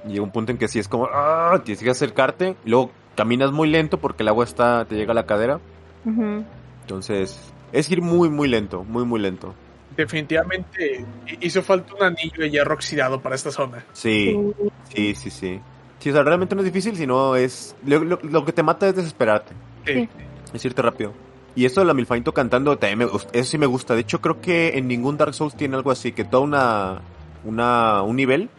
[SPEAKER 2] Llega un punto en que sí es como, ah, tienes que acercarte. Y luego caminas muy lento porque el agua está, te llega a la cadera. Entonces, es ir muy, muy lento, muy, muy lento
[SPEAKER 1] definitivamente hizo falta un anillo de hierro oxidado para esta zona.
[SPEAKER 2] Sí, sí, sí, sí. Sí, o sea, realmente no es difícil, sino es... Lo, que te mata es desesperarte. Sí. Es irte rápido. Y esto de la Milfainto cantando, también eso sí me gusta. De hecho, creo que en ningún Dark Souls tiene algo así, que todo una, una, un nivel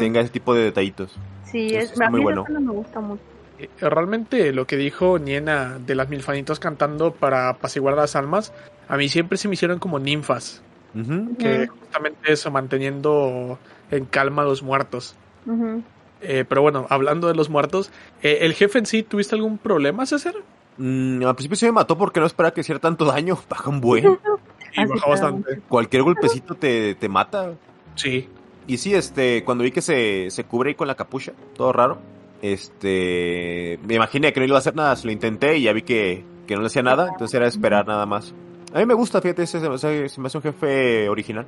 [SPEAKER 2] tenga ese tipo de detallitos.
[SPEAKER 3] Sí, es, muy bueno. me gusta mucho.
[SPEAKER 1] Eh, realmente lo que dijo Niena de las milfanitos cantando para apaciguar las almas, a mí siempre se me hicieron como ninfas que justamente eso, manteniendo en calma a los muertos. Eh, pero bueno, hablando de los muertos, eh, ¿el jefe en sí tuviste algún problema, César?
[SPEAKER 2] Mm, al principio se me mató porque no esperaba que hiciera tanto daño, baja un buen.
[SPEAKER 1] y baja bastante.
[SPEAKER 2] Cualquier golpecito te, te mata.
[SPEAKER 1] Sí.
[SPEAKER 2] Y sí, este, cuando vi que se, se cubre ahí con la capucha, todo raro, este, me imaginé que no iba a hacer nada, se lo intenté y ya vi que, que no le hacía nada, entonces era esperar nada más. A mí me gusta, fíjate, ese, ese, se me hace un jefe original.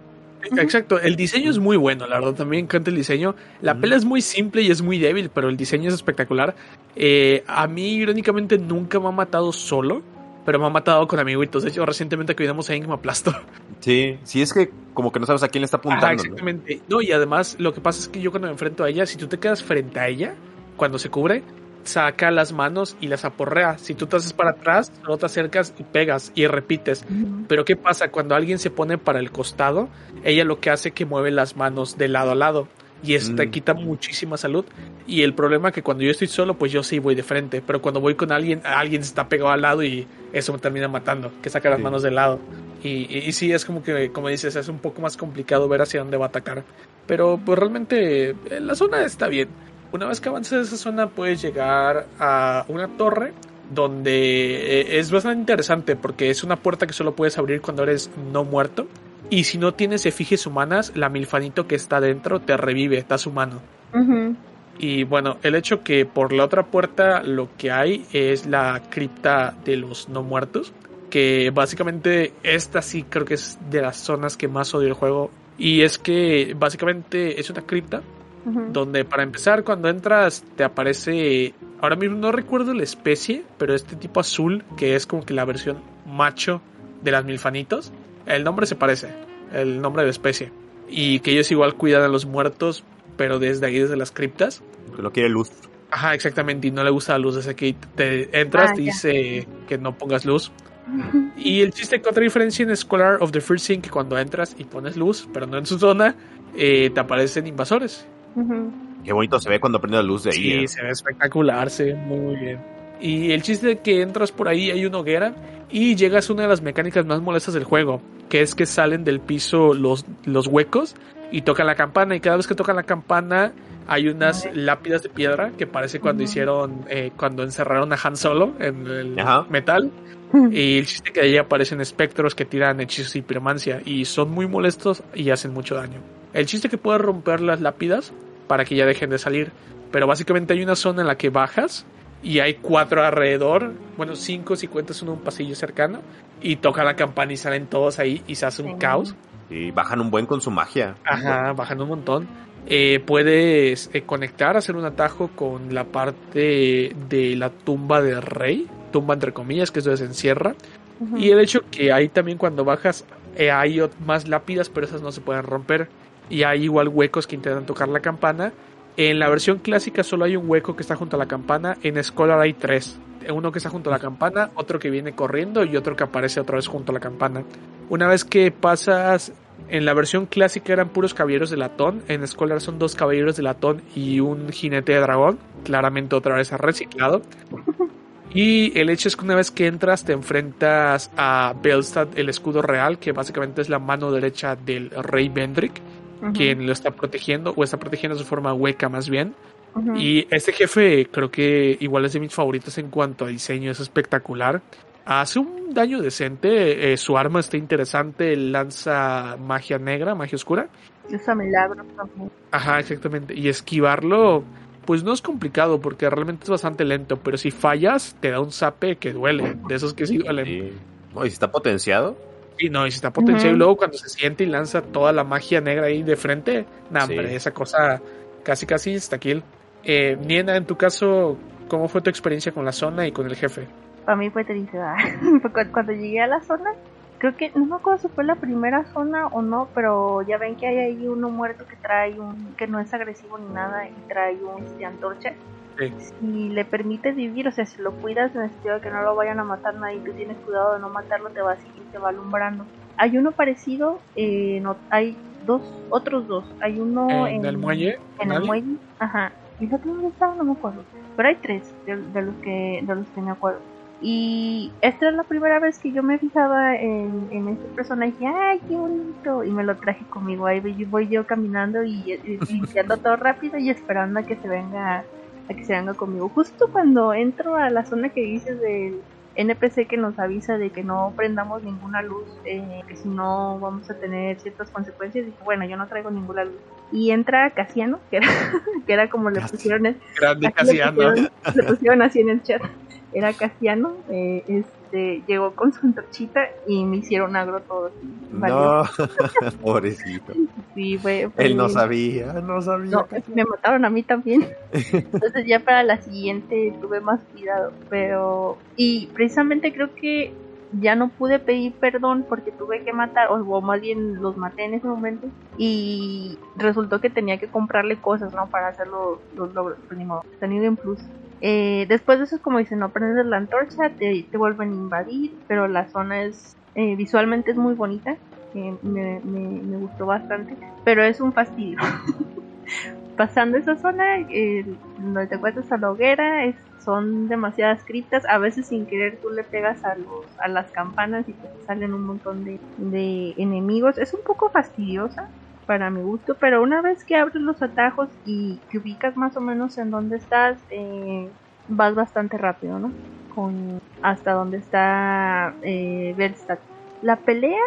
[SPEAKER 1] Exacto, el diseño es muy bueno, la verdad, también encanta el diseño. La pelea es muy simple y es muy débil, pero el diseño es espectacular. Eh, a mí, irónicamente, nunca me ha matado solo, pero me ha matado con amiguitos. De hecho, recientemente que vimos a me aplastó.
[SPEAKER 2] Sí, sí, es que como que no sabes a quién le está apuntando.
[SPEAKER 1] exactamente. ¿no? y además, lo que pasa es que yo cuando me enfrento a ella, si tú te quedas frente a ella, cuando se cubre, saca las manos y las aporrea. Si tú te haces para atrás, no te acercas y pegas y repites. Pero ¿qué pasa? Cuando alguien se pone para el costado, ella lo que hace es que mueve las manos de lado a lado. y esto te
[SPEAKER 2] Mm.
[SPEAKER 1] quita muchísima salud. Y el problema es que cuando yo estoy solo, pues yo sí voy de frente, pero cuando voy con alguien, alguien está pegado al lado y eso me termina matando, que saca las
[SPEAKER 2] Sí.
[SPEAKER 1] manos del lado. Y, y, y sí, es como que, como dices, es un poco más complicado ver hacia dónde va a atacar. Pero pues realmente eh, la zona está bien. Una vez que avances esa zona puedes llegar a una torre donde eh, es bastante interesante porque es una puerta que solo puedes abrir cuando eres no muerto. Y si no tienes efigies humanas, la milfanito que está dentro te revive, estás humano. Y bueno, el hecho que por la otra puerta lo que hay es la cripta de los no muertos. Que básicamente esta sí creo que es de las zonas que más odio el juego. Y es que básicamente es una cripta Donde para empezar cuando entras te aparece, ahora mismo no recuerdo la especie, pero este tipo azul que es como que la versión macho de las milfanitos. El nombre se parece, el nombre de la especie. Y que ellos igual cuidan a los muertos, pero desde ahí, desde las criptas.
[SPEAKER 2] Que lo quiere luz.
[SPEAKER 1] Ajá, exactamente, y no le gusta la luz, así que te entras,
[SPEAKER 3] Ah,
[SPEAKER 1] te
[SPEAKER 3] ya.
[SPEAKER 1] dice que no pongas luz. Y el chiste que otra diferencia en Scholar of the First Sin que cuando entras y pones luz, pero no en su zona, eh, te aparecen invasores.
[SPEAKER 2] Qué bonito se ve cuando prende la luz de ahí.
[SPEAKER 1] Sí,
[SPEAKER 2] ¿eh?
[SPEAKER 1] se ve espectacular, se ve muy bien. Y el chiste de que entras por ahí, hay una hoguera y llegas a una de las mecánicas más molestas del juego, que es que salen del piso los, los huecos y tocan la campana y cada vez que tocan la campana hay unas lápidas de piedra que parece cuando hicieron, eh, cuando encerraron a Han Solo en el
[SPEAKER 2] Ajá.
[SPEAKER 1] metal. Y el chiste que ahí aparecen espectros que tiran hechizos y piromancia y son muy molestos y hacen mucho daño. El chiste que puedes romper las lápidas para que ya dejen de salir. Pero básicamente hay una zona en la que bajas y hay cuatro alrededor. Bueno, cinco si cuentas uno en un pasillo cercano. Y toca la campana y salen todos ahí y se hace un
[SPEAKER 3] Sí.
[SPEAKER 1] caos.
[SPEAKER 2] Y bajan un buen con su magia.
[SPEAKER 1] Ajá, bajan un montón. Eh, puedes eh, conectar, hacer un atajo con la parte de la tumba del rey. Tumba entre comillas, que es donde se encierra. Y el hecho que ahí también cuando bajas eh, hay más lápidas, pero esas no se pueden romper. Y hay igual huecos que intentan tocar la campana. En la versión clásica solo hay un hueco que está junto a la campana. En Scholar hay tres. Uno que está junto a la campana, otro que viene corriendo y otro que aparece otra vez junto a la campana. Una vez que pasas... En la versión clásica eran puros caballeros de latón. En Scholar son dos caballeros de latón y un jinete de dragón. Claramente otra vez reciclado. Y el hecho es que una vez que entras te enfrentas a Belstad, el escudo real, que básicamente es la mano derecha del rey Quien lo está protegiendo, o está protegiendo de su forma hueca más bien. Y este jefe creo que igual es de mis favoritos en cuanto a diseño, es espectacular. Hace un daño decente, eh, su arma está interesante, lanza magia negra, magia oscura.
[SPEAKER 3] Usa milagros también.
[SPEAKER 1] Ajá, exactamente. Y esquivarlo, pues no es complicado porque realmente es bastante lento, pero si fallas, te da un zape que duele, de esos que sí duelen.
[SPEAKER 2] Sí. No, y si está potenciado.
[SPEAKER 1] Y no, y si está potenciado y luego cuando se siente y lanza toda la magia negra ahí de frente, nah,
[SPEAKER 2] Sí.
[SPEAKER 1] hombre, esa cosa casi casi está kill. Eh, Niena, en tu caso, ¿cómo fue tu experiencia con la zona y con el jefe?
[SPEAKER 3] Para mí fue triste, cuando llegué a la zona, creo que, no me acuerdo si fue la primera zona o no, pero ya ven que hay ahí uno muerto que trae un, que no es agresivo ni nada y trae un este, antorcha.
[SPEAKER 1] Sí.
[SPEAKER 3] Si le permites vivir, o sea, si lo cuidas en el sentido de que no lo vayan a matar nadie, tú tienes cuidado de no matarlo, te va a seguir, te va alumbrando. Hay uno parecido, eh, no, hay dos, otros dos. Hay uno
[SPEAKER 1] ¿En el muelle?
[SPEAKER 3] en el muelle, ajá. Y el otro dónde estaba, no me acuerdo. Pero hay tres de, de los que de los que me acuerdo. Y esta es la primera vez que yo me fijaba en, en este personaje. ¡Ay, qué bonito! Y me lo traje conmigo. Ahí voy, yo caminando y, y limpiando todo rápido y esperando a que se venga a que se venga conmigo. Justo cuando entro a la zona que dices del NPC que nos avisa de que no prendamos ninguna luz, eh, que si no vamos a tener ciertas consecuencias. Dije, bueno, yo no traigo ninguna luz. Y entra Casiano, que era, que era como le pusieron, el-
[SPEAKER 1] Grande
[SPEAKER 3] Aquí le
[SPEAKER 1] Casiano.
[SPEAKER 3] pusieron- Le pusieron así en el chat. Era Casiano. eh, este, llegó con su antorchita y me hicieron agro todos.
[SPEAKER 2] No, pobrecito.
[SPEAKER 3] Sí, fue- fue-
[SPEAKER 2] Él no sabía, no sabía.
[SPEAKER 3] No, me mataron a mí también. Entonces ya para la siguiente tuve más cuidado. Pero... Y precisamente creo que ya no pude pedir perdón porque tuve que matar, o, más bien los maté en ese momento. Y resultó que tenía que comprarle cosas, ¿no? Para hacer los, los logros. Pues ni modo, en plus. Eh, después de eso es como dicen, no prendes la antorcha, te, vuelven a invadir, pero la zona es eh, visualmente es muy bonita, eh, me, gustó bastante, pero es un fastidio. Pasando esa zona, donde te encuentras a la hoguera, son demasiadas criptas. A veces sin querer tú le pegas a, los, a las campanas y te salen un montón de enemigos. Es un poco fastidiosa para mi gusto, pero una vez que abres los atajos y que ubicas más o menos en dónde estás, eh, vas bastante rápido, ¿no? Con hasta donde está eh. La pelea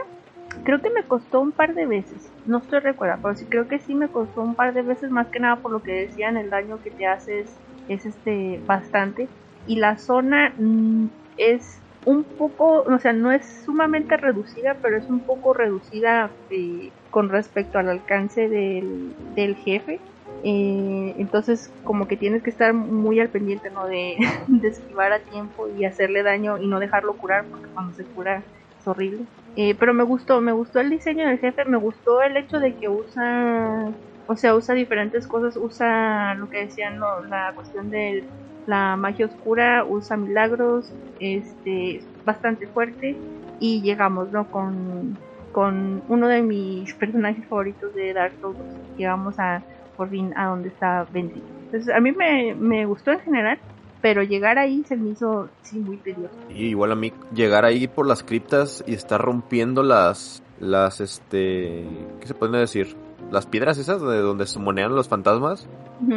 [SPEAKER 3] creo que me costó un par de veces. No estoy recuerda, pero sí creo que sí me costó un par de veces más que nada por lo que decían el daño que te haces es este bastante y la zona mm, es un poco, o sea, no es sumamente reducida, pero es un poco reducida eh, con respecto al alcance del, del jefe. Eh, entonces, como que tienes que estar muy al pendiente, ¿no? De, de esquivar a tiempo y hacerle daño y no dejarlo curar, porque cuando se cura es horrible. Eh, pero me gustó, me gustó el diseño del jefe, me gustó el hecho de que usa, o sea, usa diferentes cosas, usa lo que decían, ¿no? la cuestión de la magia oscura, usa milagros, este, es bastante fuerte y llegamos, ¿no? Con, con uno de mis personajes favoritos de Dark Souls, llegamos a por fin a donde está Bendy. Entonces a mí me, me gustó en general, pero llegar ahí se me hizo sí muy tedioso.
[SPEAKER 2] Y igual a mí llegar ahí por las criptas y estar rompiendo las las este ¿qué se pueden decir? Las piedras esas de donde se monean los fantasmas.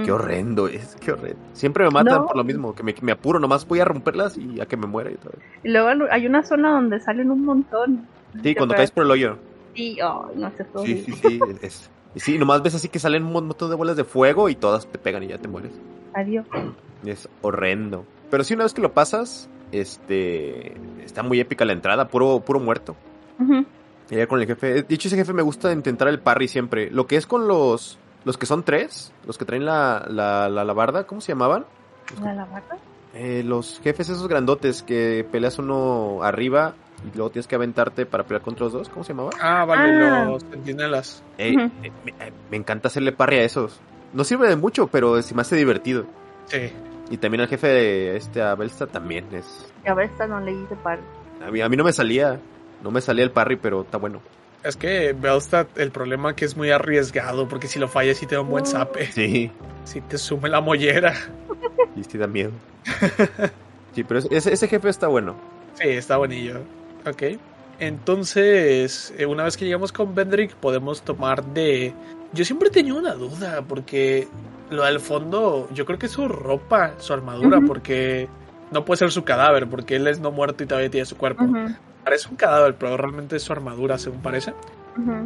[SPEAKER 2] Qué horrendo es, qué horrendo. Siempre me matan
[SPEAKER 3] No.
[SPEAKER 2] por lo mismo, que me, me apuro, nomás voy a romperlas y a que me muera y otra vez.
[SPEAKER 3] Y luego hay una zona donde salen un montón.
[SPEAKER 2] Sí, cuando caes por el hoyo.
[SPEAKER 3] Sí, ay, no sé, todo
[SPEAKER 2] Sí, sí, sí. Es, y sí, nomás ves así que salen un montón de bolas de fuego y todas te pegan y ya te mueres.
[SPEAKER 3] Adiós.
[SPEAKER 2] Es horrendo. Pero sí, una vez que lo pasas, este. Está muy épica la entrada, puro, puro muerto. Ya con el jefe. De hecho, ese jefe me gusta intentar el parry siempre. Lo que es con los. Los que son tres, los que traen la, la, la alabarda, ¿cómo se llamaban?
[SPEAKER 3] ¿La lavada?
[SPEAKER 2] Eh, los jefes esos grandotes que peleas uno arriba y luego tienes que aventarte para pelear contra los dos, ¿cómo se llamaban?
[SPEAKER 1] Ah, vale,
[SPEAKER 3] Ah.
[SPEAKER 1] los centinelas.
[SPEAKER 2] Eh, eh, me, me encanta hacerle parry a esos. No sirve de mucho, pero se me hace divertido.
[SPEAKER 1] Sí.
[SPEAKER 2] Y también el jefe de este Abelsta también es.
[SPEAKER 3] Ya ves, esta no le hice par.
[SPEAKER 2] A mí, a mí no me salía. No me salía el parry, pero está bueno.
[SPEAKER 1] Es que Belstad, el problema que es muy arriesgado, porque si lo fallas sí te da un buen zape.
[SPEAKER 2] Sí.
[SPEAKER 1] Si te sume la mollera.
[SPEAKER 2] Y sí da miedo. Sí, pero ese, ese jefe está bueno.
[SPEAKER 1] Sí, está bonillo. Ok. Entonces, eh, una vez que llegamos con Vendrick, podemos tomar de. Yo siempre tenía una duda, porque lo del fondo, yo creo que es su ropa, su armadura, porque no puede ser su cadáver, porque él es no muerto y todavía tiene su cuerpo. Parece un cadáver, pero realmente es su armadura, según parece.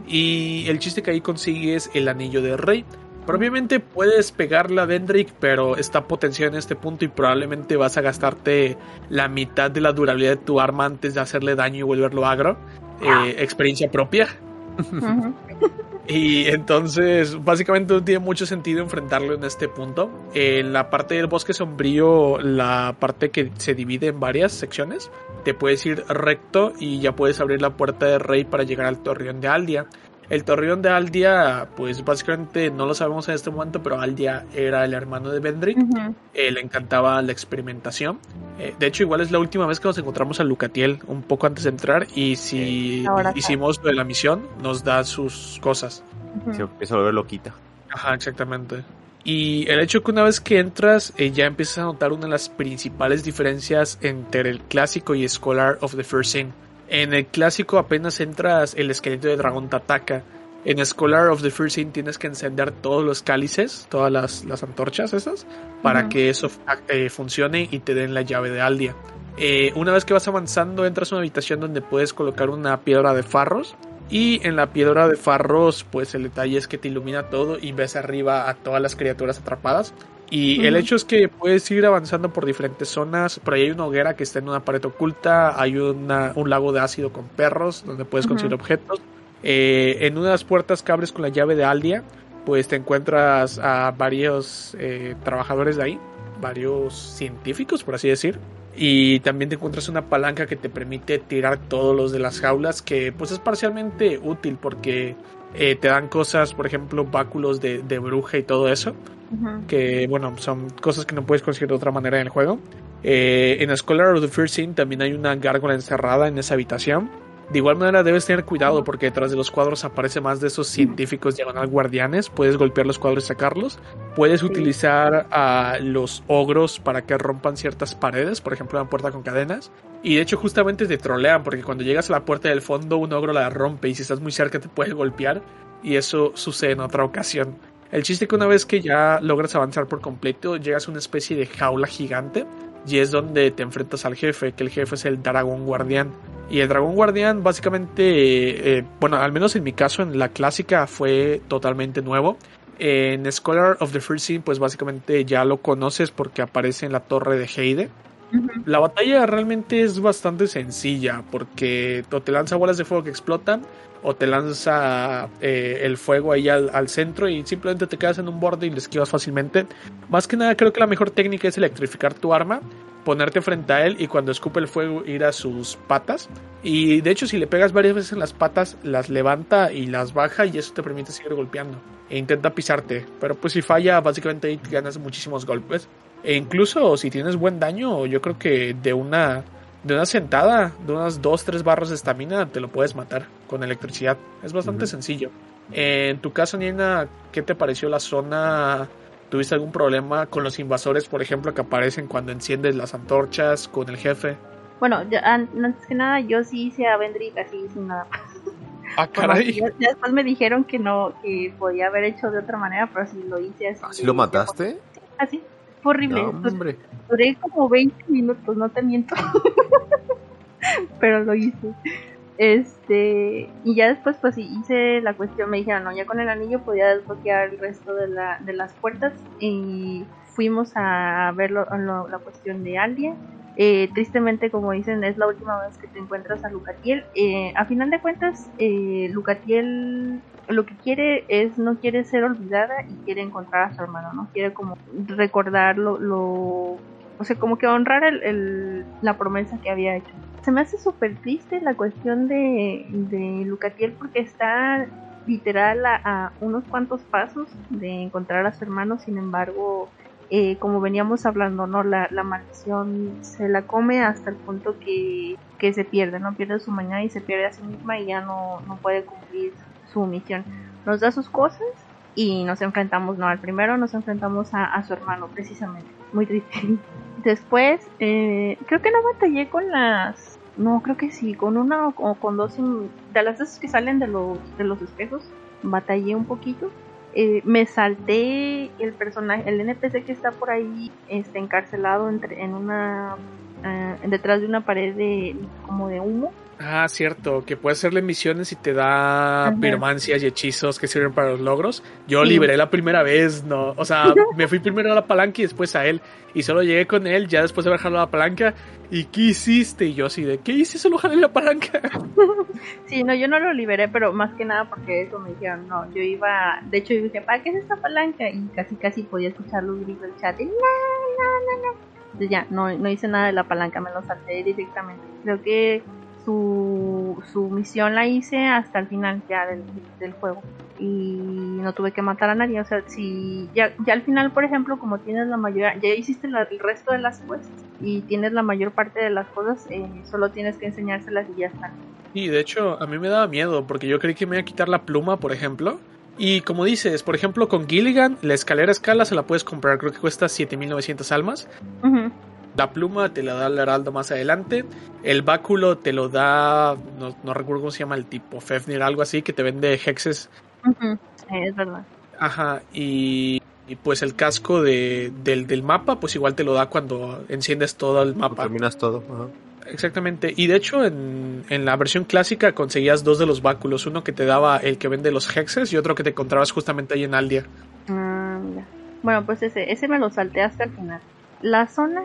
[SPEAKER 1] Y el chiste que ahí consigues el anillo de rey. Probablemente puedes pegarle a Vendrick, pero está potenciado en este punto y probablemente vas a gastarte la mitad de la durabilidad de tu arma antes de hacerle daño y volverlo agro. Eh, experiencia propia. Y entonces, básicamente no tiene mucho sentido enfrentarlo en este punto. En la parte del bosque sombrío, la parte que se divide en varias secciones, te puedes ir recto y ya puedes abrir la puerta de rey para llegar al torreón de Aldia. El torreón de Aldia, pues básicamente no lo sabemos en este momento, pero Aldia era el hermano de Vendrick. Eh, le encantaba la experimentación. Eh, de hecho, igual es la última vez que nos encontramos a Lucatiel, un poco antes de entrar. Y si
[SPEAKER 3] Ahora
[SPEAKER 1] hicimos lo de la misión, nos da sus cosas.
[SPEAKER 3] Ujú.
[SPEAKER 2] Se empieza a volver loquita.
[SPEAKER 1] Ajá, exactamente. Y el hecho que una vez que entras, eh, ya empiezas a notar una de las principales diferencias entre el clásico y Scholar of the First Sin. En el clásico apenas entras, el esqueleto de dragón te ataca. En Scholar of the First Sin tienes que encender todos los cálices, todas las, las antorchas esas, para que eso eh, funcione y te den la llave de Aldia. Eh, una vez que vas avanzando, entras a una habitación donde puedes colocar una piedra de farros. Y en la piedra de farros, pues el detalle es que te ilumina todo y ves arriba a todas las criaturas atrapadas. Y el hecho es que puedes ir avanzando por diferentes zonas. Por ahí hay una hoguera que está en una pared oculta. Hay una, un lago de ácido con perros donde puedes conseguir objetos. Eh, en una de las puertas que abres con la llave de Aldia, pues te encuentras a varios eh, trabajadores de ahí, varios científicos, por así decir. Y también te encuentras una palanca que te permite tirar todos los de las jaulas, que pues es parcialmente útil porque eh, te dan cosas, por ejemplo, báculos de, de bruja y todo eso que bueno, son cosas que no puedes conseguir de otra manera en el juego. Eh, en Scholar of the First Sin también hay una gárgola encerrada en esa habitación. De igual manera debes tener cuidado porque detrás de los cuadros aparece más de esos científicos diagonal guardianes. Puedes golpear los cuadros y sacarlos. Puedes utilizar a los ogros para que rompan ciertas paredes, por ejemplo una puerta con cadenas. Y de hecho justamente te trolean porque cuando llegas a la puerta del fondo un ogro la rompe y si estás muy cerca te puede golpear. Y eso sucede en otra ocasión. El chiste es que una vez que ya logras avanzar por completo, llegas a una especie de jaula gigante y es donde te enfrentas al jefe, que el jefe es el dragón guardián. Y el dragón guardián básicamente, eh, bueno, al menos en mi caso en la clásica fue totalmente nuevo. En Scholar of the First Scene pues básicamente ya lo conoces porque aparece en la torre de Heide. La batalla realmente es bastante sencilla porque te lanza bolas de fuego que explotan o te lanza eh, el fuego ahí al, centro y simplemente te quedas en un borde y le esquivas fácilmente. Más que nada creo que la mejor técnica es electrificar tu arma ponerte frente a él y cuando escupe el fuego ir a sus patas. Y de hecho si le pegas varias veces en las patas, las levanta y las baja y eso te permite seguir golpeando. E intenta pisarte. Pero pues si falla, básicamente ahí ganas muchísimos golpes. E incluso si tienes buen daño, yo creo que de una, de una sentada, de unas 2-3 barras de estamina, te lo puedes matar con electricidad. Es bastante sencillo. En tu caso, Nina, ¿qué te pareció la zona ¿Tuviste algún problema con los invasores, por ejemplo, que aparecen cuando enciendes las antorchas con el jefe?
[SPEAKER 3] Bueno, ya, antes que nada, yo sí hice a Vendrick así sin nada.
[SPEAKER 1] Ah, caray.
[SPEAKER 3] ya, después me dijeron que no, que podía haber hecho de otra manera, pero sí lo hice así.
[SPEAKER 2] ¿Así lo mataste?
[SPEAKER 3] así. Fue horrible.
[SPEAKER 2] No, hombre.
[SPEAKER 3] Duré como 20 minutos, no te miento. pero lo hice. Este, y ya después pues hice la cuestión, me dijeron, no, ya con el anillo podía desbloquear el resto de, la, de las puertas y fuimos a ver la cuestión de Aldia. Eh, tristemente, como dicen, es la última vez que te encuentras a Lucatiel. Eh, a final de cuentas, eh, Lucatiel lo que quiere es, no quiere ser olvidada y quiere encontrar a su hermano, ¿no? Quiere como recordar lo, o sea, como que honrar el, la promesa que había hecho se me hace súper triste la cuestión de, de Lucatiel porque está literal a, unos cuantos pasos de encontrar a su hermano, sin embargo, eh, como veníamos hablando, ¿no? La, la, maldición se la come hasta el punto que, que, se pierde, ¿no? Pierde su mañana y se pierde a sí misma y ya no, no puede cumplir su misión. Nos da sus cosas y nos enfrentamos, no, al primero nos enfrentamos a, su hermano, precisamente. Muy triste. Después, eh, creo que no batallé con las no, creo que sí, con una o con dos de las veces que salen de los, de los espejos, batallé un poquito. Eh, me salté el personaje, el NPC que está por ahí, este, encarcelado entre, en una, eh, detrás de una pared de, como de humo.
[SPEAKER 1] Ah, cierto, que puedes hacerle misiones y te da pirmancias y hechizos que sirven para los logros. Yo liberé la primera vez, no, o sea, me fui primero a la palanca y después a él. Y solo llegué con él ya después de haber jalado la palanca. ¿Y qué hiciste? Y yo así de, ¿qué hice? Solo jalé la palanca.
[SPEAKER 3] sí, no, yo no lo liberé, pero más que nada porque eso me dijeron, no, yo iba, de hecho yo dije, ¿para qué es esta palanca? Y casi casi podía escuchar los gritos del chat. Y, no, no, no, no. Entonces ya, no, no hice nada de la palanca, me lo salté directamente. Creo que su, su misión la hice hasta el final ya del, del, juego. Y no tuve que matar a nadie. O sea si ya, ya al final por ejemplo como tienes la mayoría ya hiciste la, el resto de las quests y tienes la mayor parte de las cosas eh, solo tienes que enseñárselas y ya está.
[SPEAKER 1] Y de hecho a mí me daba miedo porque yo creí que me iba a quitar la pluma por ejemplo. Y como dices, por ejemplo, con Gilligan, la escalera escala se la puedes comprar, creo que cuesta 7900 almas. Uh la pluma te la da el heraldo más adelante. El báculo te lo da, no, recuerdo cómo se llama el tipo, Fefnir, algo así, que te vende hexes.
[SPEAKER 3] es verdad.
[SPEAKER 1] Ajá, y, pues el casco de, del, mapa, pues igual te lo da cuando enciendes todo el mapa.
[SPEAKER 2] Terminas todo.
[SPEAKER 1] Exactamente. Y de hecho, en, en, la versión clásica conseguías dos de los báculos. Uno que te daba el que vende los hexes y otro que te encontrabas justamente ahí en Aldia.
[SPEAKER 3] Ah, bueno, pues ese, ese me lo salté hasta el final. La zona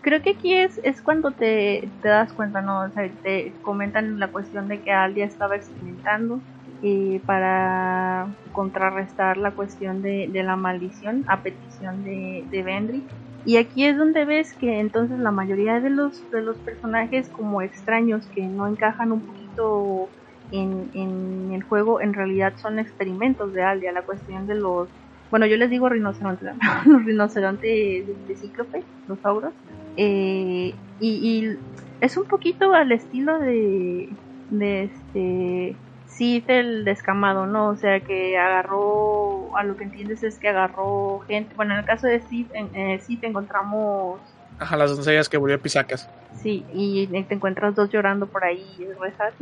[SPEAKER 3] creo que aquí es, es cuando te, te das cuenta, ¿no? O sea, te comentan la cuestión de que Aldia estaba experimentando eh, para contrarrestar la cuestión de, de, la maldición a petición de, de. Y aquí es donde ves que entonces la mayoría de los, de los personajes como extraños que no encajan un poquito en, en el juego en realidad son experimentos de Aldia, la cuestión de los bueno, yo les digo rinocerontes, los rinocerontes de, de, cíclope, los auros, eh, y, es un poquito al estilo de, de este Sith el descamado, ¿no? O sea que agarró, a lo que entiendes es que agarró gente, bueno en el caso de Sith, en, Sith encontramos
[SPEAKER 1] Ajá, las doncellas que volvió pisacas.
[SPEAKER 3] Sí, y te encuentras dos llorando por ahí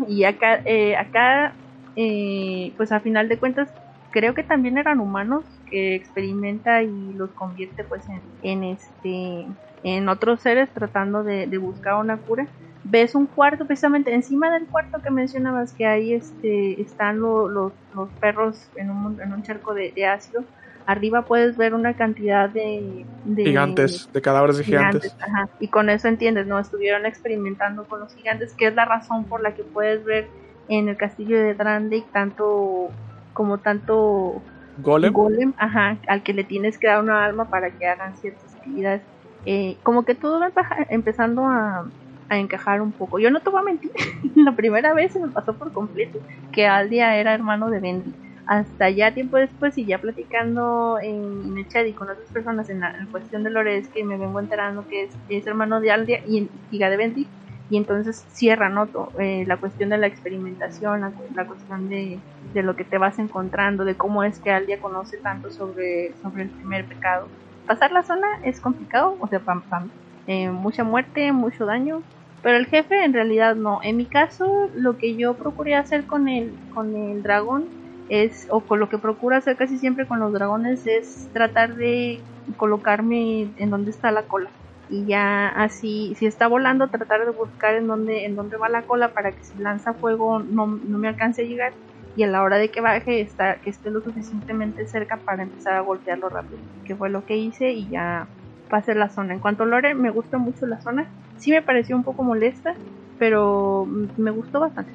[SPEAKER 3] Y acá, eh, acá eh, pues a final de cuentas, creo que también eran humanos que experimenta y los convierte pues en, en este en otros seres tratando de, buscar una cura ves un cuarto precisamente encima del cuarto que mencionabas que ahí este están los, los perros en un, en un charco de, ácido arriba puedes ver una cantidad de,
[SPEAKER 1] gigantes de cadáveres de gigantes,
[SPEAKER 3] Ajá. y con eso entiendes no estuvieron experimentando con los gigantes que es la razón por la que puedes ver en el castillo de Drandik tanto como tanto
[SPEAKER 1] Golem.
[SPEAKER 3] ajá, al que le tienes que dar una alma para que hagan ciertas actividades. Eh, como que todo va empezando a, encajar un poco. Yo no te voy a mentir, la primera vez se me pasó por completo que Aldia era hermano de Bendy. Hasta ya tiempo después y ya platicando en, el chat y con otras personas en la cuestión de Lore que me vengo enterando que es, hermano de Aldia y hija de Bendy y entonces cierra ¿no? Eh, la cuestión de la experimentación, la, cuestión de, de, lo que te vas encontrando, de cómo es que Aldia conoce tanto sobre, sobre el primer pecado. Pasar la zona es complicado, o sea, pam, pam, eh, mucha muerte, mucho daño, pero el jefe en realidad no. En mi caso, lo que yo procuré hacer con el, con el dragón es, o con lo que procuro hacer casi siempre con los dragones, es tratar de colocarme en donde está la cola y ya así si está volando tratar de buscar en dónde en dónde va la cola para que si lanza fuego no, no me alcance a llegar y a la hora de que baje está, que esté lo suficientemente cerca para empezar a golpearlo rápido que fue lo que hice y ya pasé la zona. En cuanto a Lore me gusta mucho la zona. Sí me pareció un poco molesta pero me gustó bastante.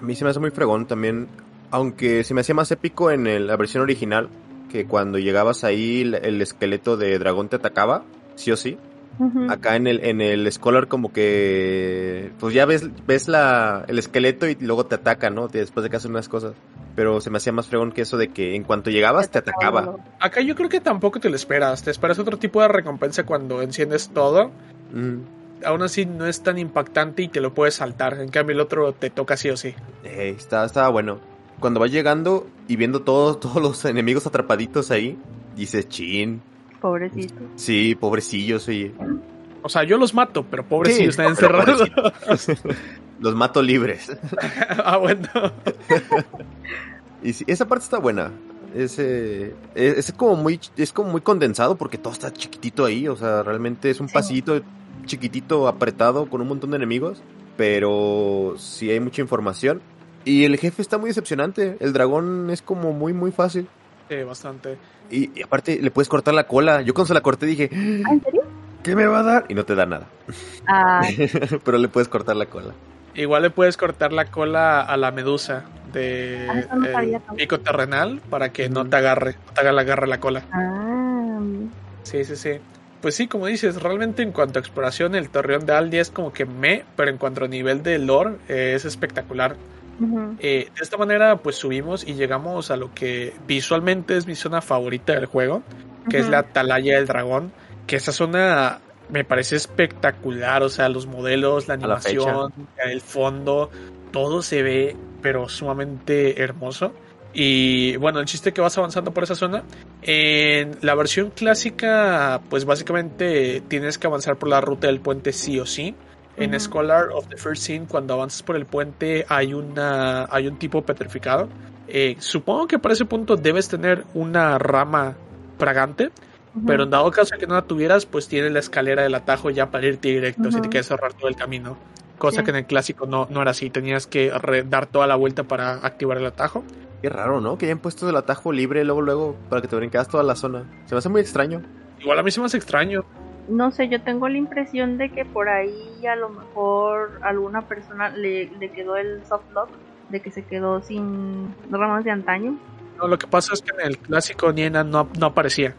[SPEAKER 2] A mí se me hace muy fregón también aunque se me hacía más épico en la versión original que cuando llegabas ahí el esqueleto de dragón te atacaba sí o sí Acá en el, en el Scholar como que pues ya ves, ves la, el esqueleto y luego te ataca, ¿no? Después de que hacen unas cosas. Pero se me hacía más fregón que eso de que en cuanto llegabas te atacaba.
[SPEAKER 1] Acá yo creo que tampoco te lo esperas. Te esperas otro tipo de recompensa cuando enciendes todo. Aún así no es tan impactante y te lo puedes saltar. En cambio el otro te toca sí o sí.
[SPEAKER 2] Eh, está, estaba bueno. Cuando vas llegando y viendo todos, todos los enemigos atrapaditos ahí, dices, chin,
[SPEAKER 3] Pobrecito.
[SPEAKER 2] Sí, pobrecillos, oye.
[SPEAKER 1] O sea, yo los mato, pero pobrecillos están encerrados.
[SPEAKER 2] los mato libres.
[SPEAKER 1] ah, bueno.
[SPEAKER 2] y sí, esa parte está buena. Ese, es, como muy, es como muy condensado porque todo está chiquitito ahí. O sea, realmente es un pasillito chiquitito apretado con un montón de enemigos. Pero sí hay mucha información. Y el jefe está muy decepcionante. El dragón es como muy, muy fácil.
[SPEAKER 1] Sí, bastante.
[SPEAKER 2] Y, aparte le puedes cortar la cola. Yo cuando se la corté dije,
[SPEAKER 3] ¿Ah, ¿en serio?
[SPEAKER 2] ¿Qué me va a dar? Y no te da nada. Ah. Pero le puedes cortar la cola.
[SPEAKER 1] Igual le puedes cortar la cola a la medusa de ah, pico terrenal para que no te agarre, no te haga la agarre la cola. Ah. Sí, sí, sí. Pues sí, como dices, realmente en cuanto a exploración, el Torreón de Aldi es como que me, pero en cuanto a nivel de lore, eh, es espectacular. Eh, de esta manera pues subimos y llegamos a lo que visualmente es mi zona favorita del juego, que es la Atalaya del Dragón, que esa zona me parece espectacular, o sea, los modelos, la animación, el fondo, todo se ve pero sumamente hermoso. Y bueno, el chiste que vas avanzando por esa zona. En la versión clásica, pues básicamente tienes que avanzar por la ruta del puente sí o sí. En Scholar of the First Scene, cuando avanzas por el puente, hay, una, hay un tipo petrificado. Eh, supongo que para ese punto debes tener una rama fragante, pero en dado caso que no la tuvieras, pues tienes la escalera del atajo ya para irte directo, si te quieres ahorrar todo el camino. Cosa que en el clásico no, no era así, tenías que dar toda la vuelta para activar el atajo.
[SPEAKER 2] Qué raro, ¿no? Que hayan puesto el atajo libre luego, luego, para que te brincaras toda la zona. Se me hace muy extraño.
[SPEAKER 1] Igual a mí se me hace extraño
[SPEAKER 3] no sé, yo tengo la impresión de que por ahí a lo mejor alguna persona le, quedó el soft lock, de que se quedó sin ramas de antaño.
[SPEAKER 1] No, lo que pasa es que en el clásico Niena no, no aparecía.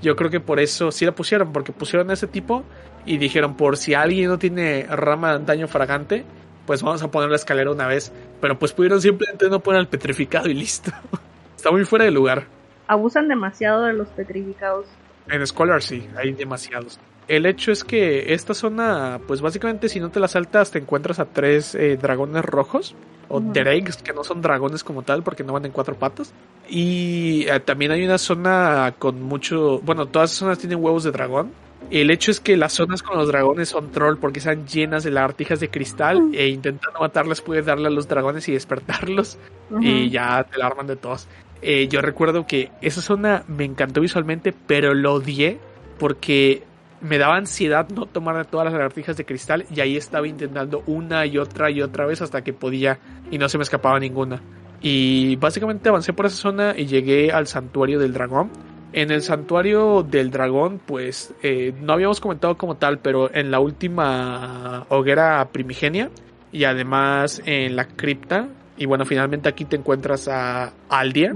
[SPEAKER 1] Yo creo que por eso sí la pusieron, porque pusieron ese tipo y dijeron, por si alguien no tiene rama de antaño fragante, pues vamos a poner la escalera una vez. Pero pues pudieron simplemente no poner el petrificado y listo. Está muy fuera de lugar.
[SPEAKER 3] Abusan demasiado de los petrificados.
[SPEAKER 1] En Scholar sí, hay demasiados. El hecho es que esta zona, pues básicamente si no te la saltas te encuentras a tres eh, dragones rojos o. Dregs, que no son dragones como tal porque no van en cuatro patas. Y eh, también hay una zona con mucho, bueno, todas esas zonas tienen huevos de dragón. El hecho es que las zonas con los dragones son troll porque están llenas de lagartijas de cristal
[SPEAKER 3] Mm.
[SPEAKER 1] e intentando matarlas puedes darle a los dragones y despertarlos y ya te la arman de todos. Eh, yo recuerdo que esa zona me encantó visualmente, pero lo odié porque me daba ansiedad no tomar todas las lagartijas de cristal y ahí estaba intentando una y otra y otra vez hasta que podía y no se me escapaba ninguna. Y básicamente avancé por esa zona y llegué al santuario del dragón. En el santuario del dragón, pues eh, no habíamos comentado como tal, pero en la última hoguera primigenia y además en la cripta. Y bueno, finalmente aquí te encuentras a Aldia.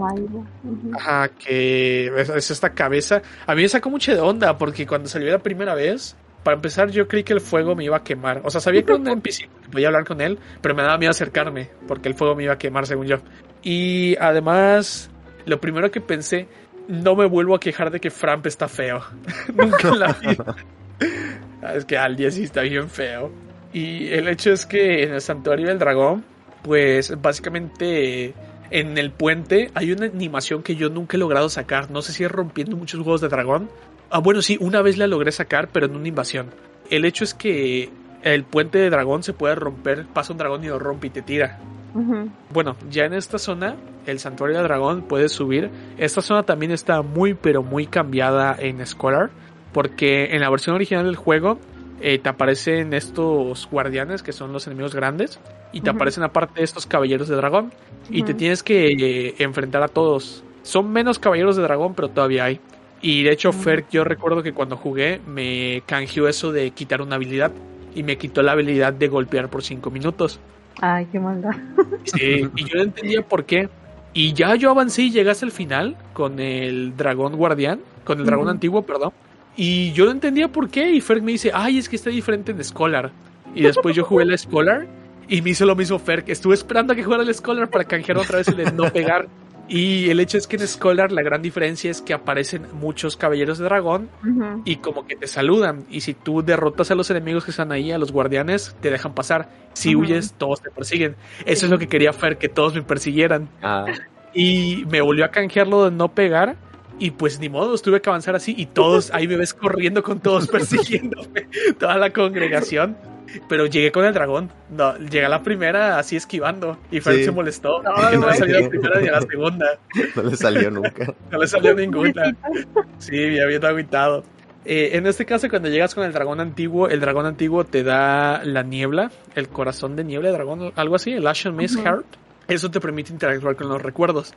[SPEAKER 1] Ajá, que es, es esta cabeza. A mí me sacó mucho de onda porque cuando salió la primera vez, para empezar yo creí que el fuego me iba a quemar. O sea, sabía que era un NPC, podía hablar con él, pero me daba miedo acercarme porque el fuego me iba a quemar según yo. Y además, lo primero que pensé, no me vuelvo a quejar de que Framp está feo. Nunca en la vida. Ah, Es que Aldia sí está bien feo. Y el hecho es que en el santuario del dragón, pues básicamente en el puente hay una animación que yo nunca he logrado sacar. No sé si es rompiendo muchos juegos de dragón. Ah, bueno, sí, una vez la logré sacar, pero en una invasión. El hecho es que el puente de dragón se puede romper, pasa un dragón y lo rompe y te tira. Bueno, ya en esta zona, el santuario del dragón puedes subir. Esta zona también está muy, pero muy cambiada en Scholar. Porque en la versión original del juego eh, te aparecen estos guardianes que son los enemigos grandes. Y te aparecen aparte estos caballeros de dragón. Y te tienes que eh, enfrentar a todos. Son menos caballeros de dragón, pero todavía hay. Y de hecho,
[SPEAKER 3] Ujú.
[SPEAKER 1] Fer, yo recuerdo que cuando jugué me canjeó eso de quitar una habilidad. Y me quitó la habilidad de golpear por 5 minutos.
[SPEAKER 3] Ay, qué maldad.
[SPEAKER 1] Sí, y yo no entendía por qué. Y ya yo avancé y llegué hasta el final con el dragón guardián, con el dragón antiguo, perdón. Y yo no entendía por qué. Y Ferg me dice, ay, es que está diferente en Scholar. Y después yo jugué la Scholar y me hizo lo mismo Ferg. Estuve esperando a que jugara el Scholar para canjear otra vez el de no pegar. Y el hecho es que en Scholar la gran diferencia es que aparecen muchos caballeros de dragón
[SPEAKER 3] Ujú.
[SPEAKER 1] y como que te saludan. Y si tú derrotas a los enemigos que están ahí, a los guardianes, te dejan pasar. Si
[SPEAKER 3] Ujú.
[SPEAKER 1] huyes, todos te persiguen. Eso
[SPEAKER 3] Sí.
[SPEAKER 1] es lo que quería Fer, que todos me persiguieran.
[SPEAKER 2] Ah,
[SPEAKER 1] Y me volvió a canjearlo de no pegar. Y pues ni modo, tuve que avanzar así. Y todos, ahí me ves corriendo con todos persiguiéndome. Toda la congregación. Pero llegué con el dragón. No, llegué a la primera así esquivando. Y Fer
[SPEAKER 2] Sí.
[SPEAKER 1] se molestó.
[SPEAKER 3] No,
[SPEAKER 1] que no le salió la primera ni a la segunda.
[SPEAKER 2] no le salió nunca.
[SPEAKER 1] No le salió ninguna. Sí, ya había agüitado. Eh, en este caso, cuando llegas con el dragón antiguo, el dragón antiguo te da la niebla, el corazón de niebla de dragón, algo así, el Ashen Mist
[SPEAKER 3] Ujú.
[SPEAKER 1] Heart. Eso te permite interactuar con los recuerdos.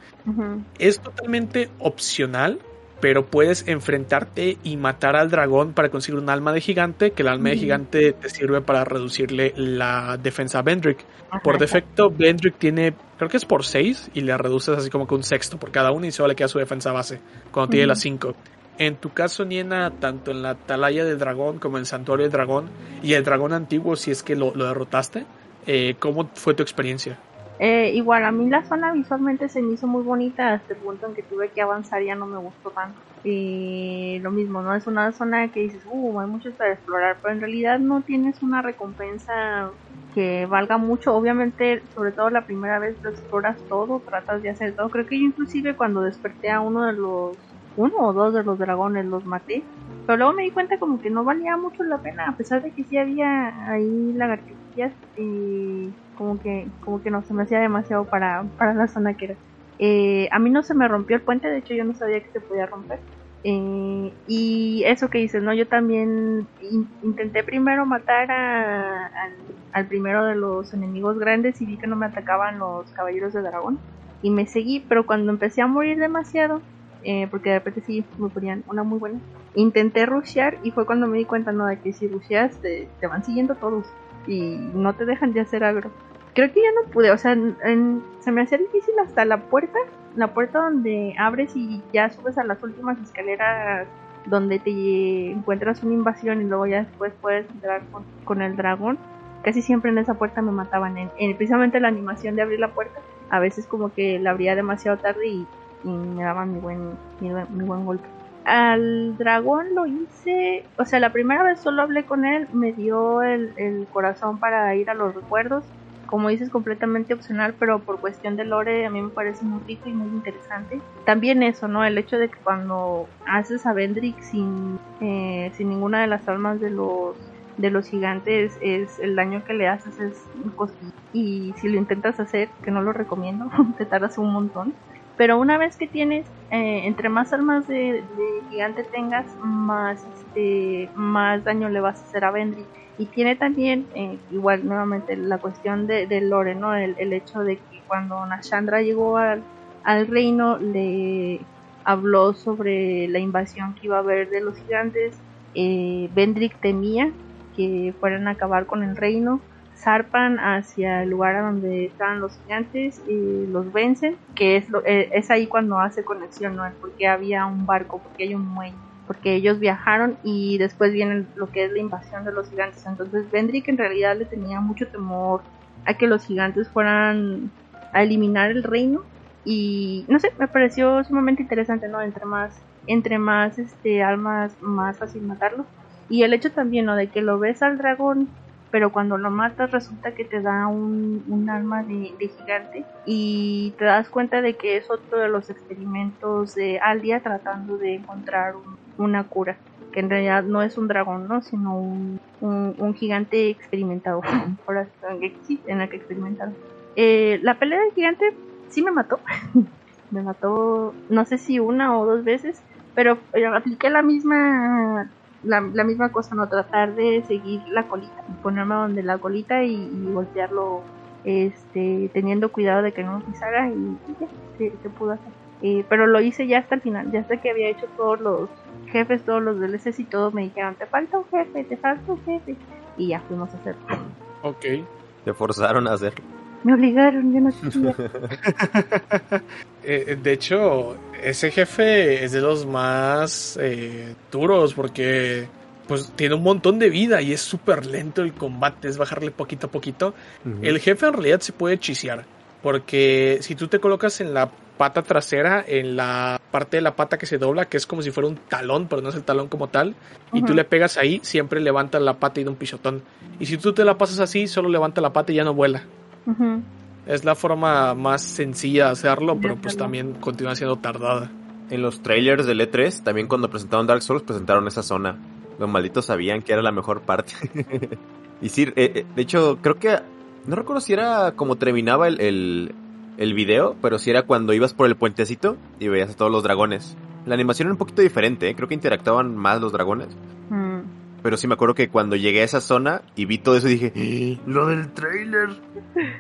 [SPEAKER 1] Es totalmente opcional, pero puedes enfrentarte y matar al dragón para conseguir un alma de gigante, que el alma de gigante te sirve para reducirle la defensa a Bendrick.
[SPEAKER 3] Ajá,
[SPEAKER 1] Por
[SPEAKER 3] exacto.
[SPEAKER 1] defecto, Bendrick tiene, creo que es por 6 y le reduces así como que un sexto por cada uno y solo le queda su defensa base cuando tiene las 5. En tu caso, Niena, tanto en la atalaya del dragón como en el santuario del dragón y el dragón antiguo, si es que lo, lo derrotaste, eh, ¿cómo fue tu experiencia?
[SPEAKER 3] Eh, igual, a mí la zona visualmente se me hizo muy bonita hasta el punto en que tuve que avanzar ya no me gustó tanto. Y lo mismo, ¿no? Es una zona que dices, uh, hay mucho para explorar, pero en realidad no tienes una recompensa que valga mucho. Obviamente, sobre todo la primera vez lo exploras todo, tratas de hacer todo. Creo que yo inclusive cuando desperté a uno de los, uno o dos de los dragones los maté. Pero luego me di cuenta como que no valía mucho la pena, a pesar de que sí había ahí lagartijas y como que, como que no se me hacía demasiado para, para la zona que era. Eh, a mí no se me rompió el puente, de hecho yo no sabía que se podía romper. Eh, y eso que dices, ¿no? Yo también in- intenté primero matar a- al, al primero de los enemigos grandes y vi que no me atacaban los caballeros de dragón. Y me seguí, pero cuando empecé a morir demasiado, eh, porque de repente sí me ponían una muy buena, intenté rushear y fue cuando me di cuenta, ¿no? De que si rusheas te, te van siguiendo todos y no te dejan de hacer agro. Creo que ya no pude, o sea, en- se me hacía difícil hasta la puerta, la puerta donde abres y ya subes a las últimas escaleras donde te encuentras una invasión y luego ya después puedes entrar con, con el dragón. Casi siempre en esa puerta me mataban, en, en precisamente la animación de abrir la puerta. A veces como que la abría demasiado tarde y, me daban mi buen, mi, buen- golpe. al dragón lo hice, o sea, la primera vez solo hablé con él, me dio el corazón para ir a los recuerdos. Como dices, completamente opcional, pero por cuestión de lore a mí me parece muy rico y muy interesante. También eso, ¿no? El hecho de que cuando haces a Vendrick sin, eh, sin ninguna de las almas de los de los gigantes es el daño que le haces es y si lo intentas hacer que no lo recomiendo te tardas un montón pero una vez que tienes, eh, entre más almas de, gigante tengas, más, este, más daño le vas a hacer a Vendry. Y tiene también, eh, igual nuevamente, la cuestión de, Lore, ¿no? El, hecho de que cuando Nashandra llegó al, reino, le habló sobre la invasión que iba a haber de los gigantes. Eh, temía que fueran a acabar con el reino zarpan hacia el lugar a donde están los gigantes y los vencen, que es, lo, eh, es ahí cuando hace conexión, ¿no? Porque había un barco, porque hay un muelle, porque ellos viajaron y después viene lo que es la invasión de los gigantes. Entonces Vendrick en realidad le tenía mucho temor a que los gigantes fueran a eliminar el reino y no sé, me pareció sumamente interesante, ¿no? Entre más entre más este almas más fácil matarlo. Y el hecho también, ¿no? De que lo ves al dragón pero cuando lo matas resulta que te da un, un alma de, gigante y te das cuenta de que es otro de los experimentos de Aldia tratando de encontrar una cura que en realidad no es un dragón, ¿no? sino un, un, gigante experimentado, por en la que experimentaron. Eh, la pelea del gigante sí me mató, me mató no sé si una o dos veces, pero apliqué la misma la, misma cosa, no tratar de seguir la colita, ponerme donde la colita y, golpearlo, este, teniendo cuidado de que no pisara y, ya, se, pudo hacer. Eh, pero lo hice ya hasta el final, ya hasta que había hecho todos los jefes, todos los DLCs y todo, me dijeron, te falta un jefe, te falta un jefe, y ya fuimos a hacerlo.
[SPEAKER 1] Ok.
[SPEAKER 2] Te forzaron a hacerlo.
[SPEAKER 3] Me obligaron, yo no quería.
[SPEAKER 1] Eh, de hecho, ese jefe es de los más eh, duros porque pues tiene un montón de vida y es súper lento el combate, es bajarle poquito a poquito. El jefe en realidad se puede chisear porque si tú te colocas en la pata trasera, en la parte de la pata que se dobla, que es como si fuera un talón, pero no es el talón como tal, y tú le pegas ahí, siempre levanta la pata y da un pisotón. Y si tú te la pasas así, solo levanta la pata y ya no vuela. Es la forma más sencilla de hacerlo, pero pues también continúa siendo tardada.
[SPEAKER 2] En los trailers del E3, también cuando presentaron Dark Souls, presentaron esa zona. Los malditos sabían que era la mejor parte. y sí, eh, eh, de hecho, creo que. No recuerdo si era como terminaba el, el, el, video, pero si era cuando ibas por el puentecito y veías a todos los dragones. La animación era un poquito diferente, ¿eh? creo que interactuaban más los dragones. Mm. Pero sí me acuerdo que cuando llegué a esa zona y vi todo eso dije, ¡Eh! lo del trailer.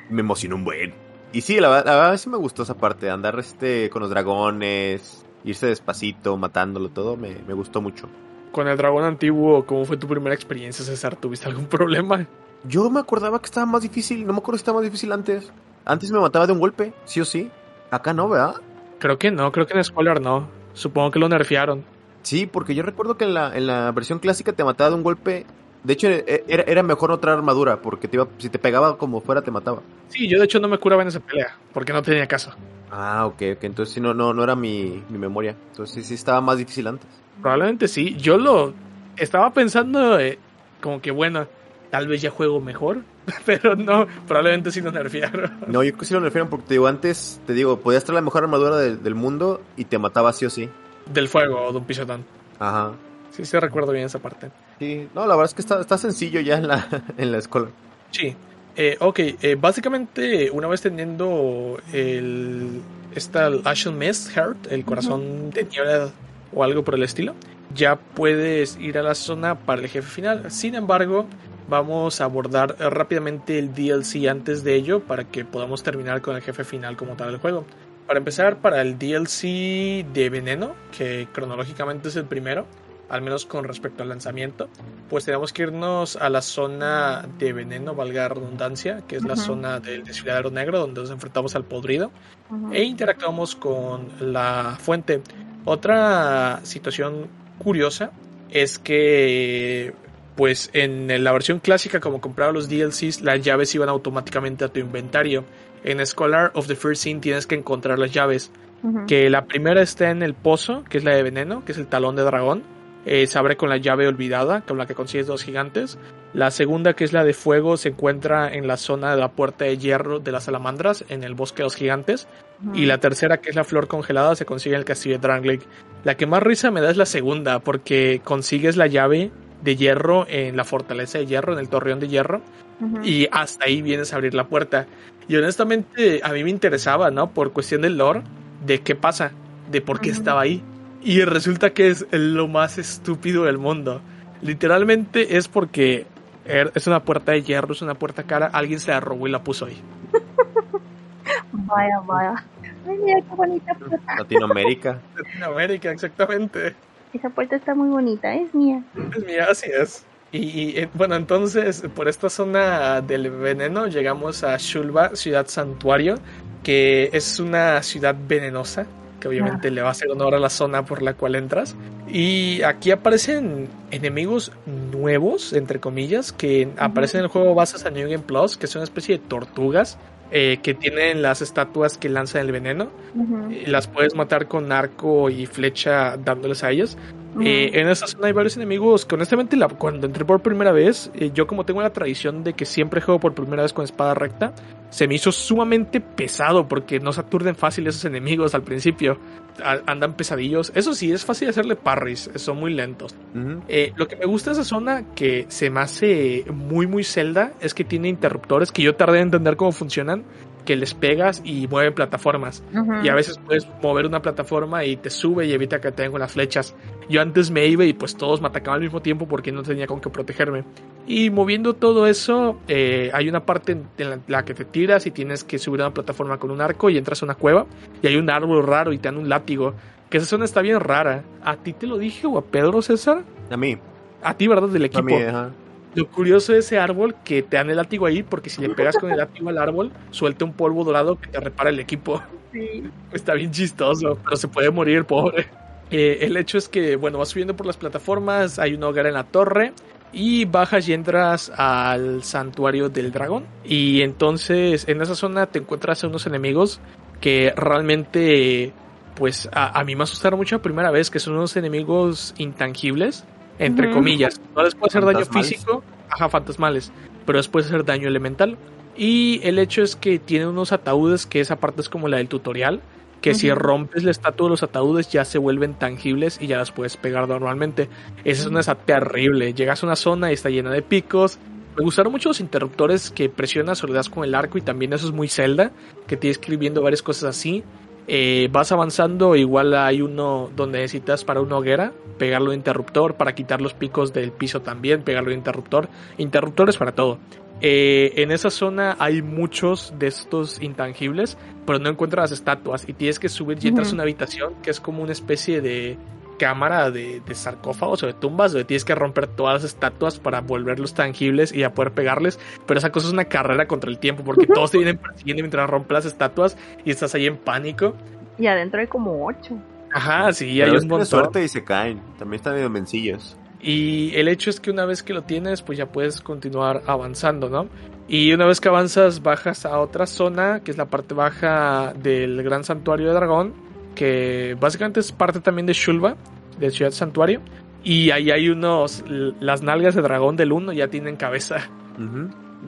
[SPEAKER 2] Me emocionó un buen. Y sí, la, verdad sí me gustó esa parte, andar este con los dragones, irse despacito, matándolo todo, me, me gustó mucho.
[SPEAKER 1] Con el dragón antiguo, ¿cómo fue tu primera experiencia, César? ¿Tuviste algún problema?
[SPEAKER 2] Yo me acordaba que estaba más difícil, no me acuerdo si estaba más difícil antes. Antes me mataba de un golpe, sí o sí. Acá no, ¿verdad?
[SPEAKER 1] Creo que no, creo que en Scholar no. Supongo que lo nerfearon.
[SPEAKER 2] Sí, porque yo recuerdo que en la, en la versión clásica te mataba de un golpe. De hecho, e, era, era mejor no traer armadura, porque te iba, si te pegaba como fuera, te mataba.
[SPEAKER 1] Sí, yo de hecho no me curaba en esa pelea, porque no tenía caso.
[SPEAKER 2] Ah, ok, ok. Entonces sí, no, no, no era mi, mi memoria. Entonces sí, sí estaba más difícil antes.
[SPEAKER 1] Probablemente sí. Yo lo estaba pensando eh, como que, bueno, tal vez ya juego mejor, pero no, probablemente sí lo nerfearon.
[SPEAKER 2] No, yo creo que sí lo nerfearon porque te digo, antes, te digo, podías traer la mejor armadura del mundo y te mataba sí o sí
[SPEAKER 1] del fuego o de un pisotón.
[SPEAKER 2] Ajá.
[SPEAKER 1] Sí, sí recuerdo bien esa parte.
[SPEAKER 2] Sí, no, la verdad es que está, está sencillo ya en la, en la escuela.
[SPEAKER 1] Sí. Eh, ok, eh, básicamente una vez teniendo el esta Ashen Mist Heart, el corazón de niebla o algo por el estilo, ya puedes ir a la zona para el jefe final. Sin embargo, vamos a abordar rápidamente el DLC antes de ello para que podamos terminar con el jefe final como tal del juego. Para empezar, para el DLC de Veneno, que cronológicamente es el primero, al menos con respecto al lanzamiento, pues tenemos que irnos a la zona de Veneno, valga la redundancia, que es la zona del desfiladero negro, donde nos enfrentamos al podrido e interactuamos con la fuente. Otra situación curiosa es que pues en la versión clásica como compraba los DLCs las llaves iban automáticamente a tu inventario en Scholar of the First Scene tienes que encontrar las llaves. Que la primera está en el pozo, que es la de veneno, que es el talón de dragón. Eh, se abre con la llave olvidada, con la que consigues dos gigantes. La segunda, que es la de fuego, se encuentra en la zona de la puerta de hierro de las salamandras, en el bosque de los gigantes. Y la tercera, que es la flor congelada, se consigue en el castillo de Drangleic. La que más risa me da es la segunda, porque consigues la llave de hierro en la fortaleza de hierro, en el torreón de hierro, y hasta ahí vienes a abrir la puerta. Y honestamente a mí me interesaba, ¿no? Por cuestión del lore, de qué pasa, de por qué estaba ahí. Y resulta que es lo más estúpido del mundo. Literalmente es porque er- es una puerta de hierro, es una puerta cara, alguien se la robó y la puso ahí.
[SPEAKER 3] Vaya, vaya. Ay, mira qué bonita puerta.
[SPEAKER 2] Latinoamérica.
[SPEAKER 1] Latinoamérica, exactamente.
[SPEAKER 3] Esa puerta está muy bonita, es mía.
[SPEAKER 1] Es mía, así es. Y, y, eh, bueno, entonces por esta zona del veneno llegamos a Shulba, ciudad santuario, que es una ciudad venenosa, que obviamente le va a hacer honor a la zona por la cual entras. Y aquí aparecen enemigos nuevos, entre comillas, que aparecen en el juego bases a New Game Plus, que son una especie de tortugas eh, que tienen las estatuas que lanzan el veneno. Y las puedes matar con arco y flecha dándoles a ellos. Eh, en esta zona hay varios enemigos que honestamente la- cuando entré por primera vez, eh, yo como tengo la tradición de que siempre juego por primera vez con espada recta, se me hizo sumamente pesado porque no se aturden fácil esos enemigos al principio. A- andan pesadillos. Eso sí, es fácil hacerle parries, son muy lentos.
[SPEAKER 2] Ujú.
[SPEAKER 1] Eh, lo que me gusta de esa zona que se me hace muy muy celda es que tiene interruptores que yo tardé en entender cómo funcionan, que les pegas y mueven plataformas. Y a veces puedes mover una plataforma y te sube y evita que te den con las flechas. Yo antes me iba y pues todos me atacaban al mismo tiempo porque no tenía con qué protegerme. Y moviendo todo eso, eh, hay una parte en la, la que te tiras y tienes que subir a una plataforma con un arco y entras a una cueva. Y hay un árbol raro y te dan un látigo. Que esa zona está bien rara. ¿A ti te lo dije o a Pedro César?
[SPEAKER 2] A mí.
[SPEAKER 1] A ti, ¿verdad? Del
[SPEAKER 2] A
[SPEAKER 1] equipo.
[SPEAKER 2] mí, ajá.
[SPEAKER 1] Lo curioso de ese árbol que te dan el látigo ahí porque si le pegas con el látigo al árbol, suelta un polvo dorado que te repara el equipo.
[SPEAKER 3] Sí.
[SPEAKER 1] Está bien chistoso, pero se puede morir pobre. Eh, el hecho es que, bueno, vas subiendo por las plataformas, hay una hoguera en la torre y bajas y entras al santuario del dragón. Y entonces en esa zona te encuentras a unos enemigos que realmente, pues a, a mí me asustaron mucho la primera vez, que son unos enemigos intangibles, entre comillas. No les puede hacer daño físico, ajá, fantasmales, pero les puede hacer daño elemental. Y el hecho es que tiene unos ataúdes que esa parte es como la del tutorial, que si rompes la estatua de los ataúdes ya se vuelven tangibles y ya las puedes pegar normalmente. Esa es una esa terrible. Llegas a una zona y está llena de picos. Me gustaron mucho los interruptores que presionas o le das con el arco y también eso es muy Zelda, que tienes que ir viendo varias cosas así. Eh, vas avanzando, igual hay uno donde necesitas para una hoguera, pegarlo de interruptor, para quitar los picos del piso también, pegarlo de interruptor. Interruptores para todo. Eh, en esa zona hay muchos de estos intangibles, pero no encuentras las estatuas y tienes que subir y entras a una habitación que es como una especie de cámara de, de sarcófagos o de tumbas donde tienes que romper todas las estatuas para volverlos tangibles y ya poder pegarles. Pero esa cosa es una carrera contra el tiempo porque todos te vienen persiguiendo mientras rompes las estatuas y estás ahí en pánico.
[SPEAKER 3] Y adentro hay como ocho.
[SPEAKER 1] Ajá, sí,
[SPEAKER 2] Pero
[SPEAKER 1] hay un montón.
[SPEAKER 2] suerte y se caen. También están medio mencillos.
[SPEAKER 1] Y el hecho es que una vez que lo tienes, pues ya puedes continuar avanzando, ¿no? Y una vez que avanzas, bajas a otra zona, que es la parte baja del gran santuario de dragón, que básicamente es parte también de Shulba, de Ciudad Santuario. Y ahí hay unos, las nalgas de dragón del 1 ya tienen cabeza.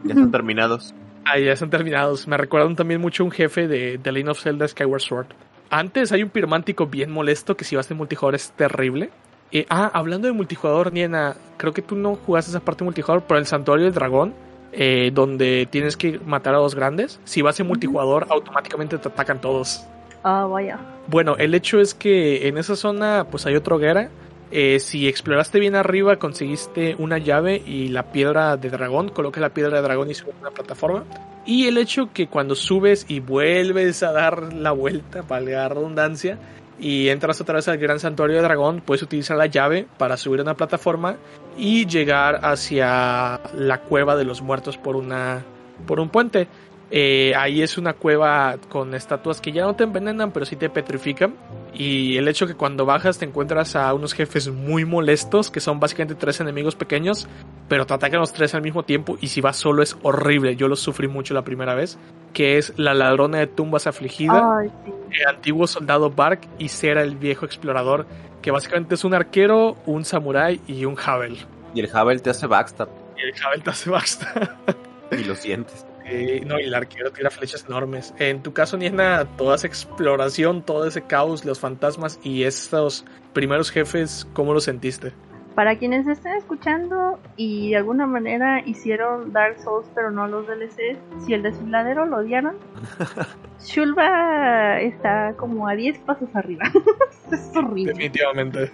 [SPEAKER 2] Ya están terminados.
[SPEAKER 1] Ahí ya están terminados. Me recuerdan también mucho a un jefe de The Legend of Zelda Skyward Sword. Antes hay un pirmántico bien molesto que si vas de multijugador es terrible. Eh, ah, hablando de multijugador, Niena, creo que tú no jugaste esa parte de multijugador, pero el Santuario del Dragón, eh, donde tienes que matar a dos grandes, si vas en multijugador, automáticamente te atacan todos.
[SPEAKER 3] Ah, vaya.
[SPEAKER 1] Bueno, el hecho es que en esa zona pues hay otra hoguera. Eh, si exploraste bien arriba, conseguiste una llave y la piedra de dragón. Coloca la piedra de dragón y subes a una plataforma. Y el hecho que cuando subes y vuelves a dar la vuelta, valga la redundancia, y entras otra vez al gran santuario de dragón, puedes utilizar la llave para subir a una plataforma y llegar hacia la cueva de los muertos por una por un puente. Eh, ahí es una cueva con estatuas que ya no te envenenan, pero sí te petrifican. Y el hecho que cuando bajas te encuentras a unos jefes muy molestos, que son básicamente tres enemigos pequeños, pero te atacan los tres al mismo tiempo y si vas solo es horrible. Yo lo sufrí mucho la primera vez, que es la ladrona de tumbas afligida,
[SPEAKER 3] Ay, sí.
[SPEAKER 1] el antiguo soldado Bark y Sera el viejo explorador, que básicamente es un arquero, un samurái y un Havel.
[SPEAKER 2] Y el Havel te hace backstab
[SPEAKER 1] Y el Havel te hace basta.
[SPEAKER 2] y lo sientes.
[SPEAKER 1] No, y el arquero tira flechas enormes. En tu caso, Niena, toda esa exploración, todo ese caos, los fantasmas y estos primeros jefes, ¿cómo los sentiste?
[SPEAKER 3] Para quienes estén escuchando y de alguna manera hicieron Dark Souls pero no los DLCs, si el desfiladero lo odiaron, Shulba está como a 10 pasos arriba. es horrible.
[SPEAKER 1] Definitivamente.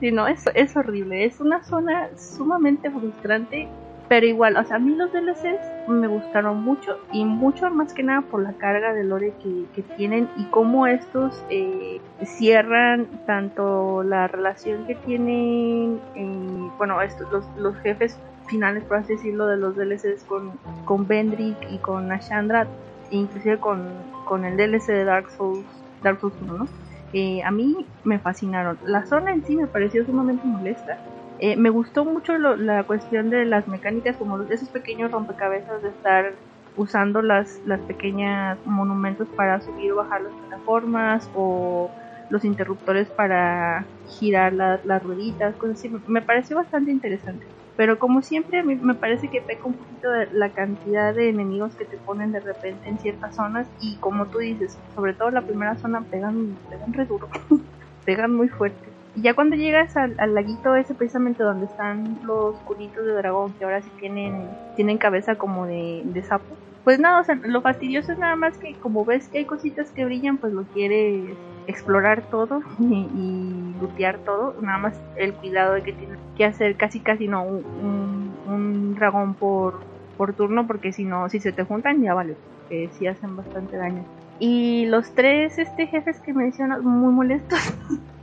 [SPEAKER 3] Sí, no, es, es horrible. Es una zona sumamente frustrante. Pero igual, o sea, a mí los DLCs me gustaron mucho. Y mucho más que nada por la carga de lore que, tienen. Y cómo estos eh, cierran tanto la relación que tienen. eh, bueno, estos, los, jefes finales, por así decirlo, de los DLCs con, con Bendrick y con Ashandra. Inclusive con, con el DLC de Dark Souls, Dark Souls 1, ¿no? Eh, a mí me fascinaron. La zona en sí me pareció sumamente molesta. Eh, me gustó mucho lo- la cuestión de las mecánicas, como los- esos pequeños rompecabezas de estar usando las, las pequeñas monumentos para subir o bajar las plataformas o los interruptores para girar la- las rueditas, cosas así. Me- pareció bastante interesante. Pero como siempre, a mí me parece que peca un poquito de la cantidad de enemigos que te ponen de repente en ciertas zonas y como tú dices, sobre todo la primera zona pegan, pegan re duro, pegan muy fuerte. Ya cuando llegas al, laguito ese precisamente donde están los cunitos de dragón, que ahora sí tienen, tienen cabeza como de, sapo, pues nada, o sea, lo fastidioso es nada más que como ves que hay cositas que brillan, pues lo quieres explorar todo y, y lootear todo, nada más el cuidado de que tienes que hacer casi casi no un dragón por, por turno, porque si no, si se te juntan ya vale, que sí hacen bastante daño. Y los tres este jefes que mencionas, muy molestos.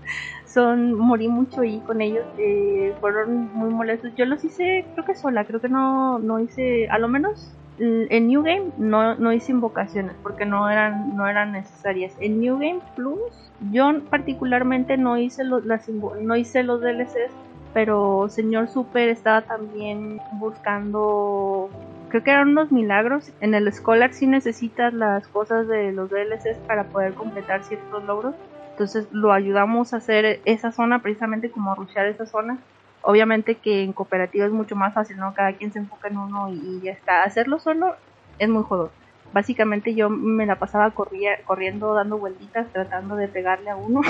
[SPEAKER 3] Son, morí mucho ahí con ellos, eh, fueron muy molestos. Yo los hice, creo que sola, creo que no, no hice, a lo menos en New Game no, no hice invocaciones porque no eran, no eran necesarias. En New Game Plus, yo particularmente no hice los, no hice los DLCs, pero señor Super estaba también buscando creo que eran unos milagros. En el Scholar sí necesitas las cosas de los DLCs para poder completar ciertos logros. Entonces lo ayudamos a hacer esa zona, precisamente como rushear esa zona. Obviamente que en cooperativa es mucho más fácil, ¿no? Cada quien se enfoca en uno y, y ya está. Hacerlo solo es muy jodón. Básicamente yo me la pasaba corría- corriendo, dando vueltitas, tratando de pegarle a uno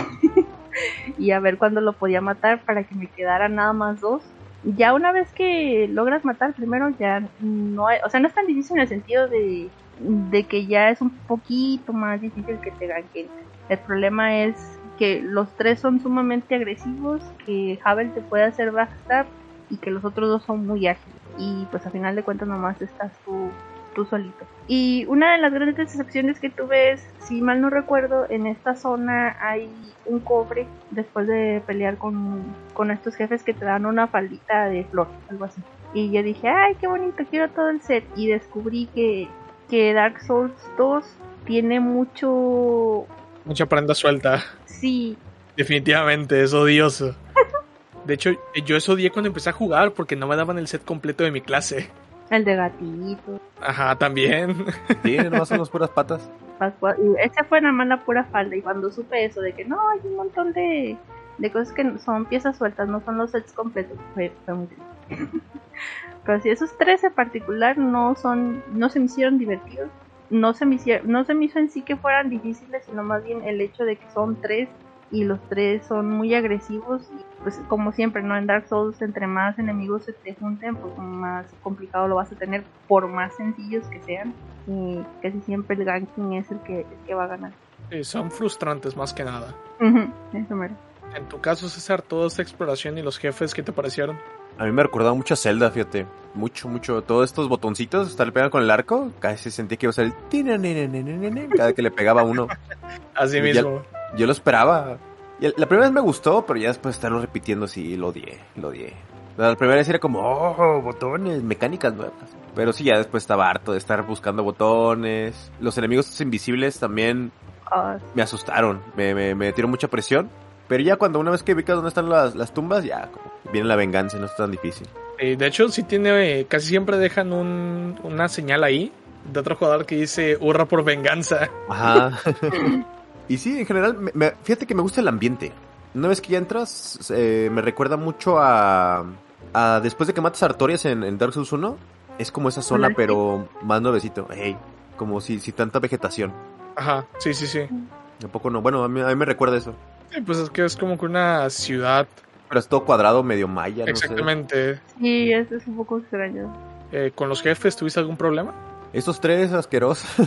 [SPEAKER 3] y a ver cuándo lo podía matar para que me quedaran nada más dos ya una vez que logras matar primero ya no hay, o sea, no es tan difícil en el sentido de, de que ya es un poquito más difícil que te ganquen. El problema es que los tres son sumamente agresivos, que Havel te puede hacer backstab y que los otros dos son muy ágiles. Y pues a final de cuentas nomás estás tú, tú solito. Y una de las grandes decepciones que tuve es, si mal no recuerdo, en esta zona hay un cobre después de pelear con, con estos jefes que te dan una faldita de flor, algo así. Y yo dije, ay, qué bonito, quiero todo el set. Y descubrí que, que Dark Souls 2 tiene mucho...
[SPEAKER 1] Mucha prenda suelta.
[SPEAKER 3] Sí,
[SPEAKER 1] Definitivamente, es odioso. De hecho, yo eso odié cuando empecé a jugar porque no me daban el set completo de mi clase.
[SPEAKER 3] el de gatito.
[SPEAKER 1] Ajá, también.
[SPEAKER 2] Sí, nomás son las puras patas.
[SPEAKER 3] Esa fue nada más la pura falda. Y cuando supe eso de que no, hay un montón de, de cosas que son piezas sueltas, no son los sets completos, fue, fue muy triste. Pero sí, esos tres en particular no son, no se me hicieron divertidos. No se me hicieron, no se me hizo en sí que fueran difíciles, sino más bien el hecho de que son tres y los tres son muy agresivos. Y pues como siempre, ¿no? En Dark Souls, entre más enemigos se te junten, pues más complicado lo vas a tener, por más sencillos que sean. Y casi siempre el ganking es el que, el que va a ganar.
[SPEAKER 1] Sí, son frustrantes más que nada.
[SPEAKER 3] Ujú, eso mero.
[SPEAKER 1] En tu caso, César, toda esta exploración y los jefes, ¿qué te parecieron?
[SPEAKER 2] A mí me recordaba mucho a Zelda, fíjate. Mucho, mucho. Todos estos botoncitos, estarle pegando con el arco, casi sentía que iba a ser el... cada que le pegaba a uno.
[SPEAKER 1] Así mismo.
[SPEAKER 2] Yo lo esperaba. Y la primera vez me gustó, pero ya después de estarlo repitiendo, sí, lo odié, lo odié. La primera vez era como, oh, botones, mecánicas nuevas. Pero sí, ya después estaba harto de estar buscando botones. Los enemigos invisibles también
[SPEAKER 3] Ah,
[SPEAKER 2] me asustaron, me, me, me metieron mucha presión. Pero ya cuando una vez que ubicas dónde están las, las tumbas, ya como viene la venganza, no es tan difícil.
[SPEAKER 1] Eh, de hecho, sí tiene. eh, casi siempre dejan un, una señal ahí de otro jugador que dice hurra por venganza.
[SPEAKER 2] Ajá. y sí, en general, me- me- fíjate que me gusta el ambiente. Una vez que ya entras, eh, me recuerda mucho a, a después de que matas a Artorias en, en Dark Souls 1, es como esa zona, pero más nuevecito. Hey, como si, si tanta vegetación.
[SPEAKER 1] Ajá, sí, sí, sí.
[SPEAKER 2] Tampoco no. Bueno, a mí, a mí me recuerda eso.
[SPEAKER 1] Sí, pues es que es como que una ciudad.
[SPEAKER 2] Pero es todo cuadrado, medio maya, no sé.
[SPEAKER 1] Exactamente.
[SPEAKER 3] sí, eso es un poco extraño.
[SPEAKER 1] Eh, ¿Con los jefes tuviste algún problema?
[SPEAKER 2] Esos tres asquerosos,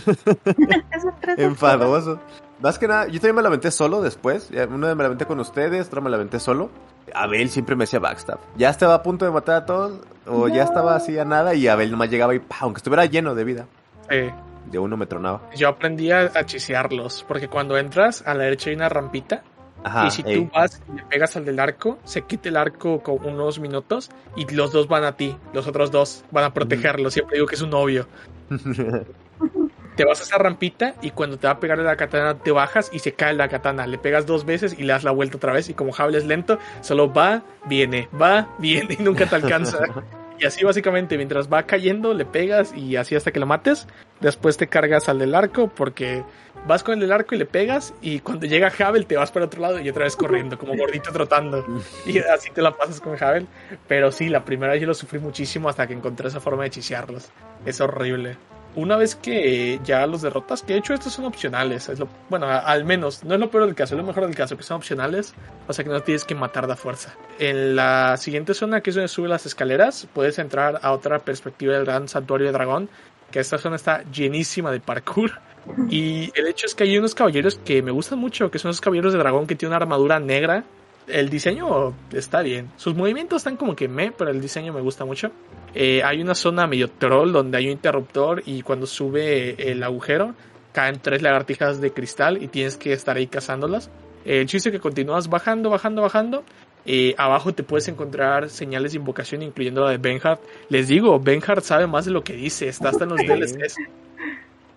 [SPEAKER 3] Esos tres
[SPEAKER 2] enfadosos. Más que nada, yo también me la aventé solo después. Una vez me la aventé con ustedes, otra me la aventé solo. Abel siempre me hacía backstab. Ya estaba a punto de matar a todos, o ya estaba así a nada, y Abel nomás llegaba y, ¡pah! aunque estuviera lleno de vida,
[SPEAKER 1] Eh,
[SPEAKER 2] de uno me tronaba.
[SPEAKER 1] yo aprendí a, a chisearlos. Porque cuando entras, a la derecha hay una rampita.
[SPEAKER 2] Ajá,
[SPEAKER 1] y si
[SPEAKER 2] ey.
[SPEAKER 1] tú vas y le pegas al del arco, se quita el arco con unos minutos. Y los dos van a ti. Los otros dos van a protegerlo. Siempre digo que es un novio. Te vas a esa rampita y cuando te va a pegar la katana te bajas y se cae la katana. Le pegas dos veces y le das la vuelta otra vez y como Hable es lento, solo va, viene, va, viene y nunca te alcanza. y así básicamente mientras va cayendo le pegas y así hasta que lo mates. Después te cargas al del arco porque vas con el del arco y le pegas y cuando llega Havel te vas para otro lado y otra vez corriendo como gordito trotando. Y así te la pasas con Havel. Pero sí, la primera vez yo lo sufrí muchísimo hasta que encontré esa forma de chisearlos. Es horrible una vez que ya los derrotas, que de hecho estos son opcionales, es lo, bueno, a- al menos, no es lo peor del caso, es lo mejor del caso, que son opcionales, o sea que no tienes que matar de fuerza. En la siguiente zona, que es donde sube las escaleras, puedes entrar a otra perspectiva del gran santuario de dragón, que esta zona está llenísima de parkour. Y el hecho es que hay unos caballeros que me gustan mucho, que son esos caballeros de dragón que tienen una armadura negra. El diseño está bien. Sus movimientos están como que me, pero el diseño me gusta mucho. Eh, hay una zona medio troll donde hay un interruptor y cuando sube el agujero caen tres lagartijas de cristal y tienes que estar ahí cazándolas. El chiste es que continúas bajando, bajando, bajando. Eh, abajo te puedes encontrar señales de invocación, incluyendo la de Benhard. Les digo, Benhard sabe más de lo que dice, está hasta en los. DLCs.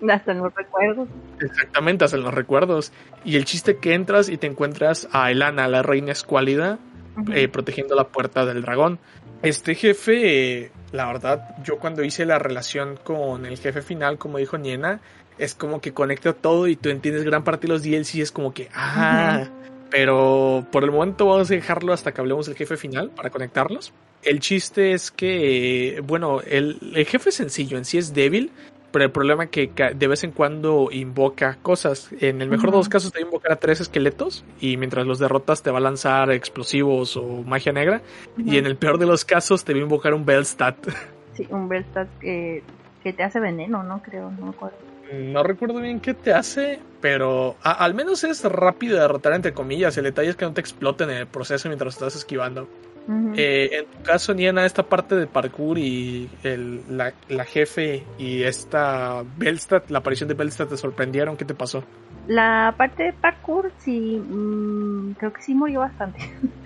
[SPEAKER 3] Hasta en los recuerdos.
[SPEAKER 1] Exactamente, hasta en los recuerdos. Y el chiste que entras y te encuentras a Elana, la reina escuálida, eh, protegiendo la puerta del dragón. Este jefe, eh, la verdad, yo cuando hice la relación con el jefe final, como dijo Niena, es como que conecta todo y tú entiendes gran parte de los DLC, es como que, ah, pero por el momento vamos a dejarlo hasta que hablemos del jefe final para conectarlos. El chiste es que, eh, bueno, el, el jefe es sencillo, en sí es débil, pero el problema es que de vez en cuando invoca cosas. En el mejor de los casos te va a invocar a tres esqueletos y mientras los derrotas te va a lanzar explosivos o magia negra. Y en el peor de los casos te va a invocar un Bellstat.
[SPEAKER 3] Sí, un Bellstat que, que te hace veneno, ¿no? Creo, no me acuerdo.
[SPEAKER 1] No recuerdo bien qué te hace, pero a- al menos es rápido de derrotar entre comillas. El detalle es que no te exploten en el proceso mientras estás esquivando. Eh, en tu caso, Niena, esta parte de parkour y el- la, la jefe y esta Bellstat, la aparición de Bellstat, ¿te sorprendieron? ¿Qué te pasó?
[SPEAKER 3] La parte de parkour, sí, mm, creo que sí murió bastante.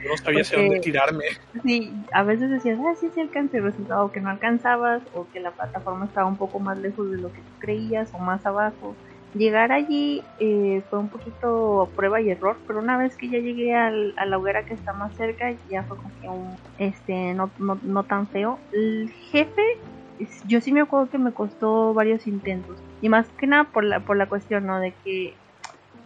[SPEAKER 1] No sabía hacia dónde tirarme.
[SPEAKER 3] Sí, a veces decías, ah, sí, sí alcancé, resultado o que no alcanzabas, o que la plataforma estaba un poco más lejos de lo que tú creías, o más abajo. Llegar allí eh, fue un poquito prueba y error, pero una vez que ya llegué al- a la hoguera que está más cerca, ya fue como que un, este, no, no, no tan feo. El jefe, yo sí me acuerdo que me costó varios intentos, y más que nada por la, por la cuestión, ¿no? De que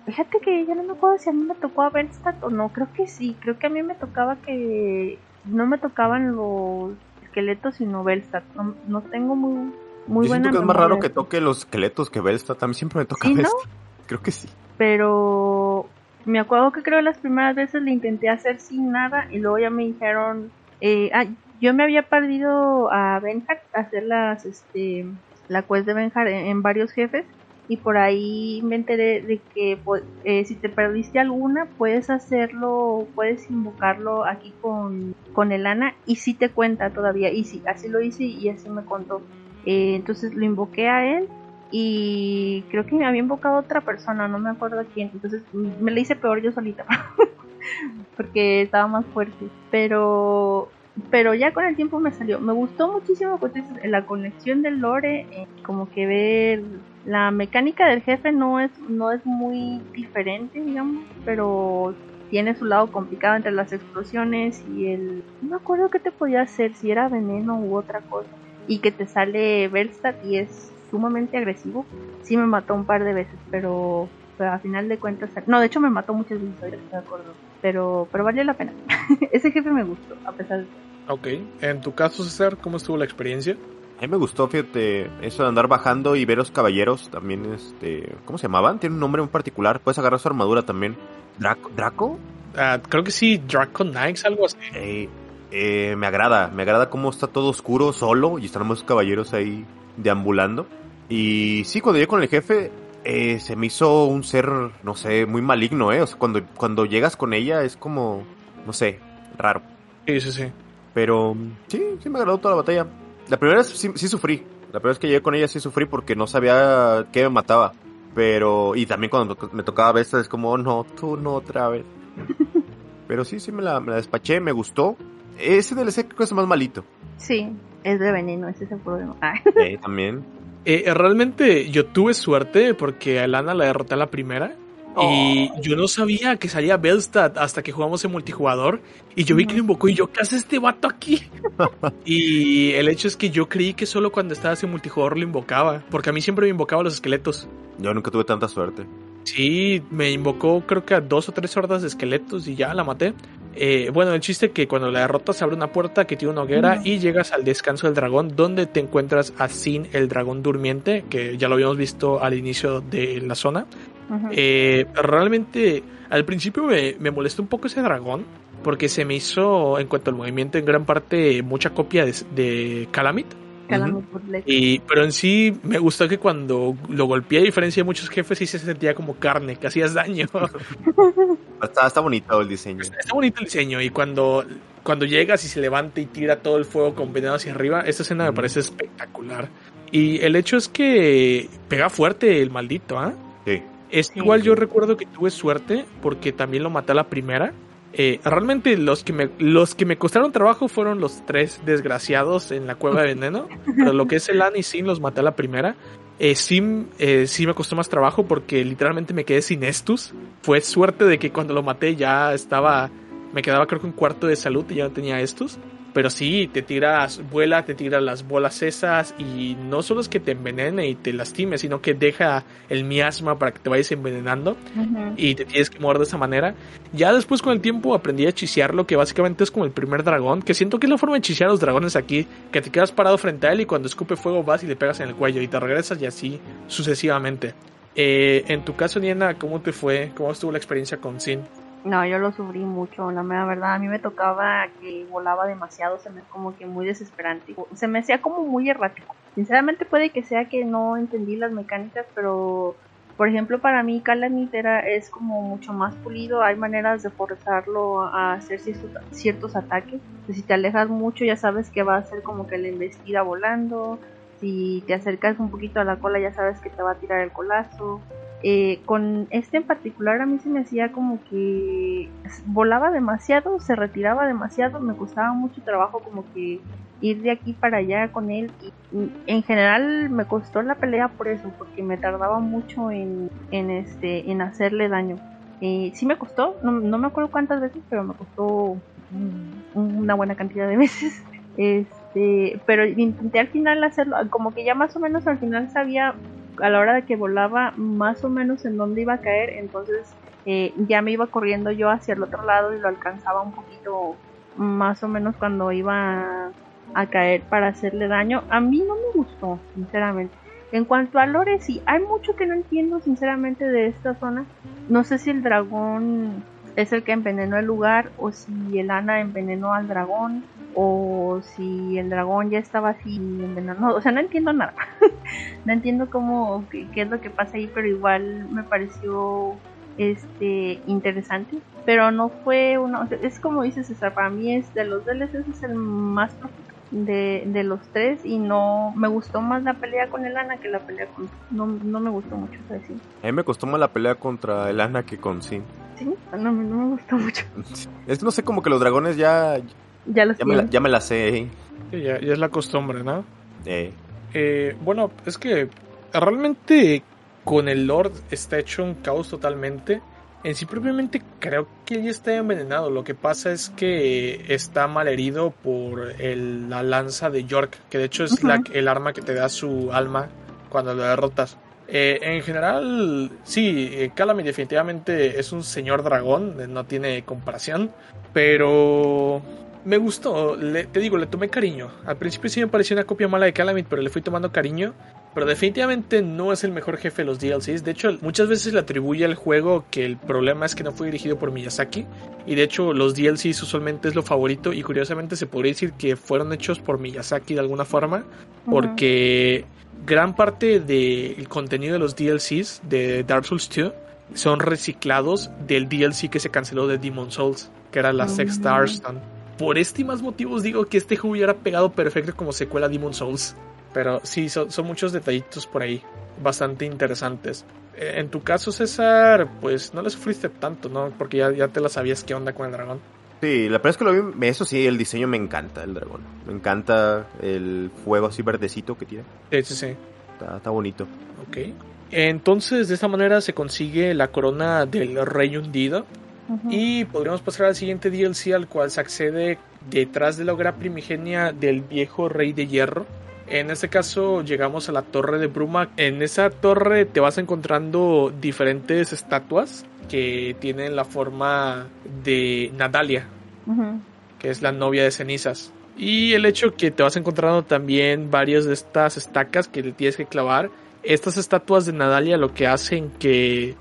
[SPEAKER 3] Fíjate que ya no me acuerdo si a mí me tocó a Bellstat o no, creo que sí, creo que a mí me tocaba que no me tocaban los esqueletos sino Bellstat, no, no tengo muy, muy
[SPEAKER 2] Yo
[SPEAKER 3] buena
[SPEAKER 2] siento que es más raro que toque los esqueletos que Bellstat. También siempre me toca
[SPEAKER 3] ¿Sí, no?
[SPEAKER 2] Bellstat. Creo que sí.
[SPEAKER 3] pero me acuerdo que creo las primeras veces le intenté hacer sin nada y luego ya me dijeron, eh, ah, yo me había perdido a Benhard, hacer las, este, la quest de Benhard en, en varios jefes y por ahí me enteré de que pues, eh, si te perdiste alguna puedes hacerlo, puedes invocarlo aquí con, con Elana y si te cuenta todavía y sí, así lo hice y así me contó. Eh, entonces lo invoqué a él y creo que me había invocado otra persona, no me acuerdo quién. Entonces me la hice peor yo solita porque estaba más fuerte. Pero pero ya con el tiempo me salió. Me gustó muchísimo pues, la conexión del lore, eh, como que ver la mecánica del jefe no es no es muy diferente, digamos, pero tiene su lado complicado entre las explosiones y el no me acuerdo qué te podía hacer, si era veneno u otra cosa y que te sale Belstat y es sumamente agresivo. Sí me mató un par de veces, pero, pero a final de cuentas, no, de hecho me mató muchas veces, de acuerdo. Pero, pero valió la pena. Ese jefe me gustó, a pesar de
[SPEAKER 1] Ok, en tu caso, César, ¿cómo estuvo la experiencia?
[SPEAKER 2] A mí me gustó, fíjate, eso de andar bajando y ver los caballeros también, este, ¿cómo se llamaban? Tiene un nombre muy particular, puedes agarrar su armadura también. ¿Draco? ¿Draco?
[SPEAKER 1] Ah, creo que sí, Draco Knights, algo así.
[SPEAKER 2] Eh, eh, me agrada, me agrada cómo está todo oscuro, solo, y están los caballeros ahí deambulando. Y sí, cuando llegué con el jefe, eh, se me hizo un ser, no sé, muy maligno, ¿eh? O sea, cuando, cuando llegas con ella es como, no sé, raro.
[SPEAKER 1] Sí, sí, sí.
[SPEAKER 2] Pero sí, sí me agradó toda la batalla. La primera vez sí, sí, sufrí. La primera vez que llegué con ella sí sufrí porque no sabía qué me mataba. Pero, y también cuando me tocaba veces es como, oh, no, tú no otra vez. Pero sí, sí me la, me la despaché, me gustó. Ese DLC creo que es más malito.
[SPEAKER 3] Sí, es de veneno, ese es el problema.
[SPEAKER 2] Eh, también.
[SPEAKER 1] Eh, realmente yo tuve suerte porque a Lana la derroté a la primera. Y oh. yo no sabía que salía Belstad hasta que jugamos en multijugador. Y yo vi que lo invocó y yo, ¿qué hace este vato aquí? y el hecho es que yo creí que solo cuando estabas en multijugador lo invocaba. Porque a mí siempre me invocaba los esqueletos.
[SPEAKER 2] Yo nunca tuve tanta suerte.
[SPEAKER 1] Sí, me invocó creo que a dos o tres hordas de esqueletos y ya la maté. Eh, bueno, el chiste es que cuando la derrotas abre una puerta que tiene una hoguera y llegas al descanso del dragón donde te encuentras a Sin el dragón durmiente, que ya lo habíamos visto al inicio de la zona. Eh, realmente al principio me, me molestó un poco ese dragón porque se me hizo en cuanto al movimiento en gran parte mucha copia de, de Calamit. Y, pero en sí me gustó que cuando lo golpeé, a diferencia de muchos jefes, sí se sentía como carne, que hacías daño.
[SPEAKER 2] está, está bonito el diseño.
[SPEAKER 1] Está, bonito el diseño y cuando, cuando llegas y se levanta y tira todo el fuego con veneno hacia arriba, esta escena me parece espectacular. Y el hecho es que pega fuerte el maldito, ¿ah?
[SPEAKER 2] Sí.
[SPEAKER 1] Es igual yo recuerdo que tuve suerte porque también lo maté a la primera eh, realmente los que me los que me costaron trabajo fueron los tres desgraciados en la cueva de veneno pero lo que es el An y Sin los maté a la primera eh, Sim eh, sí me costó más trabajo porque literalmente me quedé sin estus. Fue suerte de que cuando lo maté ya estaba me quedaba creo que un cuarto de salud y ya no tenía estus pero sí, te tiras, vuela, te tira las bolas esas y no solo es que te envenene y te lastime, sino que deja el miasma para que te vayas envenenando y te tienes que mover de esa manera. Ya después con el tiempo aprendí a hechicearlo, que básicamente es como el primer dragón, que siento que es la forma de hechicear a los dragones aquí, que te quedas parado frente a él y cuando escupe fuego vas y le pegas en el cuello y te regresas y así sucesivamente. Eh, en tu caso, Diana, ¿cómo te fue? ¿Cómo estuvo la experiencia con Sin?
[SPEAKER 3] No, yo lo sufrí mucho, la verdad. A mí me tocaba que volaba demasiado, se me como que muy desesperante. Se me hacía como muy errático. Sinceramente puede que sea que no entendí las mecánicas, pero por ejemplo para mí Calamit es como mucho más pulido. Hay maneras de forzarlo a hacer ciertos, ataques. si te alejas mucho ya sabes que va a ser como que la embestida volando. Si te acercas un poquito a la cola ya sabes que te va a tirar el colazo. Eh, con este en particular a mí se me hacía como que volaba demasiado, se retiraba demasiado, me costaba mucho trabajo como que ir de aquí para allá con él y en general me costó la pelea por eso, porque me tardaba mucho en, este en hacerle daño. Eh, sí me costó, no, no, me acuerdo cuántas veces, pero me costó una buena cantidad de veces. Este, pero intenté al final hacerlo, como que ya más o menos al final sabía a la hora de que volaba más o menos en dónde iba a caer, entonces eh, ya me iba corriendo yo hacia el otro lado y lo alcanzaba un poquito más o menos cuando iba a, caer para hacerle daño. A mí no me gustó, sinceramente. En cuanto a Lore, sí, hay mucho que no entiendo sinceramente de esta zona. No sé si el dragón es el que envenenó el lugar o si el Ana envenenó al dragón o si el dragón ya estaba así envenenado. O sea, no entiendo nada. no entiendo cómo, qué, es lo que pasa ahí, pero igual me pareció este interesante. Pero no fue uno, es como dices César, para mí es de los DLCs es el más de, de los tres y no me gustó más la pelea con el Ana que la pelea con no, no me gustó mucho decir.
[SPEAKER 2] A mí me costó más la pelea contra el que con Sin.
[SPEAKER 3] Sí, no, no me gustó mucho.
[SPEAKER 2] Es no sé como que los dragones ya
[SPEAKER 3] Ya los
[SPEAKER 2] Ya me la, ya me la sé, eh.
[SPEAKER 1] Sí, ya, ya es la costumbre, ¿no?
[SPEAKER 2] Eh,
[SPEAKER 1] Eh, bueno, es que realmente con el Lord está hecho un caos totalmente. En sí propiamente creo que ya está envenenado. Lo que pasa es que está mal herido por el- la lanza de York, que de hecho es la- el arma que te da su alma cuando lo derrotas. Eh, en general, sí, eh, Calamity definitivamente es un señor dragón, eh, no tiene comparación, pero me gustó, le- te digo, le tomé cariño. Al principio sí me pareció una copia mala de Calamity, pero le fui tomando cariño. Pero definitivamente no es el mejor jefe de los DLCs. De hecho, muchas veces le atribuye al juego que el problema es que no fue dirigido por Miyazaki. Y de hecho, los DLCs usualmente es lo favorito. Y curiosamente se podría decir que fueron hechos por Miyazaki de alguna forma. Porque gran parte del contenido de los DLCs de Dark Souls 2 son reciclados del DLC que se canceló de Demon Souls, que era la Sexta
[SPEAKER 3] Mm.
[SPEAKER 1] Hearthstone. Por este y más motivos digo que este juego hubiera pegado perfecto como secuela a Demon Souls. Pero sí, son, son muchos detallitos por ahí, bastante interesantes. Eh, En tu caso, César, pues no le sufriste tanto, ¿no? Porque ya, ya te la sabías qué onda con el dragón.
[SPEAKER 2] Sí, la verdad es que lo vi, eso sí, el diseño me encanta, el dragón. Me encanta el fuego así verdecito que tiene.
[SPEAKER 1] Sí, sí, sí.
[SPEAKER 2] Está, está bonito.
[SPEAKER 1] Ok. Entonces, de esta manera se consigue la corona del rey hundido. Y podríamos pasar al siguiente DLC al cual se accede detrás de la hoguera primigenia del viejo rey de hierro. En este caso llegamos a la torre de Bruma. En esa torre te vas encontrando diferentes estatuas que tienen la forma de Nadalia, que es la novia de cenizas. Y el hecho que te vas encontrando también varias de estas estacas que le tienes que clavar. Estas estatuas de Nadalia lo que hacen que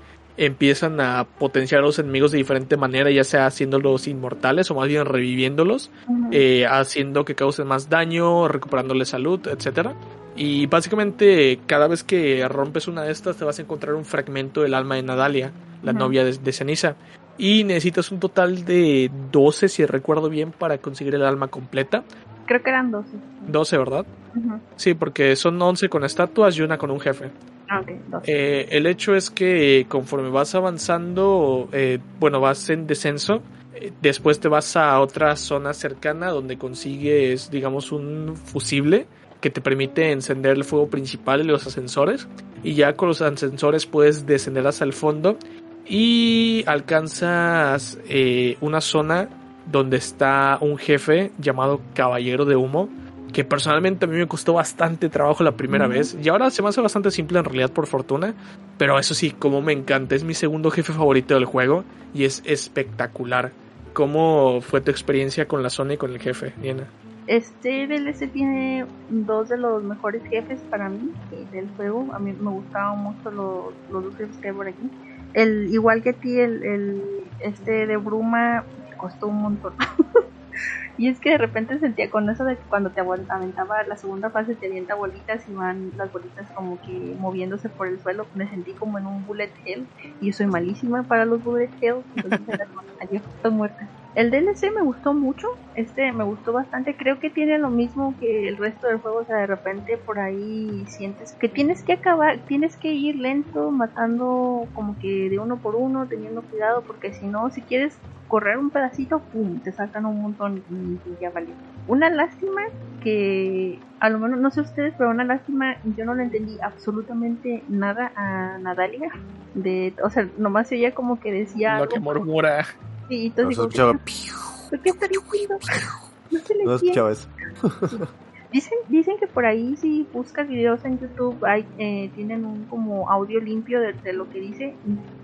[SPEAKER 1] empiezan a potenciar a los enemigos de diferente manera, ya sea haciéndolos inmortales o más bien reviviéndolos, eh, haciendo que causen más daño, recuperándole salud, etcétera. Y básicamente cada vez que rompes una de estas te vas a encontrar un fragmento del alma de Nadalia, la novia de, de ceniza. Y necesitas un total de 12, si recuerdo bien, para conseguir el alma completa.
[SPEAKER 3] Creo que eran 12.
[SPEAKER 1] 12, ¿verdad? Sí, porque son 11 con estatuas y una con un jefe.
[SPEAKER 3] Ah, ok, 12.
[SPEAKER 1] Eh, el hecho es que conforme vas avanzando, eh, bueno, vas en descenso, eh, después te vas a otra zona cercana donde consigues, digamos, un fusible que te permite encender el fuego principal y los ascensores. Y ya con los ascensores puedes descender hasta el fondo y alcanzas eh, una zona donde está un jefe llamado Caballero de Humo que personalmente a mí me costó bastante trabajo la primera
[SPEAKER 3] Ujú.
[SPEAKER 1] vez y ahora se me hace bastante simple en realidad por fortuna, pero eso sí, como me encanta, es mi segundo jefe favorito del juego y es espectacular. ¿Cómo fue tu experiencia con la zona y con el jefe, Diana?
[SPEAKER 3] Este DLC tiene dos de los mejores jefes para mí eh, del juego. A mí me gustaban mucho los, los dos jefes que hay por aquí. El, igual que a ti, el, el este de Bruma costó un montón. y es que de repente sentía con eso de que cuando te aventaba la segunda fase te avienta bolitas y van las bolitas como que moviéndose por el suelo. Me sentí como en un bullet hell y yo soy malísima para los bullet hell. Entonces estoy muerta. El DLC me gustó mucho, este me gustó bastante, creo que tiene lo mismo que el resto del juego, o sea, de repente por ahí sientes que tienes que acabar, tienes que ir lento, matando como que de uno por uno, teniendo cuidado, porque si no, si quieres correr un pedacito, pum, te sacan un montón y, y ya valió. Una lástima que, a lo menos, no sé ustedes, pero una lástima, yo no le entendí absolutamente nada a Nadalia, de, o sea, nomás se oía como que decía
[SPEAKER 1] Lo
[SPEAKER 3] algo,
[SPEAKER 1] que murmura.
[SPEAKER 3] y
[SPEAKER 2] No
[SPEAKER 3] entonces
[SPEAKER 2] se
[SPEAKER 3] digo,
[SPEAKER 2] escuchaba,
[SPEAKER 3] ¿Pero qué está diciendo? No se le
[SPEAKER 2] no escuchaba eso.
[SPEAKER 3] Dicen, dicen que por ahí si buscas videos en YouTube hay, eh, tienen un como audio limpio de, lo que dice.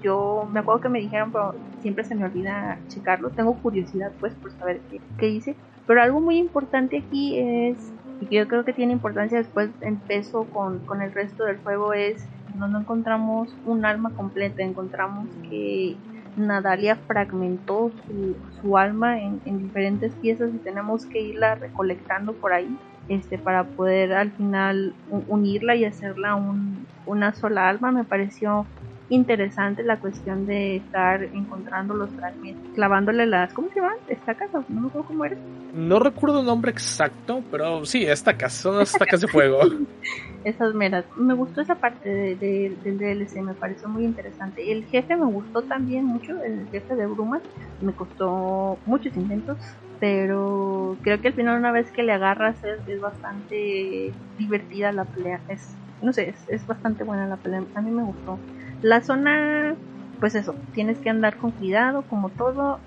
[SPEAKER 3] Yo me acuerdo que me dijeron, pero siempre se me olvida checarlo. Tengo curiosidad pues por saber qué, qué dice. Pero algo muy importante aquí es, y que yo creo que tiene importancia después en peso con, con el resto del juego es, no, no encontramos un alma completa, encontramos que Nadalia fragmentó su, su alma en, en diferentes piezas y tenemos que irla recolectando por ahí este para poder al final unirla y hacerla un, una sola alma me pareció interesante la cuestión de estar encontrando los fragmentos, clavándole las, ¿cómo se llaman? ¿Estacas? No me acuerdo cómo era.
[SPEAKER 1] No recuerdo el nombre exacto, pero sí, estacas, son estacas de fuego.
[SPEAKER 3] Esas meras. Me gustó esa parte de, de, del DLC, me pareció muy interesante. El jefe me gustó también mucho, el jefe de Brumas, me costó muchos intentos, pero creo que al final una vez que le agarras es, es bastante divertida la pelea. Es, no sé, es, es bastante buena la pelea. A mí me gustó. La zona, pues eso, tienes que andar con cuidado, como todo.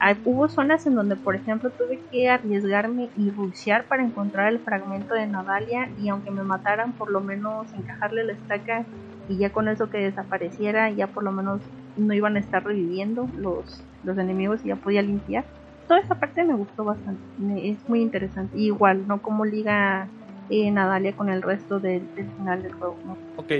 [SPEAKER 3] Hay, hubo zonas en donde, por ejemplo, tuve que arriesgarme y rushear para encontrar el fragmento de Nadalia. Y aunque me mataran, por lo menos encajarle la estaca y ya con eso que desapareciera, ya por lo menos no iban a estar reviviendo los, los enemigos y ya podía limpiar. Toda esa parte me gustó bastante, me, es muy interesante. Igual, no como liga eh, Nadalia con el resto del, del final del juego. ¿no?
[SPEAKER 1] Ok,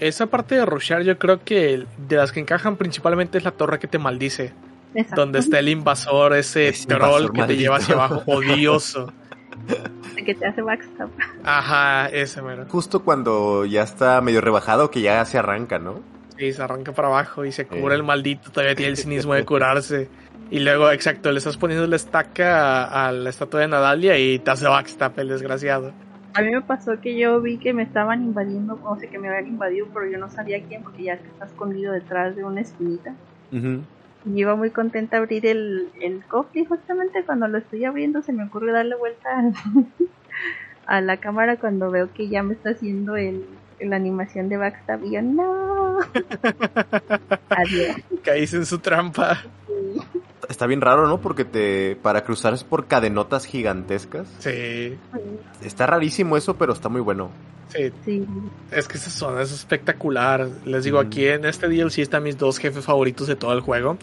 [SPEAKER 1] esa parte de rushear yo creo que de las que encajan principalmente es la torre que te maldice.
[SPEAKER 3] Exacto.
[SPEAKER 1] Donde está el invasor, ese
[SPEAKER 2] Ese
[SPEAKER 1] troll
[SPEAKER 2] invasor
[SPEAKER 1] que te
[SPEAKER 2] maldito.
[SPEAKER 1] lleva hacia abajo, odioso.
[SPEAKER 3] que te hace backstab.
[SPEAKER 1] Ajá, ese mero.
[SPEAKER 2] Justo cuando ya está medio rebajado, que ya se arranca, ¿no?
[SPEAKER 1] Sí, se arranca para abajo y se cura
[SPEAKER 2] Eh.
[SPEAKER 1] el maldito, todavía tiene el cinismo de curarse. Y luego, exacto, le estás poniendo la estaca a, a la estatua de Nadalia y te hace backstab el desgraciado.
[SPEAKER 3] A mí me pasó que yo vi que me estaban invadiendo, o sea, que me habían invadido, pero yo no sabía quién, porque ya que está escondido detrás de una esquinita. Y iba muy contenta a abrir el, el cofre y justamente cuando lo estoy abriendo se me ocurre darle vuelta al- a la cámara cuando veo que ya me está haciendo el, la animación de backstab y yo, no. Adiós.
[SPEAKER 1] Caíste en su trampa.
[SPEAKER 2] Está bien raro, ¿no? Porque te para cruzar es por cadenotas gigantescas.
[SPEAKER 1] Sí,
[SPEAKER 2] Está rarísimo eso, pero está muy bueno.
[SPEAKER 1] sí.
[SPEAKER 3] Sí,
[SPEAKER 1] Es que esa zona es espectacular. Les digo, aquí en este DLC están mis dos jefes favoritos de todo el juego.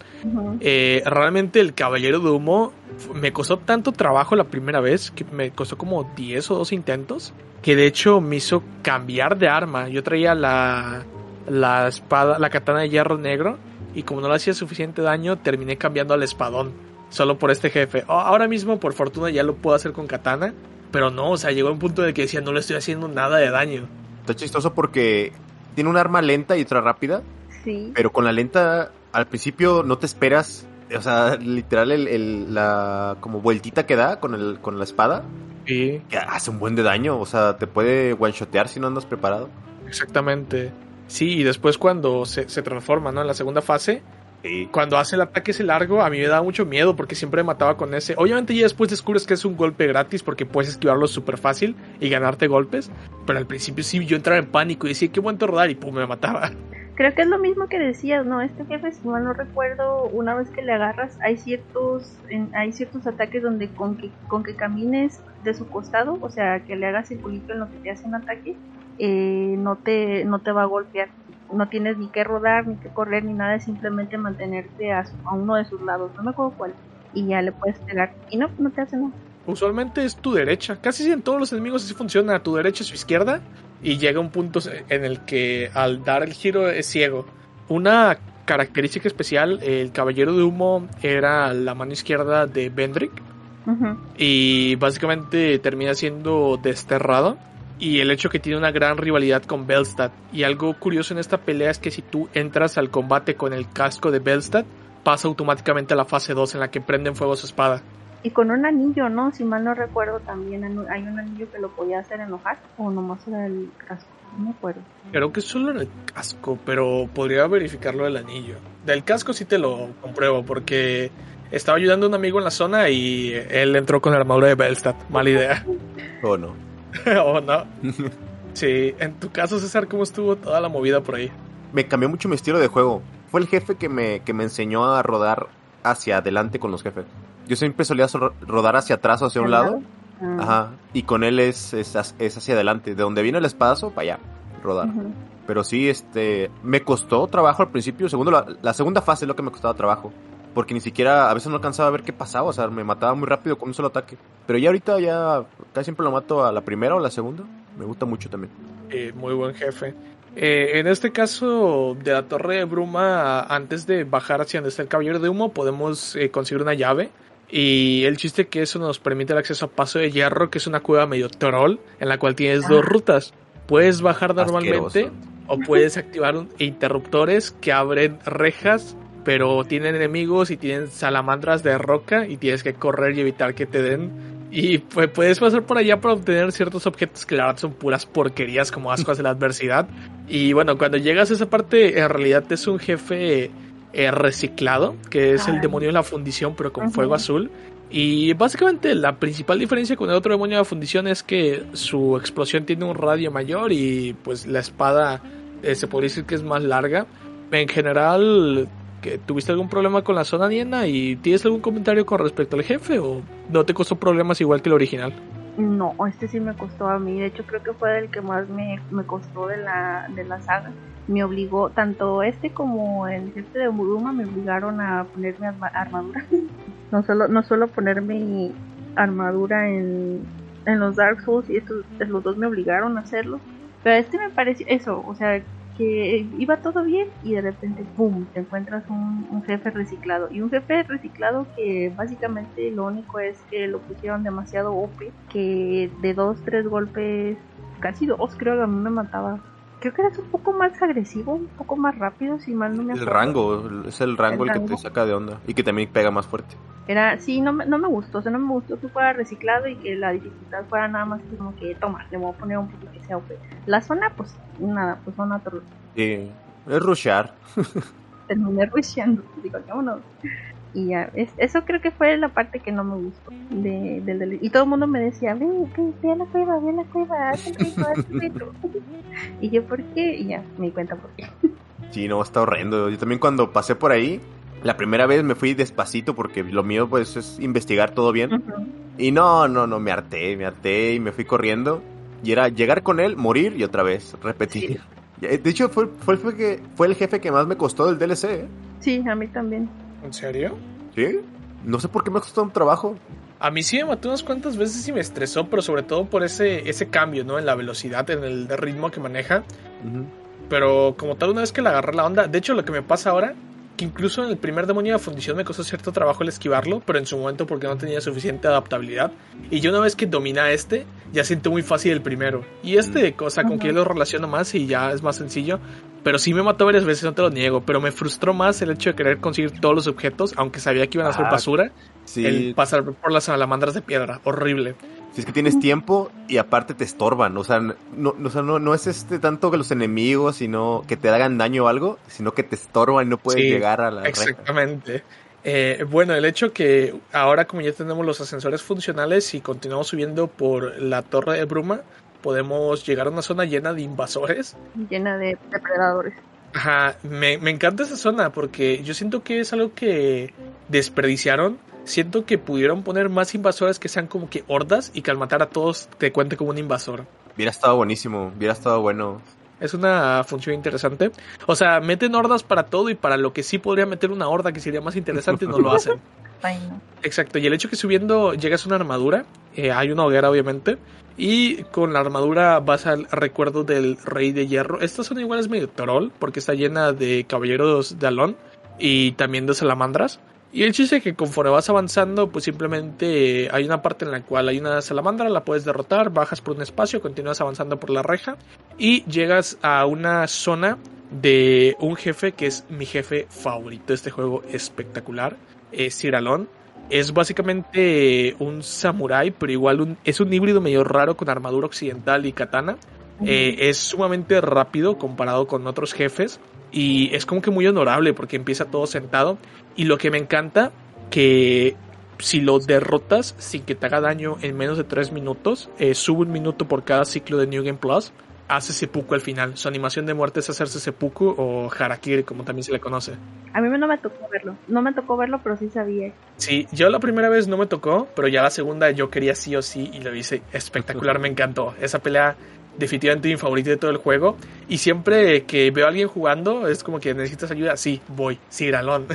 [SPEAKER 1] Eh, realmente el Caballero de Humo me costó tanto trabajo la primera vez, que me costó como 10 o 2 intentos, que de hecho me hizo cambiar de arma. Yo traía la, la espada, la katana de hierro negro, y como no le hacía suficiente daño, terminé cambiando al espadón. Solo por este jefe. Ahora mismo, por fortuna, ya lo puedo hacer con katana. Pero no, o sea, llegó un punto de que decía, no le estoy haciendo nada de daño.
[SPEAKER 2] Está chistoso porque tiene un arma lenta y otra rápida,
[SPEAKER 3] Sí.
[SPEAKER 2] pero con la lenta al principio no te esperas. O sea, literal, el, el- la como vueltita que da con, el, con la espada,
[SPEAKER 1] Sí,
[SPEAKER 2] que hace un buen de daño. O sea, te puede one-shotear si no andas preparado.
[SPEAKER 1] exactamente. Sí, y después cuando se, se transforma, ¿no? En la segunda fase,
[SPEAKER 2] Sí.
[SPEAKER 1] cuando hace el ataque ese largo, a mí me daba mucho miedo porque siempre me mataba con ese. Obviamente ya después descubres que es un golpe gratis porque puedes esquivarlo súper fácil y ganarte golpes. Pero al principio sí, yo entraba en pánico y decía, qué buen rodar y pum, me mataba.
[SPEAKER 3] Creo que es lo mismo que decías, ¿no? Este jefe, si mal no recuerdo, una vez que le agarras, hay ciertos en- hay ciertos ataques donde con que, con que camines de su costado, o sea, que le hagas circulito en lo que te hace un ataque, eh, no, te, no te va a golpear. No tienes ni que rodar, ni que correr, ni nada, es simplemente mantenerte a, su- a uno de sus lados, no me acuerdo cuál, y ya le puedes pegar. Y no, no te hace nada.
[SPEAKER 1] Usualmente es tu derecha. Casi en todos los enemigos así funciona. Tu derecha es su izquierda. Y llega un punto en el que al dar el giro es ciego. Una característica especial, el caballero de humo era la mano izquierda de Bendrick. Y básicamente termina siendo desterrado. Y el hecho que tiene una gran rivalidad con Belstad. Y algo curioso en esta pelea es que si tú entras al combate con el casco de Belstad, pasa automáticamente a la fase 2 en la que prende en fuego su espada.
[SPEAKER 3] Y con un anillo, ¿no? Si mal no recuerdo, también hay un anillo que lo podía hacer enojar, o nomás era el casco, no me acuerdo.
[SPEAKER 1] Creo que solo en el casco, pero podría verificarlo del anillo. Del casco sí te lo compruebo, porque estaba ayudando a un amigo en la zona y él entró con la armadura de Belstad. Mala idea.
[SPEAKER 2] ¿O no?
[SPEAKER 1] ¿O no? Sí, en tu caso, César, ¿cómo estuvo toda la movida por ahí?
[SPEAKER 2] Me cambió mucho mi estilo de juego. Fue el jefe que me, que me enseñó a rodar hacia adelante con los jefes. Yo siempre solía so- rodar hacia atrás o hacia un lado.
[SPEAKER 3] Ah,
[SPEAKER 2] Ajá. Y con él es, es, es hacia adelante. De donde viene el espadazo, para allá. Rodar. Pero sí, este, me costó trabajo al principio. Segundo, la, la segunda fase es lo que me costaba trabajo. Porque ni siquiera, a veces no alcanzaba a ver qué pasaba. O sea, me mataba muy rápido con un solo ataque. Pero ya ahorita ya casi siempre lo mato a la primera o la segunda. Me gusta mucho también.
[SPEAKER 1] Eh, muy buen jefe. Eh, en este caso de la Torre de Bruma, antes de bajar hacia donde está el Caballero de Humo, podemos eh, conseguir una llave. Y el chiste que eso nos permite el acceso a Paso de Hierro, que es una cueva medio troll, en la cual tienes
[SPEAKER 3] Ah.
[SPEAKER 1] dos rutas. Puedes bajar normalmente
[SPEAKER 2] Asqueroso.
[SPEAKER 1] O puedes activar un- interruptores que abren rejas, pero tienen enemigos y tienen salamandras de roca y tienes que correr y evitar que te den. Y pues puedes pasar por allá para obtener ciertos objetos que la verdad son puras porquerías como ascuas de la adversidad. Y bueno, cuando llegas a esa parte, en realidad es un jefe eh, reciclado, que es el demonio de la fundición, pero con fuego azul. Y básicamente la principal diferencia con el otro demonio de la fundición es que su explosión tiene un radio mayor y pues la espada eh, se podría decir que es más larga. En general, ¿tuviste algún problema con la zona Niena y tienes algún comentario con respecto al jefe o no te costó problemas igual que el original?
[SPEAKER 3] No, este sí me costó a mí. De hecho, creo que fue el que más me, me costó de la, de la saga. Me obligó, tanto este como el jefe de Muruma me obligaron a ponerme arma- armadura. No solo, no solo ponerme armadura en, en los Dark Souls, y estos, los dos me obligaron a hacerlo. Pero este me pareció eso, o sea, que iba todo bien y de repente, ¡pum!, te encuentras un, jefe reciclado. Y un jefe reciclado que básicamente lo único es que lo pusieron demasiado OP, que de dos, tres golpes, casi dos creo que a mí me mataba. Creo que eres un poco más agresivo, un poco más rápido, si mal no me
[SPEAKER 2] El
[SPEAKER 3] acuerdo.
[SPEAKER 2] rango, es el rango el,
[SPEAKER 3] El
[SPEAKER 2] que te
[SPEAKER 3] rango.
[SPEAKER 2] saca de onda y que también pega más fuerte.
[SPEAKER 3] Era, sí, no, me- no me gustó, o sea, no me gustó que fuera reciclado y que la dificultad fuera nada más como que, toma, le voy a poner un poquito que sea OP. La zona, pues, nada, pues zona.
[SPEAKER 2] Sí, es rushear.
[SPEAKER 3] terminé rusheando, digo, vámonos. Y ya, es, eso creo que fue la parte que no me gustó. De, del y todo el mundo me decía, ve, ve, ve a la cueva, ve a la cueva, haz el haz el y yo, ¿por qué? Y ya, me di cuenta por qué.
[SPEAKER 2] Sí, no, está horrendo. Yo también cuando pasé por ahí, la primera vez me fui despacito porque lo mío pues es investigar todo bien. Y no, no, no, me harté, me harté y me fui corriendo. Y era llegar con él, morir y otra vez, repetir. De hecho, fue, fue, fue, que, fue el jefe que más me costó del DLC, ¿eh?
[SPEAKER 3] Sí, a mí también.
[SPEAKER 1] ¿En serio?
[SPEAKER 2] ¿Sí? No sé por qué me costó un trabajo.
[SPEAKER 1] A mí sí me mató unas cuantas veces y me estresó, pero sobre todo por ese, ese cambio, ¿no? En la velocidad, en el ritmo que maneja. Pero como tal, una vez que le agarré la onda, de hecho lo que me pasa ahora, que incluso en el primer demonio de fundición me costó cierto trabajo el esquivarlo, pero en su momento porque no tenía suficiente adaptabilidad. Y yo una vez que domina este, ya siento muy fácil el primero. Y este, cosa con que yo lo relaciono más y ya es más sencillo. Pero sí me mató varias veces, no te lo niego, pero me frustró más el hecho de querer conseguir todos los objetos, aunque sabía que iban a ser
[SPEAKER 2] Ah,
[SPEAKER 1] basura,
[SPEAKER 2] Sí,
[SPEAKER 1] el pasar por las salamandras de piedra, horrible.
[SPEAKER 2] si es que tienes tiempo y aparte te estorban. O sea, no, no, o sea, no, no es este tanto que los enemigos, sino que te hagan daño o algo, sino que te estorban y no puedes
[SPEAKER 1] Sí,
[SPEAKER 2] llegar a la reja.
[SPEAKER 1] Exactamente. Eh, bueno, el hecho que ahora como ya tenemos los ascensores funcionales y continuamos subiendo por la torre de bruma, podemos llegar a una zona llena de invasores.
[SPEAKER 3] Llena de depredadores.
[SPEAKER 1] Ajá, me, me encanta esa zona porque yo siento que es algo que desperdiciaron. Siento que pudieron poner más invasores que sean como que hordas y que al matar a todos te cuente como un invasor.
[SPEAKER 2] Hubiera estado buenísimo, hubiera estado bueno.
[SPEAKER 1] Es una función interesante. O sea, meten hordas para todo y para lo que sí podría meter una horda que sería más interesante no lo hacen.
[SPEAKER 3] Ay, no.
[SPEAKER 1] Exacto, y el hecho que subiendo llegas a una armadura, eh, hay una hoguera obviamente, y con la armadura vas al recuerdo del rey de hierro. Esta zona igual es medio troll, porque está llena de caballeros de alón y también de salamandras. Y el chiste es que conforme vas avanzando, pues simplemente hay una parte en la cual hay una salamandra, la puedes derrotar, bajas por un espacio, continúas avanzando por la reja y llegas a una zona de un jefe que es mi jefe favorito de este juego espectacular, es Ciralón. Es básicamente un samurái, pero igual un- es un híbrido medio raro con armadura occidental y katana. Eh, es sumamente rápido comparado con otros jefes y es como que muy honorable porque empieza todo sentado. Y lo que me encanta que si lo derrotas sin que te haga daño en menos de 3 minutos, eh, sube un minuto por cada ciclo de New Game Plus, hace seppuku al final. Su animación de muerte es hacerse seppuku o harakiri como también se le conoce.
[SPEAKER 3] A mí no me tocó verlo. No me tocó verlo, pero sí sabía.
[SPEAKER 1] Sí, yo la primera vez no me tocó, pero ya la segunda yo quería sí o sí y lo hice espectacular, me encantó. Esa pelea definitivamente mi favorita de todo el juego y siempre que veo a alguien jugando es como que necesitas ayuda, sí, voy, sí, Gralón.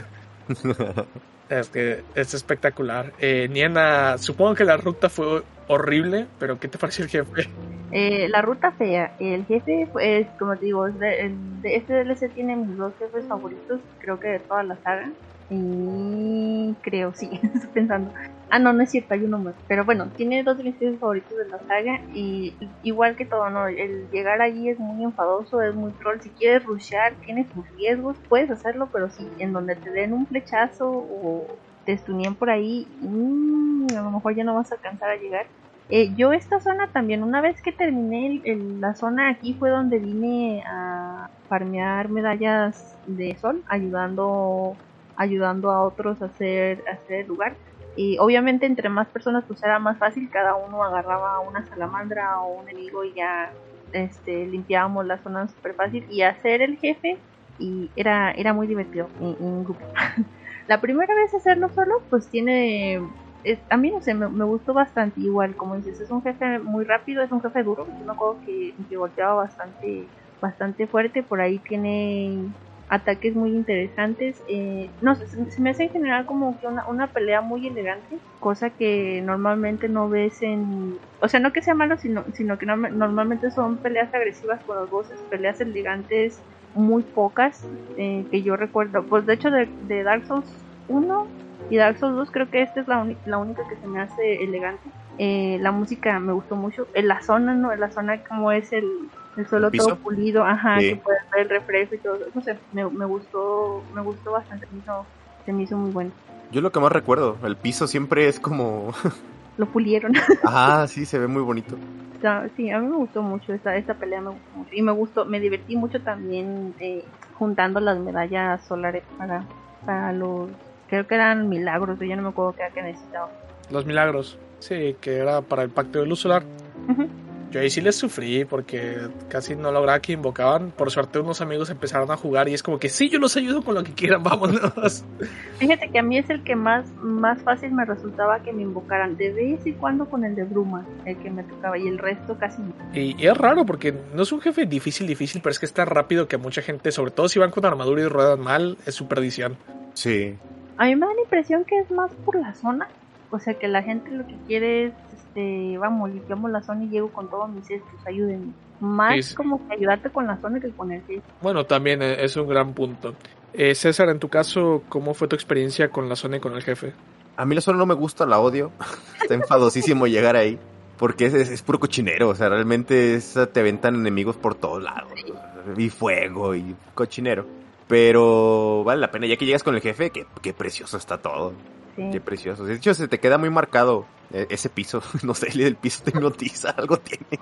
[SPEAKER 1] es que es espectacular. Eh, Niena, supongo que la ruta fue horrible, pero ¿qué te pareció el jefe?
[SPEAKER 3] Eh, la ruta fea. El jefe, pues, como te digo, este DLC tiene mis dos jefes favoritos, creo que de toda la saga. Y creo, sí, estoy pensando. Ah, no, no es cierto, hay uno más. Pero bueno, tiene dos de mis juegos favoritos de la saga. Y igual que todo, ¿no? El llegar allí es muy enfadoso, es muy troll. Si quieres rushear, tienes tus riesgos, puedes hacerlo, pero si en donde te den un flechazo o te por ahí, mmm, a lo mejor ya no vas a alcanzar a llegar. Eh, yo esta zona también, una vez que terminé el, la zona aquí fue donde vine a farmear medallas de sol, ayudando ayudando a otros a hacer, a hacer el lugar. Y obviamente entre más personas pues era más fácil, cada uno agarraba una salamandra o un enemigo y ya este, limpiábamos la zona súper fácil. Y hacer el jefe y era, era muy divertido en, grupo. la primera vez hacerlo solo pues tiene... a mí no sé, me, gustó bastante igual, como dices, es un jefe muy rápido, es un jefe duro, yo me acuerdo que, que volteaba bastante, bastante fuerte, por ahí tiene ataques muy interesantes. Eh, no sé, se, me hace en general como que una, una, pelea muy elegante, cosa que normalmente no ves en... O sea, no que sea malo, sino, sino que normalmente son peleas agresivas con los bosses, peleas elegantes muy pocas eh, que yo recuerdo. Pues de hecho de, de, Dark Souls 1 y Dark Souls 2 creo que esta es la, la única que se me hace elegante. Eh, la música me gustó mucho. En la zona, ¿no? En la zona como es el, el suelo todo pulido, ajá, que puedes ver el reflejo y todo. No sé, me, me gustó, me gustó bastante, me hizo, se me hizo muy bueno.
[SPEAKER 2] Yo lo que más recuerdo, el piso siempre es como...
[SPEAKER 3] lo pulieron.
[SPEAKER 2] ah, sí, se ve muy bonito.
[SPEAKER 3] Sí, a mí me gustó mucho esta, esta pelea, me gustó mucho. Y me gustó, me divertí mucho también eh, juntando las medallas solares para, para los... Creo que eran milagros, yo no me acuerdo qué era que necesitaba.
[SPEAKER 1] Los milagros, sí, que era para el pacto de luz solar. Yo ahí sí les sufrí porque casi no lograba que invocaban. Por suerte unos amigos empezaron a jugar y es como que sí, yo los ayudo con lo que quieran, vámonos.
[SPEAKER 3] Fíjate que a mí es el que más, más fácil me resultaba que me invocaran. De vez en cuando con el de Bruma, el que me tocaba y el resto casi no.
[SPEAKER 1] Y, es raro porque no es un jefe difícil, difícil, pero es que está rápido que mucha gente, sobre todo si van con armadura y ruedan mal, es su perdición.
[SPEAKER 2] Sí.
[SPEAKER 3] A mí me da la impresión que es más por la zona. O sea que la gente lo que quiere es este, vamos, limpiamos la zona y llego con todos mis estos, ayúdenme. Más como que ayudarte con la zona que con el jefe.
[SPEAKER 1] Bueno, también e, es un gran punto. Eh, César, en tu caso, ¿cómo fue tu experiencia con la zona y con el jefe?
[SPEAKER 2] A mí la zona no me gusta, la odio. Está enfadosísimo llegar ahí. Porque es, es, puro cochinero, o sea, realmente te aventan enemigos por todos lados. Y fuego y cochinero. Pero vale la pena, ya que llegas con el jefe, que qué precioso está todo. Qué precioso. De hecho, se te queda muy marcado e-, ese piso. No sé, el piso te hipnotiza, algo tiene.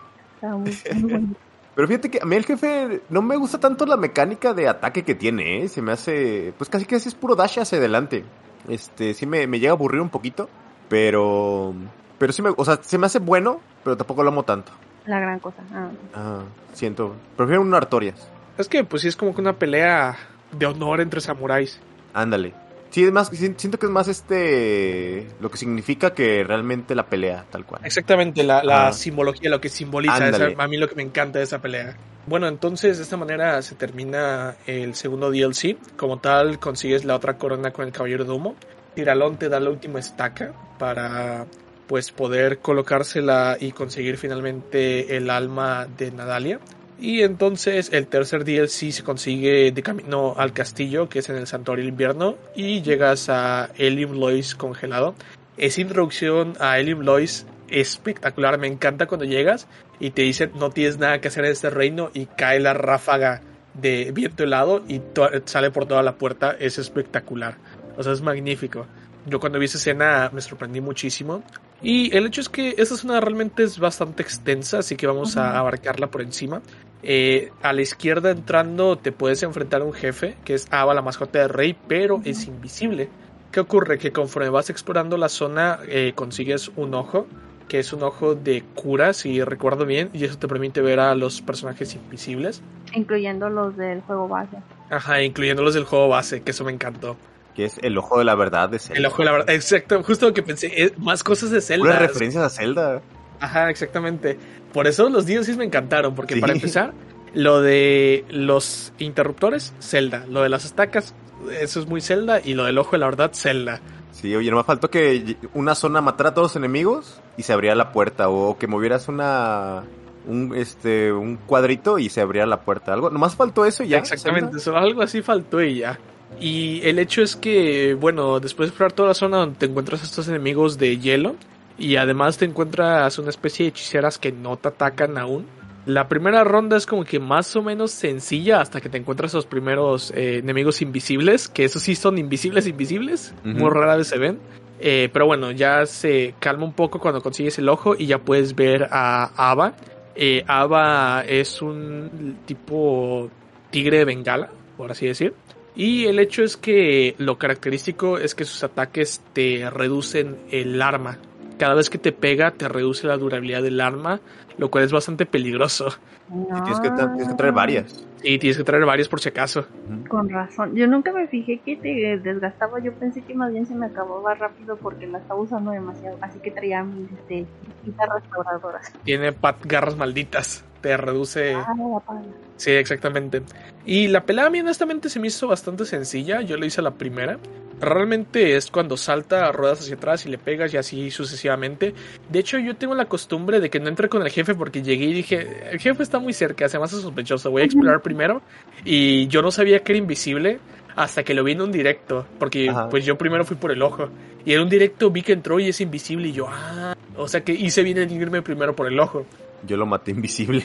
[SPEAKER 2] Pero fíjate que a mí el jefe no me gusta tanto la mecánica de ataque que tiene, ¿eh? Se me hace, pues casi que es puro dash hacia adelante. Este, sí me, llega a aburrir un poquito, pero, pero sí me, o sea, se me hace bueno, pero tampoco lo amo tanto.
[SPEAKER 3] La gran cosa.
[SPEAKER 2] Ah, ah siento, prefiero un Artorias.
[SPEAKER 1] Es que, pues sí, es como que una pelea de honor entre samuráis.
[SPEAKER 2] Ándale. Sí, es más, siento que es más este lo que significa que realmente la pelea, tal cual.
[SPEAKER 1] Exactamente, la, simbología, lo que simboliza, a mí lo que me encanta de esa pelea. Bueno, entonces de esta manera se termina el segundo DLC. Como tal, consigues la otra corona con el Caballero de Humo. Tiralón te da la última estaca para pues poder colocársela y conseguir finalmente el alma de Nadalia. Y entonces el tercer DLC se consigue de camino al castillo, que es en el Santuario del Invierno, y llegas a Elium Lois congelado. Esa introducción a Elium Lois espectacular, me encanta cuando llegas y te dicen no tienes nada que hacer en este reino y cae la ráfaga de viento helado y sale por toda la puerta, es espectacular. O sea, es magnífico. Yo cuando vi esa escena me sorprendí muchísimo. Y el hecho es que esta zona realmente es bastante extensa, así que vamos a abarcarla por encima. Eh, a la izquierda entrando te puedes enfrentar a un jefe, que es Ava, la mascota del rey, pero es invisible. ¿Qué ocurre? Que conforme vas explorando la zona eh, consigues un ojo, que es un ojo de cura, si recuerdo bien, y eso te permite ver a los personajes invisibles.
[SPEAKER 3] Incluyendo los del juego base.
[SPEAKER 1] Ajá, incluyendo los del juego base, que eso me encantó.
[SPEAKER 2] Que es el ojo de la verdad de
[SPEAKER 1] Zelda. El ojo de la verdad, exacto, justo lo que pensé, más cosas de Zelda.
[SPEAKER 2] Una referencias a Zelda.
[SPEAKER 1] Ajá, exactamente. Por eso los DLCs me encantaron, porque para empezar, lo de los interruptores, Zelda. Lo de las estacas, eso es muy Zelda. Y lo del ojo de la verdad, Zelda.
[SPEAKER 2] Sí, oye, no me faltó que una zona matara a todos los enemigos y se abría la puerta. O que movieras una. Un, este, un cuadrito y se abría la puerta. Algo, nomás faltó eso y ya.
[SPEAKER 1] Exactamente, algo así faltó y ya. Y el hecho es que, bueno, después de explorar toda la zona donde te encuentras estos enemigos de hielo, y además te encuentras una especie de hechiceras que no te atacan aún. La primera ronda es como que más o menos sencilla hasta que te encuentras los primeros eh, enemigos invisibles, que esos sí son invisibles, invisibles, muy rara vez se ven. Eh, pero bueno, ya se calma un poco cuando consigues el ojo y ya puedes ver a Ava. Eh, Ava es un tipo tigre de bengala, por así decir. Y el hecho es que lo característico es que sus ataques te reducen el arma. Cada vez que te pega te reduce la durabilidad del arma, lo cual es bastante peligroso.
[SPEAKER 2] Y tienes que, tra- tienes que traer varias.
[SPEAKER 1] Y tienes que traer varios por si acaso.
[SPEAKER 3] Con razón. Yo nunca me fijé que te desgastaba. Yo pensé que más bien se me acababa rápido porque la estaba usando demasiado. Así que traía mis este, guitarras restauradoras.
[SPEAKER 1] Tiene pat garras malditas. Te reduce.
[SPEAKER 3] Ah, la.
[SPEAKER 1] Sí, exactamente. Y la pelea a mí honestamente se me hizo bastante sencilla. Yo le hice la primera. Realmente es cuando salta, ruedas hacia atrás y le pegas y así sucesivamente. De hecho, yo tengo la costumbre de que no entre con el jefe porque llegué y dije, el jefe está muy cerca, se me hace sospechoso, voy a explorar primero. Y yo no sabía que era invisible hasta que lo vi en un directo, porque
[SPEAKER 2] Ajá.
[SPEAKER 1] pues yo primero fui por el ojo. Y en un directo vi que entró y es invisible y yo, ah, o sea que hice bien en irme primero por el ojo.
[SPEAKER 2] Yo lo maté invisible.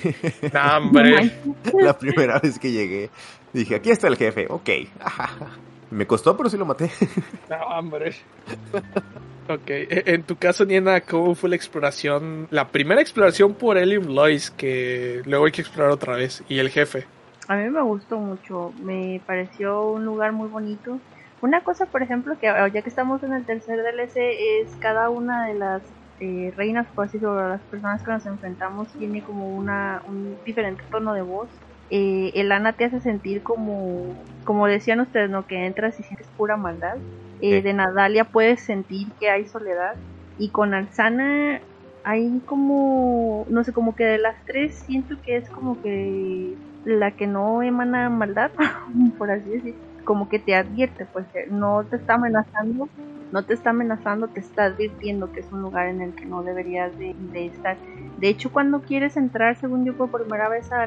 [SPEAKER 1] Nah, hombre.
[SPEAKER 2] la primera vez que llegué. Dije, aquí está el jefe, ok. Me costó, pero sí lo maté.
[SPEAKER 1] No, hombre. ok, e- en tu caso, Niena, ¿cómo fue la exploración? La primera exploración por Elium Lois, que luego hay que explorar otra vez, y el jefe.
[SPEAKER 3] A mí me gustó mucho, me pareció un lugar muy bonito. Una cosa, por ejemplo, que ya que estamos en el tercer DLC, es cada una de las eh, reinas, por así decirlo, las personas que nos enfrentamos, tiene como una, un diferente tono de voz. Eh, el Ana te hace sentir como, como decían ustedes, ¿no? Que entras y sientes pura maldad. Eh. De Nadalia puedes sentir que hay soledad. Y con Alzana hay como, no sé, como que de las tres siento que es como que la que no emana maldad, por así decir, como que te advierte, pues que no te está amenazando, no te está amenazando, te está advirtiendo que es un lugar en el que no deberías de, estar. De hecho, cuando quieres entrar, según yo, por primera vez a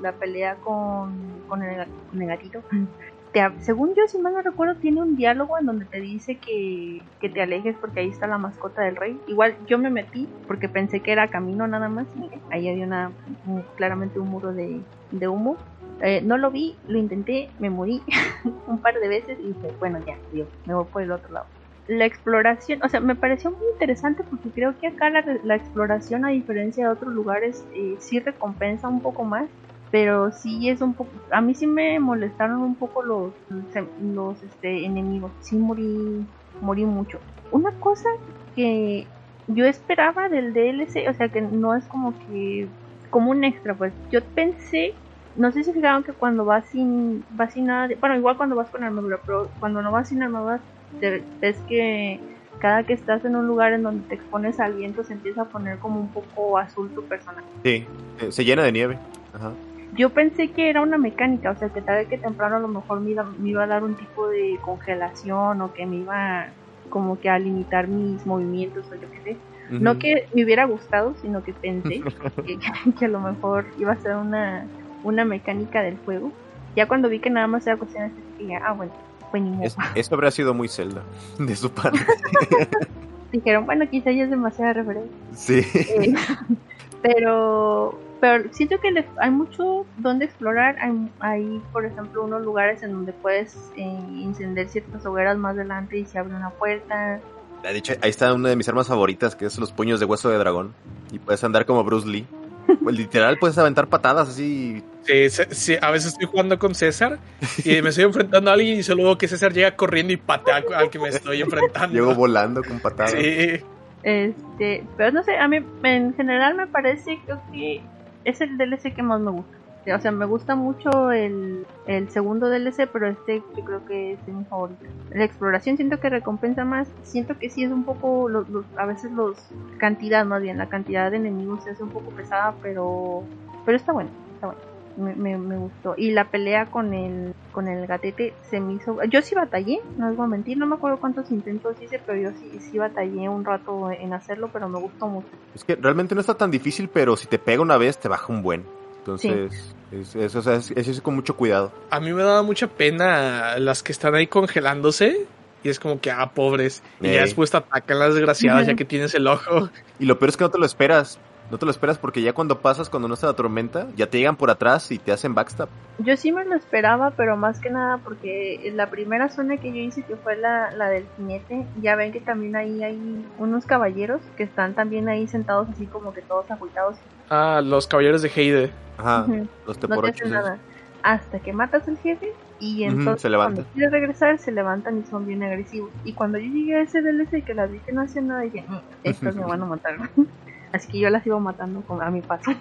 [SPEAKER 3] la pelea con, con, el, con el gatito, te según yo, si mal no recuerdo, tiene un diálogo en donde te dice que, que te alejes porque ahí está la mascota del rey. Igual yo me metí porque pensé que era camino nada más. y Ahí había una, un- claramente un muro de, de humo. Eh, no lo vi, lo intenté, me morí un par de veces y dije, bueno, ya, Dios, me voy por el otro lado. La exploración, o sea, me pareció muy interesante porque creo que acá la, la exploración, a diferencia de otros lugares, eh, sí recompensa un poco más pero sí es un poco a mí sí me molestaron un poco los los este enemigos sí morí morí mucho una cosa que yo esperaba del DLC o sea que no es como que como un extra pues yo pensé no sé si fijaron que cuando vas sin vas sin nada de- bueno igual cuando vas con armadura pero cuando no vas sin armadura te- ves que cada que estás en un lugar en donde te expones al viento se empieza a poner como un poco azul tu personaje
[SPEAKER 2] Sí, eh, se llena de nieve. Ajá.
[SPEAKER 3] yo pensé que era una mecánica, o sea, que tarde que temprano a lo mejor me iba, me iba a dar un tipo de congelación o que me iba como que a limitar mis movimientos o yo qué sé. No que me hubiera gustado, sino que pensé que, que a lo mejor iba a ser una, una mecánica del juego. Ya cuando vi que nada más era cuestión de estética, ah, bueno, pues ni modo.
[SPEAKER 2] Es- eso habría sido muy Zelda de su parte.
[SPEAKER 3] Dijeron, bueno, quizá ya es demasiada referencia.
[SPEAKER 2] Sí.
[SPEAKER 3] Eh, pero pero siento que le- hay mucho donde explorar hay, hay, por ejemplo unos lugares en donde puedes eh, encender ciertas hogueras más adelante y se abre una puerta
[SPEAKER 2] De hecho, ahí está una de mis armas favoritas, que es los puños de hueso de dragón. Y puedes andar como Bruce Lee. Literal, puedes aventar patadas así.
[SPEAKER 1] Sí, a veces estoy jugando con César y me estoy enfrentando a alguien y solo veo que César llega corriendo y patea al, al que me estoy enfrentando.
[SPEAKER 2] Llego volando con patadas.
[SPEAKER 1] Sí,
[SPEAKER 3] este pero no sé a mí en general me parece creo que es el DLC que más me gusta o sea me gusta mucho el, el segundo DLC pero este yo creo que es mi favorito la exploración siento que recompensa más. Siento que sí es un poco los, los- a veces los cantidad más bien la cantidad de enemigos se hace un poco pesada pero pero está bueno está bueno. Me, me, me gustó. Y la pelea con el con el gatete se me hizo yo sí batallé no les voy a mentir no me acuerdo cuántos intentos hice pero yo sí sí batallé un rato en hacerlo pero me gustó mucho.
[SPEAKER 2] Es que realmente no está tan difícil, pero si te pega una vez, te baja un buen. Entonces, es, es- o sea, es, con mucho cuidado.
[SPEAKER 1] A mí me daba mucha pena las que están ahí congelándose. Y es como que, ah, pobres. Y ya después te atacan las desgraciadas ya que tienes el ojo.
[SPEAKER 2] Y lo peor es que no te lo esperas. No te lo esperas porque ya cuando pasas, cuando no está la tormenta, ya te llegan por atrás y te hacen backstab.
[SPEAKER 3] Yo sí me lo esperaba, pero más que nada porque en la primera zona que yo hice, que fue la, la del jinete, ya ven que también ahí hay unos caballeros que están también ahí sentados así como que todos agüitados.
[SPEAKER 1] Ah, los caballeros de Heide.
[SPEAKER 2] Ajá, los
[SPEAKER 3] No te
[SPEAKER 2] teporochos.
[SPEAKER 3] hacen
[SPEAKER 2] esos.
[SPEAKER 3] nada. Hasta que matas al jefe y entonces
[SPEAKER 2] se levantan.
[SPEAKER 3] cuando quieres regresar se levantan y son bien agresivos. Y cuando yo llegué a ese DLC que las vi que no hacían nada, dije, "Mm, estos me van a matar. Así que yo las iba matando a mi paso.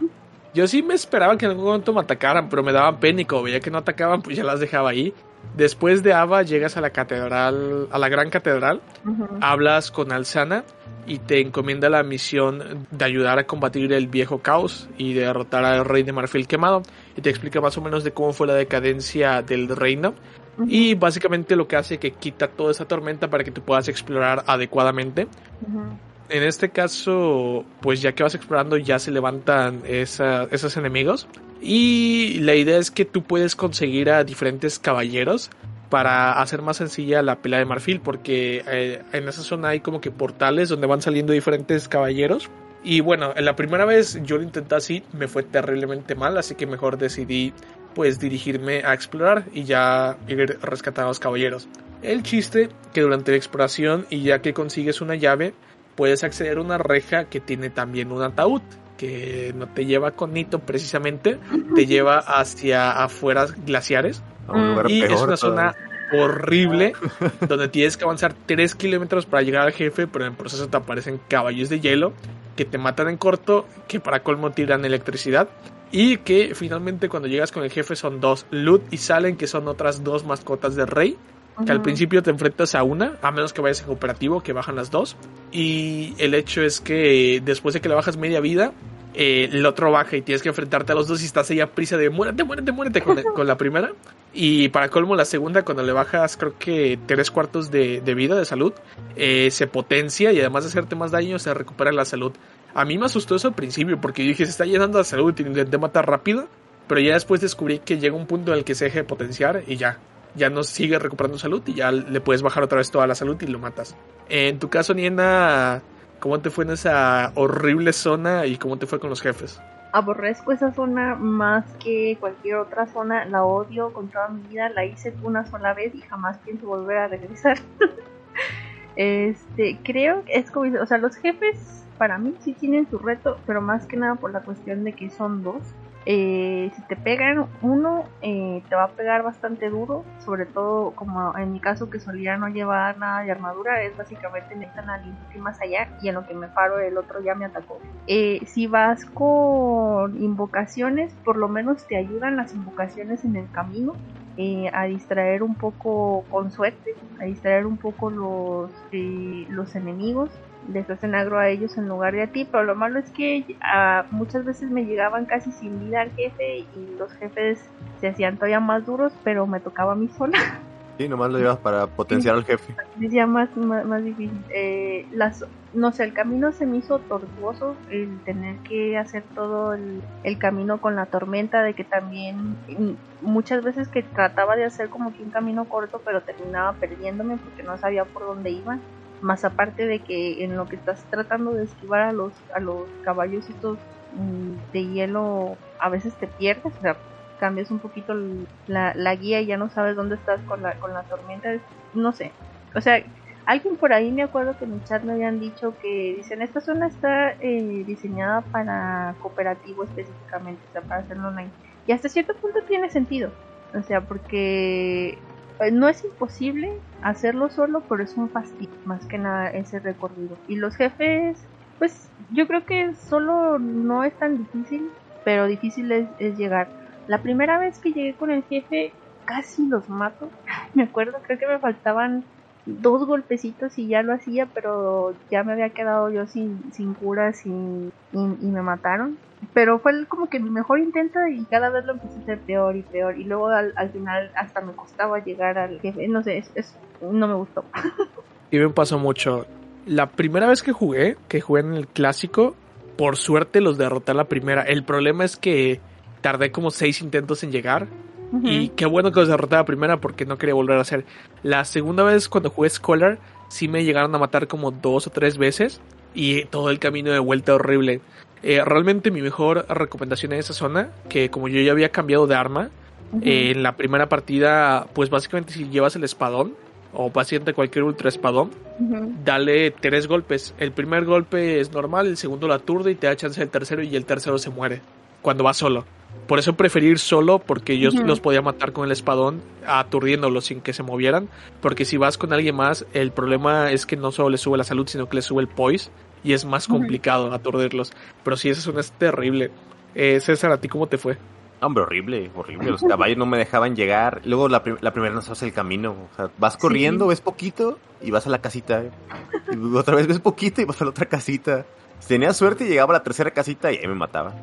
[SPEAKER 1] Yo sí me esperaba que en algún momento me atacaran, pero me daban pénico. Veía que no atacaban, pues ya las dejaba ahí. Después de Ava llegas a la catedral, a la gran catedral,
[SPEAKER 3] Ujú.
[SPEAKER 1] hablas con Alzana y te encomienda la misión de ayudar a combatir el viejo caos y derrotar al rey de Marfil quemado. Y te explica más o menos de cómo fue la decadencia del reino.
[SPEAKER 3] Ujú.
[SPEAKER 1] Y básicamente lo que hace que quita toda esa tormenta para que tú puedas explorar adecuadamente.
[SPEAKER 3] Ujú.
[SPEAKER 1] En este caso, pues ya que vas explorando ya se levantan esos enemigos. Y la idea es que tú puedes conseguir a diferentes caballeros para hacer más sencilla la pelea de marfil. Porque eh, en esa zona hay como que portales donde van saliendo diferentes caballeros. Y bueno, en la primera vez yo lo intenté así, me fue terriblemente mal, así que mejor decidí pues dirigirme a explorar y ya ir rescatando a los caballeros. El chiste que durante la exploración y ya que consigues una llave, puedes acceder a una reja que tiene también un ataúd, que no te lleva con Nito precisamente, te lleva hacia afueras glaciares
[SPEAKER 3] Mm.
[SPEAKER 1] y es una zona horrible donde tienes que avanzar 3 kilómetros para llegar al jefe, pero en el proceso te aparecen caballos de hielo que te matan en corto, que para colmo tiran electricidad. Y que finalmente cuando llegas con el jefe son dos, Lut y Salen, que son otras dos mascotas del rey. Que al principio te enfrentas a una, a menos que vayas en cooperativo, que bajan las dos. Y el hecho es que después de que le bajas media vida, eh, el otro baja y tienes que enfrentarte a los dos y estás ahí a prisa de muérete, muérete, muérete con, con la primera. Y para colmo, la segunda, cuando le bajas creo que tres cuartos de, de vida, de salud, eh, se potencia y además de hacerte más daño, se recupera la salud. A mí me asustó eso al principio porque yo dije, se está llenando de salud y intenté matar rápido. Pero ya después descubrí que llega un punto en el que se deje de potenciar y ya. Ya no sigue recuperando salud y ya le puedes bajar otra vez toda la salud y lo matas. En tu caso, Niena, ¿cómo te fue en esa horrible zona y cómo te fue con los jefes?
[SPEAKER 3] aborrezco esa zona más que cualquier otra zona, la odio con toda mi vida, la hice una sola vez y jamás pienso volver a regresar. este, creo que es como, o sea, los jefes para mí sí tienen su reto, pero más que nada por la cuestión de que son dos. Eh, si te pegan uno, eh, te va a pegar bastante duro, sobre todo como en mi caso que solía no llevar nada de armadura, es básicamente necesitan al y más allá y en lo que me paro el otro ya me atacó. Eh, si vas con invocaciones, por lo menos te ayudan las invocaciones en el camino eh, a distraer un poco con suerte, a distraer un poco los, los enemigos les hacen agro a ellos en lugar de a ti, pero lo malo es que ah, muchas veces me llegaban casi sin vida al jefe y los jefes se hacían todavía más duros, pero me tocaba a mí sola.
[SPEAKER 2] Sí, nomás lo llevas para potenciar al jefe.
[SPEAKER 3] Decía más, más, más difícil. Eh, las, no sé, el camino se me hizo tortuoso, el tener que hacer todo el, el camino con la tormenta, de que también mm, muchas veces que trataba de hacer como que un camino corto, pero terminaba perdiéndome porque no sabía por dónde iba. Más aparte de que en lo que estás tratando de esquivar a los, a los caballos estos mm, de hielo, a veces te pierdes, o sea, cambias un poquito la, la guía y ya no sabes dónde estás con la, con la tormenta, no sé. O sea, alguien por ahí me acuerdo que en el chat me habían dicho que dicen, esta zona está eh, diseñada para cooperativo específicamente, o sea, para hacerlo online. Y hasta cierto punto tiene sentido, o sea, porque no es imposible hacerlo solo, pero es un fastidio, más que nada ese recorrido. Y los jefes, pues yo creo que solo no es tan difícil, pero difícil es, es llegar. La primera vez que llegué con el jefe, casi los mato. Me acuerdo, creo que me faltaban dos golpecitos y ya lo hacía, pero ya me había quedado yo sin, sin curas y, y, y me mataron. Pero fue como que mi mejor intento y cada vez lo empecé a hacer peor y peor. Y luego al, al final hasta me costaba llegar al jefe. No sé, es, es- no me gustó.
[SPEAKER 1] Y me pasó mucho. La primera vez que jugué, que jugué en el clásico, por suerte los derroté a la primera. El problema es que tardé como seis intentos en llegar. Y qué bueno que los derroté la primera porque no quería volver a hacer. La segunda vez cuando jugué Scholar, sí me llegaron a matar como dos o tres veces. Y todo el camino de vuelta horrible. Eh, realmente mi mejor recomendación en esa zona, que como yo ya había cambiado de arma, eh, en la primera partida, pues básicamente si llevas el espadón, o básicamente cualquier ultra espadón, dale tres golpes. El primer golpe es normal, el segundo lo aturde y te da chance el tercero y el tercero se muere cuando va solo. Por eso preferí ir solo porque yo
[SPEAKER 3] Ujú.
[SPEAKER 1] los podía matar con el espadón aturdiéndolos sin que se movieran. Porque si vas con alguien más, el problema es que no solo le sube la salud, sino que le sube el poise y es más complicado aturdirlos. Pero sí, esa zona es terrible. Eh, César, ¿a ti cómo te fue?
[SPEAKER 2] Hombre, horrible, horrible. Los caballos no me dejaban llegar. Luego la, prim- la primera no sabes el camino. O sea, vas corriendo, ves poquito y vas a la casita. Y otra vez ves poquito y vas a la otra casita. Si tenía suerte llegaba a la tercera casita y ahí me mataba.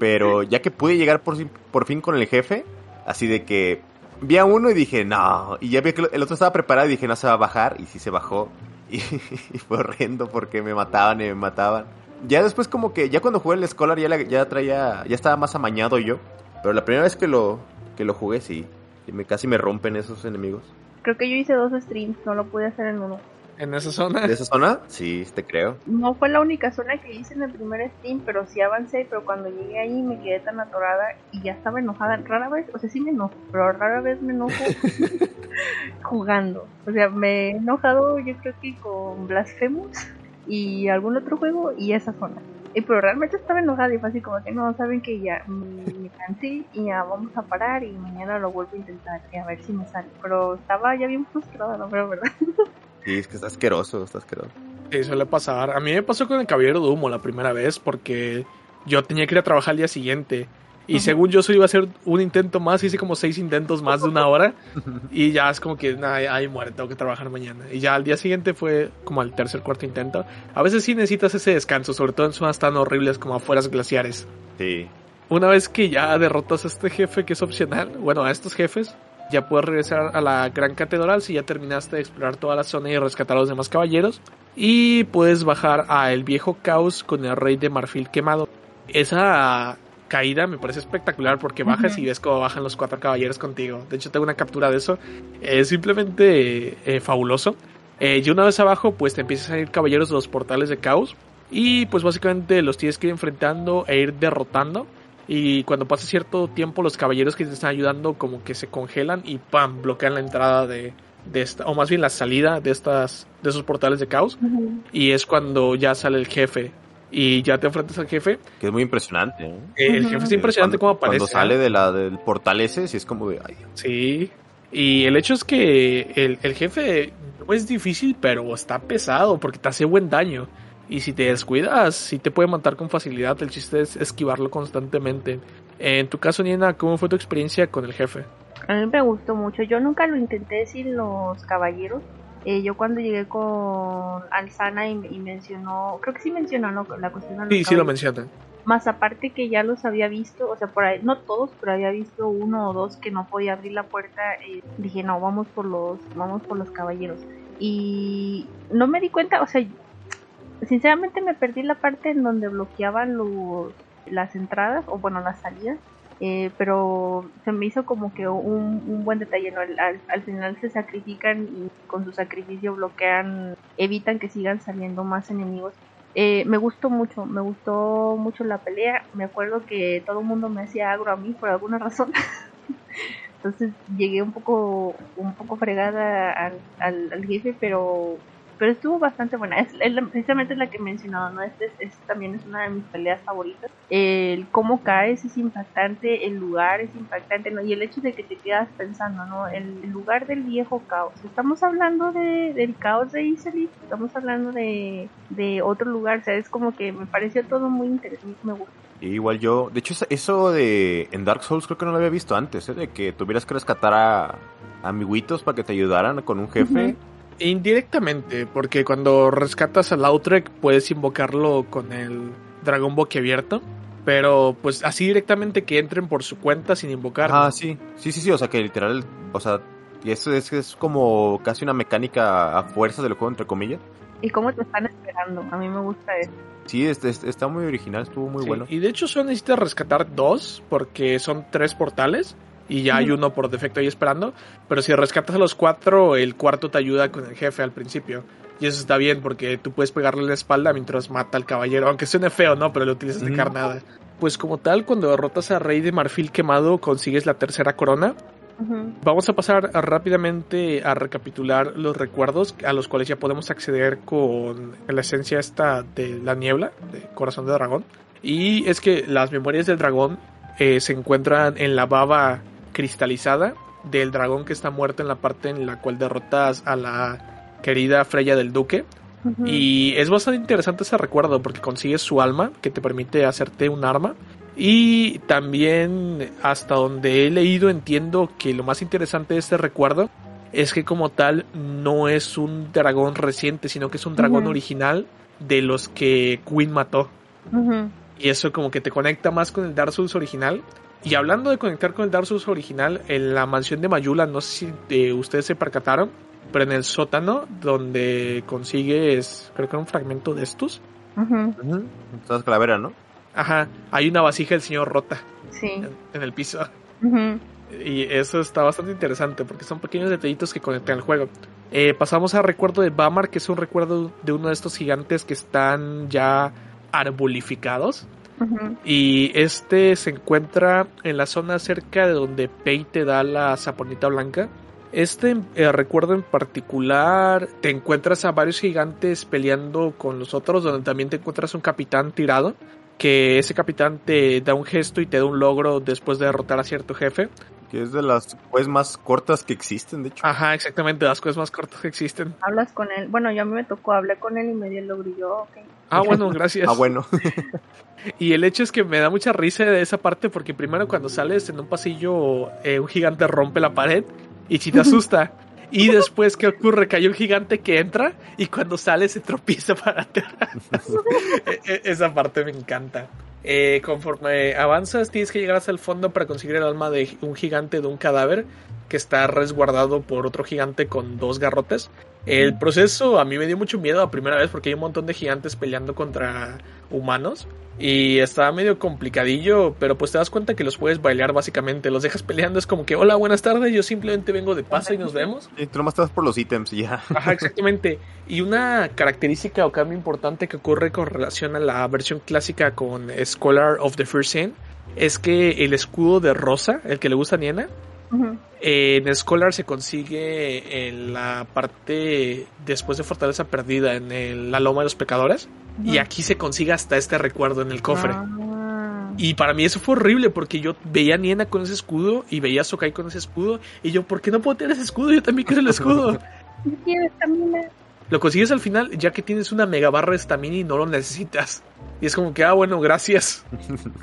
[SPEAKER 2] Pero ya que pude llegar por, fin- por fin con el jefe, así de que vi a uno y dije, no. Y ya vi que el otro estaba preparado y dije, no se va a bajar. Y sí se bajó. Y, fue horrendo porque me mataban y me mataban. Ya después como que, ya cuando jugué el Scholar ya, la- ya traía, ya estaba más amañado yo. Pero la primera vez que lo, que lo jugué sí, me, casi me rompen esos enemigos.
[SPEAKER 3] Creo que yo hice dos streams, no lo pude hacer en uno.
[SPEAKER 1] ¿En esa zona?
[SPEAKER 2] ¿De esa zona? Sí, te creo.
[SPEAKER 3] No fue la única zona que hice en el primer stream, pero sí avancé, pero cuando llegué ahí me quedé tan atorada y ya estaba enojada. Rara vez, o sea, sí me enojo, pero rara vez me enojo jugando. O sea, me he enojado yo creo que con Blasphemous y algún otro juego y esa zona. Y, pero realmente estaba enojada y fue así como que no, saben que ya me, me cansé y ya vamos a parar y mañana lo vuelvo a intentar y a ver si me sale. Pero estaba ya bien frustrada, la verdad, ¿verdad?
[SPEAKER 2] Sí, es que está asqueroso, está asqueroso.
[SPEAKER 1] Sí, suele pasar. A mí me pasó con el Caballero de Humo la primera vez porque yo tenía que ir a trabajar al día siguiente. Y
[SPEAKER 3] Ujú.
[SPEAKER 1] según yo solo iba a hacer un intento más, hice como seis intentos más de una hora. Y ya es como que, nah, ay, muere, tengo que trabajar mañana. Y ya al día siguiente fue como al tercer, cuarto intento. A veces sí necesitas ese descanso, sobre todo en zonas tan horribles como afueras glaciares.
[SPEAKER 2] Sí.
[SPEAKER 1] Una vez que ya derrotas a este jefe que es opcional, bueno, a estos jefes, ya puedes regresar a la gran catedral si ya terminaste de explorar toda la zona y rescatar a los demás caballeros. Y puedes bajar a el viejo caos con el rey de marfil quemado. Esa caída me parece espectacular porque bajas y ves cómo bajan los cuatro caballeros contigo. De hecho, tengo una captura de eso. Es simplemente eh, fabuloso. Eh, y una vez abajo, pues te empiezan a ir caballeros de los portales de caos. Y pues básicamente los tienes que ir enfrentando e ir derrotando. Y cuando pasa cierto tiempo, los caballeros que te están ayudando como que se congelan y ¡pam! bloquean la entrada de, de esta, o más bien la salida de estas, de esos portales de caos. Y es cuando ya sale el jefe. Y ya te enfrentas al jefe.
[SPEAKER 2] Que es muy impresionante. ¿eh?
[SPEAKER 1] Eh, el jefe es impresionante
[SPEAKER 2] Cuando-
[SPEAKER 1] cómo aparece.
[SPEAKER 2] Cuando sale de la, del portal ese, sí es como de, ay,
[SPEAKER 1] Sí. Y el hecho es que el, el jefe no es difícil, pero está pesado porque te hace buen daño. Y si te descuidas, sí te puede matar con facilidad. El chiste es esquivarlo constantemente. En tu caso, Niena, ¿cómo fue tu experiencia con el jefe?
[SPEAKER 3] A mí me gustó mucho. Yo nunca lo intenté sin los caballeros. Eh, yo cuando llegué con Alzana y, y mencionó, creo que sí mencionó ¿no? la cuestión de los
[SPEAKER 1] Sí, sí lo mencionan.
[SPEAKER 3] Más aparte que ya los había visto, o sea, por ahí, no todos, pero había visto uno o dos que no podía abrir la puerta. eh, dije, no, vamos por los, vamos por los caballeros. Y no me di cuenta, o sea, sinceramente me perdí la parte en donde bloqueaban los, las entradas, o bueno, las salidas. eh, pero se me hizo como que un, buen detalle, ¿no? Al, al- al final se sacrifican y con su sacrificio bloquean, evitan que sigan saliendo más enemigos. Eh, me gustó mucho, me gustó mucho la pelea. Me acuerdo que todo el mundo me hacía agro a mí por alguna razón. Entonces llegué un poco, un poco fregada al, al, al jefe, pero, pero estuvo bastante buena. Es, es la- precisamente la que he mencionado, ¿no? Este es, es- también es una de mis peleas favoritas. El cómo caes es impactante, el lugar es impactante, ¿no? Y el hecho de que te quedas pensando, ¿no? El, el lugar del viejo caos. Estamos hablando de, del caos de Iselit, estamos hablando de, de otro lugar, o sea, es como que me pareció todo muy interesante, me gustó.
[SPEAKER 2] Igual yo, de hecho eso- de en Dark Souls creo que no lo había visto antes, ¿eh? de que tuvieras que rescatar a amiguitos para que te ayudaran con un jefe.
[SPEAKER 3] Ujú.
[SPEAKER 1] Indirectamente, porque cuando rescatas a Lautrec puedes invocarlo con el dragón boquiabierto. Pero pues así directamente que entren por su cuenta sin invocar.
[SPEAKER 2] Ah, sí, sí, sí, sí, o sea que literal, o sea, y eso es, es como casi una mecánica a fuerzas del juego, entre comillas.
[SPEAKER 3] Y cómo te están esperando, a mí me gusta eso.
[SPEAKER 2] Sí, este, este está muy original, estuvo muy
[SPEAKER 1] Sí,
[SPEAKER 2] bueno.
[SPEAKER 1] Y de hecho solo necesitas rescatar dos, porque son tres portales. Y ya hay uno por defecto ahí esperando. Pero si rescatas a los cuatro, el cuarto te ayuda con el jefe al principio. Y eso está bien, porque tú puedes pegarle en la espalda mientras mata al caballero. Aunque suene feo, ¿no? Pero lo utilizas de carnada. Pues como tal, cuando derrotas a Rey de Marfil quemado, consigues la tercera corona. Vamos a pasar a- rápidamente a recapitular los recuerdos a los cuales ya podemos acceder con la esencia esta de la niebla, de corazón de dragón. Y es que las memorias del dragón eh, se encuentran en la baba cristalizada del dragón que está muerto en la parte en la cual derrotas a la querida Freya del Duque. Y es bastante interesante ese recuerdo porque consigues su alma que te permite hacerte un arma. Y también hasta donde he leído entiendo que lo más interesante de este recuerdo es que como tal no es un dragón reciente, sino que es un dragón original de los que Queen mató. Y eso como que te conecta más con el Dark Souls original. Y hablando de conectar con el Dark Souls original, en la mansión de Mayula, no sé si eh, ustedes se percataron, pero en el sótano donde consigues, creo que era un fragmento de estos.
[SPEAKER 2] Todas calaveras, ¿no?
[SPEAKER 1] ajá, hay una vasija del señor rota
[SPEAKER 3] Sí.
[SPEAKER 1] en, en el piso. Y eso está bastante interesante porque son pequeños detallitos que conectan el juego. Eh, pasamos al recuerdo de Bamar, que es un recuerdo de uno de estos gigantes que están ya arbolificados. Y este se encuentra en la zona cerca de donde Pei te da la saponita blanca. Este eh, recuerdo en particular, te encuentras a varios gigantes peleando con los otros, donde también te encuentras un capitán tirado, que ese capitán te da un gesto y te da un logro después de derrotar a cierto jefe.
[SPEAKER 2] Que es de las pues más cortas que existen, de hecho.
[SPEAKER 1] Ajá, exactamente, las cosas más cortas que existen.
[SPEAKER 3] Hablas con él. Bueno, yo a mí me tocó, hablé con él y me dio el logro y yo, ok.
[SPEAKER 1] Ah, bueno, gracias.
[SPEAKER 2] Ah, bueno.
[SPEAKER 1] Y el hecho es que me da mucha risa de esa parte porque primero cuando sales en un pasillo eh, un gigante rompe la pared y si te asusta. Y después, ¿qué ocurre? Que hay un gigante que entra y cuando sale se tropieza para atrás. E- e- Esa parte me encanta. Eh, conforme avanzas, tienes que llegar hasta el fondo para conseguir el alma de un gigante de un cadáver que está resguardado por otro gigante con dos garrotes. El proceso a mí me dio mucho miedo la primera vez porque hay un montón de gigantes peleando contra humanos y estaba medio complicadillo, pero pues te das cuenta que los puedes bailar básicamente, los dejas peleando, es como que hola, buenas tardes, yo simplemente vengo de paso y nos vemos.
[SPEAKER 2] Y tú nomás estás por los ítems y ya.
[SPEAKER 1] Ajá, exactamente. Y una característica o cambio importante que ocurre con relación a la versión clásica con Scholar of the First Sin es que el escudo de Rosa, el que le gusta a Niena, en Scholar se consigue en la parte después de Fortaleza Perdida, en el- la Loma de los Pecadores. Y aquí se consigue hasta este recuerdo en el cofre.
[SPEAKER 3] Ah.
[SPEAKER 1] Y para mí eso fue horrible porque yo veía a Niena con ese escudo y veía a Sokai con ese escudo. Y yo, ¿por qué no puedo tener ese escudo? Yo también quiero el escudo. Lo consigues al final ya que tienes una mega barra de estamina y no lo necesitas. Y es como que, ah, bueno, gracias.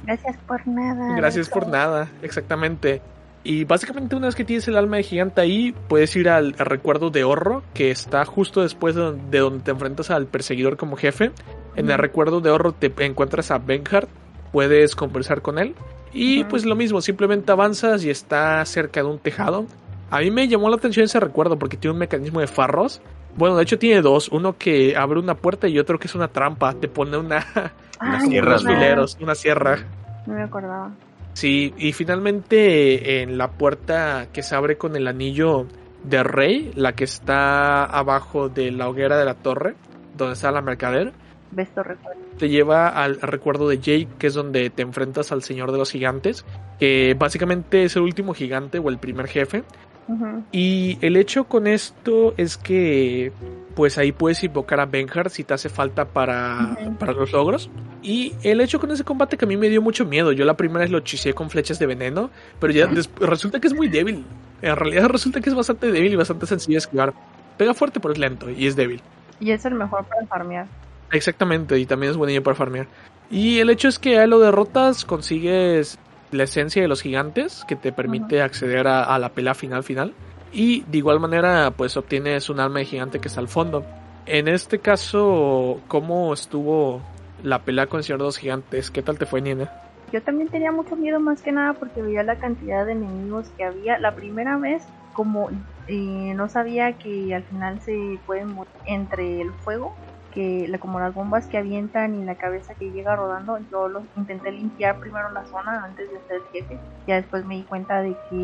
[SPEAKER 3] Gracias por nada.
[SPEAKER 1] Gracias por nada, exactamente. Y básicamente una vez que tienes el alma de gigante ahí, puedes ir al, al recuerdo de Horro, que está justo después de, don- de donde te enfrentas al perseguidor como jefe. En el recuerdo de Horro te encuentras a Benhard, puedes conversar con él. Y pues lo mismo, simplemente avanzas y está cerca de un tejado. A mí me llamó la atención ese recuerdo porque tiene un mecanismo de farros. Bueno, de hecho tiene dos, uno que abre una puerta y otro que es una trampa, te pone una,
[SPEAKER 3] Ay,
[SPEAKER 2] Unas
[SPEAKER 1] fileros, una sierra.
[SPEAKER 3] No me acordaba.
[SPEAKER 1] Sí, y finalmente en la puerta que se abre con el anillo de rey, la que está abajo de la hoguera de la torre, donde está la mercader,
[SPEAKER 3] recuerdo.
[SPEAKER 1] te lleva al recuerdo de Jake, que es donde te enfrentas al Señor de los Gigantes, que básicamente es el último gigante o el primer jefe. Y el hecho con esto es que pues ahí puedes invocar a Benhard si te hace falta para, para los logros. Y el hecho con ese combate que a mí me dio mucho miedo. Yo la primera vez lo hechicé con flechas de veneno, pero ya resulta que es muy débil. En realidad resulta que es bastante débil y bastante sencillo de esquivar. Pega fuerte pero es lento y es débil.
[SPEAKER 3] Y es el mejor para farmear.
[SPEAKER 1] Exactamente, y también es buenillo para farmear. Y el hecho es que a lo derrotas, consigues la esencia de los gigantes, que te permite acceder a, a la pelea final final. Y de igual manera, pues obtienes un alma de gigante que está al fondo. En este caso, ¿cómo estuvo la pelea con el Señor de los Gigantes? ¿Qué tal te fue, Nina?
[SPEAKER 3] Yo también tenía mucho miedo más que nada porque veía la cantidad de enemigos que había. La primera vez, como eh, no sabía que al final se pueden morir entre el fuego, que la, como las bombas que avientan y la cabeza que llega rodando, yo los intenté limpiar primero la zona antes de hacer el jefe. Ya después me di cuenta de que,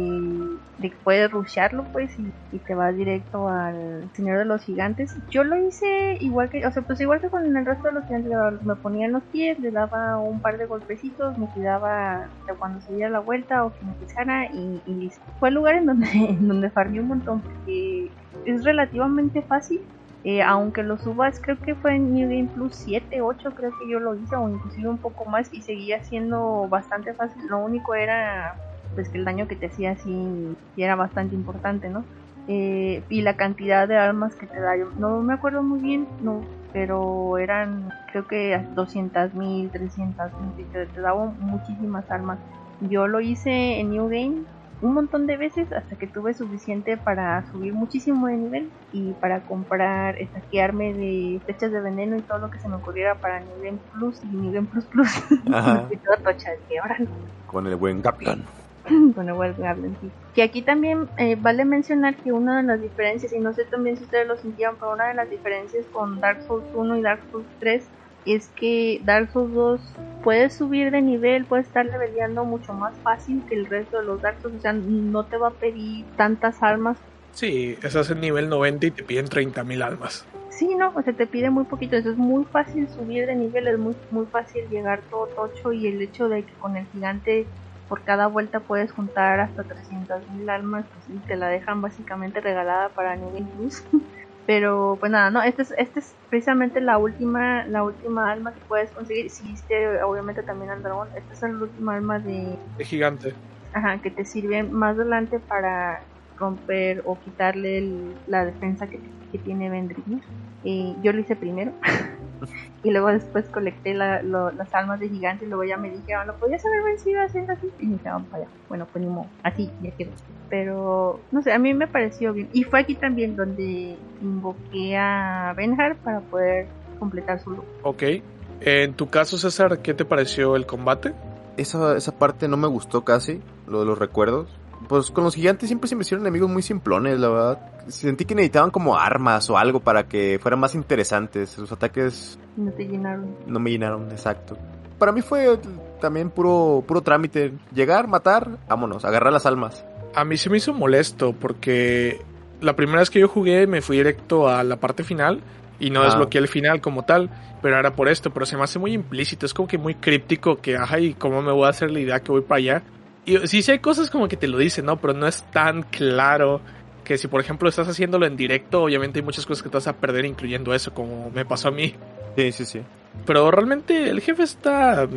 [SPEAKER 3] de que puedes rushearlo pues y, te vas directo al Señor de los Gigantes. Yo lo hice igual que, o sea, pues igual que con el resto de los gigantes, me ponía en los pies, le daba un par de golpecitos, me cuidaba cuando se diera la vuelta o que me pisara y, y listo. Fue el lugar en donde, en donde farmé un montón porque es relativamente fácil eh, aunque lo subas, creo que fue en New Game Plus 7, 8, creo que yo lo hice, o inclusive un poco más, y seguía siendo bastante fácil. Lo único era pues que el daño que te hacía así era bastante importante, ¿no? Eh, y la cantidad de armas que te da, yo no me acuerdo muy bien, no, pero eran creo que 200 mil, 300 mil, te, te daban muchísimas armas. Yo lo hice en New Game un montón de veces hasta que tuve suficiente para subir muchísimo de nivel y para comprar, estaquearme de flechas de veneno y todo lo que se me ocurriera para nivel plus y nivel plus plus. y todo tocha, no.
[SPEAKER 2] Con el buen Gaplan.
[SPEAKER 3] Con el buen Gaplan, sí. Que aquí también eh, vale mencionar que una de las diferencias, y no sé también si ustedes lo sentían, pero una de las diferencias con Dark Souls 1 y Dark Souls 3 es que Dark Souls 2 puedes subir de nivel, puedes estar leveleando mucho más fácil que el resto de los Dark Souls, o sea, no te va a pedir tantas almas.
[SPEAKER 1] Sí, estás en nivel 90 y te piden 30.000 almas.
[SPEAKER 3] Sí, no, o sea, te pide muy poquito, eso es muy fácil subir de nivel, es muy, muy fácil llegar todo tocho y el hecho de que con el gigante por cada vuelta puedes juntar hasta 300.000 almas, pues te la dejan básicamente regalada para nivel plus. Pero pues nada, no, esta es, este es precisamente la última, la última alma que puedes conseguir. Si este, obviamente también al dragón, esta es la última alma de...
[SPEAKER 1] De gigante.
[SPEAKER 3] Ajá, que te sirve más adelante para romper o quitarle la defensa que, que tiene Vendrick. Eh, yo lo hice primero. y luego después colecté la, las almas de gigante y luego ya me dijeron, ¿lo podías haber vencido haciendo así? Y me dijeron, vaya, bueno, pues ni modo, así, ya quedó. Pero, no sé, a mí me pareció bien. Y fue aquí también donde invoqué a Benhar para poder completar su look.
[SPEAKER 1] Ok. En tu caso, César, ¿qué te pareció el combate?
[SPEAKER 2] Esa, esa parte no me gustó casi, lo de los recuerdos. Pues con los gigantes siempre se me hicieron enemigos muy simplones, la verdad. Sentí que necesitaban como armas o algo para que fueran más interesantes. Los ataques...
[SPEAKER 3] No te llenaron.
[SPEAKER 2] No me llenaron, exacto. Para mí fue también puro, puro trámite. Llegar, matar, vámonos, agarrar las almas.
[SPEAKER 1] A mí se me hizo molesto porque la primera vez que yo jugué me fui directo a la parte final y no desbloqueé el final como tal, pero era por esto, pero se me hace muy implícito, es como que muy críptico que, ajá, y cómo me voy a hacer la idea que voy para allá. Y sí, sí hay cosas como que te lo dicen, ¿no? Pero no es tan claro que si por ejemplo estás haciéndolo en directo, obviamente hay muchas cosas que te vas a perder, incluyendo eso, como me pasó a mí.
[SPEAKER 2] Sí, sí, sí.
[SPEAKER 1] Pero realmente el jefe está,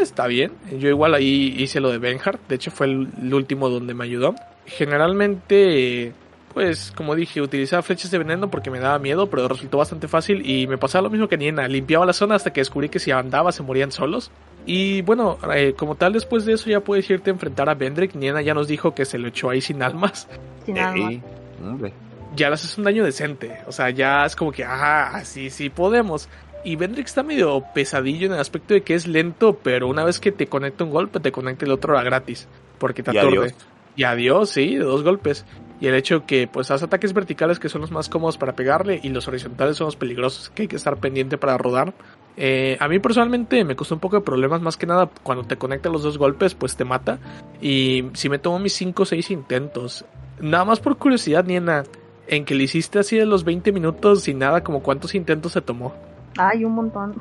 [SPEAKER 1] está bien. Yo igual ahí hice lo de Benhard. De hecho fue el, último donde me ayudó. Generalmente, pues como dije, utilizaba flechas de veneno porque me daba miedo, pero resultó bastante fácil. Y me pasaba lo mismo que Niena. Limpiaba la zona hasta que descubrí que si andaba se morían solos. Y bueno, eh, como tal, después de eso ya puedes irte a enfrentar a Vendrick. Niena ya nos dijo que se lo echó ahí sin almas.
[SPEAKER 3] Sin almas.
[SPEAKER 2] hombre.
[SPEAKER 1] Ya le haces un daño decente. O sea, ya es como que, ajá, así sí podemos. Y Vendrick está medio pesadillo en el aspecto de que es lento, pero una vez que te conecta un golpe, te conecta el otro a gratis. Porque te aturde. Y adiós, sí, de dos golpes. Y el hecho que pues hace ataques verticales que son los más cómodos para pegarle y los horizontales son los peligrosos que hay que estar pendiente para rodar. Eh, a mí personalmente me costó un poco de problemas más que nada cuando te conecta los dos golpes pues te mata. Y si me tomo mis 5 o 6 intentos. Nada más por curiosidad, Niena, en que le hiciste así de los 20 minutos y nada, como cuántos intentos se tomó.
[SPEAKER 3] Ay, un montón.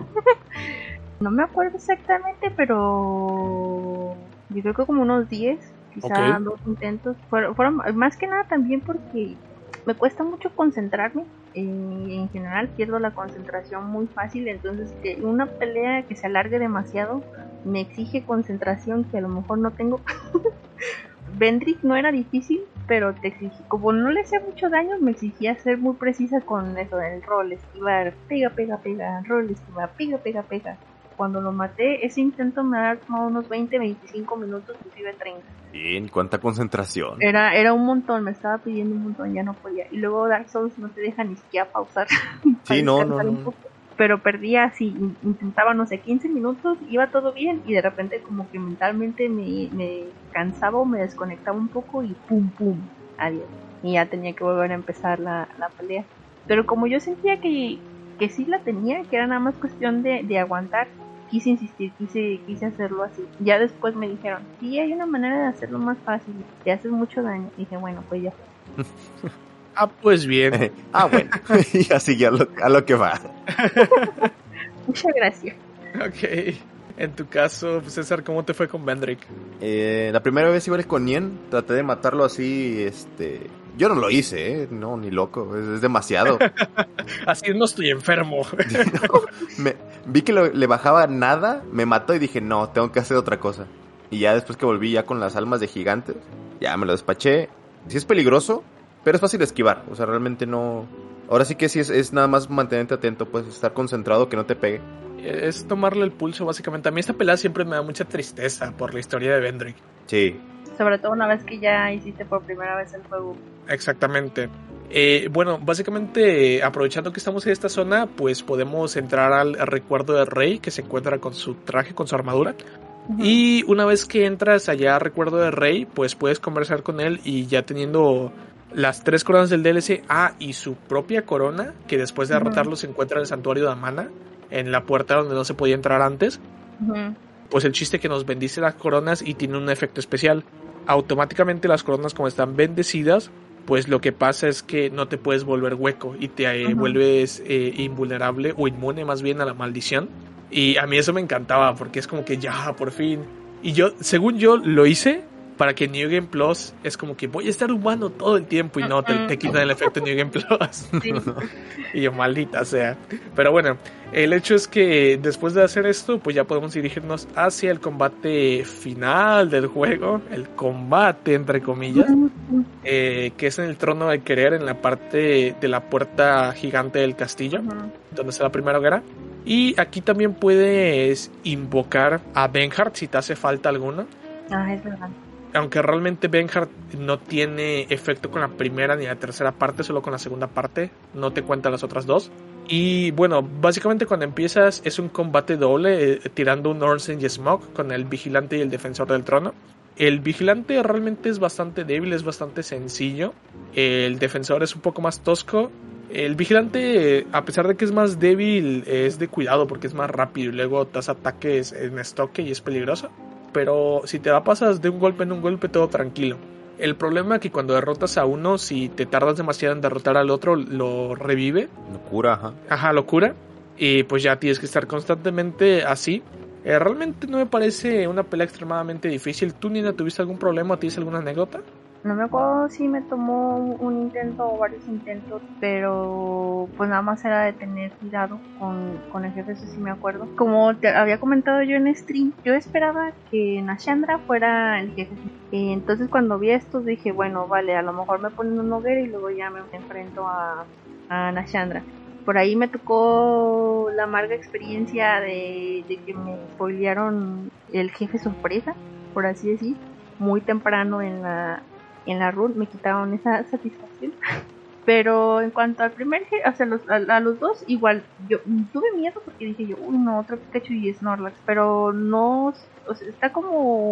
[SPEAKER 3] no me acuerdo exactamente, pero yo creo que como unos 10, quizá dos intentos. Fueron, más que nada también porque me cuesta mucho concentrarme. en general pierdo la concentración muy fácil, entonces que una pelea que se alargue demasiado me exige concentración que a lo mejor no tengo. Vendrick no era difícil, pero te exigí, como no le hacía mucho daño, me exigía ser muy precisa con eso del rol, esquivar, pega, pega, pega, rol, esquivar, pega, pega, pega. Cuando lo maté, ese intento me ha tomado unos 20, 25 minutos, inclusive 30.
[SPEAKER 2] Bien, cuánta concentración.
[SPEAKER 3] Era, era un montón, me estaba pidiendo un montón, ya no podía. Y luego Dark Souls no te deja ni siquiera pausar.
[SPEAKER 2] sí, no, no, no
[SPEAKER 3] pero perdía así, intentaba, no sé, 15 minutos, iba todo bien y de repente como que mentalmente me, me cansaba o me desconectaba un poco y pum, pum, adiós. Y ya tenía que volver a empezar la, la pelea. Pero como yo sentía que que sí la tenía, que era nada más cuestión de, de aguantar. Quise insistir, quise, quise hacerlo así. Ya después me dijeron, sí, hay una manera de hacerlo más fácil, te haces mucho daño. Y dije, bueno, pues ya.
[SPEAKER 1] Ah, pues bien.
[SPEAKER 2] ah, bueno. y así a lo, a lo que va.
[SPEAKER 3] Muchas gracias.
[SPEAKER 1] Ok. En tu caso, César, ¿cómo te fue con Vendrick?
[SPEAKER 2] Eh, la primera vez igual con Nien, traté de matarlo así, este... Yo no lo hice, ¿eh? No, ni loco, es, es demasiado.
[SPEAKER 1] así no estoy enfermo.
[SPEAKER 2] No, me, vi que lo- le bajaba nada, me mató y dije, no, tengo que hacer otra cosa. Y ya después que volví ya con las almas de gigantes, ya me lo despaché. Sí es peligroso, pero es fácil de esquivar, o sea, realmente no... Ahora sí que sí es, es nada más mantenerte atento, pues estar concentrado, que no te pegue.
[SPEAKER 1] Es tomarle el pulso, básicamente. A mí esta pelea siempre me da mucha tristeza por la historia de Vendrick.
[SPEAKER 2] Sí,
[SPEAKER 3] Sobre todo una vez que ya hiciste por primera vez el juego.
[SPEAKER 1] Exactamente. Eh, bueno, básicamente, eh, aprovechando que estamos en esta zona, pues podemos entrar al recuerdo del rey que se encuentra con su traje, con su armadura. Y una vez que entras allá a recuerdo del rey, pues puedes conversar con él y ya teniendo las tres coronas del DLC, ah, y su propia corona, que después de derrotarlo se encuentra en el santuario de Amana, en la puerta donde no se podía entrar antes.
[SPEAKER 3] Ujú.
[SPEAKER 1] Pues el chiste que nos bendice las coronas y tiene un efecto especial. Automáticamente las coronas como están bendecidas, pues lo que pasa es que no te puedes volver hueco y te eh, vuelves eh, invulnerable o inmune más bien a la maldición. Y a mí eso me encantaba porque es como que ya, por fin. Y yo, según yo, lo hice para que New Game Plus es como que voy a estar humano todo el tiempo y no, te, te quitan el efecto New Game Plus.
[SPEAKER 3] Sí.
[SPEAKER 1] Y yo, maldita sea. Pero bueno, el hecho es que después de hacer esto, pues ya podemos dirigirnos hacia el combate final del juego. El combate, entre comillas. eh, que es en el trono de querer, en la parte de la puerta gigante del castillo, donde está la primera hoguera. Y aquí también puedes invocar a Benhard si te hace falta alguno.
[SPEAKER 3] Ah, es verdad.
[SPEAKER 1] Aunque realmente Benhard no tiene efecto con la primera ni la tercera parte, solo con la segunda parte, no te cuenta las otras dos. Y bueno, básicamente cuando empiezas es un combate doble, eh, tirando un Ornstein y Smoke con el vigilante y el defensor del trono. El vigilante realmente es bastante débil, es bastante sencillo. El defensor es un poco más tosco. El vigilante, eh, a pesar de que es más débil, es de cuidado porque es más rápido y luego te hace ataques en estoque y es peligroso pero si te la pasas de un golpe en un golpe todo tranquilo. El problema es que cuando derrotas a uno, si te tardas demasiado en derrotar al otro, lo revive,
[SPEAKER 2] locura, ajá.
[SPEAKER 1] ajá, locura, y pues ya tienes que estar constantemente así. Eh, realmente no me parece una pelea extremadamente difícil. ¿Tú, Nina, tuviste algún problema? ¿Tienes alguna anécdota?
[SPEAKER 3] No me acuerdo si me tomó un intento o varios intentos, pero pues nada más era de tener cuidado con, con el jefe, eso sí me acuerdo. Como te había comentado yo en stream, yo esperaba que Nashandra fuera el jefe. Eh, entonces cuando vi esto dije, bueno, vale, a lo mejor me ponen un hoguera y luego ya me enfrento a, a Nashandra. Por ahí me tocó la amarga experiencia de, de que me spoilearon el jefe sorpresa, por así decir, muy temprano en la, en la run me quitaron esa satisfacción. Pero en cuanto al primer o sea, los- a, a los dos, igual, yo tuve miedo porque dije yo, uy, no, otro Pikachu y Snorlax, pero no, o sea, está como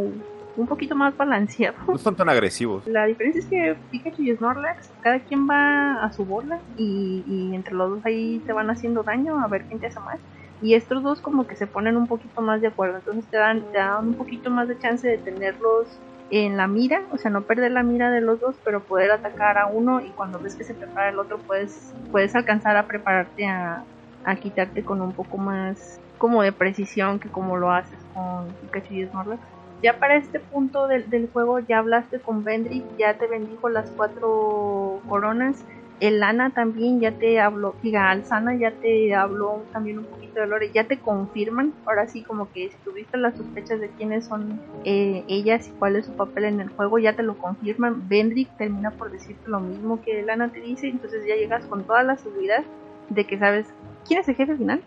[SPEAKER 3] un poquito más balanceado.
[SPEAKER 2] No son tan agresivos.
[SPEAKER 3] La diferencia es que Pikachu y Snorlax, cada quien va a su bola y, y entre los dos ahí se van haciendo daño a ver quién te hace más. Y estos dos como que se ponen un poquito más de acuerdo, entonces te dan, te dan un poquito más de chance de tenerlos en la mira, o sea, no perder la mira de los dos, pero poder atacar a uno y cuando ves que se prepara el otro puedes, puedes alcanzar a prepararte a, a quitarte con un poco más como de precisión que como lo haces con Pikachu y Snorlax. Ya para este punto del, del juego ya hablaste con Vendrick, ya te bendijo las cuatro coronas. El también ya te habló, diga, Alzana ya te habló también un poquito de Lore, ya te confirman, ahora sí como que si tuviste las sospechas de quiénes son eh, ellas y cuál es su papel en el juego, ya te lo confirman. Vendrick termina por decirte lo mismo que Lana te dice, entonces ya llegas con toda la seguridad de que sabes quién es el jefe final.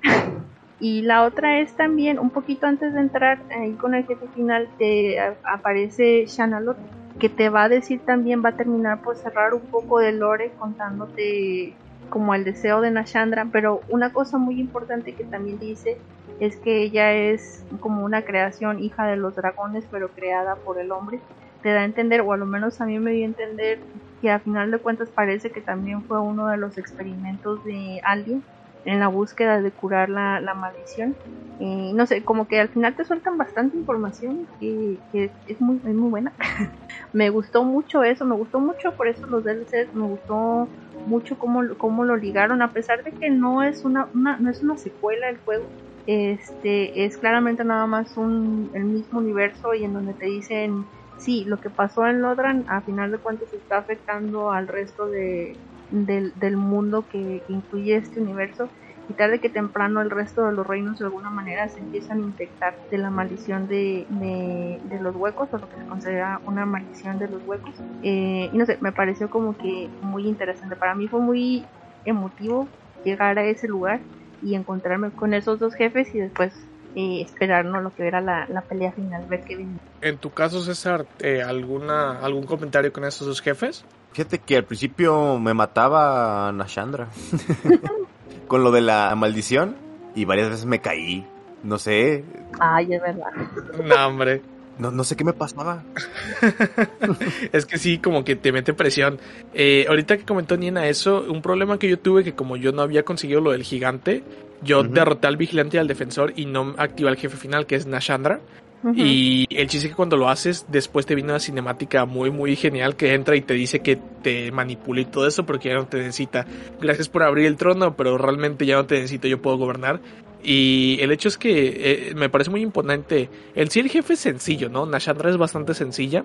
[SPEAKER 3] Y la otra es también, un poquito antes de entrar ahí con el jefe final, te aparece Shanalot, que te va a decir también, va a terminar por cerrar un poco de lore contándote como el deseo de Nashandra, pero una cosa muy importante que también dice es que ella es como una creación hija de los dragones, pero creada por el hombre. Te da a entender, o a lo menos a mí me dio a entender, que a final de cuentas parece que también fue uno de los experimentos de alguien en la búsqueda de curar la, la maldición. Y no sé, como que al final te sueltan bastante información que, que es, muy, es muy buena. me gustó mucho eso, me gustó mucho por eso los DLCs, me gustó mucho cómo, cómo lo ligaron, a pesar de que no es una, no es una secuela del juego. Este es claramente nada más un, el mismo universo y en donde te dicen sí, lo que pasó en Lodran a final de cuentas está afectando al resto de, del, del mundo que, incluye este universo y tarde que temprano el resto de los reinos de alguna manera se empiezan a infectar de la maldición de, de, los huecos o lo que se considera una maldición de los huecos eh, y no sé, me pareció como que muy interesante para mí fue muy emotivo llegar a ese lugar y encontrarme con esos dos jefes y después eh, esperarnos lo que era la, la, pelea final, ver qué venía.
[SPEAKER 1] En tu caso, César, eh, ¿alguna, ¿algún comentario con esos dos jefes?
[SPEAKER 2] Fíjate que al principio me mataba Nashandra con lo de la maldición y varias veces me caí. No sé.
[SPEAKER 3] Ay, es verdad.
[SPEAKER 1] No, hombre.
[SPEAKER 2] No, no sé qué me pasaba.
[SPEAKER 1] es que sí, como que te mete presión. Eh, ahorita que comentó Nina eso, un problema que yo tuve que como yo no había conseguido lo del gigante, yo derroté al vigilante y al defensor y no activé al jefe final, que es Nashandra. Y el chiste es que cuando lo haces, después te viene una cinemática muy, muy genial que entra y te dice que te manipula y todo eso porque ya no te necesita. Gracias por abrir el trono, pero realmente ya no te necesito, yo puedo gobernar. Y el hecho es que eh, me parece muy imponente. El sí, el jefe es sencillo, ¿no? Nashandra es bastante sencilla.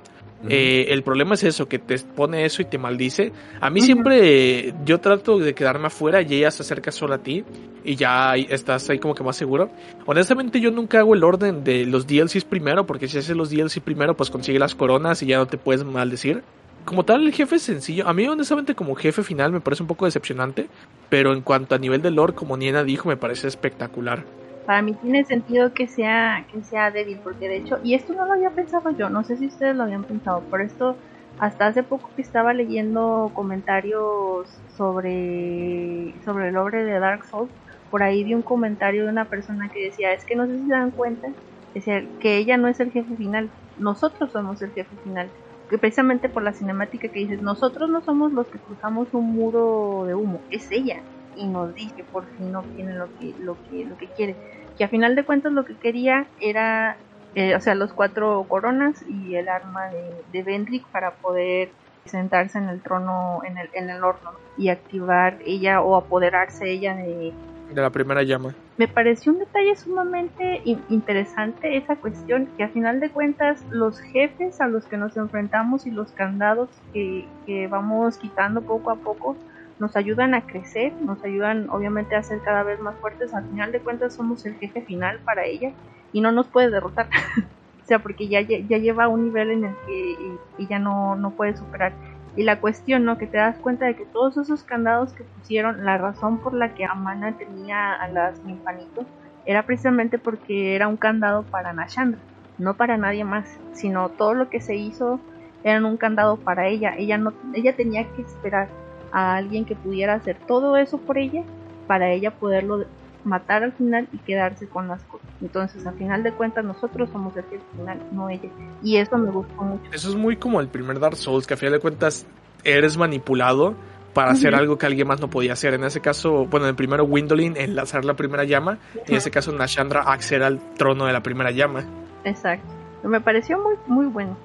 [SPEAKER 1] Eh, el problema es eso, que te pone eso y te maldice. A mí siempre yo trato de quedarme afuera y ella se acerca sola a ti y ya estás ahí como que más seguro. Honestamente yo nunca hago el orden de los DLCs primero, porque si haces los DLC primero pues consigue las coronas y ya no te puedes maldecir como tal, el jefe es sencillo. A mí, honestamente, como jefe final me parece un poco decepcionante. Pero en cuanto a nivel de lore, como Niena dijo, me parece espectacular.
[SPEAKER 3] Para mí tiene sentido que sea, que sea débil, porque de hecho, y esto no lo había pensado yo, no sé si ustedes lo habían pensado, por esto hasta hace poco que estaba leyendo comentarios sobre, sobre el lore de Dark Souls, por ahí vi un comentario de una persona que decía, es que no sé si se dan cuenta, decía que ella no es el jefe final, nosotros somos el jefe final que precisamente por la cinemática que dices, nosotros no somos los que cruzamos un muro de humo, es ella y nos dice que por fin no tiene lo que lo que lo que quiere, que a final de cuentas lo que quería era eh, o sea, los cuatro coronas y el arma de, de Vendrick para poder sentarse en el trono, en el, en el horno y activar ella o apoderarse ella de,
[SPEAKER 1] de la primera llama.
[SPEAKER 3] Me pareció un detalle sumamente interesante esa cuestión, que a final de cuentas los jefes a los que nos enfrentamos y los candados que, que vamos quitando poco a poco nos ayudan a crecer, nos ayudan obviamente a ser cada vez más fuertes, al final de cuentas somos el jefe final para ella y no nos puede derrotar. o sea, porque ya, ya lleva un nivel en el que ella no, no puede superar. Y la cuestión, ¿no? Que te das cuenta de que todos esos candados que pusieron, la razón por la que Amana tenía a las ninfanitos, era precisamente porque era un candado para Nashandra, no para nadie más, sino todo lo que se hizo era un candado para ella. Ella no, ella tenía que esperar a alguien que pudiera hacer todo eso por ella para ella poderlo matar al final y quedarse con las cosas. Entonces, al final de cuentas, nosotros somos el jefe final, no ella. Y eso me gustó mucho.
[SPEAKER 1] Eso es muy como el primer Dark Souls, que al final de cuentas eres manipulado para hacer algo que alguien más no podía hacer. En ese caso, bueno, en el primero Windolin enlazar la primera llama, y en ese caso Nashandra acceder al trono de la primera llama.
[SPEAKER 3] Exacto. Me pareció muy, muy bueno.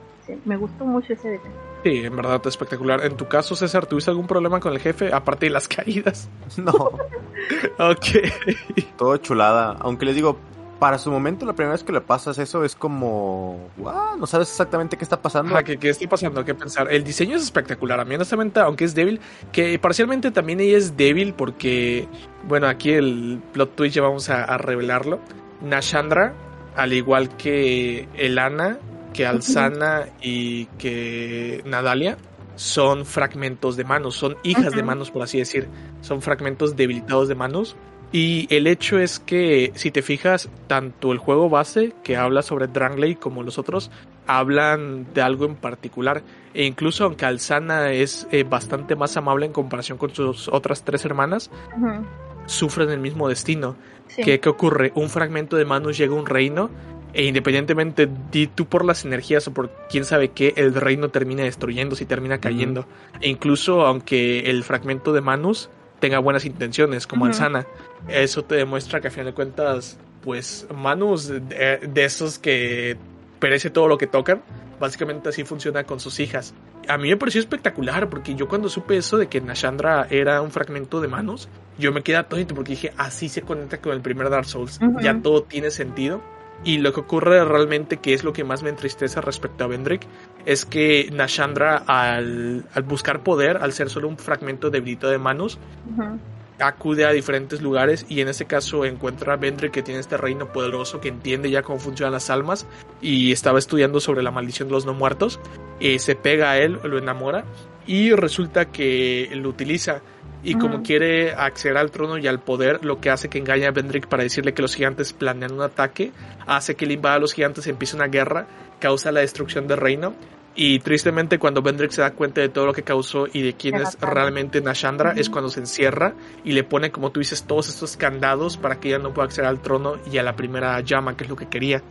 [SPEAKER 3] me gustó mucho ese detalle.
[SPEAKER 1] Sí, en verdad espectacular. En tu caso, César, ¿tuviste algún problema con el jefe aparte de las caídas?
[SPEAKER 2] No.
[SPEAKER 1] ok.
[SPEAKER 2] Todo chulada. Aunque les digo, para su momento, la primera vez que le pasas eso es como. no sabes exactamente qué está pasando.
[SPEAKER 1] ¿qué, ¿qué, está pasando? ¿Qué pensar? El diseño es espectacular. A mí, honestamente, aunque es débil, que parcialmente también ella es débil porque. Bueno, aquí el plot twist ya vamos a, a revelarlo. Nashandra, al igual que Elana, que Alzana y que Nadalia son fragmentos de manos, son hijas de manos, por así decir. Son fragmentos debilitados de manos. Y el hecho es que, si te fijas, tanto el juego base, que habla sobre Drangley, como los otros, hablan de algo en particular. E incluso aunque Alzana es eh, bastante más amable en comparación con sus otras tres hermanas, sufren el mismo destino. ¿Qué, ¿Qué ocurre? Un fragmento de manos llega a un reino e independientemente de tú por las energías o por quién sabe qué, el reino termina destruyéndose y termina cayendo. E incluso aunque el fragmento de Manus tenga buenas intenciones, como
[SPEAKER 3] Ujú.
[SPEAKER 1] Alzana. Eso te demuestra que a final de cuentas, pues Manus de, de esos que perece todo lo que tocan, básicamente así funciona con sus hijas. A mí me pareció espectacular porque yo cuando supe eso de que Nashandra era un fragmento de manos, yo me quedé atónito porque dije, así se conecta con el primer Dark Souls, ya todo tiene sentido. Y lo que ocurre realmente, que es lo que más me entristece respecto a Vendrick, es que Nashandra al, al buscar poder, al ser solo un fragmento debilitado de manos,
[SPEAKER 3] Ujú.
[SPEAKER 1] acude a diferentes lugares y en este caso encuentra a Vendrick que tiene este reino poderoso que entiende ya cómo funcionan las almas y estaba estudiando sobre la maldición de los no muertos. Eh, se pega a él, lo enamora y resulta que lo utiliza. Y como quiere acceder al trono y al poder, lo que hace que engaña a Vendrick para decirle que los gigantes planean un ataque, hace que él invada a los gigantes, empiece una guerra, causa la destrucción del reino. Y tristemente cuando Vendrick se da cuenta de todo lo que causó y de quién es realmente Nashandra, es cuando se encierra y le pone, como tú dices, todos estos candados para que ella no pueda acceder al trono y a la primera llama, que es lo que quería.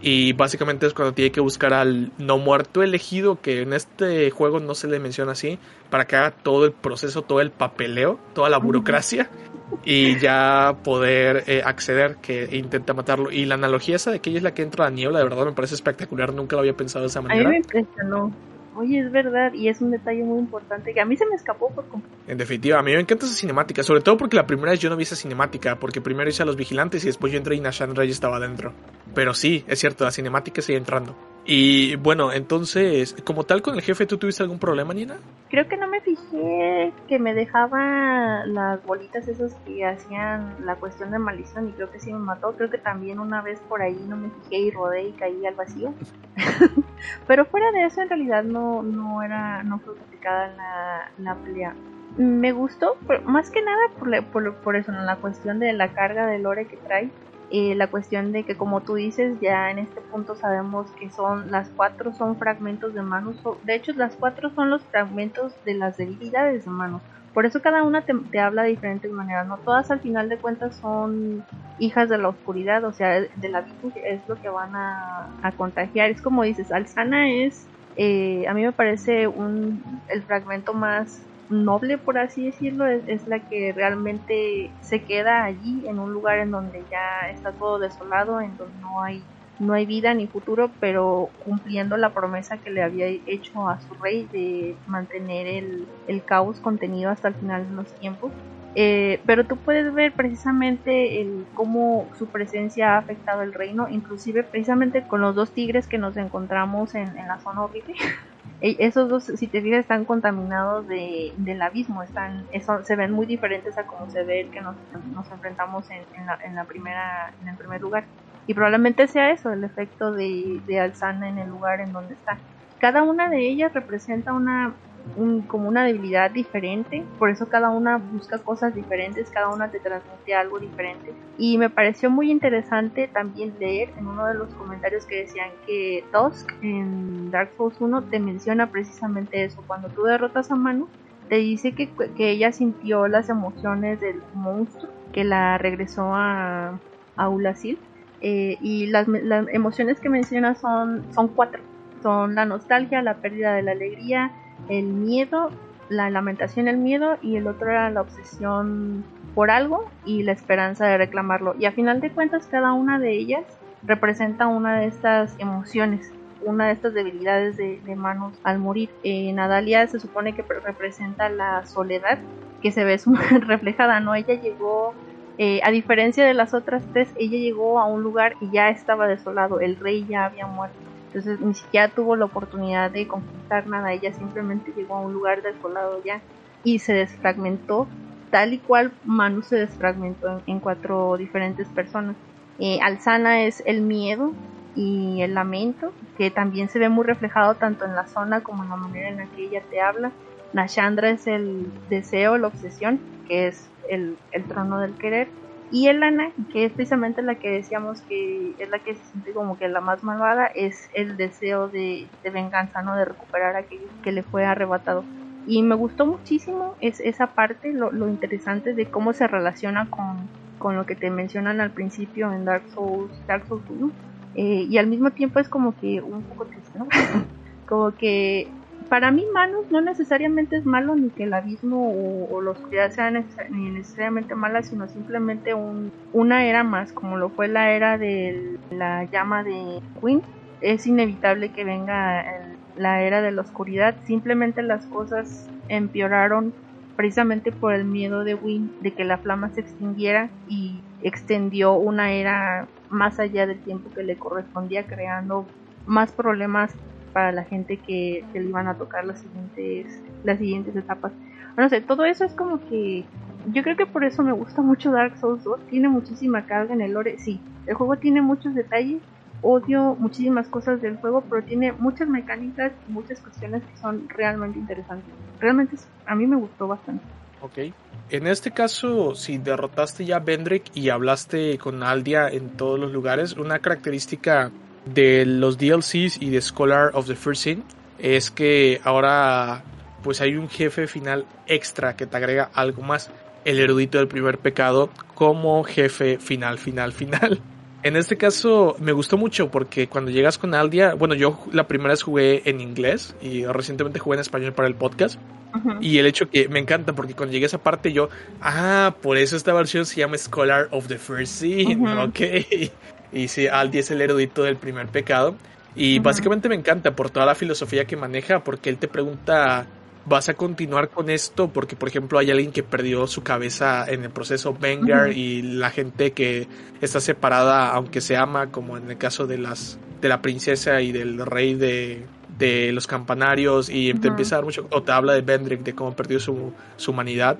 [SPEAKER 1] Y básicamente es cuando tiene que buscar al no muerto elegido, que en este juego no se le menciona así, para que haga todo el proceso, todo el papeleo, toda la burocracia y ya poder eh, acceder, que intenta matarlo. Y la analogía esa de que ella es la que entra a la niebla, de verdad me parece espectacular, nunca lo había pensado de esa
[SPEAKER 3] A mí
[SPEAKER 1] manera.
[SPEAKER 3] me impresionó. Oye, es verdad, y es un detalle muy importante que a mí se me escapó por completo.
[SPEAKER 1] En definitiva, a mí me encanta esa cinemática, sobre todo porque la primera vez yo no vi esa cinemática, porque primero hice a los vigilantes y después yo entré y Nashandra ya estaba adentro. Pero sí, es cierto, la cinemática sigue entrando. Y bueno, entonces, como tal con el jefe, ¿tú tuviste algún problema, Nina?
[SPEAKER 3] Creo que no me fijé que me dejaba las bolitas esas que hacían la cuestión de maldición y creo que sí me mató. Creo que también una vez por ahí no me fijé y rodé y caí al vacío. Pero fuera de eso en realidad no, no era, no fue complicada la, la pelea. Me gustó, más que nada por, por, por eso, ¿no? la cuestión de la carga de lore que trae. Eh, la cuestión de que como tú dices ya en este punto sabemos que son las cuatro son fragmentos de manos de hecho las cuatro son los fragmentos de las debilidades de manos. Por eso cada una te, habla de diferentes maneras no todas al final de cuentas son hijas de la oscuridad o sea de la es lo que van a, a contagiar. Es como dices Alzana es eh, a mí me parece un el fragmento más noble, por así decirlo, es, la que realmente se queda allí en un lugar en donde ya está todo desolado, en donde no hay no hay vida ni futuro, pero cumpliendo la promesa que le había hecho a su rey de mantener el, el caos contenido hasta el final de los tiempos. Eh, pero tú puedes ver precisamente el, cómo su presencia ha afectado el reino, inclusive precisamente con los dos tigres que nos encontramos en, en la zona horrible. E- Esos dos, si te fijas, están contaminados de, del abismo, están, eso, se ven muy diferentes a como se ve el que nos, nos enfrentamos en, en la, en la primera, en el primer lugar. Y probablemente sea eso, el efecto de, de Alzana en el lugar en donde está. Cada una de ellas representa una, un- como una debilidad diferente, por eso cada una busca cosas diferentes, cada una te transmite algo diferente. Y me pareció muy interesante también leer en uno de los comentarios que decían que Dusk en Dark Souls 1 te menciona precisamente eso, cuando tú derrotas a Manu, te dice que, que ella sintió las emociones del monstruo que la regresó a, a Ulasil. Eh, y las, las emociones que menciona son, son cuatro. Son la nostalgia, la pérdida de la alegría, el miedo, la lamentación, el miedo y el otro era la obsesión por algo y la esperanza de reclamarlo. Y a final de cuentas cada una de ellas representa una de estas emociones, una de estas debilidades de, Manos al morir. Eh, Nadalia se supone que pre- representa la soledad que se ve reflejada, ¿no? Ella llegó, eh, a diferencia de las otras tres, ella llegó a un lugar y ya estaba desolado, el rey ya había muerto. Entonces ni siquiera tuvo la oportunidad de conquistar nada, ella simplemente llegó a un lugar desolado ya y se desfragmentó tal y cual Manu se desfragmentó en, cuatro diferentes personas. Eh, Alzana es el miedo y el lamento, que también se ve muy reflejado tanto en la zona como en la manera en la que ella te habla. Nashandra es el deseo, la obsesión, que es el trono del querer. Y Elana, que es precisamente la que decíamos que es la que se siente como que la más malvada, es el deseo de, de venganza, ¿no? De recuperar aquello que le fue arrebatado. Y me gustó muchísimo es, esa parte, lo, lo interesante de cómo se relaciona con, con lo que te mencionan al principio en Dark Souls, Dark Souls 1. Eh, y al mismo tiempo es como que un poco triste, ¿no? como que para mí Manus no necesariamente es malo ni que el abismo o, o la oscuridad sea ni necesariamente mala, sino simplemente un, una era más, como lo fue la era de la llama de Queen. Es inevitable que venga la era de la oscuridad, simplemente las cosas empeoraron precisamente por el miedo de Win de que la flama se extinguiera y extendió una era más allá del tiempo que le correspondía, creando más problemas para la gente que, le iban a tocar las siguientes, las siguientes etapas. No sé, todo eso es como que yo creo que por eso me gusta mucho Dark Souls 2. Tiene muchísima carga en el lore. Sí, el juego tiene muchos detalles. Odio muchísimas cosas del juego, pero tiene muchas mecánicas y muchas cuestiones que son realmente interesantes. Realmente a mí me gustó bastante.
[SPEAKER 1] Ok. En este caso, si derrotaste ya a Bendrick y hablaste con Aldia en todos los lugares, una característica de los DLCs y de Scholar of the First Sin es que ahora pues hay un jefe final extra que te agrega algo más. El erudito del primer pecado como jefe final, final, final. En este caso me gustó mucho porque cuando llegas con Aldia, bueno, yo la primera vez jugué en inglés y recientemente jugué en español para el podcast. Y el hecho que me encanta porque cuando llegué a esa parte yo, ah, por eso esta versión se llama Scholar of the First Sin, ok. Y sí, Aldi es el erudito del primer pecado. Y básicamente me encanta por toda la filosofía que maneja, porque él te pregunta, ¿vas a continuar con esto? Porque, por ejemplo, hay alguien que perdió su cabeza en el proceso Vengar y la gente que está separada, aunque se ama, como en el caso de las de la princesa y del rey de, de los campanarios, y te empieza a dar mucho, o te habla de Vendrick, de cómo perdió su, su humanidad,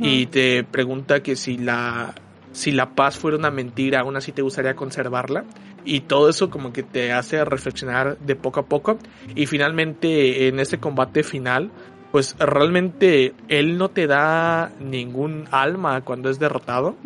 [SPEAKER 1] y te pregunta que si la si la paz fuera una mentira, aún así te gustaría conservarla. Y todo eso como que te hace reflexionar de poco a poco. Y finalmente en ese combate final, pues realmente él no te da ningún alma cuando es derrotado.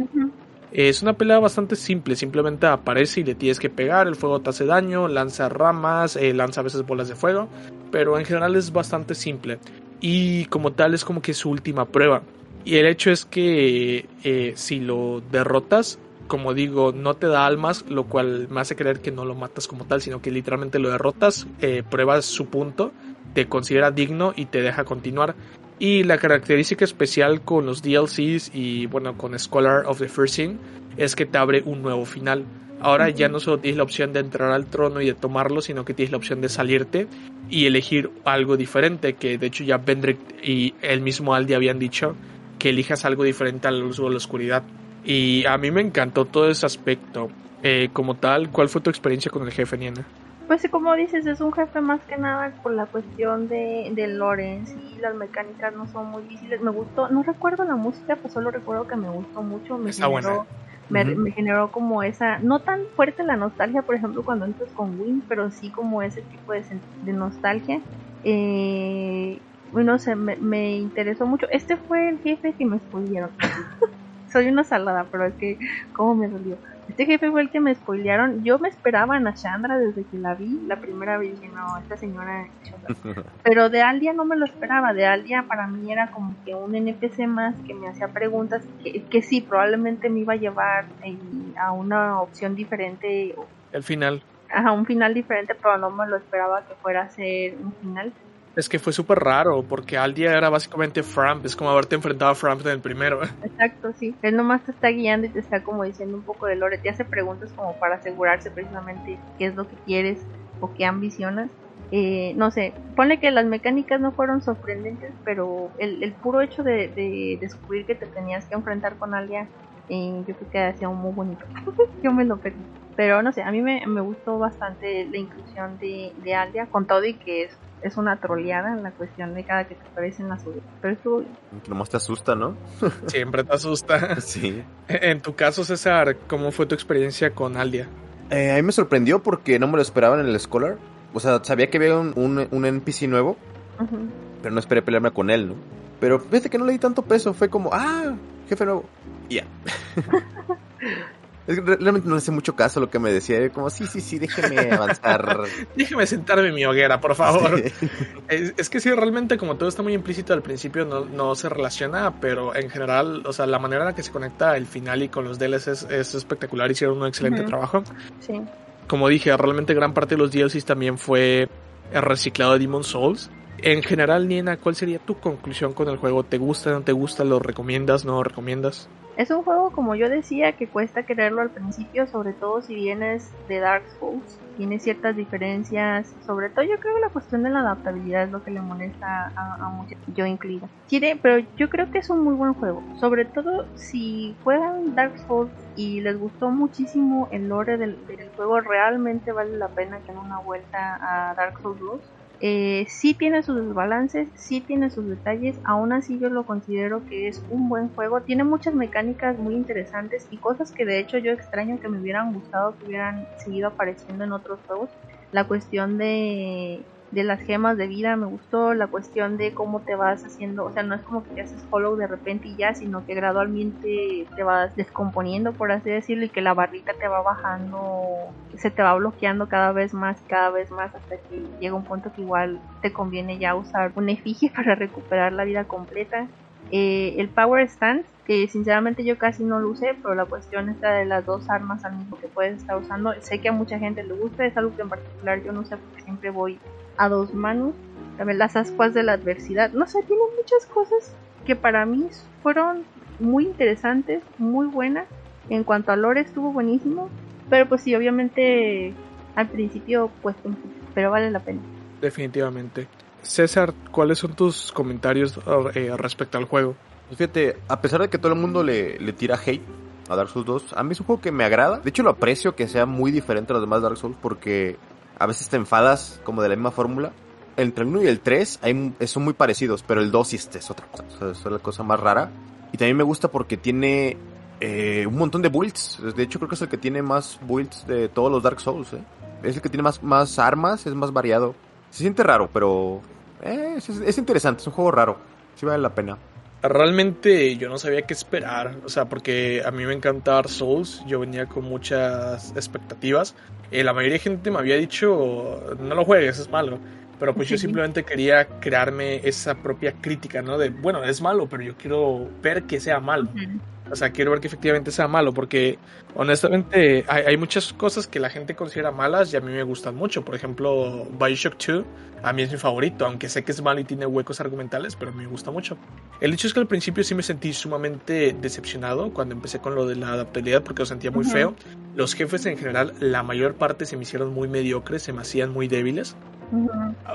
[SPEAKER 1] Es una pelea bastante simple, simplemente aparece y le tienes que pegar, el fuego te hace daño, lanza ramas, eh, lanza a veces bolas de fuego, pero en general es bastante simple. Y como tal es como que su última prueba. Y el hecho es que eh, si lo derrotas, como digo, no te da almas, lo cual me hace creer que no lo matas como tal, sino que literalmente lo derrotas, eh, pruebas su punto, te considera digno y te deja continuar. Y la característica especial con los DLCs y bueno, con Scholar of the First Sin es que te abre un nuevo final. Ahora ya no solo tienes la opción de entrar al trono y de tomarlo, sino que tienes la opción de salirte y elegir algo diferente, que de hecho ya Bendrick y el mismo Aldi habían dicho que elijas algo diferente a la luz o a la oscuridad. Y a mí me encantó todo ese aspecto. Eh, como tal, ¿cuál fue tu experiencia con el jefe, Niana?
[SPEAKER 3] Pues como dices, es un jefe más que nada por la cuestión de, de Lorenz y las mecánicas no son muy difíciles. Me gustó, no recuerdo la música, pues solo recuerdo que me gustó mucho. Me generó, Me, generó como esa, no tan fuerte la nostalgia, por ejemplo, cuando entras con Win, pero sí como ese tipo de, de nostalgia. Eh, bueno, se me, me, interesó mucho. Este fue el jefe que me spoilearon. Soy una salada, pero es que, ¿cómo me dolió? Este jefe fue el que me spoilearon. Yo me esperaba a Nashandra desde que la vi. La primera vez dije, no, esta señora. Pero de Aldia no me lo esperaba. De Aldia para mí era como que un NPC más que me hacía preguntas que, que sí, probablemente me iba a llevar eh, a una opción diferente.
[SPEAKER 1] El final.
[SPEAKER 3] Ajá, un final diferente, pero no me lo esperaba que fuera a ser un final.
[SPEAKER 1] Es que fue súper raro, porque Aldia era básicamente Framp, es como haberte enfrentado a Framp en el primero.
[SPEAKER 3] Exacto, sí. Él nomás te está guiando y te está como diciendo un poco de lore, te hace preguntas como para asegurarse precisamente qué es lo que quieres o qué ambicionas. Eh, no sé, ponle que las mecánicas no fueron sorprendentes, pero el, el puro hecho de, descubrir que te tenías que enfrentar con Aldia, eh, yo creo que hacía un muy bonito. yo me lo perdí. Pero no sé, a mí me, me gustó bastante la inclusión de, de Aldia, con todo y que es es una troleada en la cuestión de cada que te aparece en la subida. Pero estuvo
[SPEAKER 2] Nomás te asusta, ¿no?
[SPEAKER 1] Siempre te asusta.
[SPEAKER 2] Sí.
[SPEAKER 1] En tu caso, César, ¿cómo fue tu experiencia con Aldia?
[SPEAKER 2] Eh, a mí me sorprendió porque no me lo esperaba en el Scholar. O sea, sabía que había un, un, NPC nuevo, pero no esperé pelearme con él, ¿no? Pero fíjate que no le di tanto peso, fue como, ah, jefe nuevo. Ya. Es que realmente no le hace mucho caso lo que me decía. Como, sí, sí, sí, déjeme avanzar.
[SPEAKER 1] déjeme sentarme en mi hoguera, por favor. Es, que sí, realmente como todo está muy implícito al principio, no, no, se relaciona, pero en general, o sea, la manera en la que se conecta el final y con los DLCs es, espectacular. Hicieron un excelente trabajo.
[SPEAKER 3] Sí.
[SPEAKER 1] Como dije, realmente gran parte de los DLCs también fue el reciclado de Demon Souls. En general, Niena, ¿cuál sería tu conclusión con el juego? ¿Te gusta, no te gusta? ¿Lo recomiendas, no lo recomiendas?
[SPEAKER 3] Es un juego, como yo decía, que cuesta quererlo al principio, sobre todo si vienes de Dark Souls. Tiene ciertas diferencias, sobre todo yo creo que la cuestión de la adaptabilidad es lo que le molesta a, muchos, yo incluida. Tiene, pero yo creo que es un muy buen juego, sobre todo si juegan Dark Souls y les gustó muchísimo el lore del, juego, realmente vale la pena que una vuelta a Dark Souls 2 eh, sí tiene sus desbalances, sí tiene sus detalles, aún así yo lo considero que es un buen juego, tiene muchas mecánicas muy interesantes y cosas que de hecho yo extraño que me hubieran gustado que hubieran seguido apareciendo en otros juegos. La cuestión de de las gemas de vida me gustó, la cuestión de cómo te vas haciendo, o sea, no es como que te haces follow de repente y ya, sino que gradualmente te vas descomponiendo, por así decirlo, y que la barrita te va bajando, se te va bloqueando cada vez más, cada vez más, hasta que llega un punto que igual te conviene ya usar un efigie para recuperar la vida completa. Eh, el Power Stance, que sinceramente yo casi no lo usé, pero la cuestión está de las dos armas al mismo que puedes estar usando. Sé que a mucha gente le gusta, es algo que en particular yo no sé porque siempre voy a dos manos. También las ascuas de la adversidad. No sé, tiene muchas cosas que para mí fueron muy interesantes, muy buenas. En cuanto a lore estuvo buenísimo. Pero pues sí, obviamente al principio pues pero vale la pena.
[SPEAKER 1] Definitivamente. César, ¿cuáles son tus comentarios eh, respecto al juego?
[SPEAKER 2] Pues fíjate, a pesar de que todo el mundo le, le tira hate a Dark Souls 2, a mí es un juego que me agrada. De hecho, lo aprecio que sea muy diferente a los demás Dark Souls porque a veces te enfadas como de la misma fórmula. Entre el 1 y el 3 hay, son muy parecidos, pero el 2 sí es otra cosa. O es la cosa más rara. Y también me gusta porque tiene eh, un montón de builds. De hecho, creo que es el que tiene más builds de todos los Dark Souls. ¿eh? Es el que tiene más, más armas, es más variado. Se siente raro, pero eh, es, interesante, es un juego raro. Sí vale la pena.
[SPEAKER 1] Realmente yo no sabía qué esperar, o sea, porque a mí me encanta Dark Souls, yo venía con muchas expectativas. Eh, la mayoría de gente me había dicho, no lo juegues, es malo. Pero pues yo simplemente quería crearme esa propia crítica, ¿no? De, bueno, es malo, pero yo quiero ver que sea malo. O sea, quiero ver que efectivamente sea malo, porque honestamente hay, hay, muchas cosas que la gente considera malas y a mí me gustan mucho. Por ejemplo, Bioshock 2 a mí es mi favorito, aunque sé que es malo y tiene huecos argumentales, pero me gusta mucho. El hecho es que al principio sí me sentí sumamente decepcionado cuando empecé con lo de la adaptabilidad porque lo sentía muy feo. Los jefes en general, la mayor parte se me hicieron muy mediocres, se me hacían muy débiles.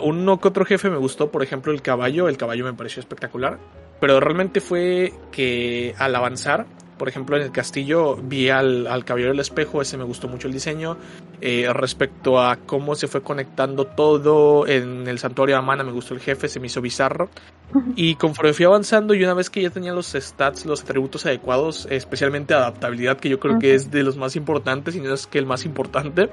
[SPEAKER 1] Uno que otro jefe me gustó, por ejemplo el caballo, el caballo me pareció espectacular, pero realmente fue que al avanzar por ejemplo, en el castillo vi al, al caballero del espejo, ese me gustó mucho el diseño. Eh, respecto a cómo se fue conectando todo en el santuario de Amana, me gustó el jefe, se me hizo bizarro. Y conforme fui avanzando y una vez que ya tenía los stats, los atributos adecuados, especialmente adaptabilidad, que yo creo que es de los más importantes y no es que el más importante,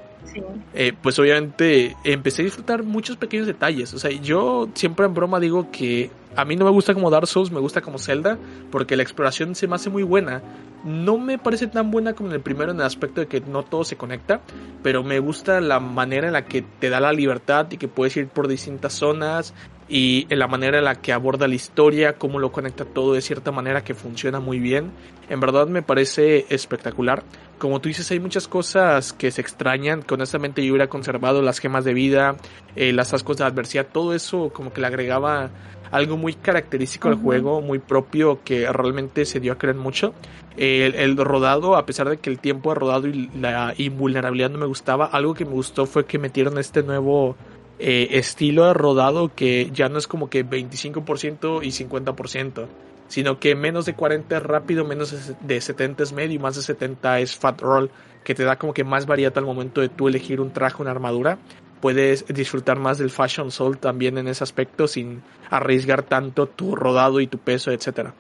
[SPEAKER 1] eh, pues obviamente empecé a disfrutar muchos pequeños detalles. O sea, yo siempre en broma digo que a mí no me gusta como Dark Souls, me gusta como Zelda, porque la exploración se me hace muy buena. No me parece tan buena como en el primero en el aspecto de que no todo se conecta, pero me gusta la manera en la que te da la libertad y que puedes ir por distintas zonas y en la manera en la que aborda la historia, cómo lo conecta todo de cierta manera que funciona muy bien. En verdad me parece espectacular. Como tú dices, hay muchas cosas que se extrañan, que honestamente yo hubiera conservado las gemas de vida, eh, las ascos de adversidad, todo eso como que le agregaba algo muy característico al juego, muy propio, que realmente se dio a creer mucho. El, rodado, a pesar de que el tiempo de rodado y la invulnerabilidad no me gustaba, algo que me gustó fue que metieron este nuevo eh, estilo de rodado que ya no es como que 25% y 50%, sino que menos de 40 es rápido, menos de 70 es medio y más de 70 es fat roll, que te da como que más variedad al momento de tú elegir un traje, una armadura puedes disfrutar más del Fashion Soul también en ese aspecto sin arriesgar tanto tu rodado y tu peso, etcétera.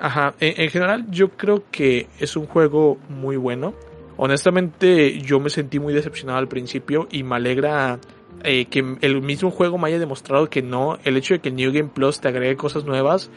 [SPEAKER 1] Ajá, en, general yo creo que es un juego muy bueno. Honestamente yo me sentí muy decepcionado al principio y me alegra eh, que el mismo juego me haya demostrado que no, el hecho de que New Game Plus te agregue cosas nuevas.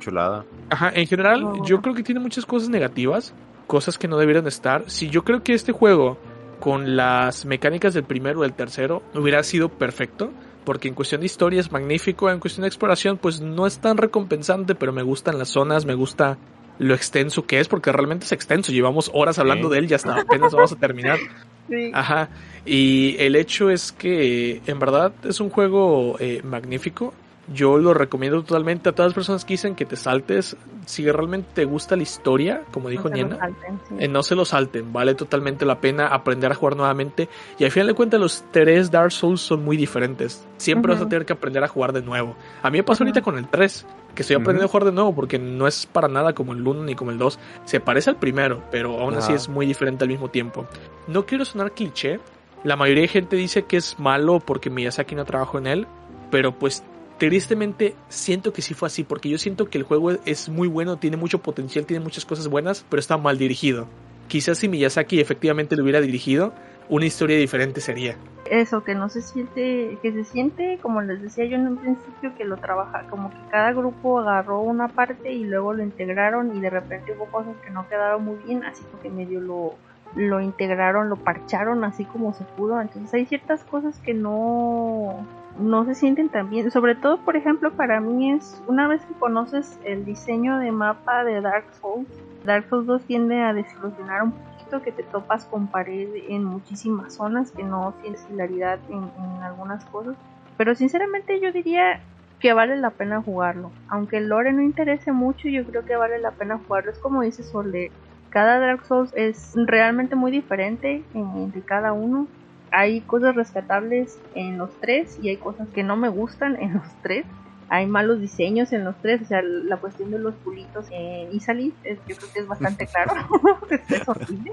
[SPEAKER 2] chulada.
[SPEAKER 1] Ajá, en general oh. yo creo que tiene muchas cosas negativas, cosas que no debieran estar. Si yo creo que este juego con las mecánicas del primero o del tercero hubiera sido perfecto. Porque en cuestión de historia es magnífico, en cuestión de exploración pues no es tan recompensante, pero me gustan las zonas, me gusta lo extenso que es, porque realmente es extenso, llevamos horas hablando de él y hasta apenas vamos a terminar.
[SPEAKER 3] Sí.
[SPEAKER 1] Ajá. Y el hecho es que en verdad es un juego eh, magnífico. Yo lo recomiendo totalmente a todas las personas que dicen que te saltes. Si realmente te gusta la historia, como dijo
[SPEAKER 3] No
[SPEAKER 1] Niena,
[SPEAKER 3] salten, sí.
[SPEAKER 1] eh, no se lo salten. Vale totalmente la pena aprender a jugar nuevamente. Y al final de cuentas, los tres Dark Souls son muy diferentes. Siempre vas a tener que aprender a jugar de nuevo. A mí me pasó
[SPEAKER 3] Ujú.
[SPEAKER 1] ahorita con el 3, que estoy aprendiendo a jugar de nuevo porque no es para nada como el 1 ni como el 2. Se parece al primero, pero aún así es muy diferente al mismo tiempo. No quiero sonar cliché. La mayoría de gente dice que es malo porque Miyazaki no trabajó en él, pero pues tristemente siento que sí fue así, porque yo siento que el juego es muy bueno, tiene mucho potencial, tiene muchas cosas buenas, pero está mal dirigido. Quizás si Miyazaki efectivamente lo hubiera dirigido, una historia diferente sería.
[SPEAKER 3] Eso, que no se siente, que se siente, como les decía yo en un principio, que lo trabaja, como que cada grupo agarró una parte y luego lo integraron y de repente hubo cosas que no quedaron muy bien, así que medio lo, lo integraron, lo parcharon así como se pudo. Entonces hay ciertas cosas que no, no se sienten tan bien. Sobre todo, por ejemplo, para mí es una vez que conoces el diseño de mapa de Dark Souls, Dark Souls 2 tiende a desilusionar un poquito que te topas con pared en muchísimas zonas, que no tienes hilaridad en, en algunas cosas. Pero sinceramente yo diría que vale la pena jugarlo. Aunque el lore no interese mucho, yo creo que vale la pena jugarlo. Es como dice Sole, cada Dark Souls es realmente muy diferente en- entre cada uno. Hay cosas rescatables en los tres y hay cosas que no me gustan en los tres. Hay malos diseños en los tres, o sea, la cuestión de los pulitos en Isalis, es- yo creo que es bastante claro. es, es horrible.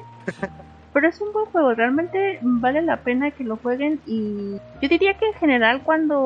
[SPEAKER 3] Pero es un buen juego, realmente vale la pena que lo jueguen y yo diría que en general cuando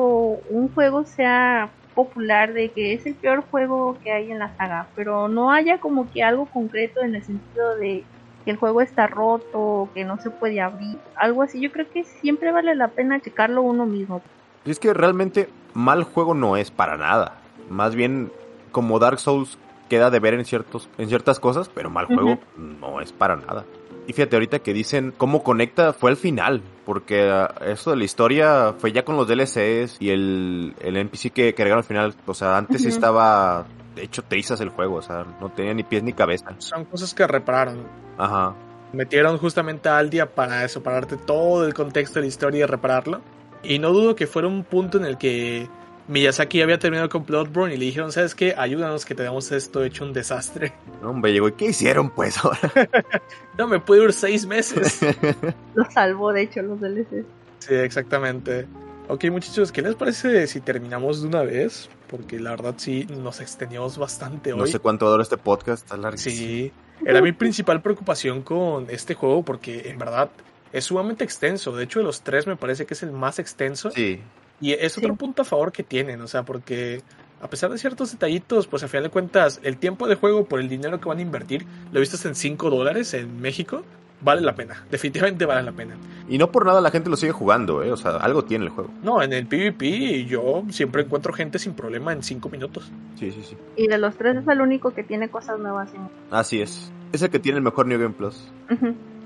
[SPEAKER 3] un juego sea popular de que es el peor juego que hay en la saga, pero no haya como que algo concreto en el sentido de que el juego está roto, o que no se puede abrir, algo así, yo creo que siempre vale la pena checarlo uno mismo.
[SPEAKER 2] Y es que realmente mal juego no es para nada. Más bien, como Dark Souls queda de ver en, ciertos, en ciertas cosas, pero mal juego no es para nada. Y fíjate, ahorita que dicen cómo conecta fue al final, porque ah, eso de la historia fue ya con los DLCs y el, el NPC que, agregaron al final. O sea, antes estaba de hecho trizas el juego, o sea, no tenía ni pies ni cabeza.
[SPEAKER 1] Son cosas que repararon.
[SPEAKER 2] Ajá.
[SPEAKER 1] Metieron justamente a Aldia para eso, para darte todo el contexto de la historia y repararlo. Y no dudo que fuera un punto en el que Miyazaki había terminado con Bloodborne y le dijeron, ¿sabes qué? Ayúdanos que tenemos esto hecho un desastre.
[SPEAKER 2] No, Hombre, llegó, ¿y qué hicieron pues ahora?
[SPEAKER 1] No, me puede ir seis meses.
[SPEAKER 3] Lo salvó, de hecho, los DLCs.
[SPEAKER 1] sí, exactamente. Ok, muchachos, ¿qué les parece si terminamos de una vez? Porque la verdad sí, nos extendimos bastante hoy.
[SPEAKER 2] No sé cuánto va a durar este podcast, está larguísimo.
[SPEAKER 1] Sí, era mi principal preocupación con este juego porque en verdad es sumamente extenso. De hecho, de los tres me parece que es el más extenso.
[SPEAKER 2] Sí,
[SPEAKER 1] Y es otro
[SPEAKER 3] Sí.
[SPEAKER 1] punto a favor que tienen, o sea, porque a pesar de ciertos detallitos, pues a final de cuentas, el tiempo de juego por el dinero que van a invertir, lo viste en 5 dólares en México, vale la pena. Definitivamente vale la pena.
[SPEAKER 2] Y no por nada la gente lo sigue jugando, ¿eh? O sea, algo tiene el juego.
[SPEAKER 1] No, en el PvP yo siempre encuentro gente sin problema en 5 minutos.
[SPEAKER 2] Sí, sí, sí.
[SPEAKER 3] Y de los tres es el único que tiene cosas nuevas en...
[SPEAKER 2] Así es. Es el que tiene el mejor New Game Plus.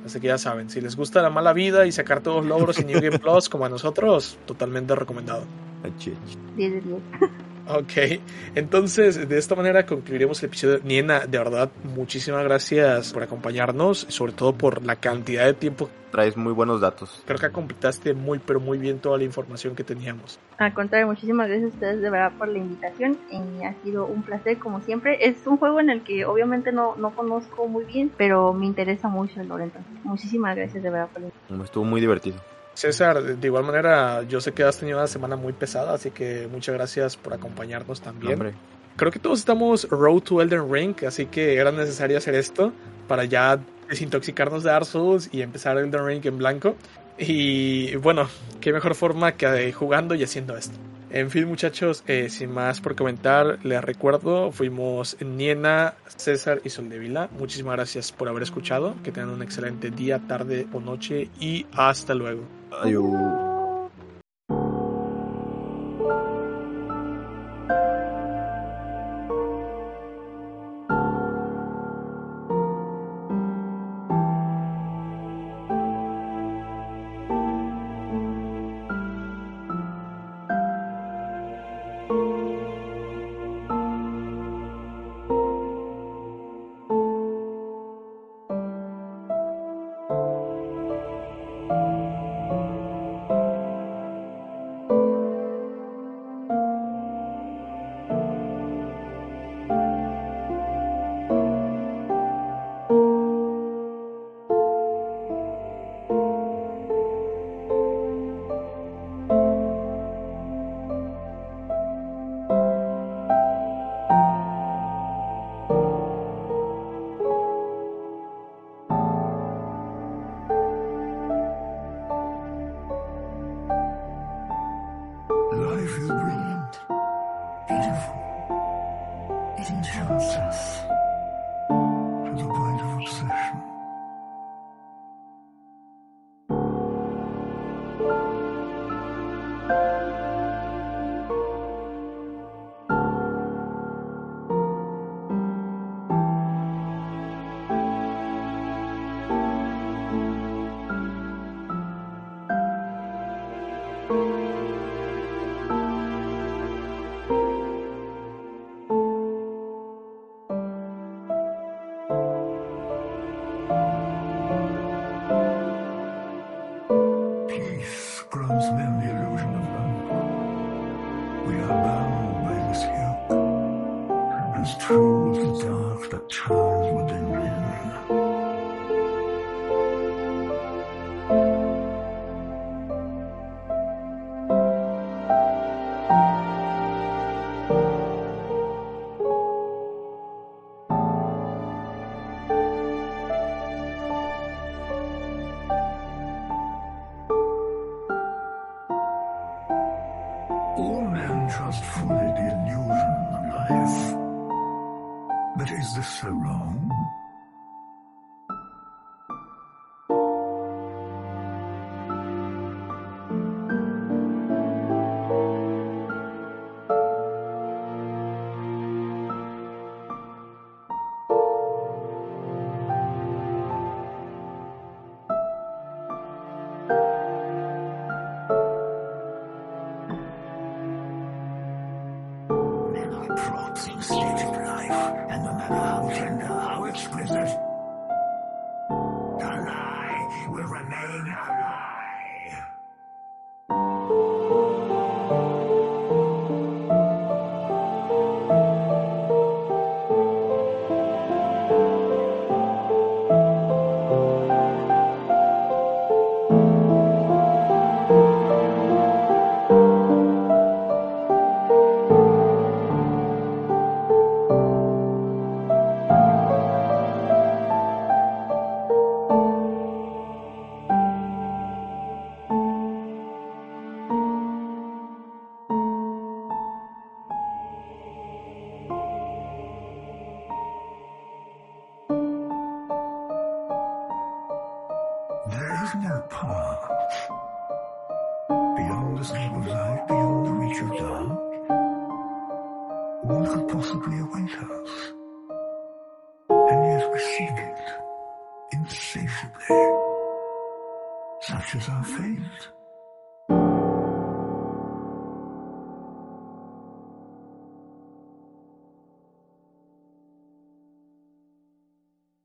[SPEAKER 1] Así que ya saben, si les gusta la mala vida y sacar todos los logros en New Game Plus como a nosotros, totalmente recomendado.
[SPEAKER 2] Ay, chi, chi.
[SPEAKER 3] 10 de 10.
[SPEAKER 1] Ok, entonces de esta manera concluiremos el episodio. Niena, de verdad, muchísimas gracias por acompañarnos, sobre todo por la cantidad de tiempo.
[SPEAKER 2] Traes muy buenos datos.
[SPEAKER 1] Creo que completaste muy, pero muy bien toda la información que teníamos.
[SPEAKER 3] Al contrario, muchísimas gracias a ustedes de verdad por la invitación y ha sido un placer como siempre. Es un juego en el que obviamente no, no conozco muy bien, pero me interesa mucho el lore. Entonces, muchísimas gracias de verdad por la invitación.
[SPEAKER 2] Estuvo muy divertido.
[SPEAKER 1] César, de igual manera, yo sé que has tenido una semana muy pesada, así que muchas gracias por acompañarnos también.
[SPEAKER 2] Hombre,
[SPEAKER 1] Creo que todos estamos road to Elden Ring, así que era necesario hacer esto para ya desintoxicarnos de Dark Souls y empezar Elden Ring en blanco. Y bueno, qué mejor forma que jugando y haciendo esto. En fin, muchachos, eh, sin más por comentar, les recuerdo, fuimos Niena, César y Soldevila. Muchísimas gracias por haber escuchado. Que tengan un excelente día, tarde o noche y hasta luego.
[SPEAKER 2] adiós.